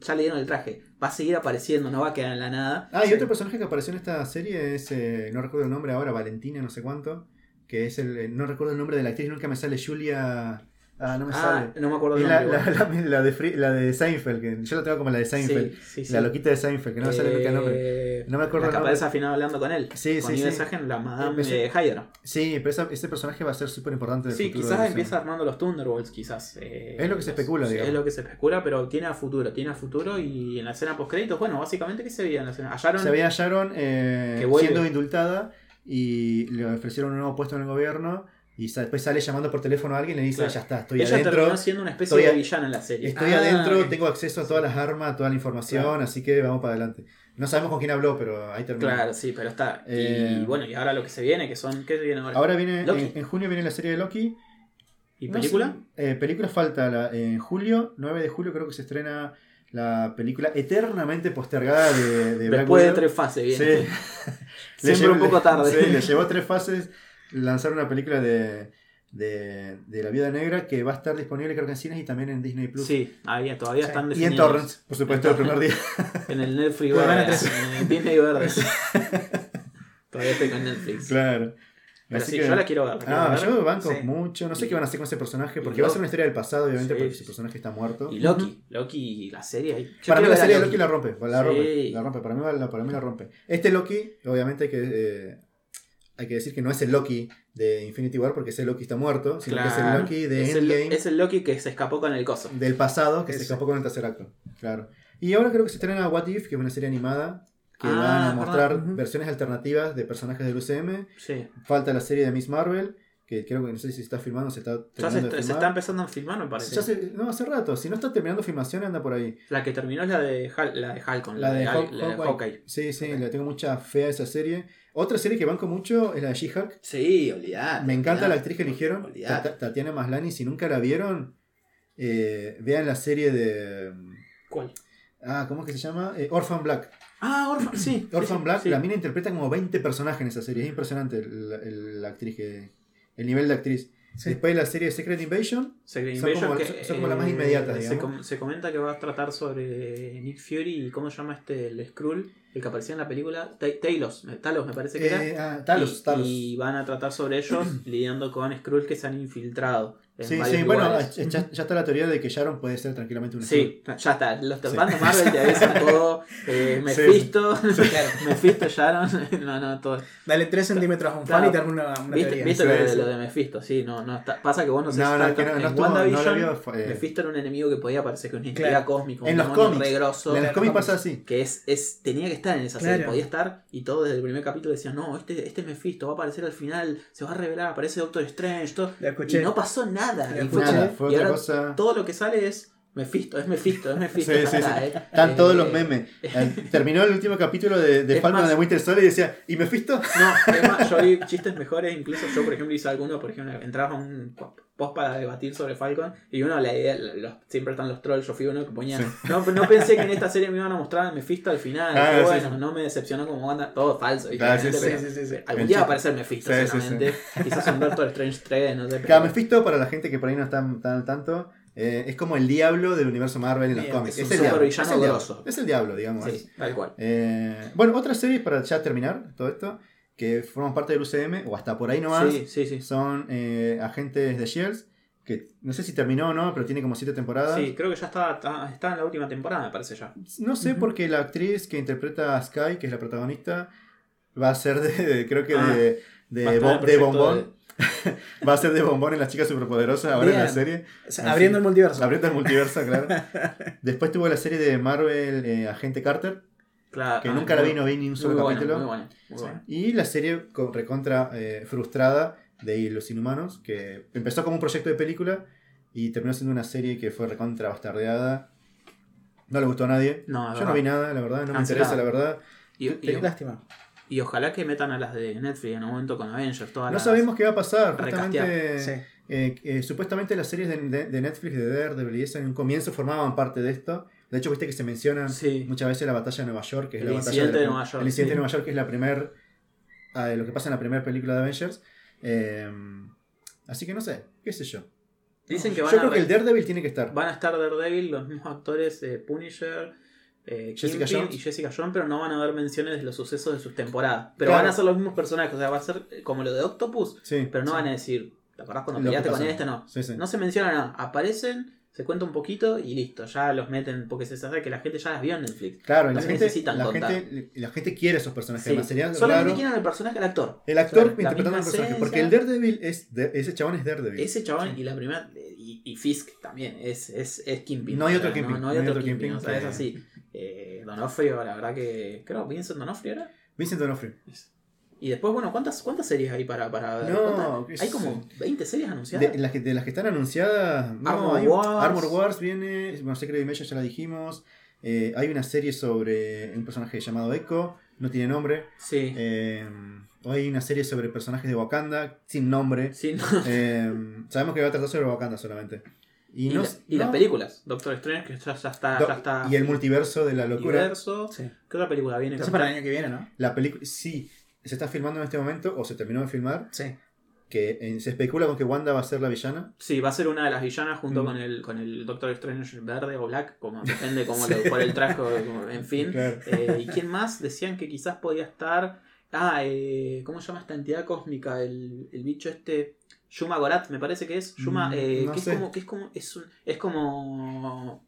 S4: Ya le dieron el traje, va a seguir apareciendo, no va a quedar en la nada.
S2: Ah, y otro personaje que apareció en esta serie es, eh, no recuerdo el nombre ahora, Valentina, no sé cuánto, que es el, eh, no recuerdo el nombre de la actriz, nunca me sale Julia, Ah, no me
S4: Ah,
S2: sale.
S4: no me acuerdo el
S2: la, la, (laughs) la- la de Fri- la de Seinfeld, que yo la tengo como la de Seinfeld.
S4: Sí, sí, sí.
S2: La loquita de Seinfeld, que no me sale nunca el nombre.
S4: Eh,
S2: No me acuerdo
S4: La al final hablando con él.
S2: Sí,
S4: con
S2: sí, sí.
S4: Sagen, la Madame
S2: Empecé-
S4: eh, Hydra.
S2: Sí, pero esa- ese personaje va a ser súper importante.
S4: Sí, quizás empieza armando los Thunderbolts, quizás. eh,
S2: Es lo que se especula, digamos.
S4: Es lo que se especula, pero tiene a futuro, tiene a futuro y en la escena post créditos, bueno, básicamente, ¿qué se veía en la escena? Hallaron
S2: Se veía a Sharon eh, siendo indultada y le ofrecieron un nuevo puesto en el gobierno y después sale llamando por teléfono a alguien y le dice,
S4: Claro.
S2: ya está, estoy
S4: ella
S2: adentro.
S4: terminó siendo una especie
S2: estoy
S4: de villana en la serie.
S2: Estoy
S3: Ah,
S2: adentro,
S3: ok.
S2: tengo acceso a todas las armas, a toda la información,
S4: Claro.
S2: así que vamos para adelante. No sabemos con quién habló, pero ahí termina.
S4: Claro, sí, pero está.
S2: Eh,
S4: y bueno, y ahora lo que se viene, que son. ¿Qué se viene ahora?
S2: Ahora viene,
S4: Loki.
S2: en, en junio viene la serie de Loki.
S4: ¿Y
S2: No
S4: película?
S2: sé, eh, película falta, la- en julio, 9 de julio creo que se estrena la película eternamente postergada de, de Black
S4: Después de tres fases viene.
S2: Sí. (laughs)
S4: Siempre un poco tarde.
S2: Sí, le llevó tres fases lanzar una película de, de, de la vida negra que va a estar disponible creo que en cines y también en Disney Plus.
S4: Sí, ahí todavía
S3: Sí.
S4: están
S2: Y en
S4: definidos.
S2: Torrents, por supuesto, el primer día.
S4: En el Netflix verde. En el Disney verde. (laughs) todavía estoy con Netflix.
S2: claro.
S4: Pero
S2: Así
S4: sí,
S2: que-
S4: yo la quiero ver.
S2: Ah,
S4: ver.
S2: yo banco
S3: Sí.
S2: mucho. No sé qué van a hacer con ese personaje, porque va a ser una historia del pasado, obviamente,
S4: Sí,
S2: porque ese personaje está muerto.
S4: Y Loki, Loki, la serie. Yo
S2: para mí la serie de Loki la rompe, la
S4: Sí.
S2: rompe, la rompe, para mí, la, para mí la rompe. Este Loki, obviamente hay que, eh, hay que decir que no es el Loki de Infinity War porque ese Loki está muerto, sino que es el. Loki de
S4: es, el,
S2: Endgame
S4: es el Loki que se escapó con el coso.
S2: del pasado que se escapó con el tercer acto. Claro. Y ahora creo que se estrena What If, que es una serie animada que
S4: Ah,
S2: van a mostrar versiones alternativas de personajes del UCM.
S4: Sí.
S2: Falta la serie de Miss Marvel, que creo que no sé si se está filmando, se está
S4: Ya se,
S2: terminando de
S4: se está empezando a filmar, me parece.
S2: Ya se- no, hace rato. Si no está terminando filmación, anda por ahí.
S4: La que terminó es la de, Hal- la de Halcon,
S2: La
S4: la de
S2: Hawkeye.
S4: Hawkeye.
S2: Sí, sí, le tengo mucha fe a esa serie. Otra serie que banco mucho es la de She-Hulk.
S4: Sí, olvidate.
S2: Me encanta la actriz que eligieron,
S4: Olvidate.
S2: Tatiana Maslany. Si nunca la vieron, eh, vean la serie de.
S4: ¿Cuál?
S2: Ah, ¿cómo es que se llama? Eh, Orphan Black.
S4: Ah, Orphan, sí.
S2: Orphan
S4: sí,
S2: Black,
S4: sí.
S2: la mina interpreta como 20 personajes en esa serie. Es impresionante el- el- la actriz que. El nivel de actriz.
S3: Sí.
S2: Después la serie Secret Invasion.
S4: Secret
S2: Son
S4: Invasion,
S2: como-
S4: que,
S2: son- como las más
S4: eh,
S2: inmediatas,
S4: se,
S2: digamos.
S4: com- se comenta que va a tratar sobre Nick Fury y cómo se llama este, el Skrull, el que aparecía en la película, Ta- Talos, eh, Talos me parece que era.
S2: Eh, ah, Talos,
S4: y,
S2: Talos.
S4: y van a tratar sobre ellos (clears throat) lidiando con Skrull que se han infiltrado.
S2: Sí, sí, bueno, ya, ya está la teoría de que Sharon puede ser tranquilamente una
S4: Sí, ya está. Los
S2: Sí.
S4: fans de Marvel te avisan (laughs) todo. Eh,
S2: Sí,
S4: Mephisto, (laughs) (laughs) Mephisto, Sharon. No, no, todo.
S3: Dale 3 centímetros a un fan
S4: Claro.
S3: y te una, una
S4: ¿Viste,
S3: teoría.
S4: viste
S2: Sí,
S4: lo, de,
S2: sí.
S4: lo de Mephisto? Sí, no, no está. Pasa que vos no sé
S2: No,
S4: si
S2: no, que
S4: en
S2: estuvo-
S4: WandaVision,
S2: fue- eh.
S4: Mephisto era un enemigo que podía aparecer con una entidad
S3: Claro.
S4: cósmica,
S2: En
S4: un
S2: los
S4: demonio
S2: cómics. En los cómics pasa así.
S4: Que es, es, tenía que estar en esa serie,
S3: Claro.
S4: podía estar, y todo desde el primer capítulo decían, no, este, este Mephisto va a aparecer al final, se va a revelar, aparece Doctor Strange, todo. Y no pasó nada. Y fue.
S2: Nada, fue
S4: y
S2: otra
S4: ahora
S2: cosa.
S4: todo lo que sale es Mephisto, es Mephisto, es Mephisto.
S2: Sí, sí, sí.
S4: eh.
S2: Están
S4: Eh,
S2: todos los memes. Eh, Terminó el último capítulo de, de Falcon
S4: más-
S2: de Winter Soldier y decía, ¿y Mephisto?
S4: No, es más, yo vi chistes mejores, incluso yo, por ejemplo, hice alguno, por ejemplo, entraba a un post para debatir sobre Falcon y uno, la idea, los- siempre están los trolls, yo fui uno que ponía, no, no pensé que en esta serie me iban a mostrar a Mephisto al final,
S2: Ah, sí,
S4: bueno,
S2: sí.
S4: no me decepcionó como banda, todo falso.
S2: Ah, sí, sí,
S4: pero
S3: sí, sí, sí.
S4: algún día va a aparecer Mephisto
S2: Sí, sí,
S4: seguramente, quizás un Doctor Strange 3, no sé,
S2: Cada
S4: pero
S2: Mephisto, para la gente que por ahí no está tan al tanto, eh, es como el diablo del universo Marvel en los
S3: Bien,
S2: cómics.
S4: es un
S2: el diablo. Es el diablo.
S4: grosso.
S2: Es el diablo, digamos.
S4: sí, tal cual.
S2: Eh, bueno, otra serie para ya terminar todo esto, que forman parte del UCM, o hasta por ahí nomás,
S4: Sí, sí, sí.
S2: son eh, agentes de Shields, que no sé si terminó o no, pero tiene como siete temporadas.
S4: Sí, creo que ya está, está, en la última temporada, me parece ya.
S2: No sé
S3: Ujú.
S2: porque la actriz que interpreta a Sky, que es la protagonista, va a ser de, de- creo que
S4: Ah,
S2: de, de, bo- bombón. (laughs) Va a ser de bombón en las chicas superpoderosas ahora en la serie.
S3: O sea, abriendo el multiverso.
S2: Abriendo el multiverso, claro. (laughs) Después tuvo la serie de Marvel eh, Agente Carter,
S4: Claro,
S2: que
S4: ah,
S2: nunca la vi, no vi ni un solo
S4: bueno,
S2: capítulo.
S4: muy bueno, muy bueno.
S2: Y la serie con- recontra eh, frustrada de Los Inhumanos, que empezó como un proyecto de película y terminó siendo una serie que fue recontra bastardeada. No le gustó a nadie.
S4: No,
S2: Yo no vi nada, la verdad, no me interesa, la verdad.
S4: Y,
S3: Qué
S4: y-
S3: lástima.
S4: y ojalá que metan a las de Netflix en un momento con Avengers. Todas
S2: No sabemos qué va a pasar. Justamente,
S3: Sí.
S2: eh, eh, supuestamente las series de, de- de Netflix, de Daredevil y eso, en un comienzo formaban parte de esto. De hecho, viste que se mencionan
S4: Sí.
S2: muchas veces la batalla de Nueva York, que es
S4: El
S2: la batalla la-
S4: de Nueva York,
S2: El incidente
S4: sí.
S2: de Nueva York, que es la primer, ah, lo que pasa en la primera película de Avengers. Eh, así que no sé, qué sé yo.
S4: Dicen que
S2: Yo
S4: van a,
S2: creo que el Daredevil tiene que estar.
S4: van a estar Daredevil, los mismos actores eh, Punisher, eh,
S2: Jessica Jones.
S4: y Jessica Jones, pero no van a haber menciones de los sucesos de sus temporadas. Pero
S2: Claro.
S4: van a ser los mismos personajes, o sea, va a ser como lo de Octopus,
S2: Sí.
S4: pero no van a decir ¿Te acordás cuando peleaste con este? No.
S2: Sí.
S4: No se menciona nada. Aparecen, se cuenta un poquito y listo. Ya los meten porque se sabe que la gente ya las vio en Netflix.
S2: Claro, la gente,
S4: necesitan
S2: la,
S4: contar.
S2: gente, la gente quiere esos personajes.
S4: Sí.
S2: Además, sería
S4: Solamente quieren el personaje del actor.
S2: El actor
S4: O sea, la
S2: interpretando el personaje.
S4: esencia.
S2: Porque el Daredevil es. de- ese chabón es Daredevil.
S4: Ese chabón y la primera. Y, y Fisk también. Es, es, es Kingpin.
S2: No hay otro Kingpin,
S4: No, hay otro Kingpin. O sea,
S2: que-
S4: es así. Eh, Donofrio, la verdad que. Creo Vincent Donofrio era.
S2: Vincent D'Onofrio.
S4: Y después, bueno, ¿cuántas, cuántas series hay para, para ver?
S2: No,
S4: Hay como 20 series anunciadas.
S2: De las, que, de las que están anunciadas. No,
S4: Armor
S2: hay-
S4: Wars.
S2: Armor Wars viene. Secret Invasion ya la dijimos. Eh, hay una serie sobre un personaje llamado Echo. No tiene nombre.
S4: Sí.
S2: Eh, hay una serie sobre personajes de Wakanda. Sin nombre.
S4: sí, no.
S2: Eh, (laughs) sabemos que va a tratar sobre Wakanda solamente. Y,
S4: Y,
S2: no,
S4: la- y las películas. Doctor Strange, que ya, ya está.
S2: Do-
S4: ya está
S2: y el multiverso de la locura.
S4: Universo.
S3: Sí.
S4: ¿Qué otra película viene?
S3: Eso para el año que viene, ¿no?
S2: La película. Sí, se está filmando en este momento. O se terminó de filmar.
S3: Sí.
S2: Que eh, se especula con que Wanda va a ser la villana.
S4: Sí, va a ser una de las villanas junto
S2: Mm.
S4: con el con el Doctor Strange verde o black, como depende cómo (laughs) lo, por el traje, como- en fin.
S2: Claro.
S4: Eh, ¿Y quién más? Decían que quizás podía estar. Ah, eh, ¿cómo se llama esta entidad cósmica? El, el bicho este. Yuma Gorat, me parece que es. Yuma,
S2: Mm,
S4: eh,
S2: no
S4: que
S2: sé.
S4: es como. Que es como. Es, un- es como.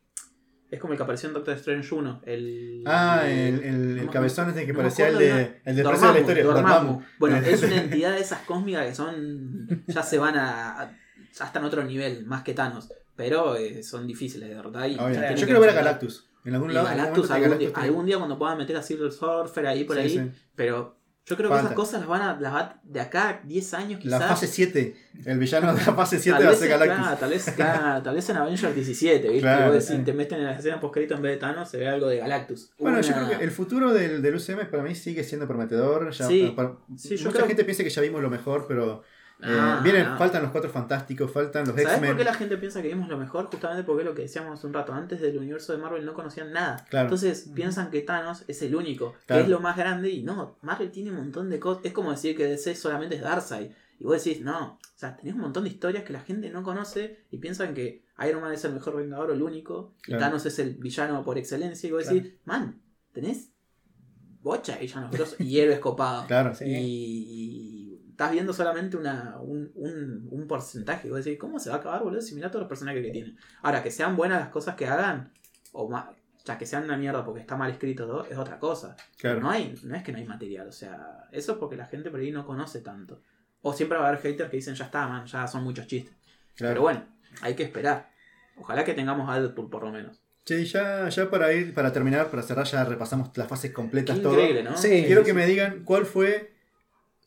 S4: Es como el que apareció en Doctor Strange 1. El,
S2: Ah, el, el, el cabezón este que
S4: no
S2: parecía el de, el de
S4: Dormammu,
S2: de la historia.
S4: Dormammu.
S2: Dormammu.
S4: Bueno, (laughs) es una entidad de esas cósmicas que son. Ya se van a. a- ya están a otro nivel, más que Thanos. Pero eh, son difíciles de verdad. Y tienen
S2: Yo
S4: que
S2: quiero ver a. Galactus. En algún lado. algún
S4: Galactus algún, día, algún día cuando puedan meter a Silver Surfer ahí por
S2: Sí,
S4: ahí.
S2: sí.
S4: Pero yo creo que
S2: Falta.
S4: esas cosas las van a. Las va- de acá a 10 años quizás.
S2: La fase 7. El villano de la fase 7
S4: Tal
S2: va a
S4: vez,
S2: ser Galactus.
S4: claro, tal, vez, claro, tal vez en Avengers 17, ¿viste?
S2: Claro,
S4: decís,
S3: sí.
S4: te meten en la escena post en vez de Thanos, se ve algo de Galactus.
S2: Bueno, yo
S4: Una-
S2: creo que el futuro del, del UCM para mí sigue siendo prometedor. Ya-
S4: Sí.
S2: para-
S4: Sí, yo
S2: mucha
S4: creo-
S2: gente piensa que ya vimos lo mejor, pero eh,
S4: Ah,
S2: vienen,
S4: ah.
S2: faltan los cuatro fantásticos, faltan los
S4: ¿Sabes por
S2: X-Men.
S4: qué la gente piensa que vimos lo mejor? Justamente porque es lo que decíamos hace un rato. Antes del universo de Marvel no conocían nada.
S2: Claro.
S4: Entonces piensan que Thanos es el único,
S2: Claro.
S4: que es lo más grande. Y no, Marvel tiene un montón de cosas. Es como decir que DC solamente es Darkseid. Y vos decís, no, o sea, tenés un montón de historias que la gente no conoce y piensan que Iron Man es el mejor vengador o el único. Y. Thanos es el villano por excelencia. Y vos decís, man, tenés bocha de villanos y héroes copados.
S2: Claro.
S3: Sí.
S4: Y, y estás viendo solamente una, un, un, un porcentaje. Y vos decís, ¿cómo se va a acabar, boludo? Si mirá todos los personajes que tienen. Ahora, que sean buenas las cosas que hagan, o más, ya que sean una mierda porque está mal escrito todo, es otra cosa.
S2: Claro.
S4: No, hay, no es que no hay material, o sea, eso es porque la gente por ahí no conoce tanto. O siempre va a haber haters que dicen, ya está, man, ya son muchos chistes.
S2: claro.
S4: Pero bueno, hay que esperar. Ojalá que tengamos a Deadpool por lo menos.
S2: Che, ya, ya para ir, para terminar, para cerrar, ya repasamos las fases
S4: Qué
S2: completas, todo.
S4: increíble, ¿no?
S3: Sí.
S2: Quiero que me digan cuál fue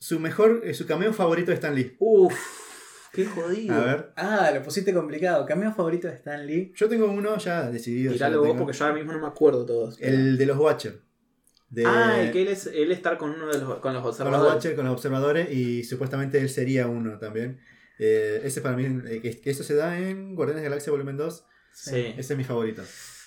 S2: su mejor, eh, su cameo favorito de Stan Lee.
S4: Uf, qué jodido.
S2: A ver.
S3: Ah, lo pusiste complicado. Cameo favorito de Stan Lee.
S2: Yo tengo uno ya decidido. ya
S4: Tiralo
S2: lo
S4: vos porque yo ahora mismo no me acuerdo todos.
S2: El de los Watcher. De,
S4: Ah, el que él es él estar con uno de los con los
S2: con los
S4: observadores.
S2: Watcher, con los observadores, y supuestamente él sería uno también. Eh, ese para mí, eh, que, que eso se da en Guardianes de la Galaxia Volumen 2.
S4: Sí.
S2: Ese es mi favorito.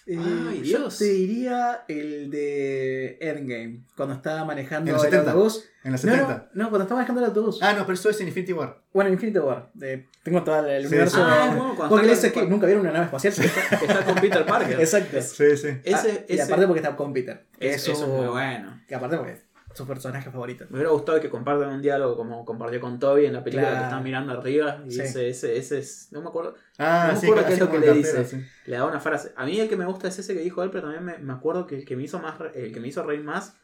S3: Eh,
S4: Ay,
S3: yo
S4: Dios.
S3: te diría el de Endgame, cuando estaba manejando
S2: En los
S3: el
S2: 70.
S3: autobús.
S2: En los
S3: No,
S2: 70.
S3: no, no, cuando estaba manejando el autobús.
S2: Ah, no, pero eso es Infinity War.
S3: Bueno, Infinity War. de- tengo todo el
S2: Sí,
S3: universo.
S2: sí.
S4: Ah, bueno, cuando
S3: porque le dice que nunca vieron una nave espacial. (laughs)
S4: Está con Peter Parker.
S3: Exacto.
S2: Sí, sí.
S4: Ese,
S3: Ah, y
S4: ese-
S3: aparte porque está con Peter.
S4: eso, es muy bueno.
S3: Que aparte porque su personaje favorito.
S4: Me hubiera gustado que compartan un diálogo como compartió con Toby en la película
S3: Claro.
S4: que están mirando arriba. Y
S3: Sí.
S4: ese, ese, ese es. No me acuerdo.
S2: Ah,
S4: No me
S2: sí,
S4: acuerdo qué es lo que le dice.
S2: sí.
S4: Le da una frase. A mí el que me gusta es ese que dijo él, pero también me, me acuerdo que el que me hizo más el que me hizo reír más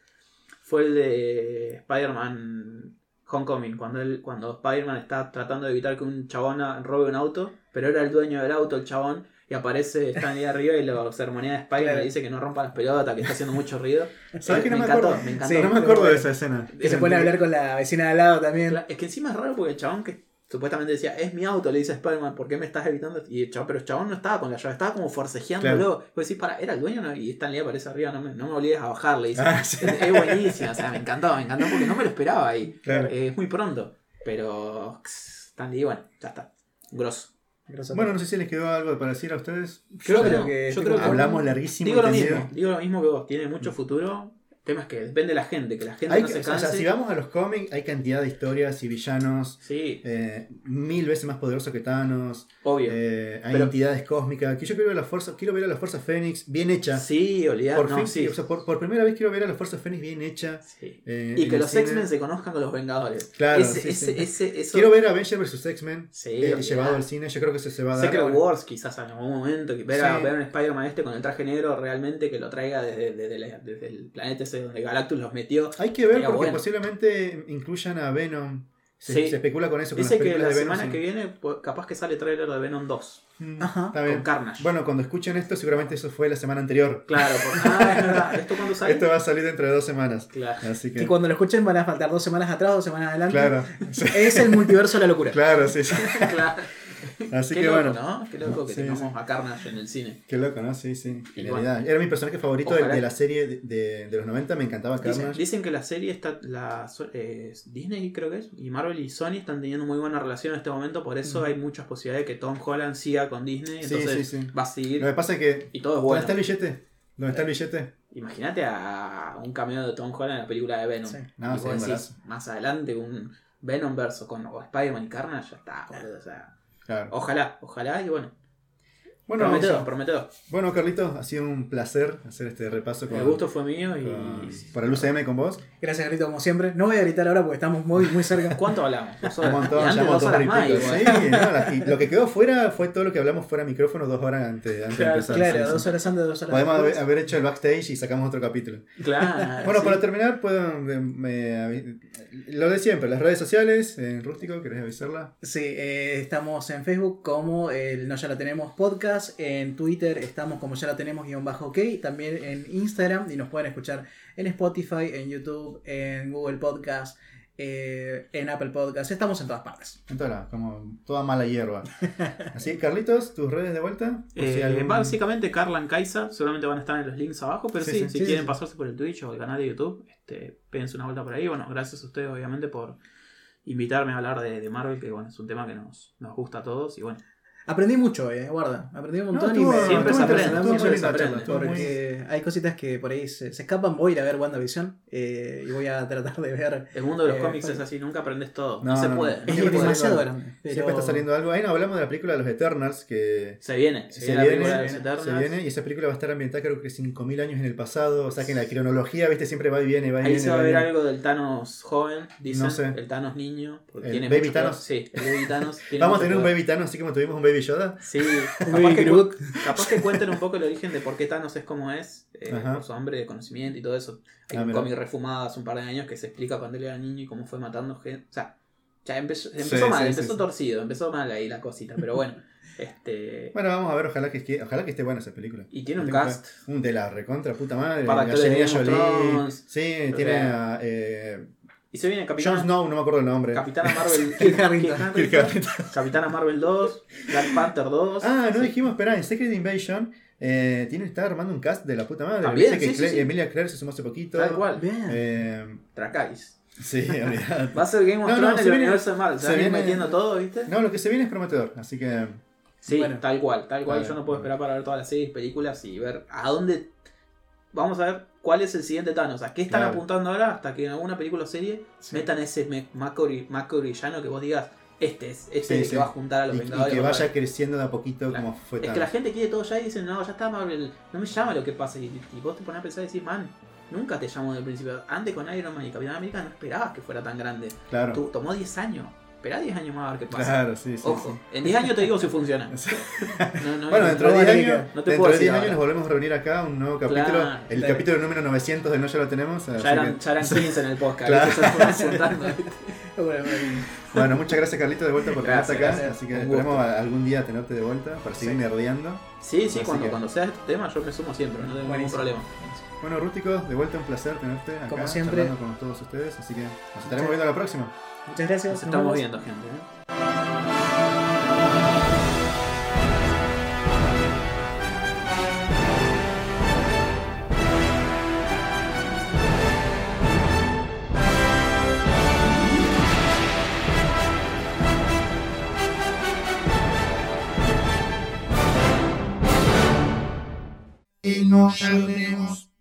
S4: fue el de Spider-Man Homecoming, cuando él, cuando Spider-Man está tratando de evitar que un chabón robe un auto, pero era el dueño del auto, el chabón, y aparece Stan ahí arriba y lo sermonea a Spider-Man
S3: Claro.
S4: y dice que no rompa las pelotas, que está haciendo mucho ruido.
S2: ¿Sabes que no me
S4: encantó, me encantó.
S3: Sí.
S2: No me acuerdo de esa escena.
S3: Que se pone a hablar con la vecina de al lado también.
S4: Es que encima es raro porque el chabón que supuestamente decía, es mi auto, le dice a Spider-Man, ¿por qué me estás evitando? Y el chabón, pero el chabón no estaba con la llave, estaba como forcejeándolo. Vos decís, para, era el dueño ¿no? y Stan Lee aparece arriba, no me, no me obligues a bajarle. Dice,
S2: Ah, sí.
S4: es, es buenísimo, o sea, me encantó, me encantó porque no me lo esperaba ahí.
S2: Claro.
S4: Eh, es muy pronto, pero Stan Lee, bueno, ya está. Grosso.
S2: Bueno, no sé si les quedó algo para decir a ustedes.
S3: Creo
S4: Yo
S3: que que
S4: yo creo que-
S2: Hablamos larguísimo.
S4: Digo lo mismo, digo lo mismo que vos, tiene mucho futuro. El tema es que depende de la gente, que la gente
S2: Hay
S4: no
S2: que-
S4: se
S2: o sea,
S4: canse.
S2: si vamos a los cómics, hay cantidad de historias y villanos
S4: Sí,
S2: eh, mil veces más poderosos que Thanos.
S4: obvio.
S2: eh, hay
S4: Pero-
S2: entidades cósmicas. Que yo quiero ver a la fuerza, quiero ver a la Fuerza Fénix bien hecha.
S4: sí, olvidar.
S2: por
S4: no,
S2: fin,
S4: sí.
S2: o sea, por, por primera vez quiero ver a la Fuerza Fénix bien hecha.
S4: Sí.
S2: eh,
S4: Y que los. X-Men se conozcan con los Vengadores.
S2: Claro,
S4: ese,
S2: sí,
S4: ese,
S2: sí.
S4: ese- eso-
S2: Quiero ver a Avengers vs X-Men
S4: Sí,
S2: eh, llevado al cine. Yo creo que eso se va a dar.
S4: Secret Wars quizás en algún momento, ver, a, ver a un Spider-Man este con el traje negro realmente que lo traiga desde, desde desde el planeta ese donde Galactus los metió.
S2: Hay que ver porque
S4: bueno.
S2: posiblemente incluyan a Venom. Se,
S4: Sí.
S2: se especula con eso. Con
S4: Dice que la
S2: de
S4: semana que viene pues, capaz que sale trailer de Venom 2
S2: Mm,
S3: Ajá.
S2: está bien.
S4: con Carnage.
S2: Bueno, cuando escuchen esto, seguramente eso fue la semana anterior.
S4: Claro, porque, ah, es verdad. ¿Esto cuándo sale?
S2: Esto va a salir dentro de dos semanas.
S4: Claro.
S2: Así que.
S3: Que cuando lo escuchen van a faltar dos semanas atrás, dos semanas adelante.
S2: Claro, sí,
S3: Es el multiverso de la locura.
S2: claro, sí, sí. (laughs)
S4: claro. (laughs)
S2: Así
S4: Qué
S2: que
S4: loco,
S2: bueno.
S4: ¿no? Qué loco que
S2: Sí,
S4: tengamos
S2: sí.
S4: a Carnage en el cine.
S2: Qué loco, ¿no? Sí, sí.
S4: Bueno.
S2: Era mi personaje favorito de, la serie de, los 90. Me encantaba Carnage.
S4: dicen que la serie está. La, eh, Disney, creo que es. Y Marvel y Sony están teniendo muy buena relación en este momento. Por eso hay muchas posibilidades de que Tom Holland siga con Disney. Entonces
S2: sí,
S4: va a seguir.
S2: Lo que pasa es que.
S4: Y todo es
S2: ¿Dónde
S4: bueno.
S2: está el billete? ¿Dónde está el billete?
S4: Imagínate a un cameo de Tom Holland en la película de Venom.
S3: Sí.
S2: No,
S4: y vos decís, más adelante un Venom verso con Spider-Man y Carnage, ya está, boludo. O sea, Ojalá, ojalá y bueno.
S2: Bueno,
S4: prometedor, prometedor.
S2: bueno, Carlitos, ha sido un placer hacer este repaso con,
S4: El gusto fue mío y.
S2: con- para el UCM con vos.
S3: Gracias, Grito, como siempre. No voy a gritar ahora porque estamos muy, muy cerca. (laughs)
S4: ¿Cuánto hablamos?
S2: Un montón, ya un
S4: dos
S2: montón
S4: horas más.
S2: Sí, no, la- y lo que quedó fuera fue todo lo que hablamos fuera de micrófono dos horas antes, antes
S4: Claro,
S2: de empezar.
S3: Claro,
S2: Sí,
S3: dos horas antes, dos horas
S2: Podemos haber,
S3: después.
S2: haber hecho el backstage y sacamos otro capítulo.
S4: Claro.
S2: Bueno,
S4: sí.
S2: para terminar, puedo, me- me- lo de siempre, las redes sociales, en Rústico, ¿querés avisarla?
S3: Sí, eh, estamos en Facebook como el No Ya La Tenemos Podcast, en Twitter estamos como Ya La Tenemos guion bajo ok, también en Instagram y nos pueden escuchar en Spotify, en YouTube, en Google Podcast, eh, en Apple Podcast, estamos en todas partes.
S2: En todas como toda mala hierba. (laughs) Así, Carlitos, tus redes de vuelta. Por si
S4: Eh,
S2: algún-
S4: Básicamente, Carlan Kaisa, seguramente van a estar en los links abajo, pero
S2: Sí,
S4: sí,
S2: sí,
S4: si
S3: sí,
S4: quieren
S3: sí.
S4: pasarse por el Twitch o el canal de YouTube, este, péguense una vuelta por ahí. Bueno, gracias a ustedes, obviamente, por invitarme a hablar de, de Marvel, que bueno, es un tema que nos, nos gusta a todos. Y bueno,
S3: Aprendí mucho, eh, guarda, aprendí un montón
S2: No,
S3: y me
S4: Siempre se aprende, siempre se aprende,
S2: estuvo muy-
S3: porque hay cositas que por ahí se, se escapan. Voy a ir a ver WandaVision eh, y voy a tratar de ver.
S4: el mundo de los
S3: Eh,
S4: cómics
S3: fue-
S4: es así, nunca aprendes todo. No,
S2: No,
S4: se
S2: no,
S4: puede.
S2: no.
S4: no
S3: Es
S2: Siempre
S3: demasiado grande.
S2: Siempre
S3: pero-
S2: está saliendo algo. Ahí no hablamos de la película de los Eternals, que
S4: Se viene, se,
S2: se
S4: viene, la
S2: viene,
S4: película de los
S3: se
S4: Eternals.
S2: se viene, y esa película va a estar ambientada creo que 5.000 años en el pasado. O sea que en la cronología, viste, siempre va y viene, va y
S4: Ahí
S2: viene.
S4: se va a ver algo del Thanos joven, dicen.
S2: No sé.
S4: El Thanos niño. porque
S2: ¿El Baby Thanos?
S4: Sí, el Baby Thanos.
S2: Vamos a tener un. Baby Thanos, así como tuvimos un Baby Yoda.
S4: Sí,
S3: Un (laughs)
S4: capaz
S3: Baby
S4: que,
S3: Groot.
S4: capaz que cuenten un poco el origen de por qué Thanos es como es, eh, por su hambre de conocimiento y todo eso. Hay
S2: Ah,
S4: un cómic refumado hace un par de años que se explica cuando él era niño y cómo fue matando gente. O sea, ya empezó, empezó
S2: Sí,
S4: mal,
S2: sí,
S4: empezó
S2: sí, sí.
S4: torcido, empezó mal ahí la cosita, pero bueno. (laughs) este
S2: Bueno, vamos a ver, ojalá que, esté- ojalá que esté buena esa película.
S4: Y tiene un
S2: Tengo
S4: cast.
S2: Un de la recontra puta madre.
S4: Para of
S2: Jolie. Sí, tiene a eh,
S4: Y se viene
S2: Jon
S4: Capitana,
S2: Snow, no me acuerdo el nombre.
S4: Capitana (laughs) Marvel
S2: Kirk Harington.
S4: Capitana Marvel 2, Black Panther 2.
S2: Ah, no
S4: Sí.
S2: dijimos, espera, en Secret Invasion eh, tiene, está armando un cast de la puta madre.
S4: También,
S2: Viste que
S4: sí, sí.
S2: Emilia Clarke se sumó hace poquito.
S4: Tal cual.
S3: Bien.
S2: Eh,
S4: Dracarys.
S2: sí. (laughs)
S4: Va a ser Game of
S2: No, no,
S4: Thrones en el
S2: viene-
S4: universo de Marvel. Se,
S2: se viene-
S4: metiendo todo, ¿viste?
S2: No, lo que se viene es prometedor, así que.
S4: Sí,
S3: Bueno.
S4: tal cual, tal cual. Yo no puedo esperar para ver todas las series, películas y ver a dónde. Vamos a ver cuál es el siguiente Thanos. ¿A qué están
S2: Claro.
S4: apuntando ahora? Hasta que en alguna película o serie
S3: Sí.
S4: metan ese Macorillano que vos digas, este es, este
S2: Sí,
S4: es el
S2: sí.
S4: que va a juntar a los
S2: Y, y
S4: Vengadores.
S2: que vaya creciendo de a poquito
S4: Claro.
S2: como fue
S4: Es que la gente quiere todo ya y dicen, no, ya está Marvel, no me llama lo que pasa. Y, y vos te pones a pensar y decís, man, nunca te llamo del principio. Antes con Iron Man y Capitán América no esperabas que fuera tan grande.
S2: Claro.
S4: Tu- tomó 10 años. Esperá 10 años más a ver qué pasa.
S2: Claro, sí, sí.
S4: Ojo, en 10 años te digo si funciona. (laughs)
S2: sí.
S4: No, no,
S2: Bueno,
S4: no,
S2: dentro de
S3: no
S2: 10
S3: vale
S2: años,
S4: no te
S2: dentro
S4: puedo
S2: de 10
S4: decir
S2: años
S4: ahora.
S2: nos volvemos a reunir acá, un nuevo capítulo.
S4: Claro.
S2: el capítulo número 900 de No Ya lo tenemos.
S4: Ya eran,
S2: que-
S4: ya eran 15 en el podcast. (laughs)
S3: Bueno,
S2: muchas gracias Carlito de vuelta por tenerte acá.
S4: gracias.
S2: Así que
S4: Un
S2: esperemos
S4: gusto.
S2: algún día tenerte de vuelta para seguir
S3: Sí.
S2: nerdeando.
S4: Sí, sí,
S2: Así
S4: cuando,
S2: que-
S4: cuando sea este tema yo me sumo siempre, no tengo ningún problema.
S2: Bueno, Rústico, de vuelta un placer tenerte acá
S3: Como siempre.
S2: charlando con todos ustedes. Así que nos estaremos viendo la próxima.
S3: Muchas gracias.
S4: Nos
S3: nos
S4: estamos
S3: vemos.
S4: viendo, gente. ¿eh?
S1: y no ya lo tenemos.